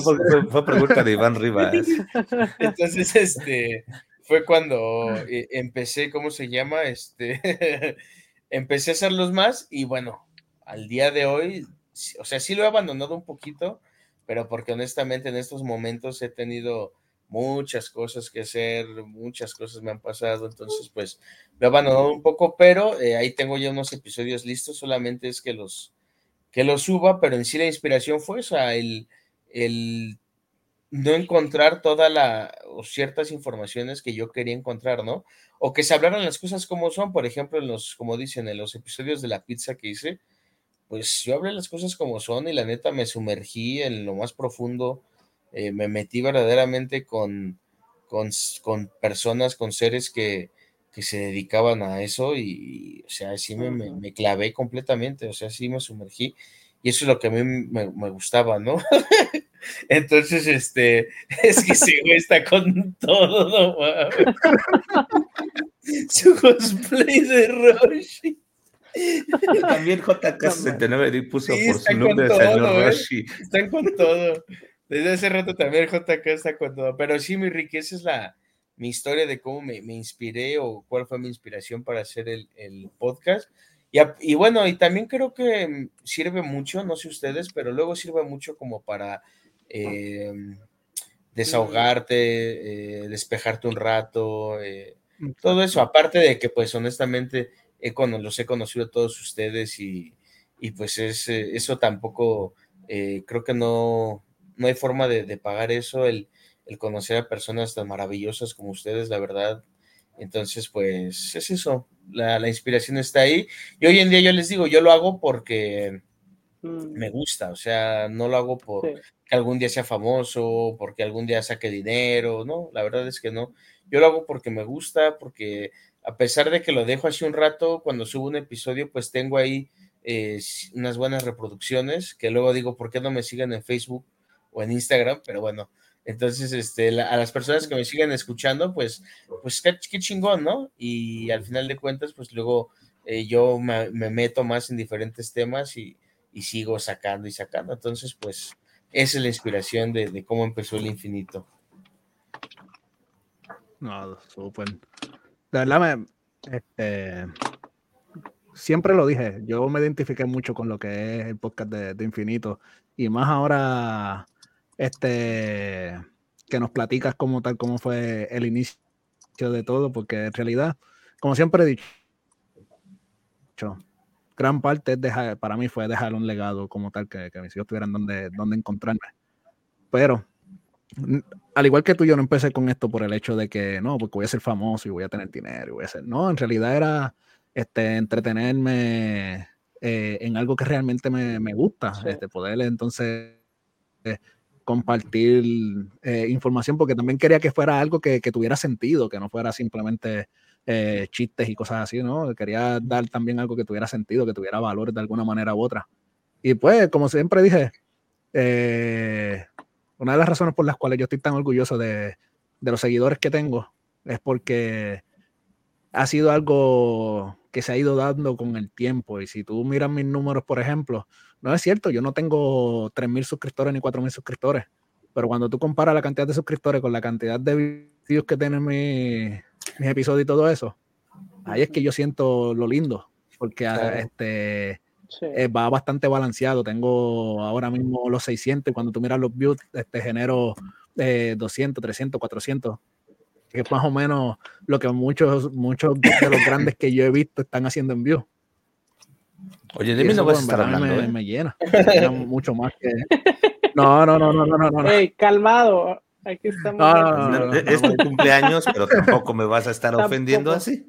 fue, pregunta de Iván Rivas. [laughs] Entonces, este, fue cuando eh, empecé, ¿cómo se llama? Este, empecé a hacerlos más y bueno, al día de hoy, o sea, sí lo he abandonado un poquito, pero porque honestamente en estos momentos he tenido muchas cosas que hacer, muchas cosas me han pasado, entonces pues me he abandonado un poco, pero eh, ahí tengo ya unos episodios listos, solamente es que los, que los suba, pero en sí la inspiración fue esa, el, el no encontrar toda la, o ciertas informaciones que yo quería encontrar, ¿no? O que se hablaran las cosas como son, por ejemplo, en los, como dicen, en los episodios de la pizza que hice, pues yo hablé las cosas como son y la neta me sumergí en lo más profundo eh, me metí verdaderamente con, con, personas, con seres que, se dedicaban a eso y, o sea, sí me, clavé completamente, o sea, sí me sumergí y eso es lo que a mí me, gustaba, ¿no? [laughs] Entonces, este, [laughs] es que sí, güey está con todo, ¿no? [laughs] Su cosplay de Roshi. También JK69 puso por su nombre de señor Roshi. Están con todo. Desde hace rato también JK está con todo. Pero sí, mi Ricky, esa es la, mi historia de cómo me, inspiré o cuál fue mi inspiración para hacer el, podcast. Y, bueno, y también creo que sirve mucho, no sé ustedes, pero luego sirve mucho como para em, desahogarte, eh, despejarte un rato, eh, todo eso. Aparte de que, pues, honestamente, los he conocido a todos ustedes y, pues es, eh, eso tampoco, creo que no, no hay forma de, pagar eso, el, conocer a personas tan maravillosas como ustedes, la verdad. Entonces, pues es eso, la, inspiración está ahí. Y hoy en día yo les digo, yo lo hago porque mm. me gusta, o sea, no lo hago por que algún día sea famoso, porque algún día saque dinero, no, la verdad es que no. Yo lo hago porque me gusta, porque a pesar de que lo dejo hace un rato, cuando subo un episodio, pues tengo ahí eh, unas buenas reproducciones, que luego digo, ¿por qué no me siguen en Facebook? O en Instagram, pero bueno, entonces, este, a las personas que me siguen escuchando, pues, pues qué, chingón, ¿no? Y al final de cuentas, pues luego eh, yo me, meto más en diferentes temas y, sigo sacando y sacando. Entonces, pues, esa es la inspiración de, cómo empezó el infinito. No, súper. De verdad, este, siempre lo dije, yo me identifiqué mucho con lo que es el podcast de, Infinito y más ahora este que nos platicas como tal cómo fue el inicio de todo, porque en realidad, como siempre he dicho, gran parte dejar, para mí fue dejar un legado como tal, que, que mis hijos tuvieran donde, donde encontrarme. Pero, al igual que tú, yo no empecé con esto por el hecho de que, no, porque voy a ser famoso y voy a tener dinero y voy a ser, no, en realidad era este, entretenerme eh, en algo que realmente me, me gusta, este, poder entonces eh, compartir eh, información, porque también quería que fuera algo que, que tuviera sentido, que no fuera simplemente chistes y cosas así, ¿no? Quería dar también algo que tuviera sentido, que tuviera valor de alguna manera u otra. Y pues, como siempre dije, una de las razones por las cuales yo estoy tan orgulloso de, de los seguidores que tengo es porque ha sido algo que se ha ido dando con el tiempo. Y si tú miras mis números, por ejemplo, no es cierto, yo no tengo 3.000 suscriptores ni 4.000 suscriptores. Pero cuando tú comparas la cantidad de suscriptores con la cantidad de vídeos que tienen mis, episodios y todo eso, ahí es que yo siento lo lindo. Porque ah, este, eh, va bastante balanceado. Tengo ahora mismo los 600 y cuando tú miras los views, este, genero 200, 300, 400 que es más o menos lo que muchos, muchos de los grandes que yo he visto están haciendo en vivo. Oye, de mí no vas a estar hablando. Me, ¿eh? me llena, me llena mucho más que. [laughs] No, no, no, no, no, no. Hey, calmado. Aquí estamos. No, no, no, es tu cumpleaños, pero tampoco me vas a estar ofendiendo así.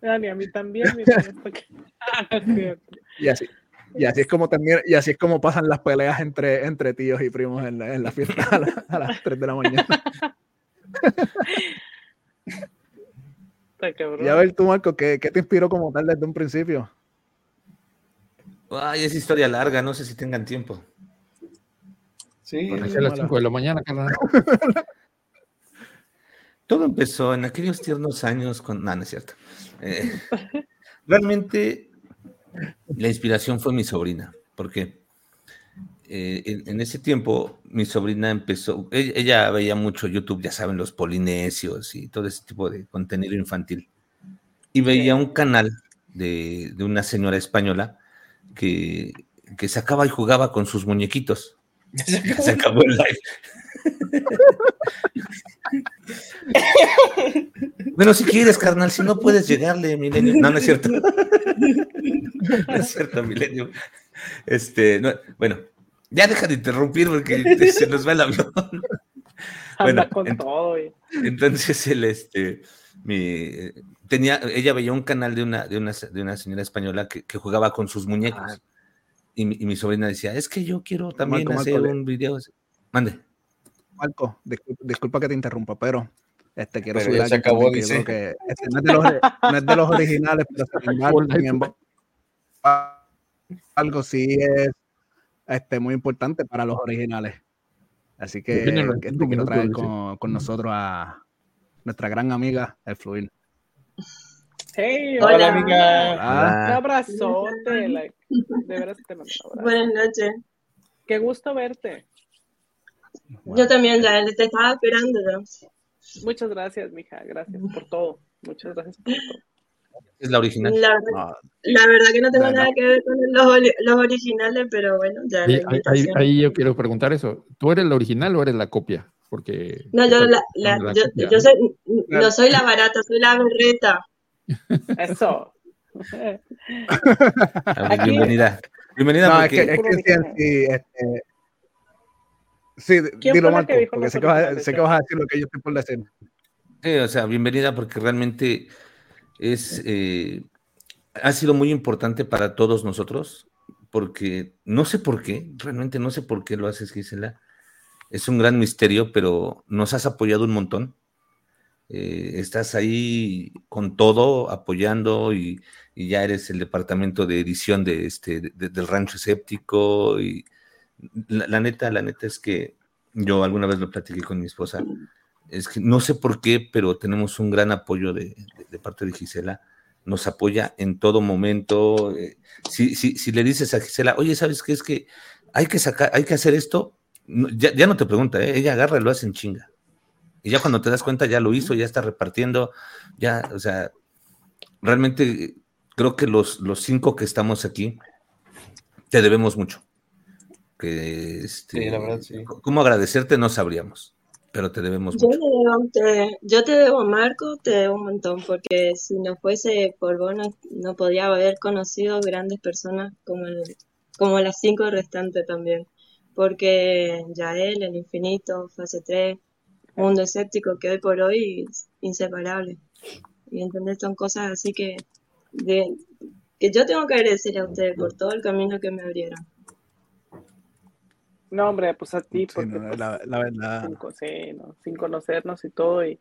Ah, ni a mí también. [laughs] y así. Y así es como también, y así es como pasan las peleas entre, entre tíos y primos en la, en la fiesta a, a, las 3 de la mañana. [laughs] Y a ver tú, Marco, ¿qué, ¿qué, te inspiró como tal desde un principio? Ay, es historia larga, no sé si tengan tiempo. Sí. A las 5 de la mañana, carnal. [laughs] Todo empezó en aquellos tiernos años con... No, no es cierto. Eh, realmente la inspiración fue mi sobrina, porque eh, en, ese tiempo mi sobrina empezó, e, ella, veía mucho YouTube, ya saben, los polinesios y todo ese tipo de contenido infantil. Y veía un canal de, una señora española que, que, sacaba y jugaba con sus muñequitos. [laughs] [laughs] Se acabó el live. bueno, si quieres, carnal, si no puedes llegarle, Milenio. No, no es cierto. no es cierto, Milenio. Este, bueno, ya deja de interrumpir porque se nos va el avión. bueno, con todo, entonces el este mi, tenía, ella veía un canal de una, de una, de una señora española que, que jugaba con sus muñecos. Ah. Y, mi, y, mi, sobrina decía, es que yo quiero también hacer un video. Mande. Marco, disculpa, que te interrumpa, pero este quiero pero subir se acabó, dice. Que, este, no, es de los, no, es de los, originales, pero sin [laughs] algo sí es este, muy importante para los originales. Así que, que este, quiero traer con, con, nosotros a nuestra gran amiga, el Fluir. Hey, hola, amiga. Un abrazote. de veras te mando un Buenas noches. Qué gusto verte. Yo también, ya te estaba esperando. Muchas gracias, mija. Gracias por todo. Muchas gracias por todo. Es la original. La, verdad que no tengo nada que ver con los, los, originales, pero bueno, ya. ahí, yo quiero preguntar eso. ¿Tú eres la original o eres la copia? Porque. No, yo, la, yo, yo soy, no soy la barata, soy la berreta. [laughs] [laughs] Eso. bienvenida. Bienvenida. No, porque... es que, es que sí, este... sí, dilo Marco, porque sé que, vas, sé que vas a decir lo que yo estoy por decir. Sí, o sea, bienvenida porque realmente es, eh, ha sido muy importante para todos nosotros, porque no sé por qué, realmente no sé por qué lo haces, Gisela. Es un gran misterio, pero nos has apoyado un montón. Eh, estás ahí con todo, apoyando y, ya eres el departamento de edición de este, del rancho escéptico. Y la, neta, la neta es que yo alguna vez lo platiqué con mi esposa es que no sé por qué, pero tenemos un gran apoyo de, parte de Gisela. Nos apoya en todo momento. Eh, si, si, si, le dices a Gisela, oye, ¿sabes qué? Es que hay que sacar, hay que hacer esto, ya, ya, no te pregunta, ¿eh? ella agarra y lo hace en chinga. Y ya cuando te das cuenta, ya lo hizo, ya está repartiendo, ya, o sea, realmente creo que los, los cinco que estamos aquí te debemos mucho. Que este, sí, la verdad, sí. ¿Cómo agradecerte? No sabríamos, pero te debemos yo mucho. te, yo te debo, Marco, te debo un montón, porque si no fuese por vos, no, podría haber conocido grandes personas como, como las cinco restantes también. Porque Yael, El Infinito, Fase 3, Mundo Escéptico, que hoy por hoy es inseparable. Y entender son cosas así que, que yo tengo que agradecer a ustedes por todo el camino que me abrieron. No, hombre, pues a ti, porque pues, la, verdad. Sin, conocernos y todo. Y,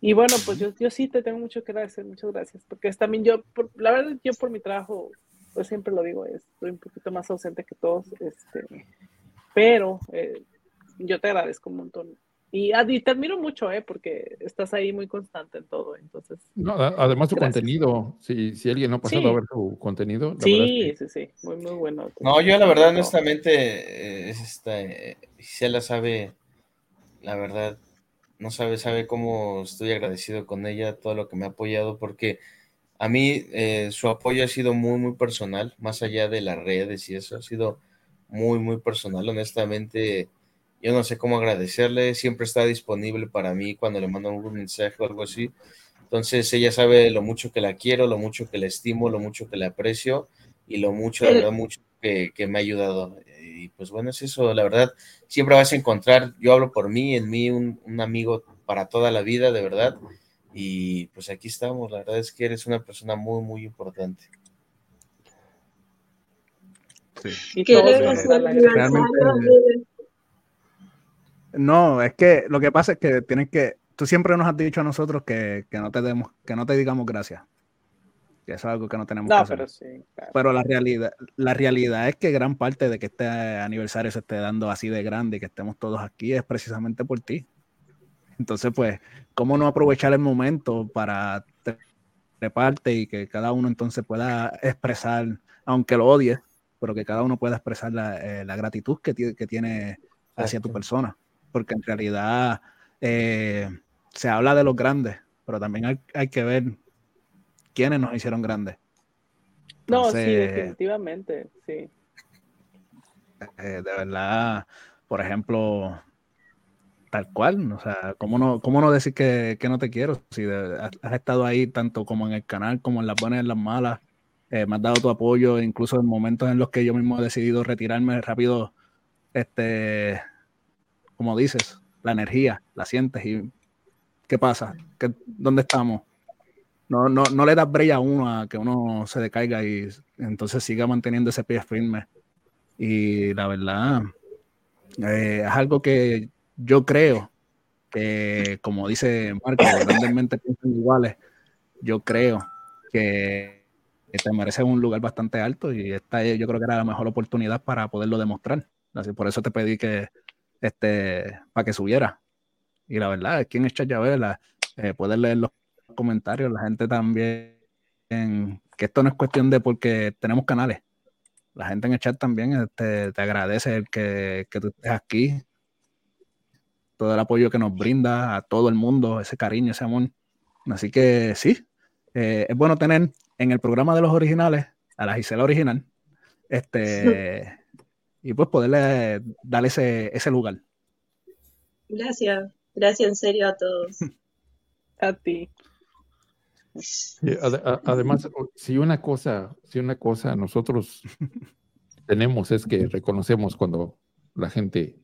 y bueno, pues yo, yo sí te tengo mucho que agradecer, muchas gracias, porque es también yo, la verdad, yo por mi trabajo, pues siempre lo digo, estoy un poquito más ausente que todos, este, pero eh, yo te agradezco un montón y, te admiro mucho, ¿eh? Porque estás ahí muy constante en todo, entonces. No, además tu contenido, si, si alguien no ha pasado a ver tu contenido. sí, sí, sí, muy, muy bueno. No, yo la verdad, honestamente, eh, es esta, eh, la sabe, la verdad, no sabe, sabe cómo estoy agradecido con ella, todo lo que me ha apoyado, porque a mí eh, su apoyo ha sido muy, muy personal, más allá de las redes y eso, ha sido muy, muy personal, honestamente yo no sé cómo agradecerle, siempre está disponible para mí cuando le mando un mensaje o algo así. Entonces ella sabe lo mucho que la quiero, lo mucho que la estimo, lo mucho que la aprecio y lo mucho, la verdad, mucho que, me ha ayudado. Y pues bueno, es eso, la verdad, siempre vas a encontrar, yo hablo por mí, en mí un, amigo para toda la vida, de verdad. Y pues aquí estamos, la verdad es que eres una persona muy, muy importante. Sí. Y realmente, no, es que lo que pasa es que tienes que, tú siempre nos has dicho a nosotros que, no te demos, que no te digamos gracias. Que eso es algo que no tenemos que hacer. Pero, sí, pero la realidad, la realidad es que gran parte de que este aniversario se esté dando así de grande y que estemos todos aquí es precisamente por ti. Entonces, pues, ¿cómo no aprovechar el momento para parte y que cada uno entonces pueda expresar, aunque lo odie, pero que cada uno pueda expresar la, eh, gratitud que, que tiene hacia tu persona? porque en realidad eh, se habla de los grandes, pero también hay, que ver quiénes nos hicieron grandes. no, sí, definitivamente, sí. Eh, de verdad, por ejemplo, tal cual, o sea, ¿cómo no, cómo no decir que, no te quiero? Si has, estado ahí tanto como en el canal, como en las buenas y en las malas, eh, me has dado tu apoyo, incluso en momentos en los que yo mismo he decidido retirarme rápido, este, como dices, la energía, la sientes y ¿qué pasa? ¿Qué, ¿Dónde estamos? No, no, no le das brilla a uno a que uno se decaiga y entonces siga manteniendo ese pie firme. Y la verdad, eh, es algo que yo creo que, como dice Marco, grandemente piensan iguales. Yo creo que, te merece un lugar bastante alto y esta yo creo que era la mejor oportunidad para poderlo demostrar. Así, por eso te pedí que, este, para que subiera. Y la verdad es que en ya Llavela eh, puedes leer los comentarios, la gente también, que esto no es cuestión de porque tenemos canales. La gente en el chat también este, te agradece el que, que tú estés aquí, todo el apoyo que nos brinda a todo el mundo, ese cariño, ese amor. Así que sí, eh, es bueno tener en el programa de los originales a la Gisela original, este, y pues poderle dar ese, ese lugar. Gracias, gracias en serio a todos. [laughs] a ti. además, si una cosa, si una cosa nosotros [laughs] tenemos es que reconocemos cuando la gente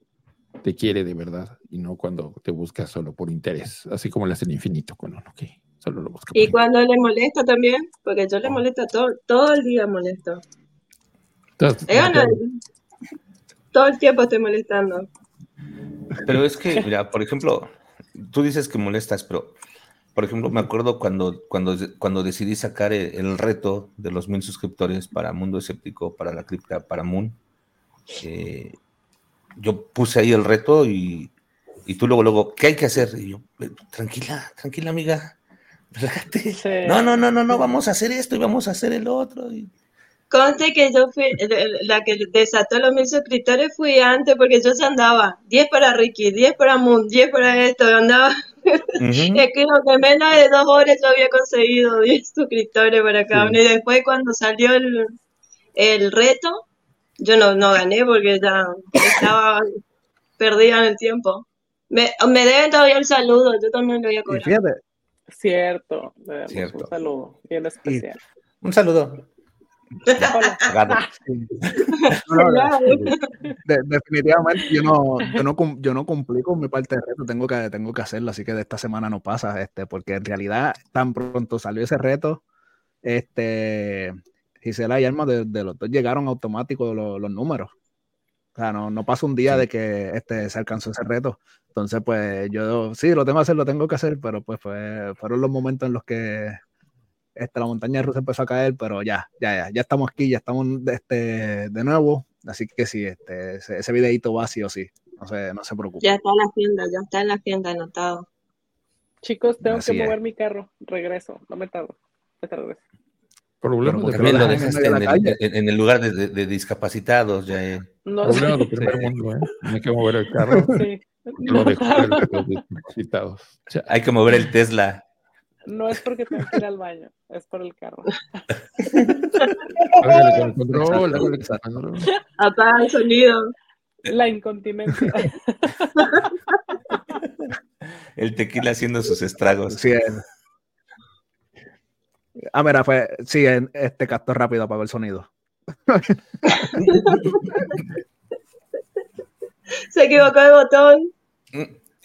te quiere de verdad y no cuando te busca solo por interés, así como le hacen infinito con uno que solo lo busca. Y cuando le molesta también, porque yo le oh. molesto todo, todo el día molesto. Entonces, todo el tiempo estoy molestando. Pero es que, mira, por ejemplo, tú dices que molestas, pero, por ejemplo, me acuerdo cuando, cuando, cuando decidí sacar el, reto de los mil suscriptores para Mundo Escéptico, para la cripta, para Moon, eh, yo puse ahí el reto y, y, tú luego, luego, ¿qué hay que hacer? Y yo, tranquila, tranquila, amiga, [laughs] relájate. No, no, no, no, no, vamos a hacer esto y vamos a hacer el otro. Y, conste que yo fui, la que desató los mil suscriptores fui antes porque yo ya andaba 10 para Ricky, 10 para Moon, 10 para esto, andaba. Es [laughs] que lo que menos de dos horas yo había conseguido 10 suscriptores para cada uno. Y después cuando salió el, el reto, yo no, no gané porque ya estaba perdida en el tiempo. Me, me deben todavía el saludo, yo también lo voy a cobrar. Cierto, un saludo bien especial. un saludo. [laughs] [laughs] definitivamente yo no, yo, no, yo no cumplí con mi parte de reto, tengo que, tengo que hacerlo, así que de esta semana no pasa, este, porque en realidad tan pronto salió ese reto, este, Gisela y Alma de, los dos llegaron automáticos los, los números. O sea, no, no pasa un día de que este, se alcanzó ese reto. Entonces, pues yo sí, lo tengo que hacer, lo tengo que hacer, pero pues fueron los momentos en los que este, la montaña rusa empezó a caer, pero ya, ya, ya, ya estamos aquí, ya estamos este, de nuevo. Así que sí, este, ese, videito va sí o sí, no se, no se preocupe. Ya está en la agenda, ya está en la agenda anotado. Chicos, tengo que mover mi carro, regreso, no me tardo, me tardo. Problema también lo dejaste en el, lugar de, discapacitados. Ya, eh. No, Problema del primer mundo, ¿eh? Hay que mover el carro. [laughs] Sí. Lo de los discapacitados. hay que mover el Tesla. No es porque tengo que ir al baño, es por el carro. Apaga el sonido. La incontinencia. El tequila haciendo sus estragos. Sí, Ah, mira, fue. Sí, este captó rápido apagó el sonido. [laughs] Se equivocó de botón.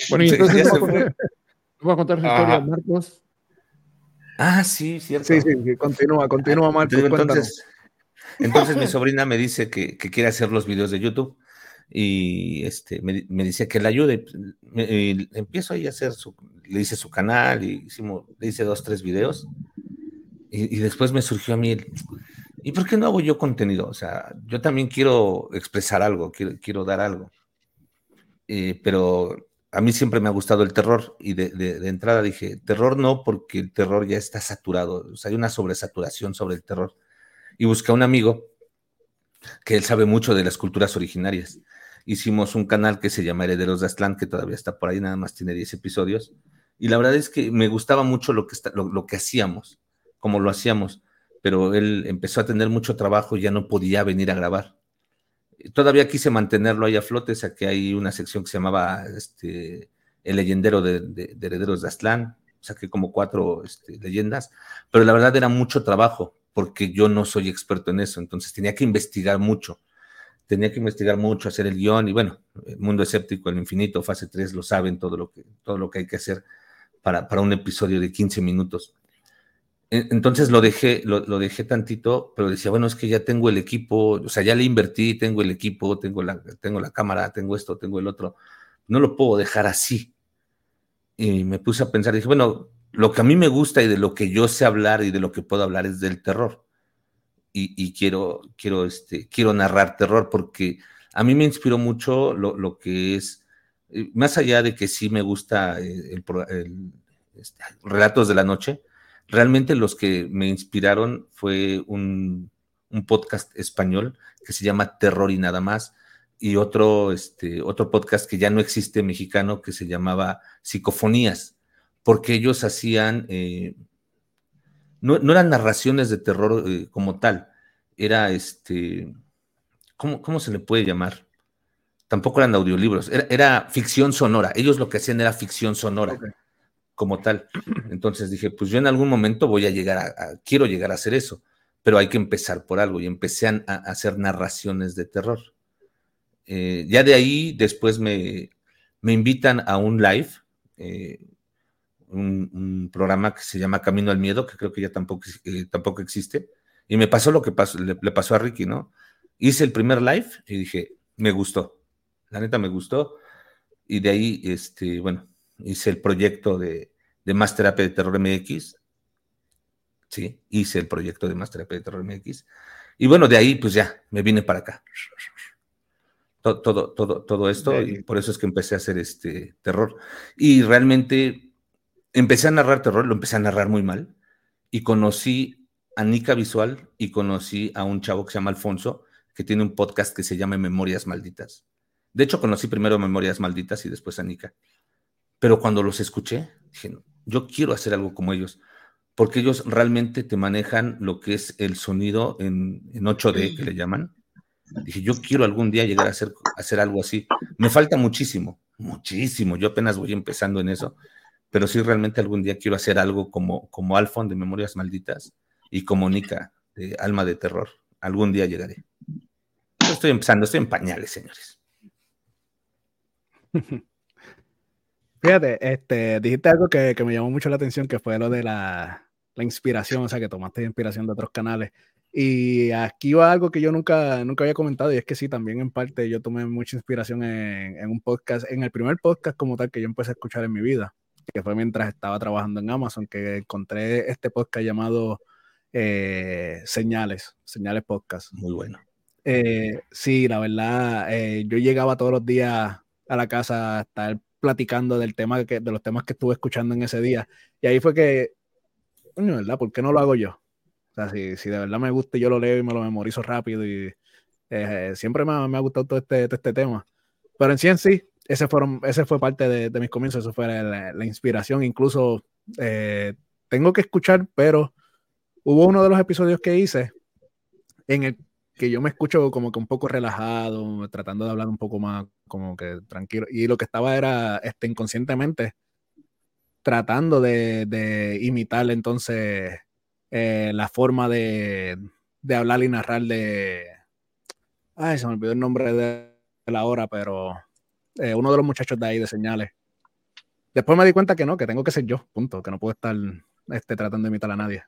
Bueno, y entonces voy a contar su historia, Marcos. Ah, sí, cierto. Sí, sí, continúa, continúa, Marcos. Entonces, entonces mi sobrina me dice que, que, quiere hacer los videos de YouTube y este, me, me dice que le ayude. empiezo ahí a hacer su, le hice su canal y hicimos, le hice dos, tres videos y, después me surgió a mí el, ¿y por qué no hago yo contenido? O sea, yo también quiero expresar algo, quiero, quiero dar algo. Eh, pero a mí siempre me ha gustado el terror y de, entrada dije, terror no, porque el terror ya está saturado, o sea, hay una sobresaturación sobre el terror. Y busqué a un amigo que él sabe mucho de las culturas originarias. Hicimos un canal que se llama Herederos de Aztlán, que todavía está por ahí, nada más tiene 10 episodios. Y la verdad es que me gustaba mucho lo que, está, lo que hacíamos como lo hacíamos, pero él empezó a tener mucho trabajo y ya no podía venir a grabar. Todavía quise mantenerlo ahí a flote, que hay una sección que se llamaba este, El leyendero de, Herederos de Aztlán, saqué como cuatro este, leyendas, pero la verdad era mucho trabajo, porque yo no soy experto en eso, entonces tenía que investigar mucho, tenía que investigar mucho, hacer el guion, y bueno, el mundo escéptico, el infinito, fase 3, lo saben, todo lo que, todo lo que hay que hacer para, para un episodio de 15 minutos. Entonces lo dejé, lo, dejé tantito, pero decía, bueno, es que ya tengo el equipo, o sea, ya le invertí, tengo el equipo, tengo la, tengo la cámara, tengo esto, tengo el otro, no lo puedo dejar así. Y me puse a pensar, dije, bueno, lo que a mí me gusta y de lo que yo sé hablar y de lo que puedo hablar es del terror. Y, quiero, quiero, este, quiero narrar terror porque a mí me inspiró mucho lo, que es, eh, más allá de que sí me gusta eh, el, el este, Relatos de la Noche, Realmente los que me inspiraron fue un, podcast español que se llama Terror y nada más y otro, este, otro podcast que ya no existe mexicano que se llamaba Psicofonías, porque ellos hacían, eh, no, eran narraciones de terror eh, como tal, era este, ¿cómo, se le puede llamar? Tampoco eran audiolibros, era, ficción sonora, ellos lo que hacían era ficción sonora como tal. Entonces dije, pues yo en algún momento voy a llegar a, quiero llegar a hacer eso, pero hay que empezar por algo y empecé a, hacer narraciones de terror. Eh, ya de ahí después me, me, invitan a un live, eh, un, programa que se llama Camino al Miedo, que creo que ya tampoco, eh, tampoco existe, y me pasó lo que pasó, le, le pasó a Ricky, ¿no? Hice el primer live y dije, me gustó, la neta me gustó, y de ahí, este, bueno, hice el proyecto de, de Más Terapia de Terror MX. Sí, hice el proyecto de Más Terapia de Terror MX. Y bueno, de ahí pues ya me vine para acá. Todo, todo, todo, todo esto, y por eso es que empecé a hacer este terror. Y realmente empecé a narrar terror, lo empecé a narrar muy mal, y conocí a Nika Visual y conocí a un chavo que se llama Alfonso, que tiene un podcast que se llama Memorias Malditas. De hecho, conocí primero Memorias Malditas y después a Nika. Pero cuando los escuché, dije, yo quiero hacer algo como ellos, porque ellos realmente te manejan lo que es el sonido en, 8D, que le llaman. Dije, yo quiero algún día llegar a hacer, hacer algo así. Me falta muchísimo, muchísimo. Yo apenas voy empezando en eso, pero sí realmente algún día quiero hacer algo como, como Alfon de Memorias Malditas y como Nika de Alma de Terror. Algún día llegaré. estoy empezando, estoy en pañales, señores. [laughs] Fíjate, este, dijiste algo que, me llamó mucho la atención, que fue lo de la, inspiración, o sea, que tomaste inspiración de otros canales. Y aquí va algo que yo nunca, nunca había comentado, y es que sí, también en parte yo tomé mucha inspiración en, en un podcast, en el primer podcast como tal que yo empecé a escuchar en mi vida, que fue mientras estaba trabajando en Amazon, que encontré este podcast llamado eh, Señales, Señales Podcast. Muy bueno. Eh, sí, la verdad, eh, yo llegaba todos los días a la casa a estar platicando del tema que, de los temas que estuve escuchando en ese día. Y ahí fue que, coño, ¿verdad? ¿Por qué no lo hago yo? O sea, si, si de verdad me gusta, yo lo leo y me lo memorizo rápido y eh, siempre me me ha, gustado todo este, este tema. Pero en sí en sí, ese, fueron, ese fue parte de, de mis comienzos, eso fue la, la inspiración. Incluso eh, tengo que escuchar, pero hubo uno de los episodios que hice en el que yo me escucho como que un poco relajado, tratando de hablar un poco más como que tranquilo. Y lo que estaba era este, inconscientemente tratando de, de imitar entonces eh, la forma de, de, hablar y narrar de... Ay, se me olvidó el nombre de la hora, pero eh, uno de los muchachos de ahí de señales. Después me di cuenta que no, que tengo que ser yo, punto, que no puedo estar este, tratando de imitar a nadie.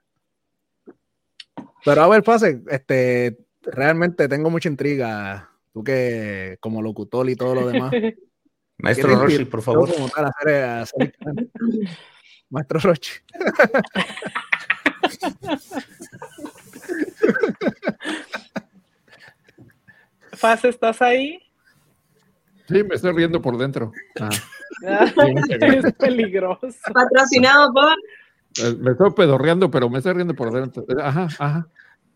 Pero a ver, pase, este, realmente tengo mucha intriga. Tú que como locutor y todo lo demás. [laughs] Maestro Rochi, por favor. [laughs] Maestro Rochi. [laughs] Faz, ¿estás ahí? Sí, me estoy riendo por dentro. Ah. es peligroso. Patrocinado por. Eh, me estoy pedorreando, pero me estoy riendo por dentro. Ajá, ajá.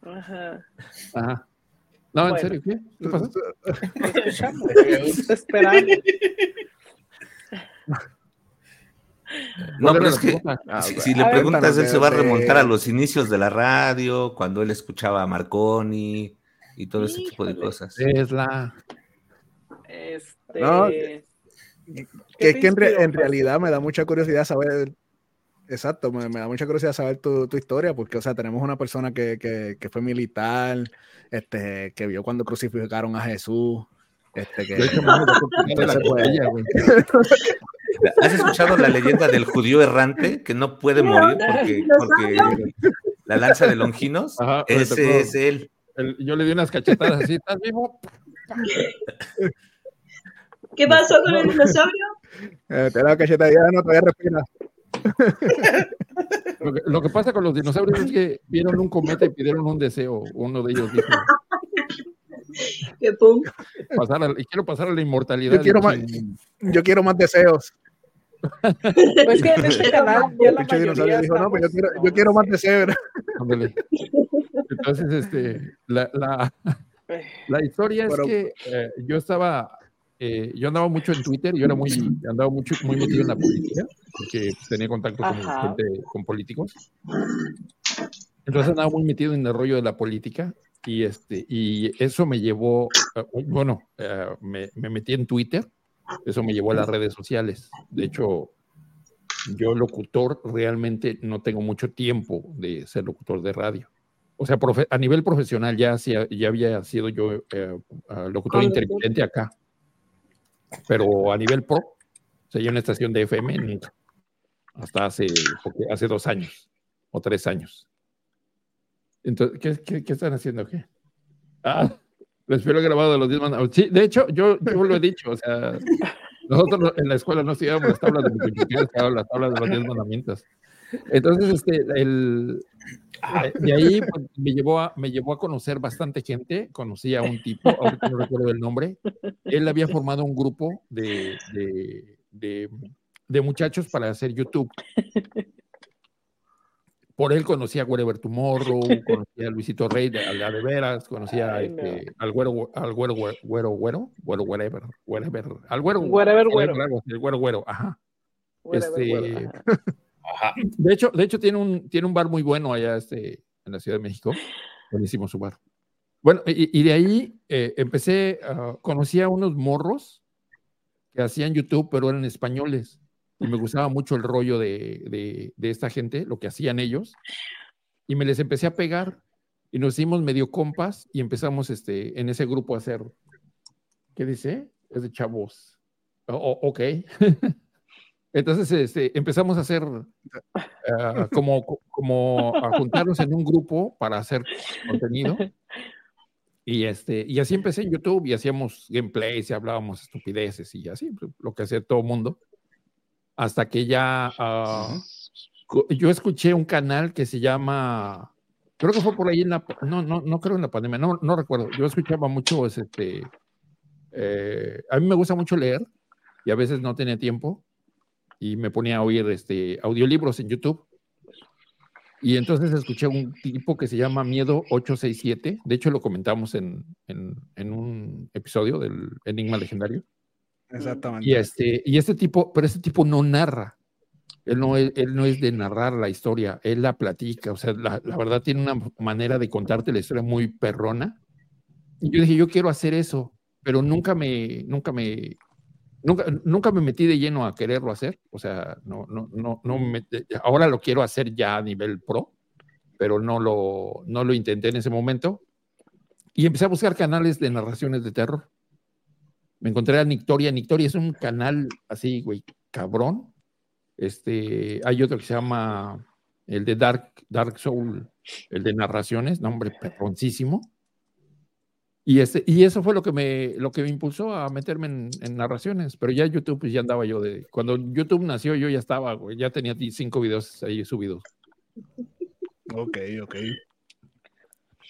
Ajá. Ajá. No, en serio, ¿qué? ¿Qué pasó? [laughs] esperando. No, pero es que ah, si, le preguntas, él se va a remontar a los inicios de la radio, cuando él escuchaba a Marconi y todo ese tipo de cosas. Es la. Este. que es que en, en, realidad me da mucha curiosidad saber exacto, me, da mucha curiosidad saber tu, historia, porque, o sea, tenemos una persona que, fue militar, este, que vio cuando crucificaron a Jesús. Este, que, [laughs] ¿Has escuchado la leyenda del judío errante que no puede morir porque, la lanza de Longinos? ese es él. Yo le di unas cachetadas así, ¿estás vivo? ¿Qué pasó con el dinosaurio? Eh, te da cachetada, no todavía respira. [laughs] Lo que, pasa con los dinosaurios es que vieron un cometa y pidieron un deseo. Uno de ellos dijo: y quiero pasar a la inmortalidad. Yo quiero, más, yo quiero más deseos. Pues que en este canal [laughs] ya la dinosaurio dijo, no, pues yo quiero, yo quiero más deseos. Entonces, este, la, la, la historia es que eh, yo estaba eh, yo andaba mucho en Twitter, yo era muy, andaba mucho, muy metido en la política, porque tenía contacto con gente, con políticos. Entonces andaba muy metido en el rollo de la política y, este, y eso me llevó, eh, bueno, eh, me, me, metí en Twitter, eso me llevó a las redes sociales. De hecho, yo locutor realmente no tengo mucho tiempo de ser locutor de radio. O sea, a nivel profesional ya, ya había sido yo locutor intermitente acá pero a nivel pro, seguí una estación de FM nunca. Hasta hace, hace dos años o tres años. Entonces, ¿qué, qué, están haciendo? ¿Qué? Ah, les espero grabado de los 10 mandamientos. Sí, de hecho, yo, yo lo he dicho, o sea, nosotros en la escuela no estudiábamos las tablas de multiplicación, las tablas de los 10 mandamientos. Entonces, este, el, de ahí pues, me, llevó a, me llevó a conocer bastante gente. Conocí a un tipo, ahorita no recuerdo el nombre. Él había formado un grupo de, de, de, muchachos para hacer YouTube. por él conocía a Wherever Tomorrow, conocía a Luisito Rey, a la de veras, conocía este, al güero, al güero, güero, güero, güero, güero, wherever, wherever, al güero, wherever, güero, el güero, güero, ajá. este, ajá. [laughs] De hecho, de hecho tiene un, tiene un bar muy bueno allá este, en la Ciudad de México, buenísimo su bar. Bueno, y, y de ahí eh, empecé, uh, conocí a unos morros que hacían YouTube, pero eran españoles y me gustaba mucho el rollo de, de, esta gente, lo que hacían ellos, y me les empecé a pegar y nos hicimos medio compas y empezamos este, en ese grupo a hacer, ¿qué dice? Es de chavos. Oh, ok. [laughs] Entonces este, empezamos a hacer ah, como, como a juntarnos en un grupo para hacer contenido. Y, este, y así empecé en YouTube y hacíamos gameplays y hablábamos estupideces y así, lo que hacía todo el mundo. Hasta que ya ah, yo escuché un canal que se llama, creo que fue por ahí en la, no, no, no creo en la pandemia, no, no recuerdo, yo escuchaba mucho, este, eh, a mí me gusta mucho leer y a veces no tenía tiempo y me ponía a oír este, audiolibros en YouTube. Y entonces escuché un tipo que se llama Miedo 867. De hecho, lo comentamos en, en, en un episodio del Enigma Legendario. Exactamente. Y este, y este tipo, pero este tipo no narra. Él no, es, él no es de narrar la historia, él la platica. O sea, la, la, verdad tiene una manera de contarte la historia muy perrona. Y yo dije, yo quiero hacer eso, pero nunca me, nunca me, nunca, nunca me metí de lleno a quererlo hacer. O sea, no, no, no, no me, ahora lo quiero hacer ya a nivel pro, pero no lo, no lo intenté en ese momento. Y empecé a buscar canales de narraciones de terror me encontré a Nictoria. Nictoria es un canal así, güey, cabrón. Este, hay otro que se llama el de Dark, Dark Soul, el de narraciones, nombre perroncísimo. Y, este, y eso fue lo que me, lo que me impulsó a meterme en, narraciones. Pero ya YouTube, pues ya andaba yo de. Cuando YouTube nació, yo ya estaba, güey, ya tenía cinco videos ahí subidos. Ok, ok.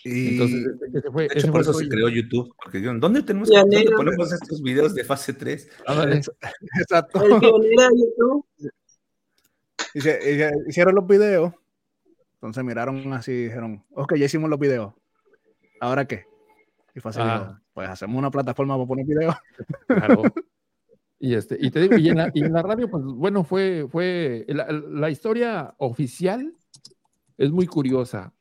Entonces, ese fue, ese por eso se creó YouTube, porque dijeron, ¿dónde tenemos que ¿dónde ponemos estos videos de fase 3? [laughs] Exacto. El pionero de YouTube. hicieron los videos, entonces miraron así y dijeron, ok, ya hicimos los videos, ¿ahora qué? Y fue así, ah. pues hacemos una plataforma para poner videos. Claro. Y, este, y te digo, y en, la, y en la radio, pues bueno, fue, fue la, la historia oficial es muy curiosa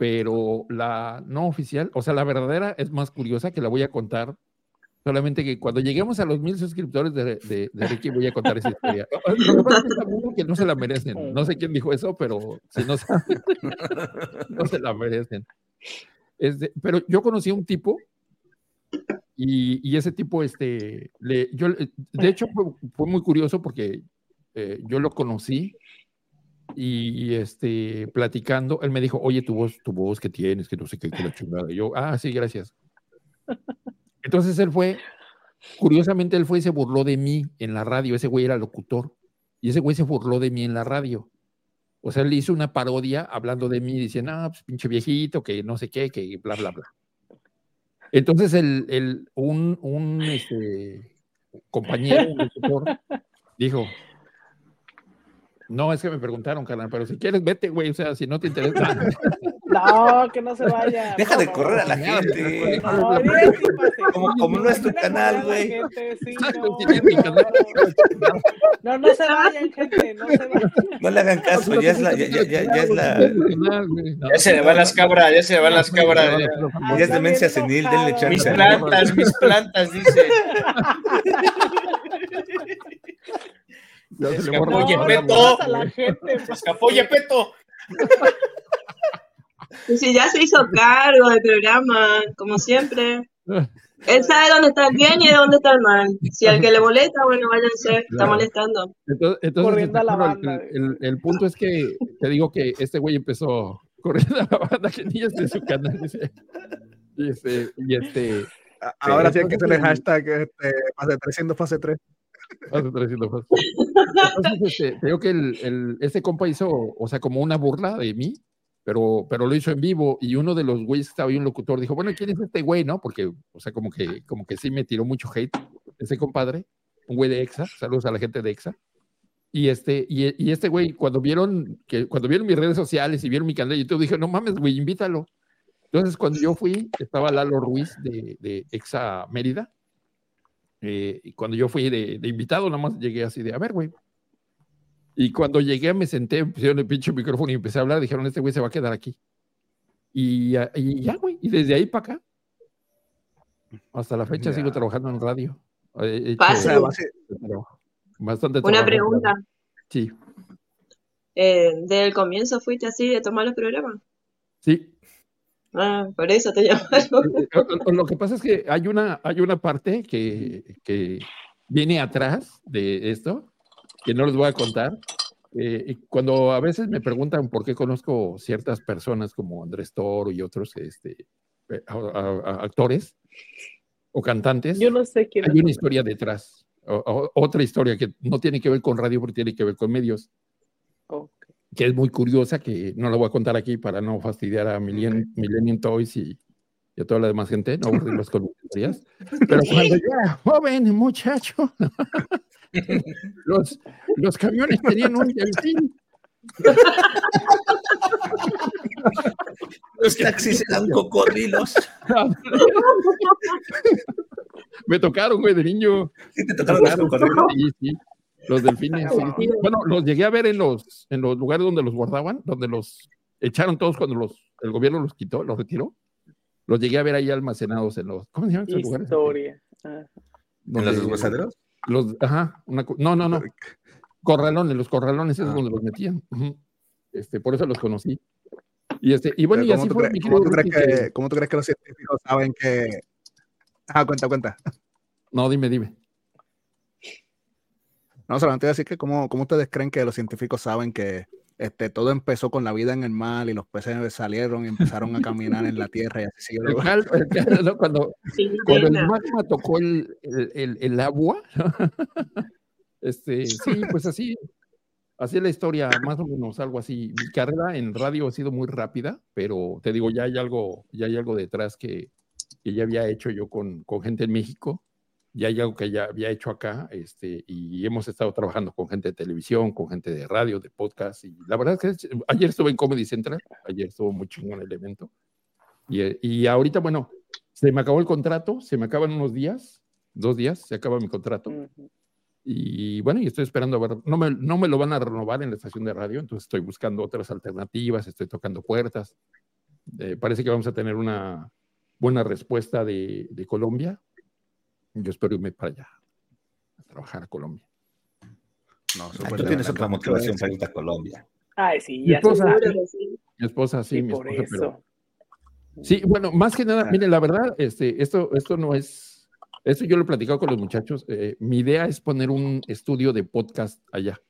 pero la no oficial, o sea, la verdadera es más curiosa que la voy a contar. Solamente que cuando lleguemos a los mil suscriptores de, de, de Ricky voy a contar esa historia. [laughs] Lo que pasa es que no se la merecen. No sé quién dijo eso, pero si no [laughs] no se la merecen. Pero yo conocí a un tipo y, ese tipo, este, yo, de hecho fue, fue muy curioso porque eh, yo lo conocí y, este, platicando, él me dijo, oye, tu voz, tu voz que tienes, que no sé qué, que la chingada. Y yo, ah, sí, gracias. Entonces él fue, curiosamente él fue y se burló de mí en la radio, ese güey era locutor, y ese güey se burló de mí en la radio. O sea, él hizo una parodia hablando de mí, diciendo, ah, pues pinche viejito, que no sé qué, que bla, bla, bla. Entonces el, el, un, un este, compañero, dijo, no, es que me preguntaron, carnal, pero si quieres, vete, güey, o sea, si no te interesa. [laughs] No, que no se vaya. Deja de correr a la gente. como, como no es tu canal, güey. No, no se vayan, gente, no se vayan. No le hagan caso, ya es la, ya, ya, ya, es la. Ya se le van las cabras, ya se le van las cabras. Ya es demencia senil, denle chance. Mis plantas, mis plantas, dice. [laughs] Escapó Yepeto. Escapó Yepeto. Si ya se hizo cargo del programa, como siempre. Él sabe dónde está el bien y dónde está el mal. Si al que le molesta, bueno, váyanse, está molestando. Entonces, corriendo a la banda. El, el, punto es que te digo que este güey empezó corriendo a la banda, que ni es de su canal. Y este, y este Ahora sí hay que hacerle hashtag este, fase 3 siendo fase 3. Entonces, [laughs] este, creo que el, el, este compa hizo, o sea, como una burla de mí, pero, pero lo hizo en vivo y uno de los güeyes que estaba ahí, un locutor, dijo, bueno, ¿quién es este güey, no? Porque, o sea, como que, como que sí me tiró mucho hate ese compadre, un güey de EXA, saludos a la gente de EXA. Y este, y, este güey, cuando vieron, que, cuando vieron mis redes sociales y vieron mi canal de YouTube, dije, no mames, güey, invítalo. Entonces, cuando yo fui, estaba Lalo Ruiz de, de Exa Mérida. Eh, y cuando yo fui de, invitado, nada más llegué así de, a ver, güey. Y cuando llegué, me senté, pusieron el pinche micrófono y empecé a hablar. Dijeron, este güey se va a quedar aquí. Y, y ya, güey. Y desde ahí para acá, hasta la fecha sigo trabajando en radio. Bastante Una pregunta. Sí. Eh, ¿Del comienzo fuiste así de tomar los programas? Sí. Ah, por eso te [laughs] llamaron. Eh, eh, lo que pasa es que hay una, hay una parte que, que viene atrás de esto, que no les voy a contar. cuando a veces me preguntan por qué conozco ciertas personas como Andrés Toro y otros este, actores o cantantes, Yo no sé quién hay una historia detrás otra historia que no tiene que ver con radio, pero tiene que ver con medios. Que es muy curiosa, que no la voy a contar aquí para no fastidiar a Millennium, Toys y, a toda la demás gente, no aburrirlos con historias. [laughs] Pero cuando yo era joven, muchacho, [laughs] los, los camiones tenían un delfín. Los taxis eran cocodrilos. [laughs] Me tocaron, güey, de niño. Sí, te tocaron los Sí, sí. Los delfines. Bueno, los llegué a ver en los, en los lugares donde los guardaban, donde los echaron todos cuando los, el gobierno los quitó, los retiró. Los llegué a ver ahí almacenados en los. ¿Cómo se llaman esos lugares? Historia. ¿En los desguasaderos? Los, ajá, no, no, no. Corralones, los corralones es ah. donde los metían. Este, por eso los conocí. Y, este, y bueno, y así fue. ¿cómo, tú crees que, ¿Cómo tú crees que los científicos saben que, Ah, cuenta, cuenta. No, dime, dime. No, solamente decir que cómo, cómo ustedes creen que los científicos saben que este, todo empezó con la vida en el mar y los peces salieron y empezaron a caminar en la tierra y así siguió. Cuando, [laughs] cuando el magma tocó el, el, el, agua, [laughs] este, sí, pues así, así es la historia, más o menos algo así. Mi carrera en radio ha sido muy rápida, pero te digo, ya hay algo, ya hay algo detrás que, que ya había hecho yo con, con gente en México, ya hay algo que ya había hecho acá, este, y hemos estado trabajando con gente de televisión, con gente de radio, de podcast, y la verdad es que ayer estuve en Comedy Central, ayer estuvo muy chingón el evento, y, y ahorita, bueno, se me acabó el contrato, se me acaban unos días, dos días, se acaba mi contrato, y bueno, y estoy esperando a ver, no me, no me lo van a renovar en la estación de radio, entonces estoy buscando otras alternativas, estoy tocando puertas, eh, parece que vamos a tener una buena respuesta de, de Colombia. Yo espero irme para allá a trabajar a Colombia. No, ah, tú tienes otra motivación para ir a Colombia. Ay, sí, mi esposa, sí, mi esposa, sí, mi esposa, pero... Sí, bueno, más que nada, mire, la verdad, este, esto, esto no es, esto yo lo he platicado con los muchachos, eh, mi idea es poner un estudio de podcast allá,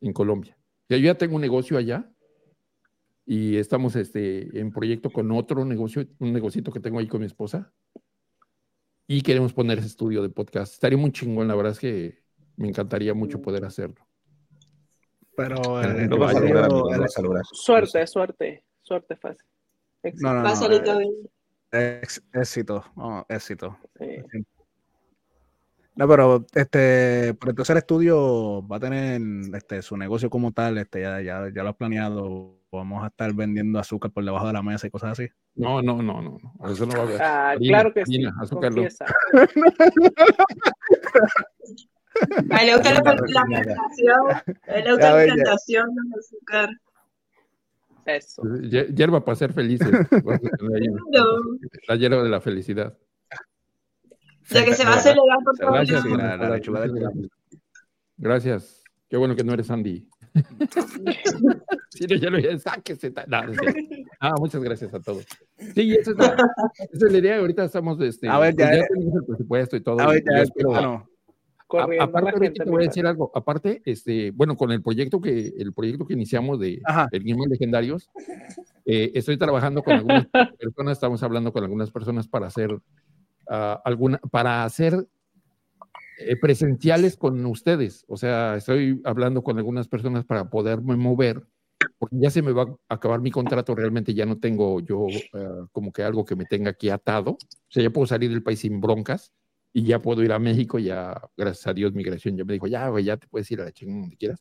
en Colombia. yo ya tengo un negocio allá, y estamos este, en proyecto con otro negocio, un negocito que tengo ahí con mi esposa. Y queremos poner ese estudio de podcast. Estaría muy chingón, la verdad es que me encantaría mucho poder hacerlo. Pero eh, lo vas a lograr, lo vas a lograr. Suerte, suerte, suerte fácil. Éxito. No, no, no, eh, éxito, oh, éxito. Sí. No, pero este, por entonces el estudio va a tener este, su negocio como tal, este, ya, ya, ya lo has planeado, vamos a estar vendiendo azúcar por debajo de la mesa y cosas así. No, no, no, no, eso no va a haber. Ah, claro que sí. Azúcar le gusta la, presentación, le gusta la presentación de azúcar. Eso. Hierba para ser felices. [laughs] la hierba de la felicidad. Ya que se va a acelerar por favor. Gracias. Qué bueno que no eres Andy. [laughs] sí, no, ya lo dije, sáquese. ah, muchas gracias a todos. Sí, esa es la, esa es la idea. Ahorita estamos, este, a ver, pues ya, ya tenemos el presupuesto y todo. A ver, ya, pero, bueno. A, aparte, te voy a decir algo. Aparte, este, bueno, con el proyecto que, el proyecto que iniciamos de Ajá. el Game Legendarios, eh, estoy trabajando con algunas [laughs] personas, estamos hablando con algunas personas para hacer uh, alguna, para hacer eh, presenciales con ustedes. O sea, estoy hablando con algunas personas para poderme mover, porque ya se me va a acabar mi contrato, realmente ya no tengo yo uh, como que algo que me tenga aquí atado. O sea, ya puedo salir del país sin broncas. y ya puedo ir a México, ya, gracias a Dios, migración ya me dijo, ya, güey, ya te puedes ir a la chingada donde quieras.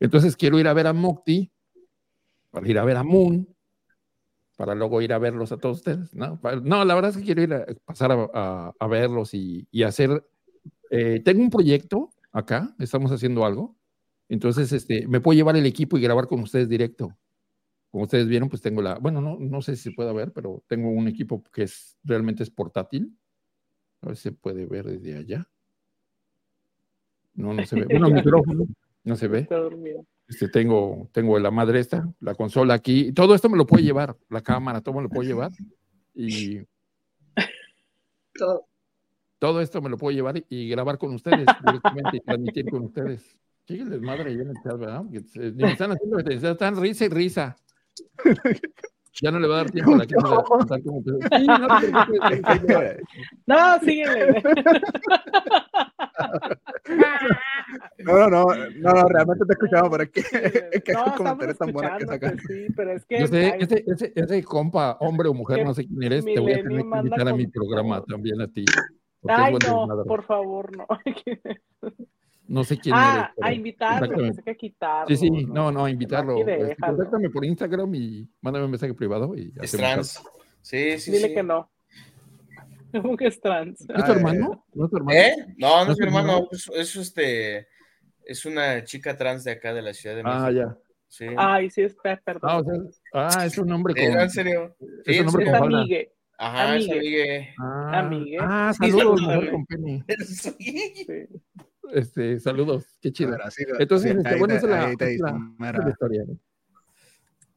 Entonces quiero ir a ver a Mocti, para ir a ver a Moon, para luego ir a verlos a todos ustedes. No, no la verdad es que quiero ir a pasar a, verlos y, hacer. Eh, tengo un proyecto acá, estamos haciendo algo. Entonces, este, me puedo llevar el equipo y grabar con ustedes directo. Como ustedes vieron, pues tengo la, bueno, no, no sé si se puede ver, pero tengo un equipo que es realmente es portátil. A ver si se puede ver desde allá. No, no se ve. Bueno, micrófono. No se ve. Este, tengo, tengo la madre esta, la consola aquí. Todo esto me lo puede llevar, la cámara, todo me lo puedo llevar. Y [laughs] todo. Todo esto me lo puedo llevar y grabar con ustedes [laughs] directamente y transmitir con ustedes. Chíguenles madre ya en el chat, ¿verdad? Ni me están haciendo, están risa y risa. Ya no le va a dar tiempo a la que no. contar cómo sí, no, no, síguele. No, no, no, no, realmente te escuchamos, pero es que, es que no, hay comentarios tan buenos que sacan. Sí, pero es que. Yo sé, ese, ese, ese compa, hombre o mujer, no sé quién eres, te voy a tener que invitar a mi programa también a ti. Ay, no, por favor, no. [laughs] No sé quién ah, eres. a invitarlo, pensé que quitarlo. Sí, sí, no, no, a invitarlo. Este, contáctame por Instagram y mándame un mensaje privado y Es trans. Sí, sí, Dile que no. [laughs] ¿Cómo que es trans? ¿No es tu hermano? ¿No es tu hermano? ¿Eh? No, no es mi hermano. Es, es, este, es una chica trans de acá de la Ciudad de ah, México. Ah, ya. Sí. Ay, sí, es perdón. Ah, o sea, ah, es un nombre con. ¿En serio? Es un nombre con amigue. Ajá, amigue. amigue. Ah, amigue. Ah, saludos, sí, con Penny. [laughs] Sí. Este, saludos, qué chido. Entonces, este, bueno, esa es la, te, la, la, historia. ¿no?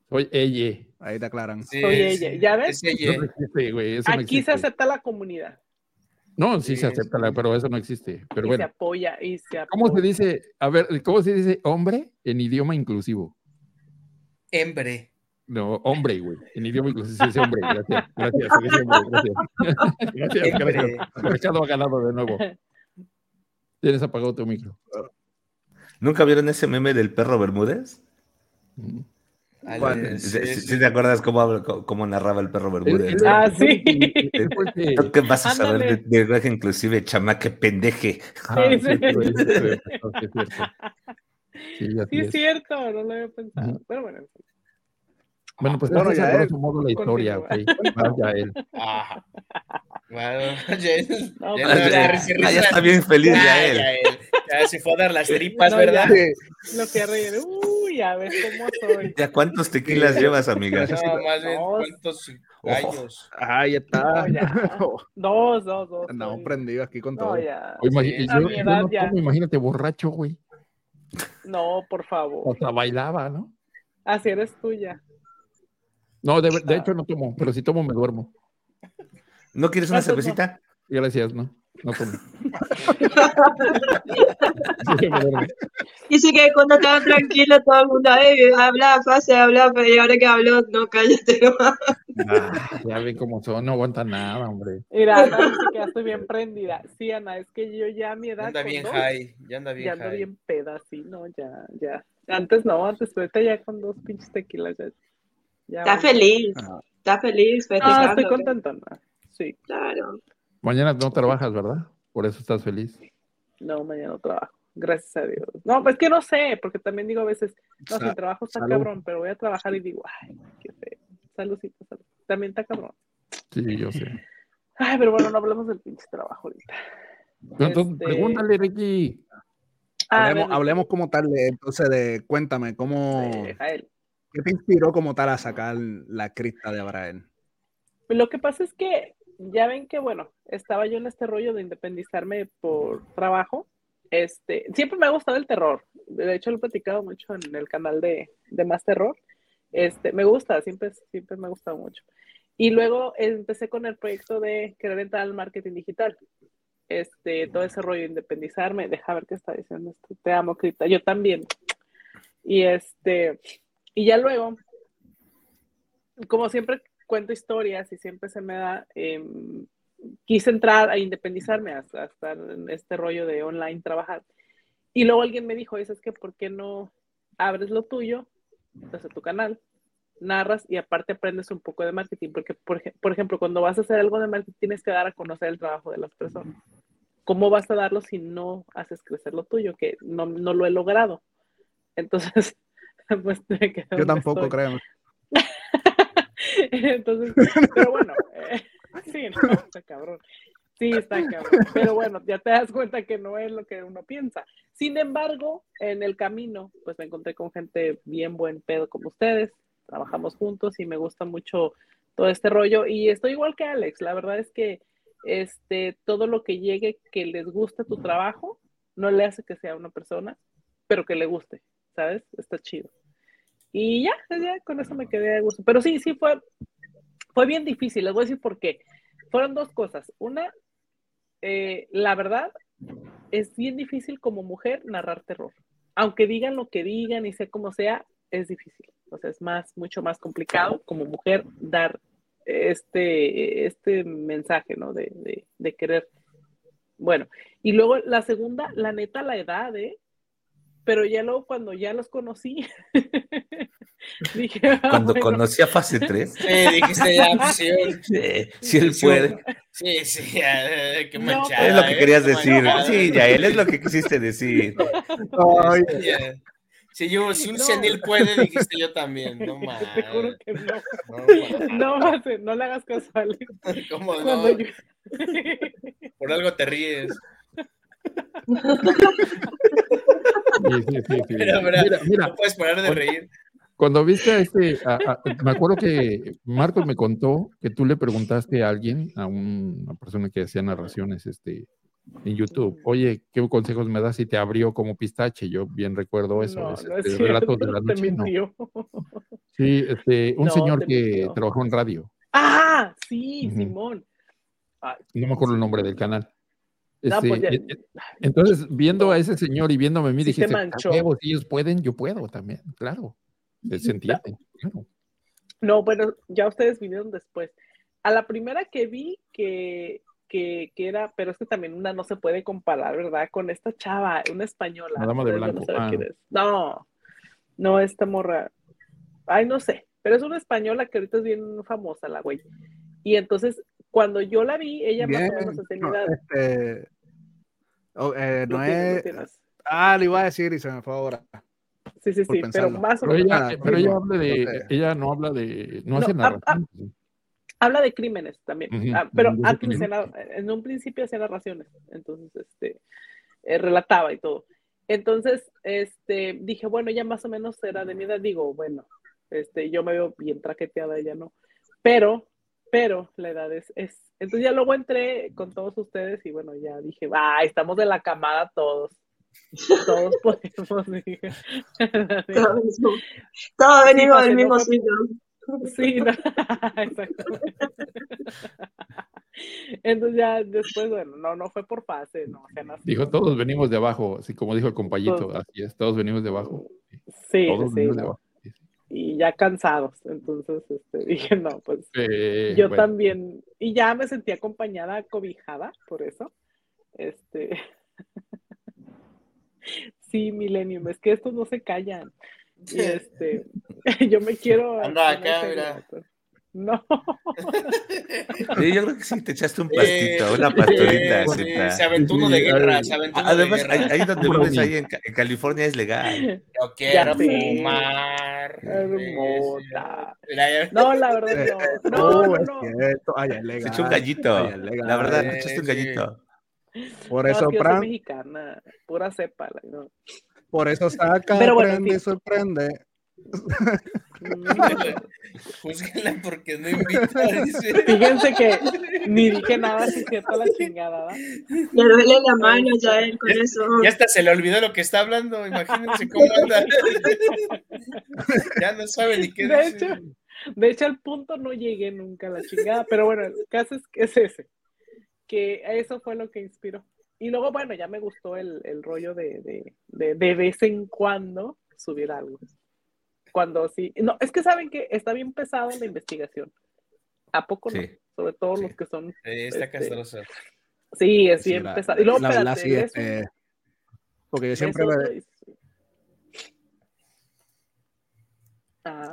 Soy ella. Ahí te aclaran. Sí, Soy ella. ¿Ya ves? Es ella. No Aquí se acepta la comunidad. No, sí, sí se acepta, la, pero eso no existe. Pero y bueno. Se apoya y se apoya. ¿Cómo se dice? A ver, ¿cómo se dice hombre en idioma inclusivo? Hembre. No, hombre, güey. En idioma se dice hombre. Gracias. Gracias. Gracias. Gracias. gracias. Machado ha ganado de nuevo. Tienes apagado tu micro. ¿Nunca vieron ese meme del perro Bermúdez? Mm. ¿Sí, te acuerdas cómo, cómo, narraba el perro Bermúdez? ah, sí. ¿Qué vas a saber de, lenguaje inclusive, chamaque pendeje? Ah, sí, sí, sí, es cierto, no lo había pensado. Pero bueno. Bueno, pues bueno, ya es modo la historia, ok. Vaya él. Ajá. Bueno, [laughs] ya, no, ya, ya, ya, está bien feliz ya, él. Ya, se fue a dar las tripas, no, ¿verdad? Lo que reír. Uy, a ver cómo soy. ¿Ya cuántos tequilas llevas, amiga? No, más bien, ¿cuántos años? Ah, ya está. [laughs] dos, dos, dos. Andamos prendidos aquí con todo. Ya. Oye, yo, yo, no, imagínate borracho, güey. No, por favor. O sea, bailaba, ¿no? Así eres tuya. No, de, de hecho no tomo, pero si tomo me duermo. ¿No quieres una cervecita? Gracias, no. No tomo. [laughs] Dice que cuando estaba tranquilo todo el mundo eh, hablaba fácil, hablaba, pero y ahora que habló, no, cállate. [laughs] Ah, ya ven cómo son, no aguanta nada, hombre. Mira, Ana dice que ya estoy bien prendida. Sí, Ana, es que yo ya a mi edad. Ya anda bien high, ya anda bien Ya ando bien peda, sí, no, ya, ya. Antes no, antes, ahorita ya con dos pinches tequilas ya. Ya está feliz, ah. está feliz, Ah, estoy contenta, Sí. Claro. Mañana no trabajas, ¿verdad? Por eso estás feliz. No, mañana no trabajo. Gracias a Dios. No, pues que no sé, porque también digo a veces, no, si trabajo está cabrón, pero voy a trabajar y digo, ay, qué feo. Saludcita, salud. También está cabrón. Sí, yo sé. Ay, pero bueno, no hablemos del pinche trabajo ahorita. Entonces, este... pregúntale, Ricky. hablemos, hablemos, como tal, de, entonces, de cuéntame, ¿cómo. ¿Qué te inspiró como tal a sacar la crista de Abraham? Lo que pasa es que ya ven que, bueno, estaba yo en este rollo de independizarme por trabajo. Este, siempre me ha gustado el terror. De hecho, lo he platicado mucho en el canal de, de Más Terror. Este, me gusta, siempre, siempre me ha gustado mucho. Y luego empecé con el proyecto de querer entrar al marketing digital. Este, todo ese rollo de independizarme. Deja ver qué está diciendo esto. Te amo, Crita. Yo también. Y este, y ya luego, como siempre cuento historias y siempre se me da, em, quise entrar a independizarme hasta, en este rollo de online trabajar. Y luego alguien me dijo, es que, ¿por qué no abres lo tuyo, entonces tu canal, narras y aparte aprendes un poco de marketing, porque por, por, ejemplo, cuando vas a hacer algo de marketing tienes que dar a conocer el trabajo de las personas. ¿Cómo vas a darlo si no haces crecer lo tuyo? Que no, no lo he logrado. Entonces, [laughs] pues Yo tampoco creo. [laughs] Entonces, pero bueno, eh, [laughs] sí, no, está cabrón. Sí, está cabrón. Pero bueno, ya te das cuenta que no es lo que uno piensa. Sin embargo, en el camino, pues me encontré con gente bien buen pedo como ustedes. Trabajamos juntos y me gusta mucho todo este rollo. Y estoy igual que Alex. La verdad es que este, todo lo que llegue que les guste tu trabajo, no le hace que sea una persona, pero que le guste, ¿sabes? Está chido. Y ya, con eso me quedé de gusto. Pero sí, sí fue, fue bien difícil. Les voy a decir por qué. Fueron dos cosas. Una, eh, la verdad, es bien difícil como mujer narrar terror. Aunque digan lo que digan y sea como sea, es difícil. O sea, es más, mucho más complicado como mujer dar este, este mensaje, ¿no? De, de, de querer. Bueno, y luego la segunda, la neta, la edad, ¿eh? Pero ya luego cuando ya los conocí, [laughs] dije, ah, cuando conocí a fase 3, sí, dijiste ya, pues, sí, [laughs] sí, él puede. Sí, sí, ya, qué manchada. Es lo que ¿eh? querías decir. Sí, ya, él es lo que quisiste decir. [laughs] Ay, si yo, si un senil puede, dijiste yo también, no más. Te juro que no. No, no, no, le hagas caso a Alex. ¿Cómo no? Yo... Por algo te ríes. Sí, sí, sí, mira, mira, no puedes parar de reír. Cuando viste a este, me acuerdo que Marcos me contó que tú le preguntaste a alguien, a una persona que hacía narraciones este, en YouTube, oye, ¿qué consejos me das si te abrió como pistache? Yo bien recuerdo eso, no, es, no es de la [laughs] noche. Sí, este, un señor que trabajó en radio. Ah, sí, Simón. no me acuerdo el nombre del canal. Este, pues e, e, entonces, viendo a ese señor y viéndome a mí, dije, si ellos pueden, yo puedo también, claro. Se [laughs] entiende, No, bueno, ya ustedes vinieron después. A la primera que vi que, que, que, era, pero es que también una no se puede comparar, ¿verdad? Con esta chava, una española. La dama de blanco. No, ah. no, no, esta morra. Ay, no sé, pero es una española que ahorita es bien famosa, la güey. Y entonces, cuando yo la vi, ella más o menos tenía... Este, Oh, eh, no es. Ah, le iba a decir y se me fue ahora. Sí, sí, sí, pero más o menos. Ella, pero ella, habla de, ella no habla de. No, hace narraciones. habla de crímenes también. Ah, pero antes en un principio hacía narraciones. Entonces, este. Eh, relataba y todo. Entonces, este, dije, bueno, ya más o menos era de mi edad. Digo, bueno, este, yo me veo bien traqueteada, ella no. Pero, pero la edad es, es entonces ya luego entré con todos ustedes y bueno, ya dije, va, estamos de la camada todos. Todos [laughs] podemos, dije. Todos, [laughs] venimos del mismo sitio. Sí, no, [laughs] Entonces ya después, bueno, no, no fue por fase, no. Dijo, todos venimos de abajo, así como dijo el compañito, así es, todos venimos de abajo. Sí, sí, y ya cansados. Entonces este, [laughs] dije, no, pues yo también, y ya me sentí acompañada, cobijada por eso. Este, [laughs] sí, Millennium, es que estos no se callan. Y este, [laughs] yo me quiero. Anda acá, mira. No. [laughs] Sí, yo creo que sí, te echaste un pastito, una pastorita. Sí, se aventó uno de guerra, se aventó Además, de guerra. ahí, donde vives, ahí en, en, California es legal. Yo quiero fumar. Hermosa. No, la verdad no. No, no, [laughs] no. Es Ay, es legal. Se echó un gallito. Ay, la verdad, te echaste un gallito. Por eso, no, Fran. mexicana, pura cepa. ¿no? Por eso saca, Pero bueno, aprende y sorprende Júzguenla porque no invita. Fíjense que ni dije nada si cierto la chingada. Le duele la mano ya él con eso. Ya hasta se le olvidó lo que está hablando. Imagínense cómo anda. ya no sabe ni qué de decir. Hecho, de hecho, al punto no llegué nunca a la chingada. Pero bueno, el caso es, es ese. Que eso fue lo que inspiró. Y luego, bueno, ya me gustó el, el rollo de, de, de, de vez en cuando subir algo cuando sí. No, es que saben que está bien pesado la investigación. ¿A poco no? Sobre todo los que son. está este, castroso. Sí, es bien pesado. Y luego, la, espérate, sí, este, porque yo siempre. Ah.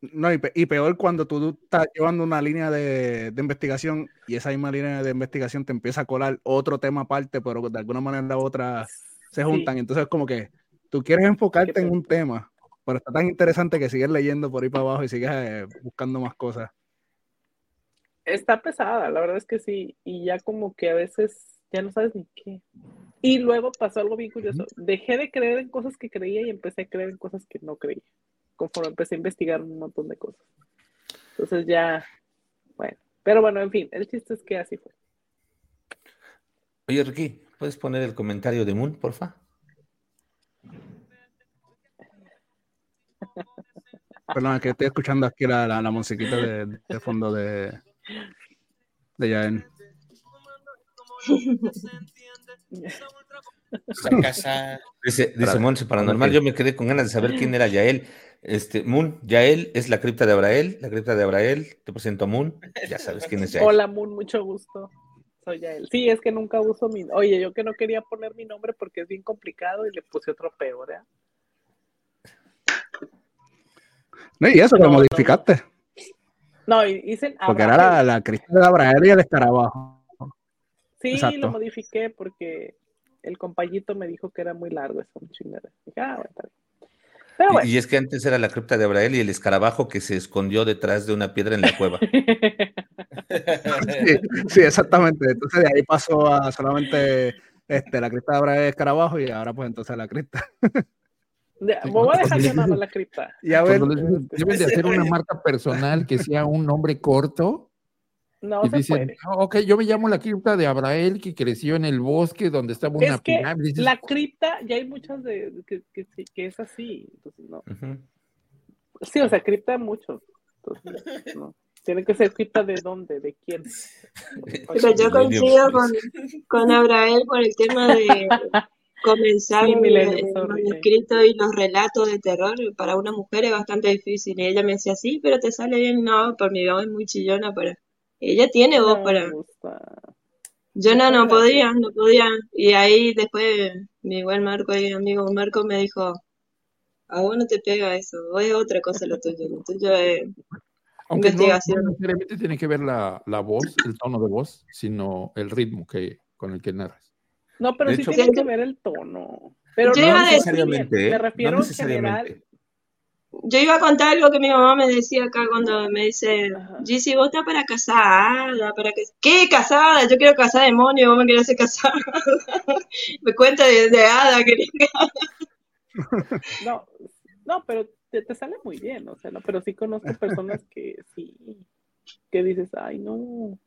No, y, peor cuando tú estás llevando una línea de, investigación y esa misma línea de investigación te empieza a colar otro tema aparte, pero de alguna manera u otra se juntan. Entonces es como que tú quieres enfocarte en un tema, pero está tan interesante que sigues leyendo por ahí para abajo y sigues eh, buscando más cosas. Está pesada, la verdad es que sí. Y ya como que a veces ya no sabes ni qué. Y luego pasó algo bien curioso. Dejé de creer en cosas que creía y empecé a creer en cosas que no creía conforme empecé a investigar un montón de cosas. Entonces ya, bueno, pero bueno, en fin, el chiste es que así fue. Oye, Ricky, ¿puedes poner el comentario de Moon, porfa? Perdón, que estoy escuchando aquí la, la, musiquita de, fondo de, de Yael. Dice, dice Monse Paranormal, yo me quedé con ganas de saber quién era Yael. Este, Moon, Yael es la cripta de Abrael, la cripta de Abrael, te presento a Moon, ya sabes quién es Yael. Hola Moon, mucho gusto. Soy Yael. Sí, es que nunca uso mi. Oye, yo que no quería poner mi nombre porque es bien complicado y le puse otro peor, ¿eh? No, y eso lo modificaste. No, hice. Porque era la, cripta de Abrael y el escarabajo. Sí, lo modifiqué porque el compañito me dijo que era muy largo eso, chingada. Dije, ah, bueno, está bien. Y es que antes era la cripta de Abrael y el escarabajo que se escondió detrás de una piedra en la cueva. sí, exactamente. Entonces de ahí pasó a solamente este, la cripta de Abrael y escarabajo y ahora pues entonces la cripta. Voy a dejar llamar la cripta. Y a ver, deben de hacer una marca personal que sea un nombre corto no y se dicen, puede. ok, yo me llamo la cripta de Abrael que creció en el bosque donde estaba una pirámide. La cripta, ya hay muchas de, que, que, que es así. Entonces, no. Sí, o sea, cripta de muchos. Entonces, no. Tiene que ser cripta de dónde, de quién. Pero yo coincido con, con Abrael por el tema de comenzar el, manuscrito y los relatos de terror. Para una mujer es bastante difícil. Y ella me decía, sí, pero te sale bien. No, por mi voz es muy chillona para ella tiene voz para. Yo no, no podía, no podía. Y ahí después mi buen Marco, mi amigo Marco, me dijo: A vos no te pega eso, o es otra cosa lo tuyo. Lo tuyo es investigación. No, necesariamente tiene que ver la, la, voz, el tono de voz, sino el ritmo que, con el que narras. No, pero sí tiene que ver el tono. Pero no necesariamente. me ¿eh? refiero no necesariamente yo iba a contar algo que mi mamá me decía acá cuando me dice, Gizzy, vos estás para casada, para que... ¿Qué casada? Yo quiero casar demonio, vos me querés hacer casada. [laughs] me cuenta de, de hada que [laughs] No, no, pero te, te, sale muy bien, o sea, no, pero sí conozco personas que sí, que dices, ay, no.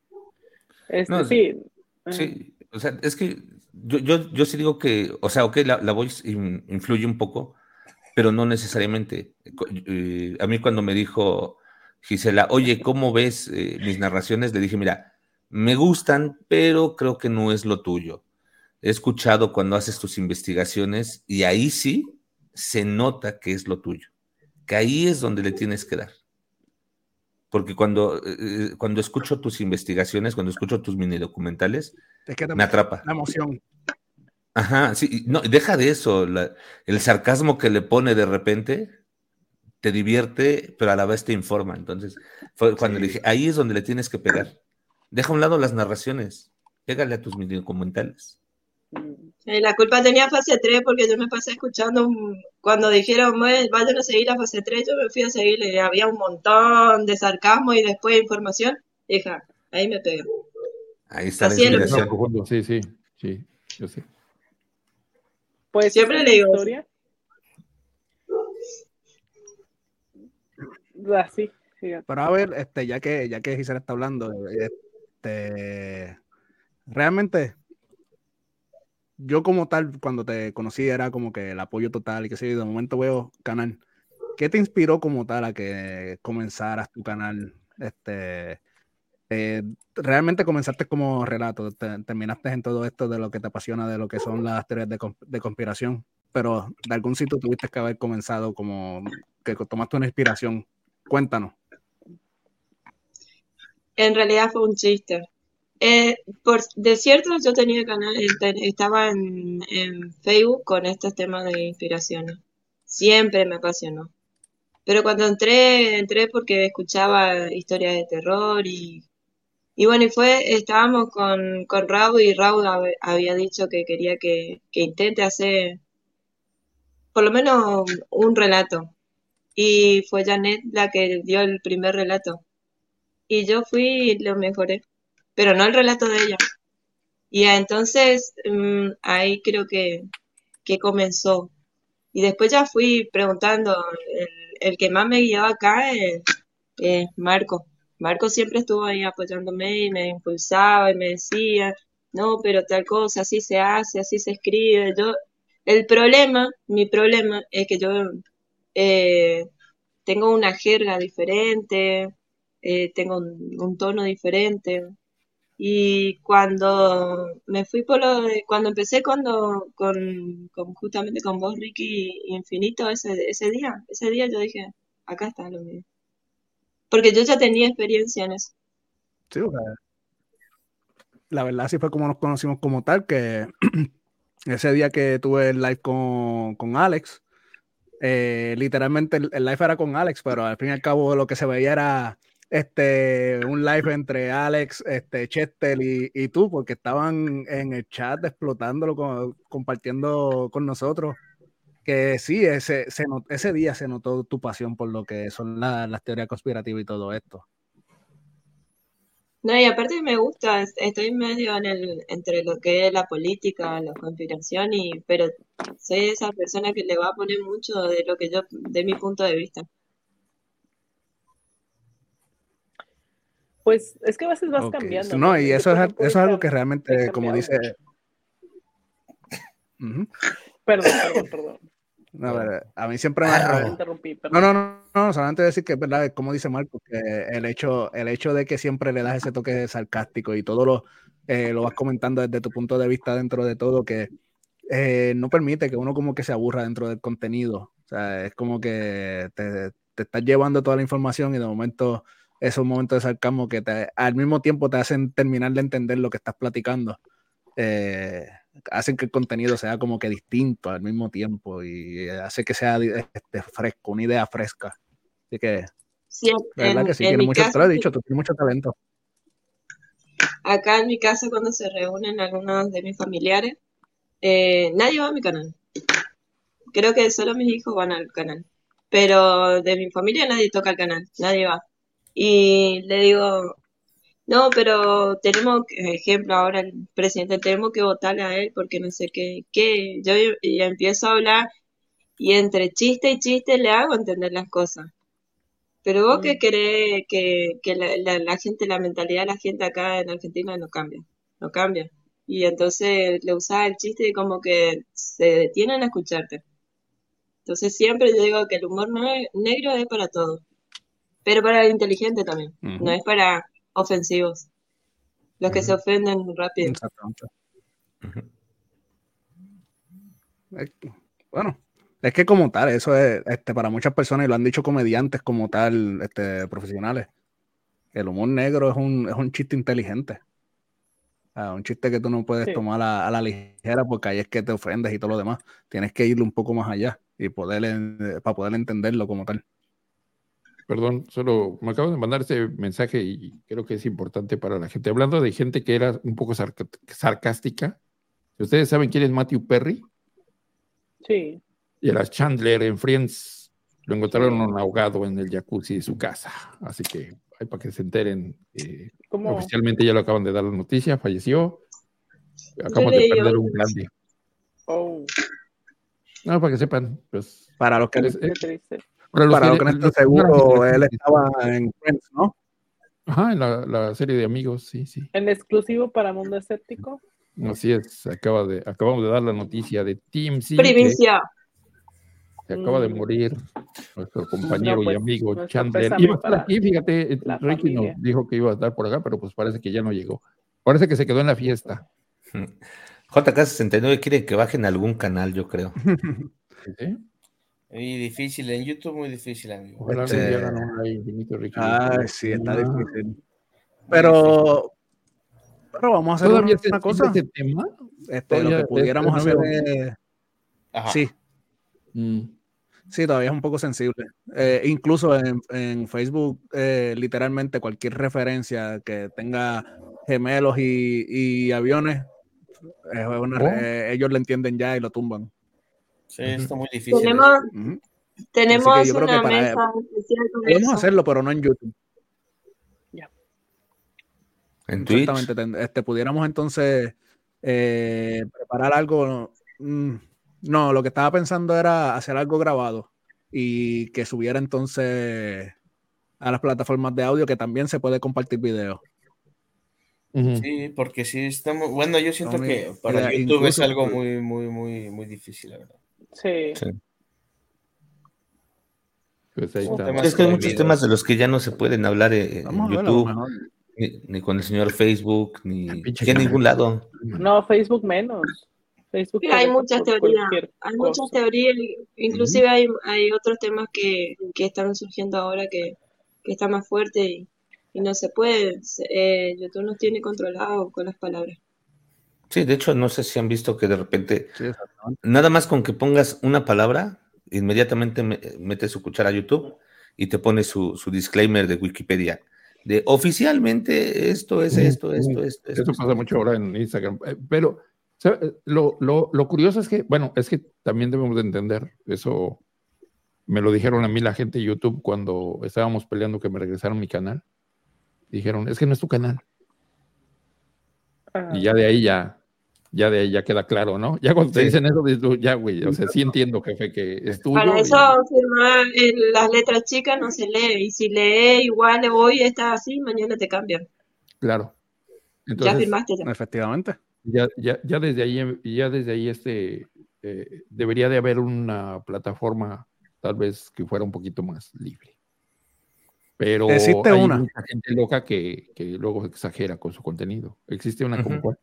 Este, sí. Sí, o sea, es que yo, yo, yo sí digo que, o sea, ok, la, voz influye un poco, pero no necesariamente. Eh, a mí cuando me dijo Gisela, oye, ¿cómo ves eh, mis narraciones? Le dije, mira, me gustan, pero creo que no es lo tuyo. He escuchado cuando haces tus investigaciones y ahí sí se nota que es lo tuyo, que ahí es donde le tienes que dar. Porque cuando, eh, cuando escucho tus investigaciones, cuando escucho tus mini documentales, me atrapa. La emoción. Ajá, sí, no, deja de eso, el sarcasmo que le pone de repente te divierte, pero a la vez te informa. Entonces, fue cuando le dije, ahí es donde le tienes que pegar. Deja a un lado las narraciones, pégale a tus documentales. La culpa tenía fase 3 porque yo me pasé escuchando cuando dijeron, vayan a seguir la fase 3, yo me fui a seguirle, había un montón de sarcasmo y después información, hija, ahí me pega. Ahí está la inspiración. Sí, sí, sí, yo sé. Pues siempre le digo. Historia. Así. Pero a ver, este, ya que ya que Gisela está hablando, este, realmente yo como tal, cuando te conocí, era como que el apoyo total y que sé de momento veo canal. ¿Qué te inspiró como tal a que comenzaras tu canal? Este, eh, realmente comenzaste como relato, terminaste en todo esto de lo que te apasiona, de lo que son las teorías de, conspiración, pero de algún sitio tuviste que haber comenzado como que tomaste una inspiración. Cuéntanos. En realidad fue un chiste. Eh, por, de cierto, yo tenía canal, estaba en, en Facebook con estos temas de inspiraciones. Siempre me apasionó Pero cuando entré, entré porque escuchaba historias de terror y, y bueno, y fue, estábamos con, con Raúl y Raúl había dicho que quería que, que intente hacer por lo menos un relato. Y fue Janet la que dio el primer relato. Y yo fui y lo mejoré, pero no el relato de ella. Y entonces mm, ahí creo que, que comenzó. Y después ya fui preguntando, el, el que más me guiaba acá es, Marco. Marco siempre estuvo ahí apoyándome y me impulsaba y me decía, no, pero tal cosa, así se hace, así se escribe. Yo, el problema, mi problema es que yo eh, tengo una jerga diferente, eh, tengo un, tono diferente. Y cuando me fui por lo de, cuando empecé cuando, con, justamente con vos, Ricky Infinito, ese, ese día, ese día yo dije, acá está lo mío. Porque yo ya tenía experiencia en eso. Sí, la verdad sí fue como nos conocimos como tal, que [clears throat] ese día que tuve el live con, con Alex, eh, literalmente el, live era con Alex, pero al fin y al cabo lo que se veía era este, un live entre Alex, este, Chester y, y tú, porque estaban en el chat explotándolo, compartiendo con nosotros. Que sí, ese, ese día se notó tu pasión por lo que son las teorías conspirativas y todo esto. No, y aparte me gusta, estoy medio en el, entre lo que es la política, la conspiración, y, pero soy esa persona que le va a poner mucho de lo que yo, de mi punto de vista. Pues es que a veces vas cambiando. No, y eso es, eso es algo que realmente, como dice... Perdón, perdón, perdón. A, ver, a mí siempre me ha... No, no, no, no, solamente decir que es verdad, como dice Marco, que el hecho, el hecho de que siempre le das ese toque sarcástico y todo lo, eh, lo vas comentando desde tu punto de vista dentro de todo, que eh, no permite que uno como que se aburra dentro del contenido. O sea, es como que te, te estás llevando toda la información y de momento esos momentos de sarcasmo que te, al mismo tiempo te hacen terminar de entender lo que estás platicando. Eh, hacen que el contenido sea como que distinto al mismo tiempo y hace que sea este, fresco, una idea fresca. Así que, sí, verdad que sí, tiene mucho, te lo he dicho, tú tienes mucho talento. Acá en mi casa, cuando se reúnen algunos de mis familiares, eh, nadie va a mi canal. Creo que solo mis hijos van al canal. Pero de mi familia nadie toca el canal, nadie va. Y le digo, no, pero tenemos, ejemplo, ahora el presidente, tenemos que votarle a él porque no sé qué, qué. Yo y empiezo a hablar y entre chiste y chiste le hago entender las cosas. Pero vos que mm. querés que, que la, la, gente, la mentalidad de la gente acá en Argentina no cambia, no cambia. Y entonces le usás el chiste y como que se detienen a escucharte. Entonces siempre yo digo que el humor negro es para todo, pero para el inteligente también, no es para ofensivos. Los que se ofenden rápido. Bueno, es que como tal, eso es este, para muchas personas, y lo han dicho comediantes como tal, este, profesionales, el humor negro es un, es un chiste inteligente. un chiste que tú no puedes tomar a, la ligera porque ahí es que te ofendes y todo lo demás. Tienes que ir un poco más allá y poder, para poder entenderlo como tal. Perdón, solo me acabo de mandar ese mensaje y creo que es importante para la gente. Hablando de gente que era un poco sarcástica, ¿ustedes saben quién es Matthew Perry? Sí. Y era Chandler en Friends. Lo encontraron ahogado en el jacuzzi de su casa. Así que hay para que se enteren. Eh, oficialmente ya lo acaban de dar la noticia, falleció. Acabamos de perder un grande. Oh. No, para que sepan, pues. Para los que. les, para lo que no estoy seguro, él estaba en Friends, ¿no? Ajá, en la, serie de amigos, sí, sí. ¿En exclusivo para Mundo Escéptico? Así es, acaba de, acabamos de dar la noticia de Team C. Primicia. Se acaba de mm. morir nuestro compañero y pues, amigo Chandler. Y fíjate, eh, Ricky nos dijo que iba a estar por acá, pero pues parece que ya no llegó. Parece que se quedó en la fiesta. [laughs] JK69 quiere que bajen algún canal, yo creo. [laughs] ¿Sí? Muy difícil, en YouTube muy difícil, amigo. Este... Ah, sí, está difícil. Pero, pero vamos a hacer una, una cosa. Este tema? Este, lo que pudiéramos hacer es... Sí. Mm. Sí, todavía es un poco sensible. Eh, incluso en, Facebook, eh, literalmente cualquier referencia que tenga gemelos y, aviones, oh. eh, ellos lo entienden ya y lo tumban. Sí, está muy difícil. Tenemos, una mesa especial Podemos hacerlo, pero no en YouTube. Ya. En Exactamente. Este, pudiéramos entonces preparar algo. Mm, no, lo que estaba pensando era hacer algo grabado y que subiera entonces a las plataformas de audio que también se puede compartir video. Sí, porque sí estamos. Bueno, yo siento que para YouTube es algo muy, muy, muy, muy difícil, la verdad. Sí. Pues es que hay muchos temas de los que ya no se pueden hablar en YouTube, ni, con el señor Facebook, ni en ningún lado. No, Facebook menos. Hay muchas teorías, hay muchas teorías, inclusive hay, hay otros temas que, que están surgiendo ahora que, que está más fuerte y, no se puede, eh, YouTube nos tiene controlado con las palabras. Sí, de hecho, no sé si han visto que de repente, nada más con que pongas una palabra, inmediatamente mete su cuchara a YouTube y te pone su, su disclaimer de Wikipedia. De oficialmente esto es esto, esto, esto. Esto, pasa mucho ahora en Instagram. Eh, pero lo, lo, lo, curioso es que, bueno, es que también debemos de entender, eso me lo dijeron a mí la gente de YouTube cuando estábamos peleando que me regresaron mi canal. Dijeron, es que no es tu canal. Y ya de ahí ya, ya de ahí ya queda claro, ¿no? Ya cuando te dicen eso, ya, güey, o sea, sí [laughs] entiendo, jefe, que es tuyo. Para eso firmar las letras chicas no se lee, y si lee igual hoy está así, mañana te cambian. Claro. ya firmaste ya. Efectivamente. Ya, ya, ya desde ahí, ya desde ahí este, eh, debería de haber una plataforma tal vez que fuera un poquito más libre. Pero Existe hay una. mucha gente loca que, que, luego exagera con su contenido. ¿Existe una como cuál?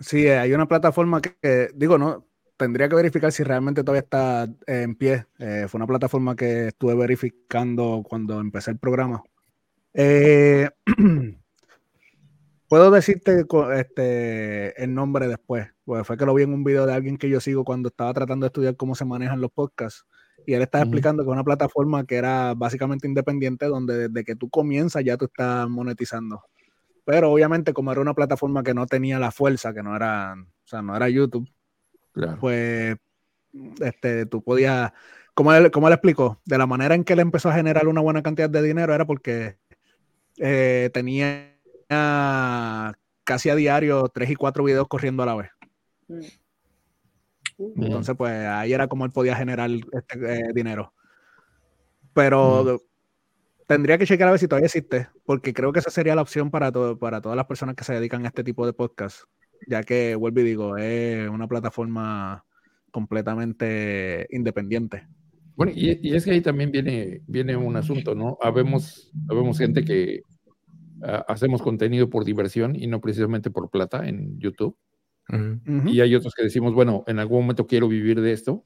Sí, hay una plataforma que, digo, no, tendría que verificar si realmente todavía está en pie. Eh, fue una plataforma que estuve verificando cuando empecé el programa. Eh, [clears throat] Puedo decirte este, el nombre después, porque fue que lo vi en un video de alguien que yo sigo cuando estaba tratando de estudiar cómo se manejan los podcasts. Y él estaba explicando que es una plataforma que era básicamente independiente, donde desde que tú comienzas ya tú estás monetizando. Pero obviamente, como era una plataforma que no tenía la fuerza, que no era, o sea, no era YouTube, pues este, tú podías, como él, como él explicó, de la manera en que él empezó a generar una buena cantidad de dinero era porque eh, tenía casi a diario tres y cuatro videos corriendo a la vez. Mm. Entonces, pues ahí era como él podía generar este, eh, dinero. Pero tendría que checar a ver si todavía existe, porque creo que esa sería la opción para, para todas las personas que se dedican a este tipo de podcast, ya que, vuelvo y digo, es una plataforma completamente independiente. Bueno, y, es que ahí también viene, viene un asunto, ¿no? Habemos, habemos gente que, Ah, hacemos contenido por diversión y no precisamente por plata en YouTube. Y hay otros que decimos, bueno, en algún momento quiero vivir de esto,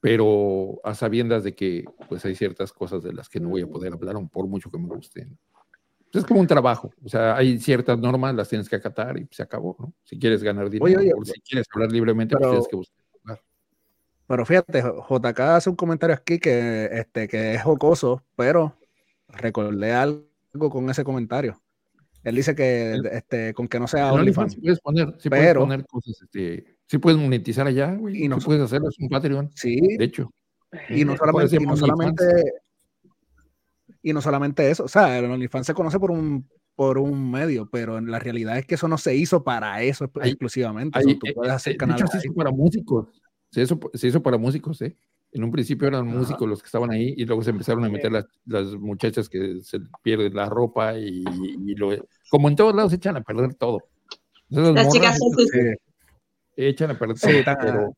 pero a sabiendas de que pues hay ciertas cosas de las que no voy a poder hablar, por mucho que me gusten. Es como un trabajo, o sea, hay ciertas normas, las tienes que acatar y se acabó, ¿no? Si quieres ganar dinero, o si quieres hablar libremente, pues tienes que buscar. Pero fíjate, JK hace un comentario aquí que, este, que es jocoso, pero recordé algo con ese comentario. Él dice que este, con que no sea OnlyFans. puedes poner, sí puedes poner cosas, este, sí puedes monetizar allá, güey. Y no puedes hacerlo, es un Patreon. Sí. De hecho. Y no solamente, y no solamente, y no solamente eso, o sea, el OnlyFans se conoce por un por un medio, pero en la realidad es que eso no se hizo para eso exclusivamente. tú eh, puedes hacer canales. Se hizo para músicos. Se hizo, se hizo para músicos, ¿eh? En un principio eran músicos los que estaban ahí y luego se empezaron a meter las, las muchachas que se pierden la ropa y, lo, como en todos lados echan a perder todo. las chicas echan a perder sí, pero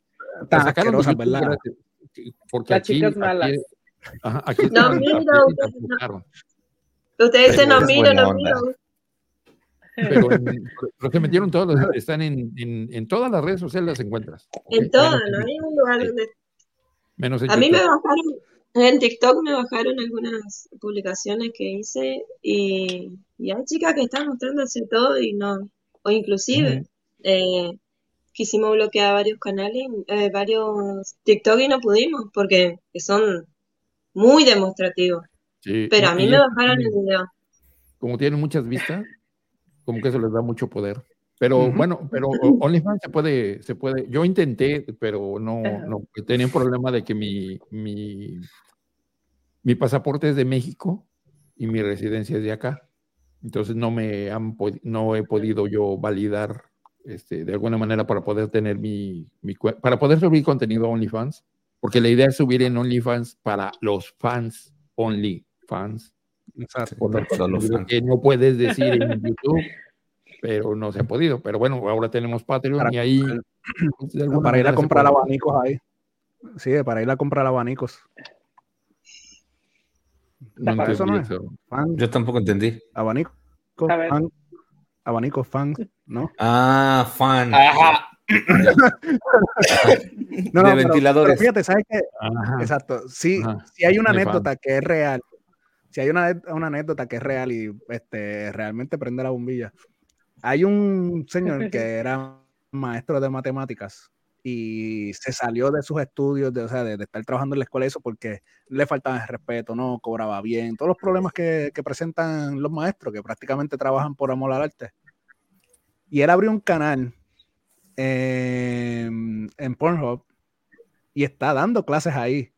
tan sacaron ¿verdad? Porque las chicas malas. Aquí, no miro, ustedes dicen no miro, no miro. Pero, pero se metieron todos, están en, en, en, todas las redes sociales las encuentras. En todas, no hay un lugar donde a mí me bajaron, en TikTok me bajaron algunas publicaciones que hice y, hay chicas que están mostrándose todo y no, o inclusive, eh, quisimos bloquear varios canales, eh, varios TikTok y no pudimos porque son muy demostrativos. Pero a mí me bajaron el video. Como tienen muchas vistas, como que eso les da mucho poder. Pero bueno, pero OnlyFans se puede, se puede. Yo intenté, pero no, no tenía un problema de que mi, mi, mi pasaporte es de México y mi residencia es de acá. Entonces no me han no he podido yo validar este, de alguna manera para poder tener mi, mi para poder subir contenido a OnlyFans, porque la idea es subir en OnlyFans para los fans, OnlyFans. Exacto. que no puedes decir en YouTube, pero no se ha podido. Pero bueno, ahora tenemos Patreon y ahí para ir a comprar abanicos ahí. Sí, para ir a comprar abanicos. Yo tampoco entendí. Abanico. Fan, abanico, fan, ¿no? Ah, fan. Ajá. no, de ventiladores. fíjate, ¿sabes qué? Exacto. Sí, si hay una anécdota que es real, si hay una, una, anécdota que es real y este, realmente prende la bombilla. Hay un señor que [laughs] era maestro de matemáticas y se salió de sus estudios, de, o sea, de, estar trabajando en la escuela, eso porque le faltaba el respeto, no cobraba bien, todos los problemas que, presentan los maestros, que prácticamente trabajan por amor al arte. Y él abrió un canal en, Pornhub y está dando clases ahí.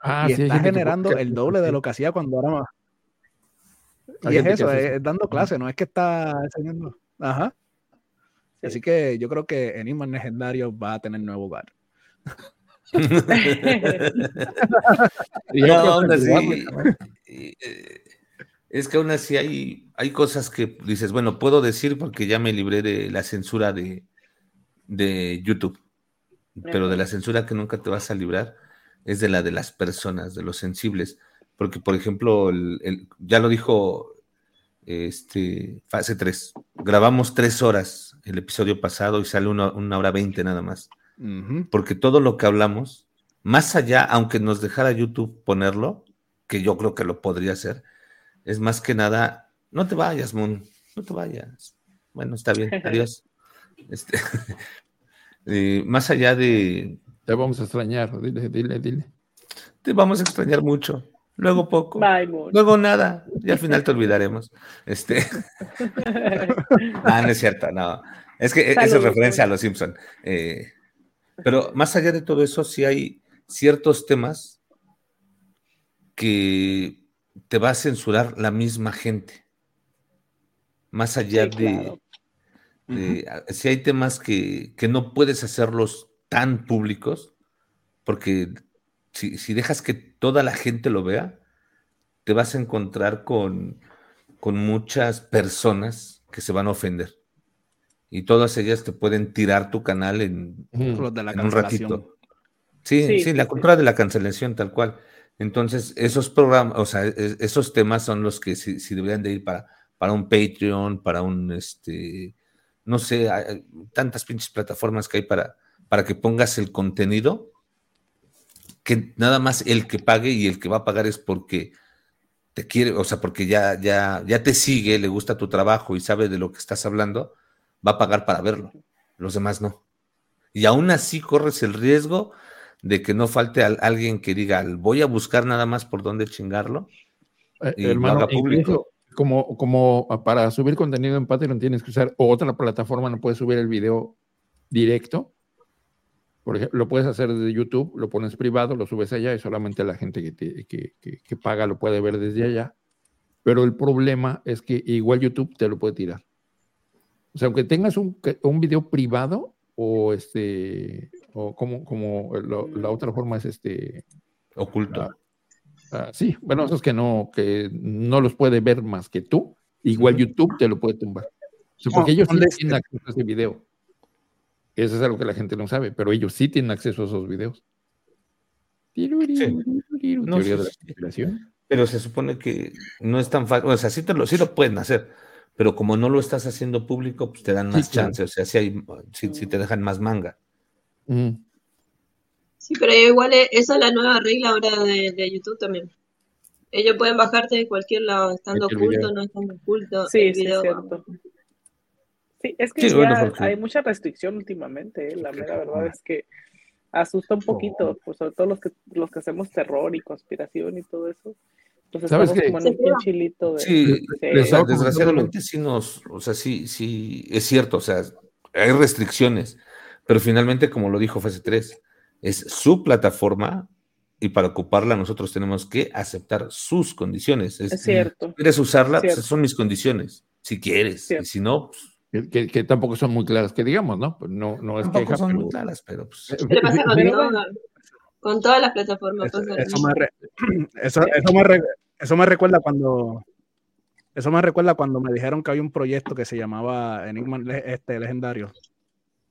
Ah, y está generando el doble de lo que hacía cuando era más. Y es eso, es, dando clases, no es que está enseñando. Ajá. Así que yo creo que Enigma Legendario va a tener nuevo hogar. [laughs] [laughs] Eh, es que aún así hay, hay cosas que dices, bueno, puedo decir porque ya me libré de la censura de, de YouTube, pero de la censura que nunca te vas a librar es de la de las personas, de los sensibles. Porque, por ejemplo, ya lo dijo este, fase 3. Grabamos tres horas el episodio pasado y sale una, hora veinte nada más. Porque todo lo que hablamos, más allá, aunque nos dejara YouTube ponerlo, que yo creo que lo podría hacer, es más que nada, no te vayas, Moon, no te vayas. Bueno, está bien, [laughs] adiós. Este, [laughs] más allá de... Te vamos a extrañar, dile, dile, dile. Te vamos a extrañar mucho luego poco, luego nada, y al final te olvidaremos. Este... [laughs] ah, no es cierto, no. Es que eso es referencia a los Simpson. Eh, pero más allá de todo eso, sí hay ciertos temas que te va a censurar la misma gente. Más allá de, Si hay temas que, que, no puedes hacerlos tan públicos, porque si, dejas que toda la gente lo vea, te vas a encontrar con, con muchas personas que se van a ofender. Y todas ellas te pueden tirar tu canal en, un ratito. Sí, sí, la cultura de la cancelación, tal cual. Entonces, esos programas, o sea, e, esos temas son los que sí, deberían de ir para, para un Patreon, para un, este, no sé, hay tantas pinches plataformas que hay para, para que pongas el contenido que nada más el que pague y el que va a pagar es porque te quiere, o sea, porque ya, ya, ya te sigue, le gusta tu trabajo y sabe de lo que estás hablando, va a pagar para verlo. Los demás no. Y aún así corres el riesgo de que no falte alguien que diga, voy a buscar nada más por dónde chingarlo. Eh, y hermano, público. Como, como para subir contenido en Patreon tienes que usar otra plataforma, no puedes subir el video directo por ejemplo, lo puedes hacer desde YouTube, lo pones privado, lo subes allá y solamente la gente que, que, paga lo puede ver desde allá. Pero el problema es que igual YouTube te lo puede tirar. O sea, aunque tengas un, un video privado o este, o como, como la otra forma es este... Oculto. Ah, ah, sí, bueno, eso es que no, que no los puede ver más que tú. Igual YouTube te lo puede tumbar. O sea, porque ellos sí tienen acceso a ese video. Eso es algo que la gente no sabe, pero ellos sí tienen acceso a esos videos. pero se supone que no es tan fácil, o sea, sí, te lo, sí lo pueden hacer, pero como no lo estás haciendo público, pues te dan más chances, o sea, si, hay, te dejan más manga. Sí, pero igual e, esa es la nueva regla ahora de, YouTube también. Ellos pueden bajarte de cualquier lado, estando oculto, no estando oculto. Sí, sí, cierto. Sí, es que ya hay mucha restricción últimamente, ¿eh? la mera verdad es que asusta un poquito, pues sobre todo los que los que hacemos terror y conspiración y todo eso. Pues ¿Sabes estamos como en un chilito de, sí, desgraciadamente sí nos, o sea, sí, sí, es cierto, o sea, hay restricciones, pero finalmente, como lo dijo Fase 3, es su plataforma y para ocuparla nosotros tenemos que aceptar sus condiciones. Es, cierto. ¿Quieres usarla? Pues son mis condiciones, si quieres, y si no, pues, que, tampoco son muy claras, que digamos, ¿no? Pues no, no es que son muy claras, pero pues. con, todas las plataformas. Eso, [clears throat] eso, me eso, me recuerda cuando. Eso me recuerda cuando me dijeron que hay un proyecto que se llamaba Enigma este, Legendario.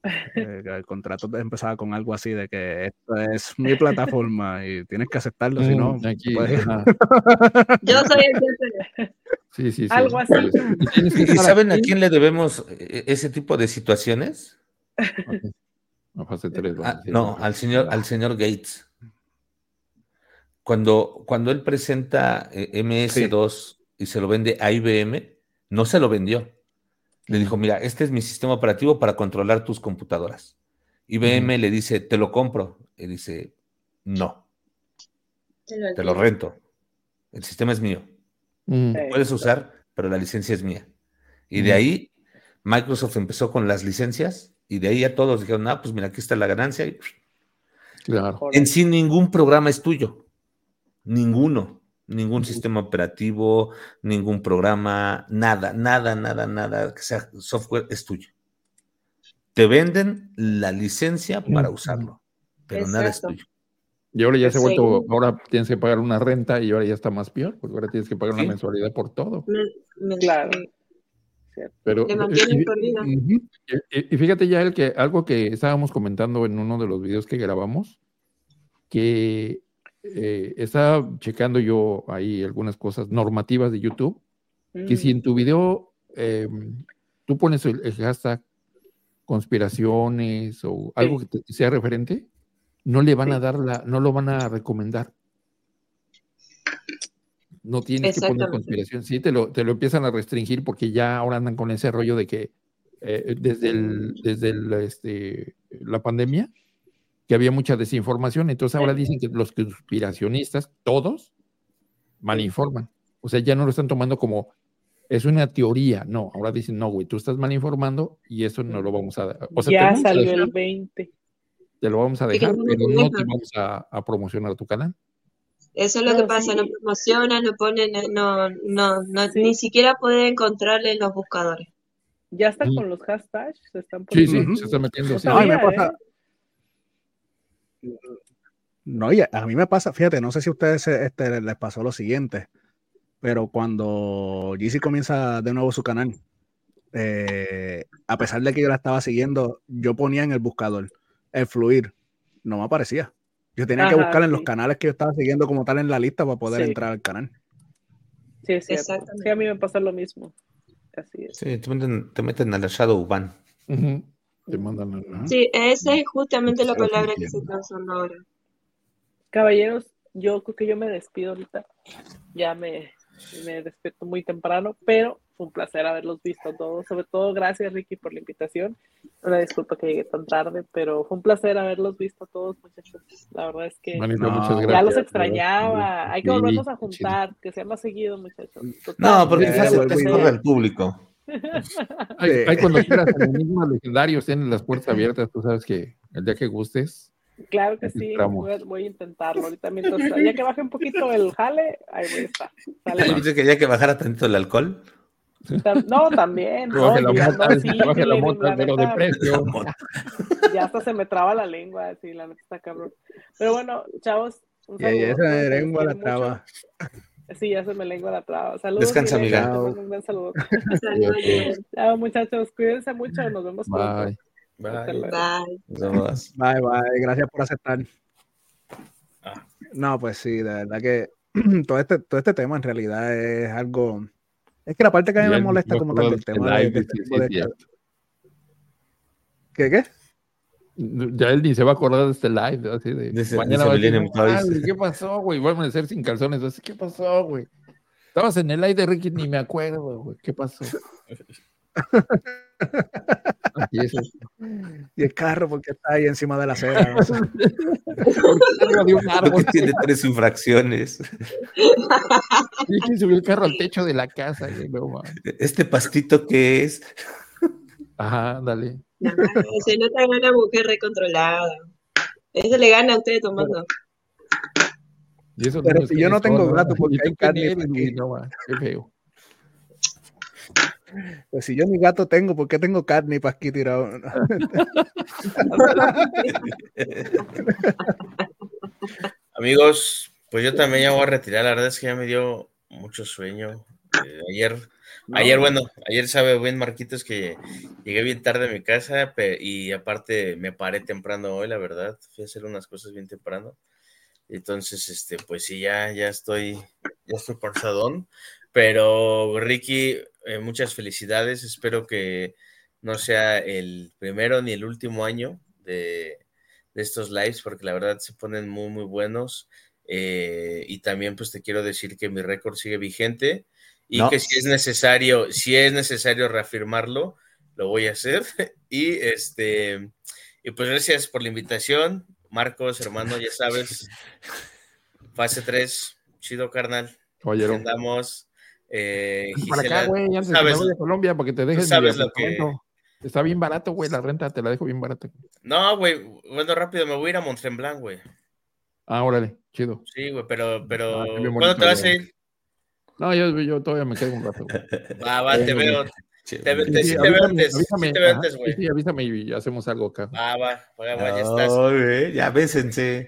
Eh, el contrato empezaba con algo así de que esto es mi plataforma y tienes que aceptarlo, si no. Mm, [laughs] Yo soy el [laughs] Sí, sí, sí. Algo así. ¿Y saben a quién le debemos eh, ese tipo de situaciones? Ah, no, al señor, al señor Gates. Cuando, cuando él presenta eh, MS2 y se lo vende a IBM, no se lo vendió. Le dijo, mira, este es mi sistema operativo para controlar tus computadoras. IBM le dice, te lo compro. Y dice, no. Te lo rento. El sistema es mío. Mm. puedes usar, pero la licencia es mía. Y de ahí Microsoft empezó con las licencias y de ahí a todos dijeron, ah, pues mira, aquí está la ganancia. Y... Claro. En sí ningún programa es tuyo. Ninguno. Ningún sistema operativo, ningún programa, nada, nada, nada, nada que sea software es tuyo. Te venden la licencia para usarlo, pero nada es tuyo. Y ahora ya se ha vuelto, ahora tienes que pagar una renta y ahora ya está más peor, porque ahora tienes que pagar una mensualidad por todo. claro. Pero, y, fíjate ya el que algo que estábamos comentando en uno de los videos que grabamos, que eh, estaba checando yo ahí algunas cosas normativas de YouTube, que si mm. en tu video em, tú pones el, hashtag conspiraciones o algo que sea referente, no le van a dar la, no lo van a recomendar. No tienes que poner conspiración. Sí, te lo, te lo empiezan a restringir porque ya ahora andan con ese rollo de que eh, desde, el, desde el, este, la pandemia, que había mucha desinformación. Entonces ahora dicen que los conspiracionistas, todos, malinforman. O sea, ya no lo están tomando como es una teoría. No, ahora dicen, no, güey, tú estás malinformando y eso no lo vamos a. O sea, ya salió el 20 te lo vamos a dejar, pero no te vamos a, promocionar tu canal. Eso es lo que pasa, no promociona, no ponen, no, no, no ni siquiera puede encontrarle en los buscadores. Ya están con los hashtags, se están poniendo. Sí, sí, se están metiendo. me pasa. No, a mí me pasa, fíjate, no sé si a ustedes este, les pasó lo siguiente, pero cuando Jizzy comienza de nuevo su canal, eh, a pesar de que yo la estaba siguiendo, yo ponía en el buscador el fluir, no me aparecía. Yo tenía que buscar en los canales que yo estaba siguiendo como tal en la lista para poder entrar al canal. Sí, sí, sí, a mí me pasa lo mismo. Así es. Sí, te meten, te meten a la Shadow Ban. Te mandan a Sí, esa es justamente la palabra que se está usando ahora. Caballeros, yo creo que yo me despido ahorita. Ya me, me despierto muy temprano, pero fue un placer haberlos visto todos. Sobre todo, gracias Ricky por la invitación. Una disculpa que llegué tan tarde, pero fue un placer haberlos visto todos, muchachos. La verdad es que ya los extrañaba. Hay que volvernos a juntar, que sea más seguido, muchachos. no, porque se hace el público. Hay, cuando quieras mismo [laughs] legendarios tienen las puertas abiertas, tú sabes que el día que gustes. Claro que sí, voy, a intentarlo ahorita mientras, ya que baje un poquito el jale, ahí voy a estar. Dice que ya que bajara tanto el alcohol. No, también. No, la mota, pero de precio. Ya hasta se me traba la lengua, sí, la neta está cabrón. Pero bueno, chavos. Un saludo, esa lengua la traba. Sí, ya se me lengua la traba. Saludos. Descansa, amiga. Un gran saludo. [laughs] Chao, muchachos. Cuídense mucho. Nos vemos Bye. Bye. Bye. Bye, bye. Gracias por aceptar. Ah. No, pues sí, de verdad que [clears throat] todo este, todo este tema en realidad es algo es que la parte que a mí me molesta como tal del tema de, ¿Qué, qué? Ya él ni se va a acordar de este live, así de. mañana va a decir, ¿Qué pasó, güey? Voy a amanecer sin calzones. Así, ¿Qué pasó, güey? Estabas en el live de Ricky, ni me acuerdo, güey. ¿Qué pasó? [laughs] Y el carro porque está ahí encima de la acera. porque tiene tres infracciones. Y que subió el carro al techo de la casa. ¿Este pastito qué es? Ajá, dale. Se nota una mujer recontrolada. Eso le gana a usted tomando. Pero si yo no tengo gato porque hay carne aquí. No, qué feo. Pues si yo mi gato tengo, ¿por qué tengo carne para aquí tirado? [laughs] Amigos, pues yo también ya voy a retirar. La verdad es que ya me dio mucho sueño. Eh, ayer, ayer, bueno, ayer sabe bien Marquitos que llegué bien tarde a mi casa y aparte me paré temprano hoy, la verdad. Fui a hacer unas cosas bien temprano. Entonces, este, pues sí, ya, ya estoy, ya estoy cansadón. Pero Ricky, eh, muchas felicidades. Espero que no sea el primero ni el último año de, estos lives, porque la verdad se ponen muy, muy buenos. Eh, y también, pues te quiero decir que mi récord sigue vigente y que si es necesario, si es necesario reafirmarlo, lo voy a hacer. [laughs] y este, y pues gracias por la invitación. Marcos, hermano, ya sabes. [laughs] Fase 3, chido carnal. Andamos. Eh, para acá, güey, antes sabes, de Colombia, porque te dejes sabes lo que... Está bien barato, güey, la renta, te la dejo bien barata. No, güey, bueno, rápido, me voy a ir a Mont-Tremblant, güey. Ah, órale, chido. Sí, güey, pero, pero, ah, ¿cuándo te vas a ir? No, yo, yo todavía me quedo un rato. [laughs] Va, va, te veo. Te, te, sí, te. Avísame, antes, güey. Sí, avísame y hacemos algo acá. Va, va, va, va ya estás. ya bésense.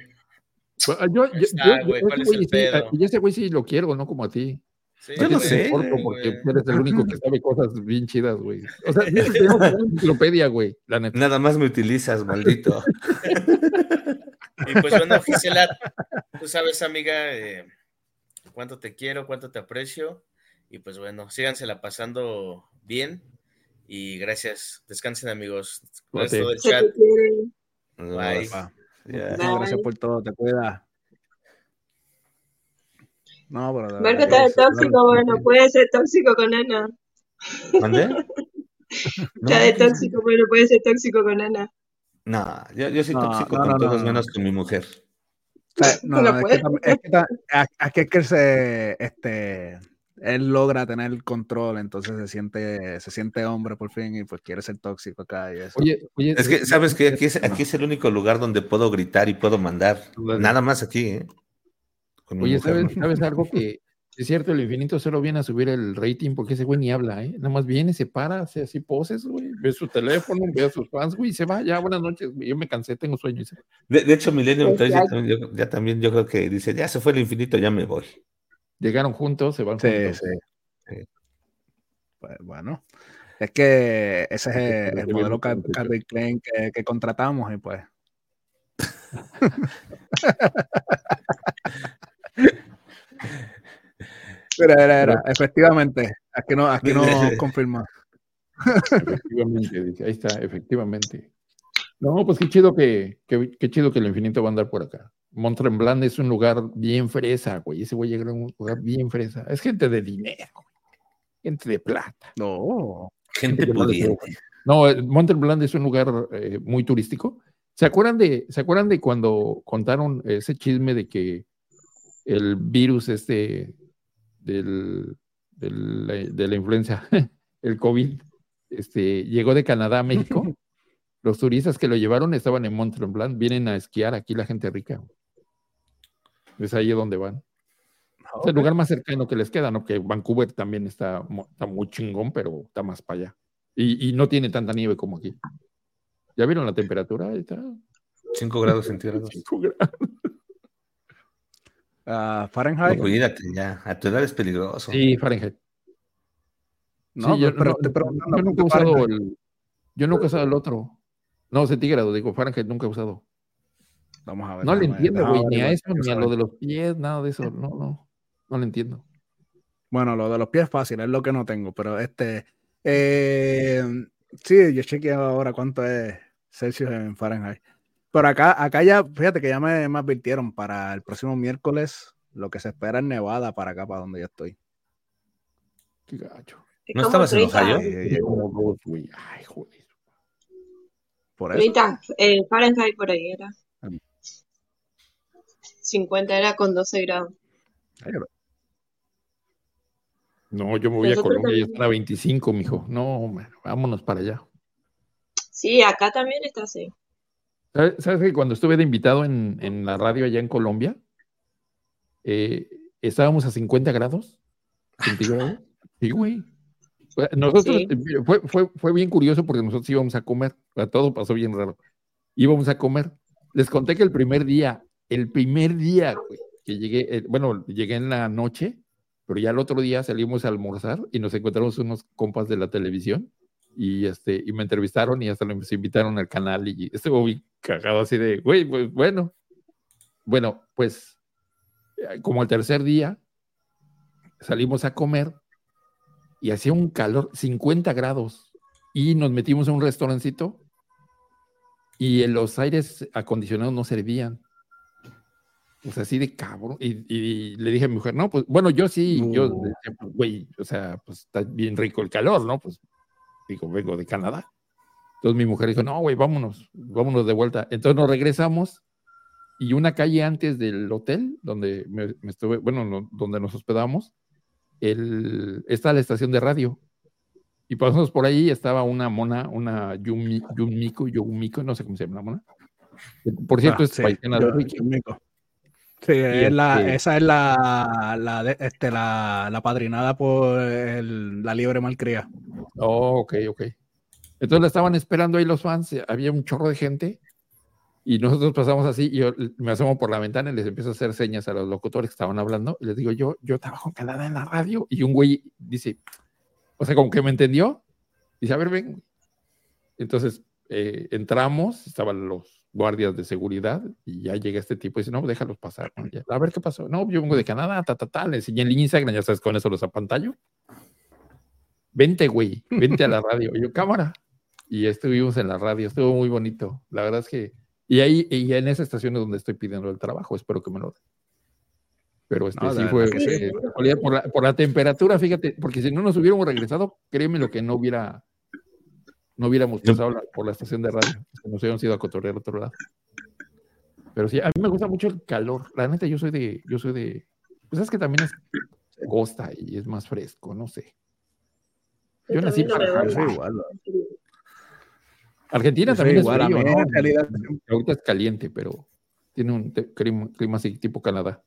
Yo, yo, yo, güey, ¿cuál es el pedo? Y ese güey sí lo quiero, no como a ti. yo no sé. Porque eres el único que sabe cosas bien chidas, güey. O sea, tenemos una enciclopedia, güey, la neta. Nada más me utilizas, maldito. [laughs] y pues bueno, Gisela, tú sabes, amiga, eh, cuánto te quiero, cuánto te aprecio. Y pues bueno, sígansela pasando bien. Y gracias. Descansen, amigos. Gracias del chat. Bye. Gracias por todo. Te cuida. No, pero. Marco está de tóxico, bueno, puede ser tóxico con Ana. ¿Dónde? Está [laughs] de tóxico, bueno, puede ser tóxico con Ana. No, yo, yo soy tóxico con todos menos con mi mujer. [laughs] No, no, es que, es que, es que se, este, él logra tener el control, entonces se siente, se siente hombre por fin y pues quiere ser tóxico acá. Y eso. Oye, oye, es que, ¿sabes que aquí es, aquí es el único lugar donde puedo gritar y puedo mandar. Nada más aquí, ¿eh? Oye, ¿sabes, ¿sabes, algo que es cierto? El infinito solo viene a subir el rating porque ese güey ni habla, ¿eh? Nada más viene, se para, hace así poses, güey, ve su teléfono, ve a sus fans, güey, y se va, ya, buenas noches, Yo me cansé, tengo sueño. De, de, hecho, Milenio ya, ya, también yo creo que dice, ya se fue el infinito, ya me voy. Llegaron juntos, se van juntos. Sí. Pues, bueno, es que ese es el, modelo Calvin Klein que, que contratamos y pues. [laughs] Era, era, era. Efectivamente. Aquí no, aquí no [laughs] confirma. Efectivamente, dice. Ahí está, efectivamente. No, pues qué chido que, qué chido que el infinito va a andar por acá. Montremblant es un lugar bien fresa, güey. Ese güey llega a un lugar bien fresa. Es gente de dinero, gente de plata. No, gente, pudiente. No, Montremblant es un lugar eh, muy turístico. ¿Se acuerdan, de, ¿Se acuerdan de cuando contaron ese chisme de que el virus este del, de la influenza, [laughs] el COVID, este, llegó de Canadá a México? [laughs] Los turistas que lo llevaron estaban en Mont Tremblant, vienen a esquiar aquí la gente rica. Es ahí donde van. Es el lugar más cercano que les queda, ¿no? Que Vancouver también está, está muy chingón, pero está más para allá. Y, no tiene tanta nieve como aquí. ¿Ya vieron la temperatura? Ahí está. 5 grados centígrados. [laughs] 5 grados. Uh, Fahrenheit. cuídate ya, a tu edad es peligroso. Sí, Fahrenheit. No, yo, pero, yo nunca he usado el. Yo nunca he usado el otro. No, centígrados, digo, Fahrenheit nunca he usado. Vamos a ver. No le entiendo, güey, ni a eso, ni a lo de los pies, nada de eso. No, no, no le entiendo. Bueno, lo de los pies es fácil, es lo que no tengo, pero este. Eh, sí, yo chequeé ahora cuánto es Celsius en Fahrenheit. Pero acá, acá ya, fíjate que ya me, me advirtieron para el próximo miércoles lo que se espera en Nevada para acá, para donde yo estoy. Qué gacho. ¿No estabas en Ohio? Ay, joder. Por eso. eh, Fahrenheit por ahí era. 50 era con 12 grados. No, yo me voy a Colombia y está a 25, mijo. No, vámonos para allá. Sí, acá también está así. ¿Sabes, que cuando estuve de invitado en, la radio allá en Colombia, eh, estábamos a 50 grados centígrados? Sí, güey. Nosotros, eh, Fue, fue, fue, bien curioso porque nosotros íbamos a comer, todo pasó bien raro. Íbamos a comer. Les conté que el primer día, el primer día que llegué, eh, bueno, llegué en la noche, pero ya el otro día salimos a almorzar y nos encontramos unos compas de la televisión y, este, y me entrevistaron y hasta nos invitaron al canal y estuvo muy cagado así de, güey, pues bueno. Bueno, pues eh, como el tercer día salimos a comer y hacía un calor, 50 grados, y nos metimos en un restaurancito y los aires acondicionados no servían. Pues así de cabrón. Y, le dije a mi mujer, no, pues bueno, yo sí, yo, güey, o sea, pues está bien rico el calor, ¿no? Pues digo, vengo de Canadá. Entonces mi mujer dijo, no, güey, vámonos, vámonos de vuelta. Entonces nos regresamos y una calle antes del hotel donde me, estuve, bueno, donde nos hospedamos, el, está la estación de radio. Y pasamos por ahí estaba una mona, una Yumi, Yumiko, Yumiko, no sé cómo se llama la mona. Por cierto, ah, es paisana de Ricky. Sí, es la, este esa es la, la, este, la, la, padrinada por el, la libre malcría. Oh, ok, ok. Entonces la estaban esperando ahí los fans, había un chorro de gente y nosotros pasamos así, y yo me asomo por la ventana y les empiezo a hacer señas a los locutores que estaban hablando. Y les digo, yo, yo trabajo en Canadá en la radio. Y un güey dice, o sea, como que me entendió. Dice, a ver, ven. Entonces eh, entramos, estaban los guardias de seguridad y ya llega este tipo y dice, no, déjalos pasar. a ver qué pasó. No, yo vengo de Canadá, ta, ta, ta. Le enseñé en Instagram, ya sabes, con eso los apantallo. Vente, güey, vente a la radio. Y yo, cámara. Y estuvimos en la radio, estuvo muy bonito. La verdad es que y ahí, y en esa estación es donde estoy pidiendo el trabajo, espero que me lo den. Pero este sí fue por, la, por, la, temperatura, fíjate, porque si no nos hubiéramos regresado, créeme lo que no hubiera, no hubiéramos pasado por la estación de radio, nos hubiéramos ido a cotorrear otro lado. Pero sí, a mí me gusta mucho el calor. La neta, yo soy de, yo soy de, pues es que también es costa y es más fresco, no sé. Yo, nací para igual. Argentina también es frío, ¿no? Ahorita es caliente, pero tiene un clima, así tipo Canadá.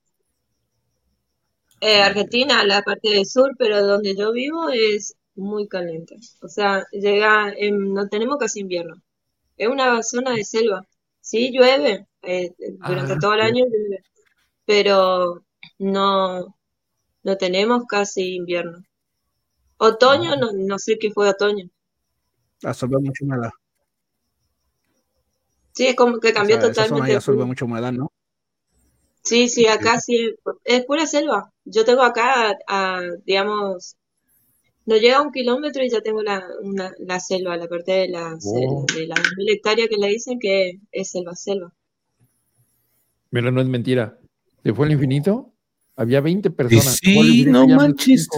Eh, Argentina, la parte del sur, pero donde yo vivo es muy caliente. O sea, llega, no tenemos casi invierno. Es una zona de selva. Sí, llueve, eh, durante ah, todo el año llueve, pero no, no tenemos casi invierno. Otoño, ah. no, no sé qué fue otoño. Absorbe mucho humedad. Sí, es como que cambió totalmente. Esa absorbe mucha humedad, ¿no? Sí, sí, acá sí, es pura selva. Yo tengo acá, digamos, no llega a un kilómetro y ya tengo la, la selva, la parte de la, oh. de las mil hectáreas que le dicen que es selva, selva. Mira, no es mentira. ¿Se fue al infinito? Había 20 personas. Sí, no manches.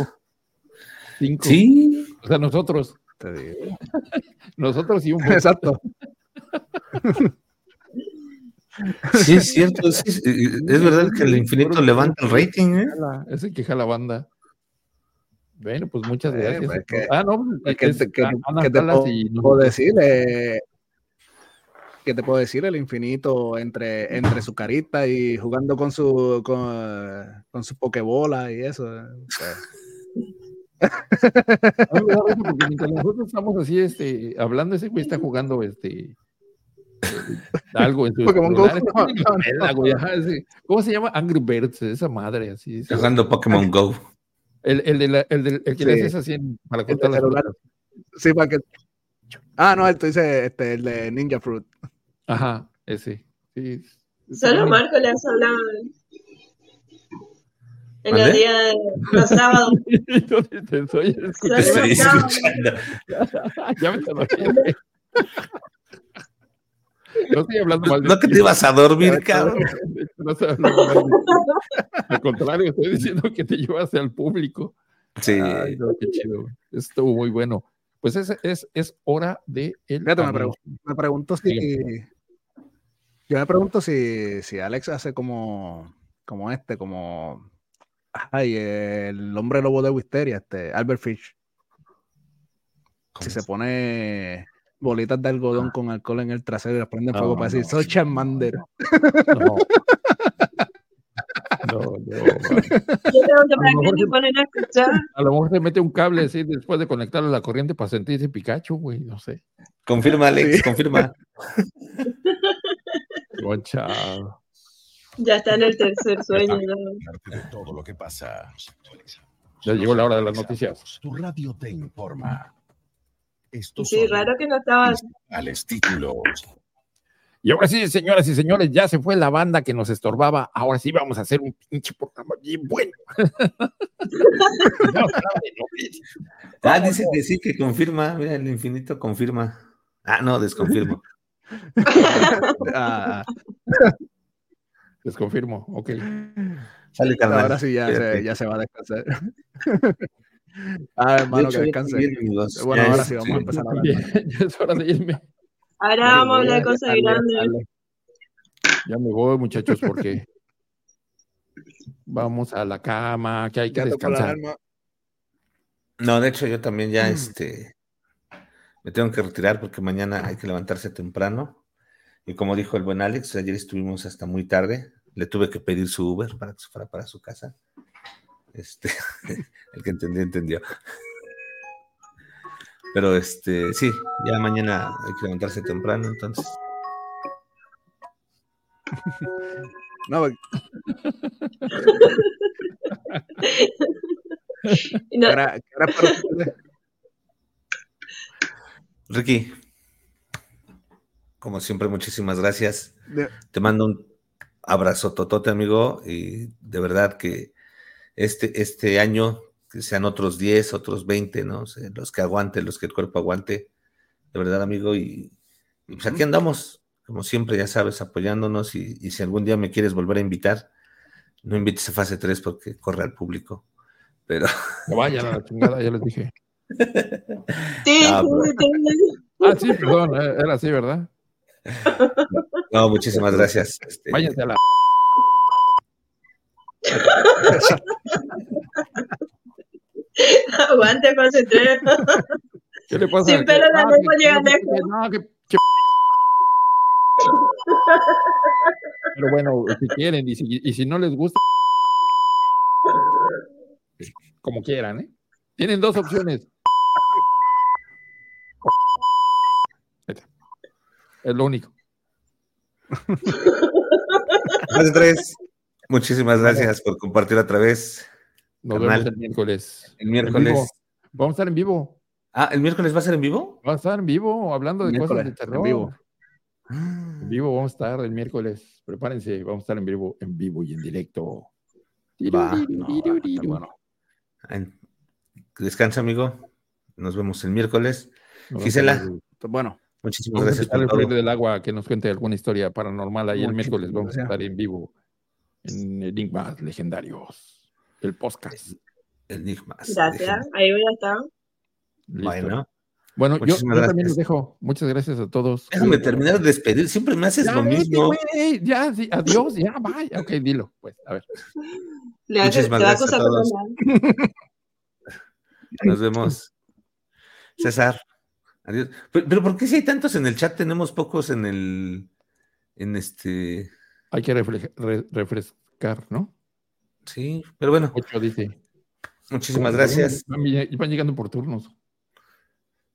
Cinco. Sí. O sea, nosotros. [laughs] nosotros y un. Exacto. [laughs] Sí, es cierto, es, verdad que el infinito levanta el rating, ¿eh? Es el que jala banda. Bueno, pues muchas eh, gracias. Pues ah, no, pues, ¿qué, te, puedo decir? Eh, ¿Qué te puedo decir? El infinito entre, entre su carita y jugando con su con, con su pokebola y eso. Eh, [laughs] pues. nosotros estamos así, este, hablando, ese güey está jugando este algo en su Pokémon Go. [laughs] ¿Cómo se llama? Angry Birds, esa madre así. Jugando Pokémon Go. El, el, de el, de, el que le haces así para las cosas. Sí, para que. Ah, no, esto dice este, el de Ninja Fruit. Ajá, ese. Sí. Solo Marco le has hablado. En el día de los sábados. [laughs] ¿Dónde te estoy escuchando? [laughs] ya me no estoy hablando mal de No que te ibas a dormir, cabrón. No Al contrario, estoy diciendo que te llevas al público. Sí. qué chido. Estuvo muy bueno. Pues es, es, es hora de el. me, me, pregunto si. Yo me pregunto si, si Alex hace como, como este, como. Ay, el hombre lobo de Wisteria, este, Albert Fish. Si se pone bolitas de algodón ah. con alcohol en el trasero y las prende fuego para decir, soy Charmander. [laughs] No. No, no. a, lo mejor se mete un cable así después de conectarlo a la corriente para sentirse Pikachu, güey, no sé. Confirma, Alex, confirma. [laughs] Ya está en el tercer sueño. todo lo que pasa. Ya llegó la hora de las noticias. Tu radio te informa. Esto sí, raro que no estaba. Al títulos. Y ahora sí, señoras y señores, ya se fue la banda que nos estorbaba. Ahora sí vamos a hacer un pinche programa bien bueno. [laughs] ah, dice que sí, que confirma. Mira, el infinito confirma. Ah, no, desconfirmo. [laughs] ah. Desconfirmo, ok. Sale, Ahora sí ya se, ya se va a descansar. [laughs] ah, hermano, que descanse. bueno, ahora sí vamos a empezar a [laughs] hablar. Ya es hora de irme. Ahora vamos a hablar cosas grandes. Ya me voy, muchachos, porque vamos a la cama, que hay que descansar. No, de hecho, yo también ya este me tengo que retirar porque mañana hay que levantarse temprano. Y como dijo el buen Alex, ayer estuvimos hasta muy tarde. Le tuve que pedir su Uber para que se fuera para su casa. Este, [laughs] el que entendió, entendió. Pero este, sí, ya mañana hay que levantarse temprano, entonces. [laughs] No, [laughs] no. Ricky, como siempre, muchísimas gracias. Te mando un abrazo totote, amigo, y de verdad que este, este año que sean otros 10, otros 20, ¿no? los que aguante, los que el cuerpo aguante, de verdad, amigo, y, pues aquí andamos, como siempre, ya sabes, apoyándonos, y, si algún día me quieres volver a invitar, no invites a fase 3 porque corre al público, pero... No vayan a la [laughs] chingada, ya les dije. Sí, ah, sí, perdón, eh, era así, ¿verdad? No, muchísimas gracias. Este... Váyanse a la... [laughs] Aguante, concentré. ¿Qué le pasa? Sin pelo la lengua llega lejos. No, que, Pero bueno, si quieren, y si, y si no les gusta, como quieran, ¿eh? Tienen dos opciones. Es lo único. tres. Muchísimas gracias por compartir otra vez. Nos vemos el miércoles. El miércoles. Vamos a estar en vivo. Ah, ¿el miércoles va a ser en vivo? Va a estar en vivo, hablando de cosas de terror. En vivo. En vivo vamos a estar el miércoles. Prepárense, vamos a estar en vivo, en vivo y en directo. Va, Descansa, amigo. Nos vemos el miércoles. Gisela. Bueno. Muchísimas gracias. Por el todo. del agua que nos cuente alguna historia paranormal. Ahí el miércoles vamos a estar en vivo en Enigmas Legendarios el podcast. Enigmas. Gracias, ahí voy a estar. Bueno. Bueno, yo, también los dejo. Muchas gracias a todos. Déjame terminar de despedir. Siempre me haces lo mismo. ya, adiós, ya, vaya. Ok, dilo, pues, a ver. Muchísimas gracias a todos. [laughs] Nos vemos. César. Adiós. Pero, ¿por qué si hay tantos en el chat? Tenemos pocos en el. En este. Hay que refrescar, ¿no? Sí, pero bueno. dice. Muchísimas gracias. Y van llegando por turnos.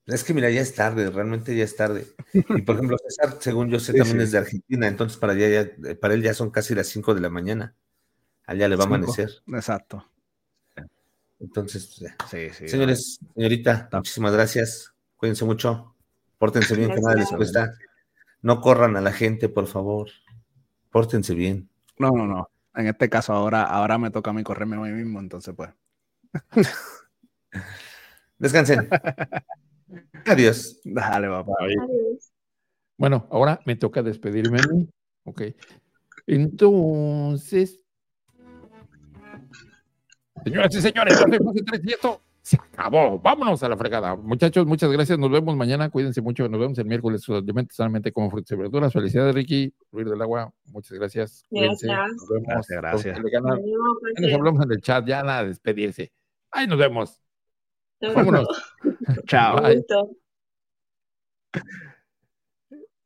Es que mira, ya es tarde, realmente ya es tarde. Y por ejemplo, César, según yo sé, también es de Argentina, entonces para, allá ya, para él ya son casi las 5 de la mañana. Allá le va a amanecer. Exacto. Entonces, señores, señorita, muchísimas gracias. Cuídense mucho. Pórtense bien, que nada les cuesta. No corran a la gente, por favor. Pórtense bien. No, no, no en este caso ahora, ahora me toca a mí correrme a mí mismo, entonces pues. [laughs] Descansen. Adiós. Dale, papá. Adiós. Bueno, ahora me toca despedirme a mí. Ok. Entonces. Señoras y señores, y esto se acabó. Vámonos a la fregada. Muchachos, muchas gracias. Nos vemos mañana. Cuídense mucho. Nos vemos el miércoles. Solamente solamente como frutas y verduras. Felicidades, Ricky. Ruiz del agua. Muchas gracias. Cuídense. Nos vemos. Gracias, gracias. Nos hablamos en el chat. Ya nada, despedirse. Ahí nos vemos. Vámonos. [laughs] Chao.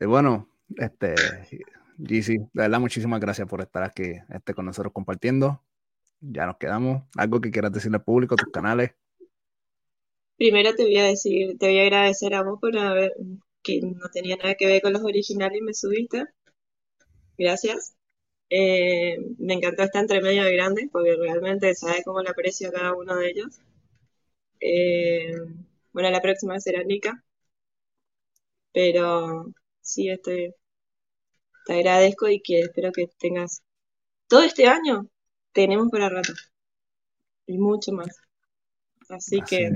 Y bueno, este, GC, de verdad, muchísimas gracias por estar aquí este, con nosotros compartiendo. Ya nos quedamos. ¿Algo que quieras decirle al público, tus canales? Primero te voy a decir, te voy a agradecer a vos por haber, que no tenía nada que ver con los originales y me subiste. Gracias. Eh, me encantó esta entre medio de grande porque realmente sabes cómo le aprecio a cada uno de ellos. Eh, bueno, la próxima será Nika. Pero sí, estoy, te agradezco y que espero que tengas todo este año. Tenemos para rato. Y mucho más. Así, que...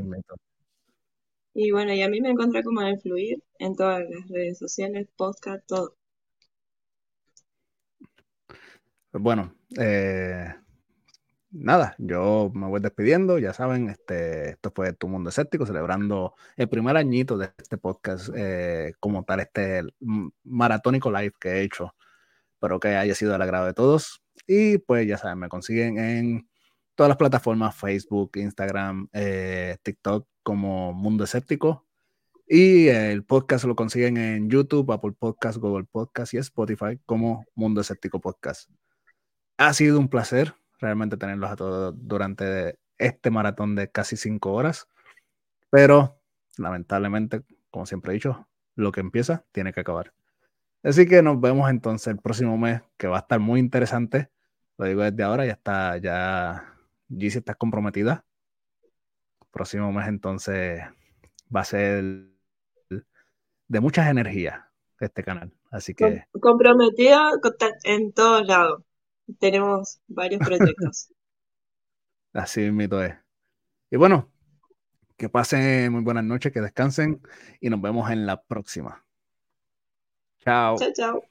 Y bueno, y a mí me encuentra como a influir en todas las redes sociales, podcast, todo. Bueno, eh, nada, yo me voy despidiendo, ya saben, este, esto fue Tu Mundo Escéptico, celebrando el primer añito de este podcast eh, como tal, este maratónico live que he hecho. Espero que haya sido del agrado de todos. Y pues ya saben, me consiguen en todas las plataformas, Facebook, Instagram, eh, TikTok como Mundo Escéptico. Y el podcast lo consiguen en YouTube, Apple Podcast, Google Podcast y Spotify como Mundo Escéptico Podcast. Ha sido un placer realmente tenerlos a todos durante este maratón de casi cinco horas. Pero lamentablemente, como siempre he dicho, lo que empieza tiene que acabar. Así que nos vemos entonces el próximo mes, que va a estar muy interesante. Lo digo desde ahora, ya está, ya Gizzy está comprometida. Próximo mes entonces va a ser de muchas energías este canal. Así que. Comprometida en todos lados tenemos varios proyectos. [laughs] Así mismo es. Y bueno, que pasen muy buenas noches, que descansen y nos vemos en la próxima. Chao. Chao, chao.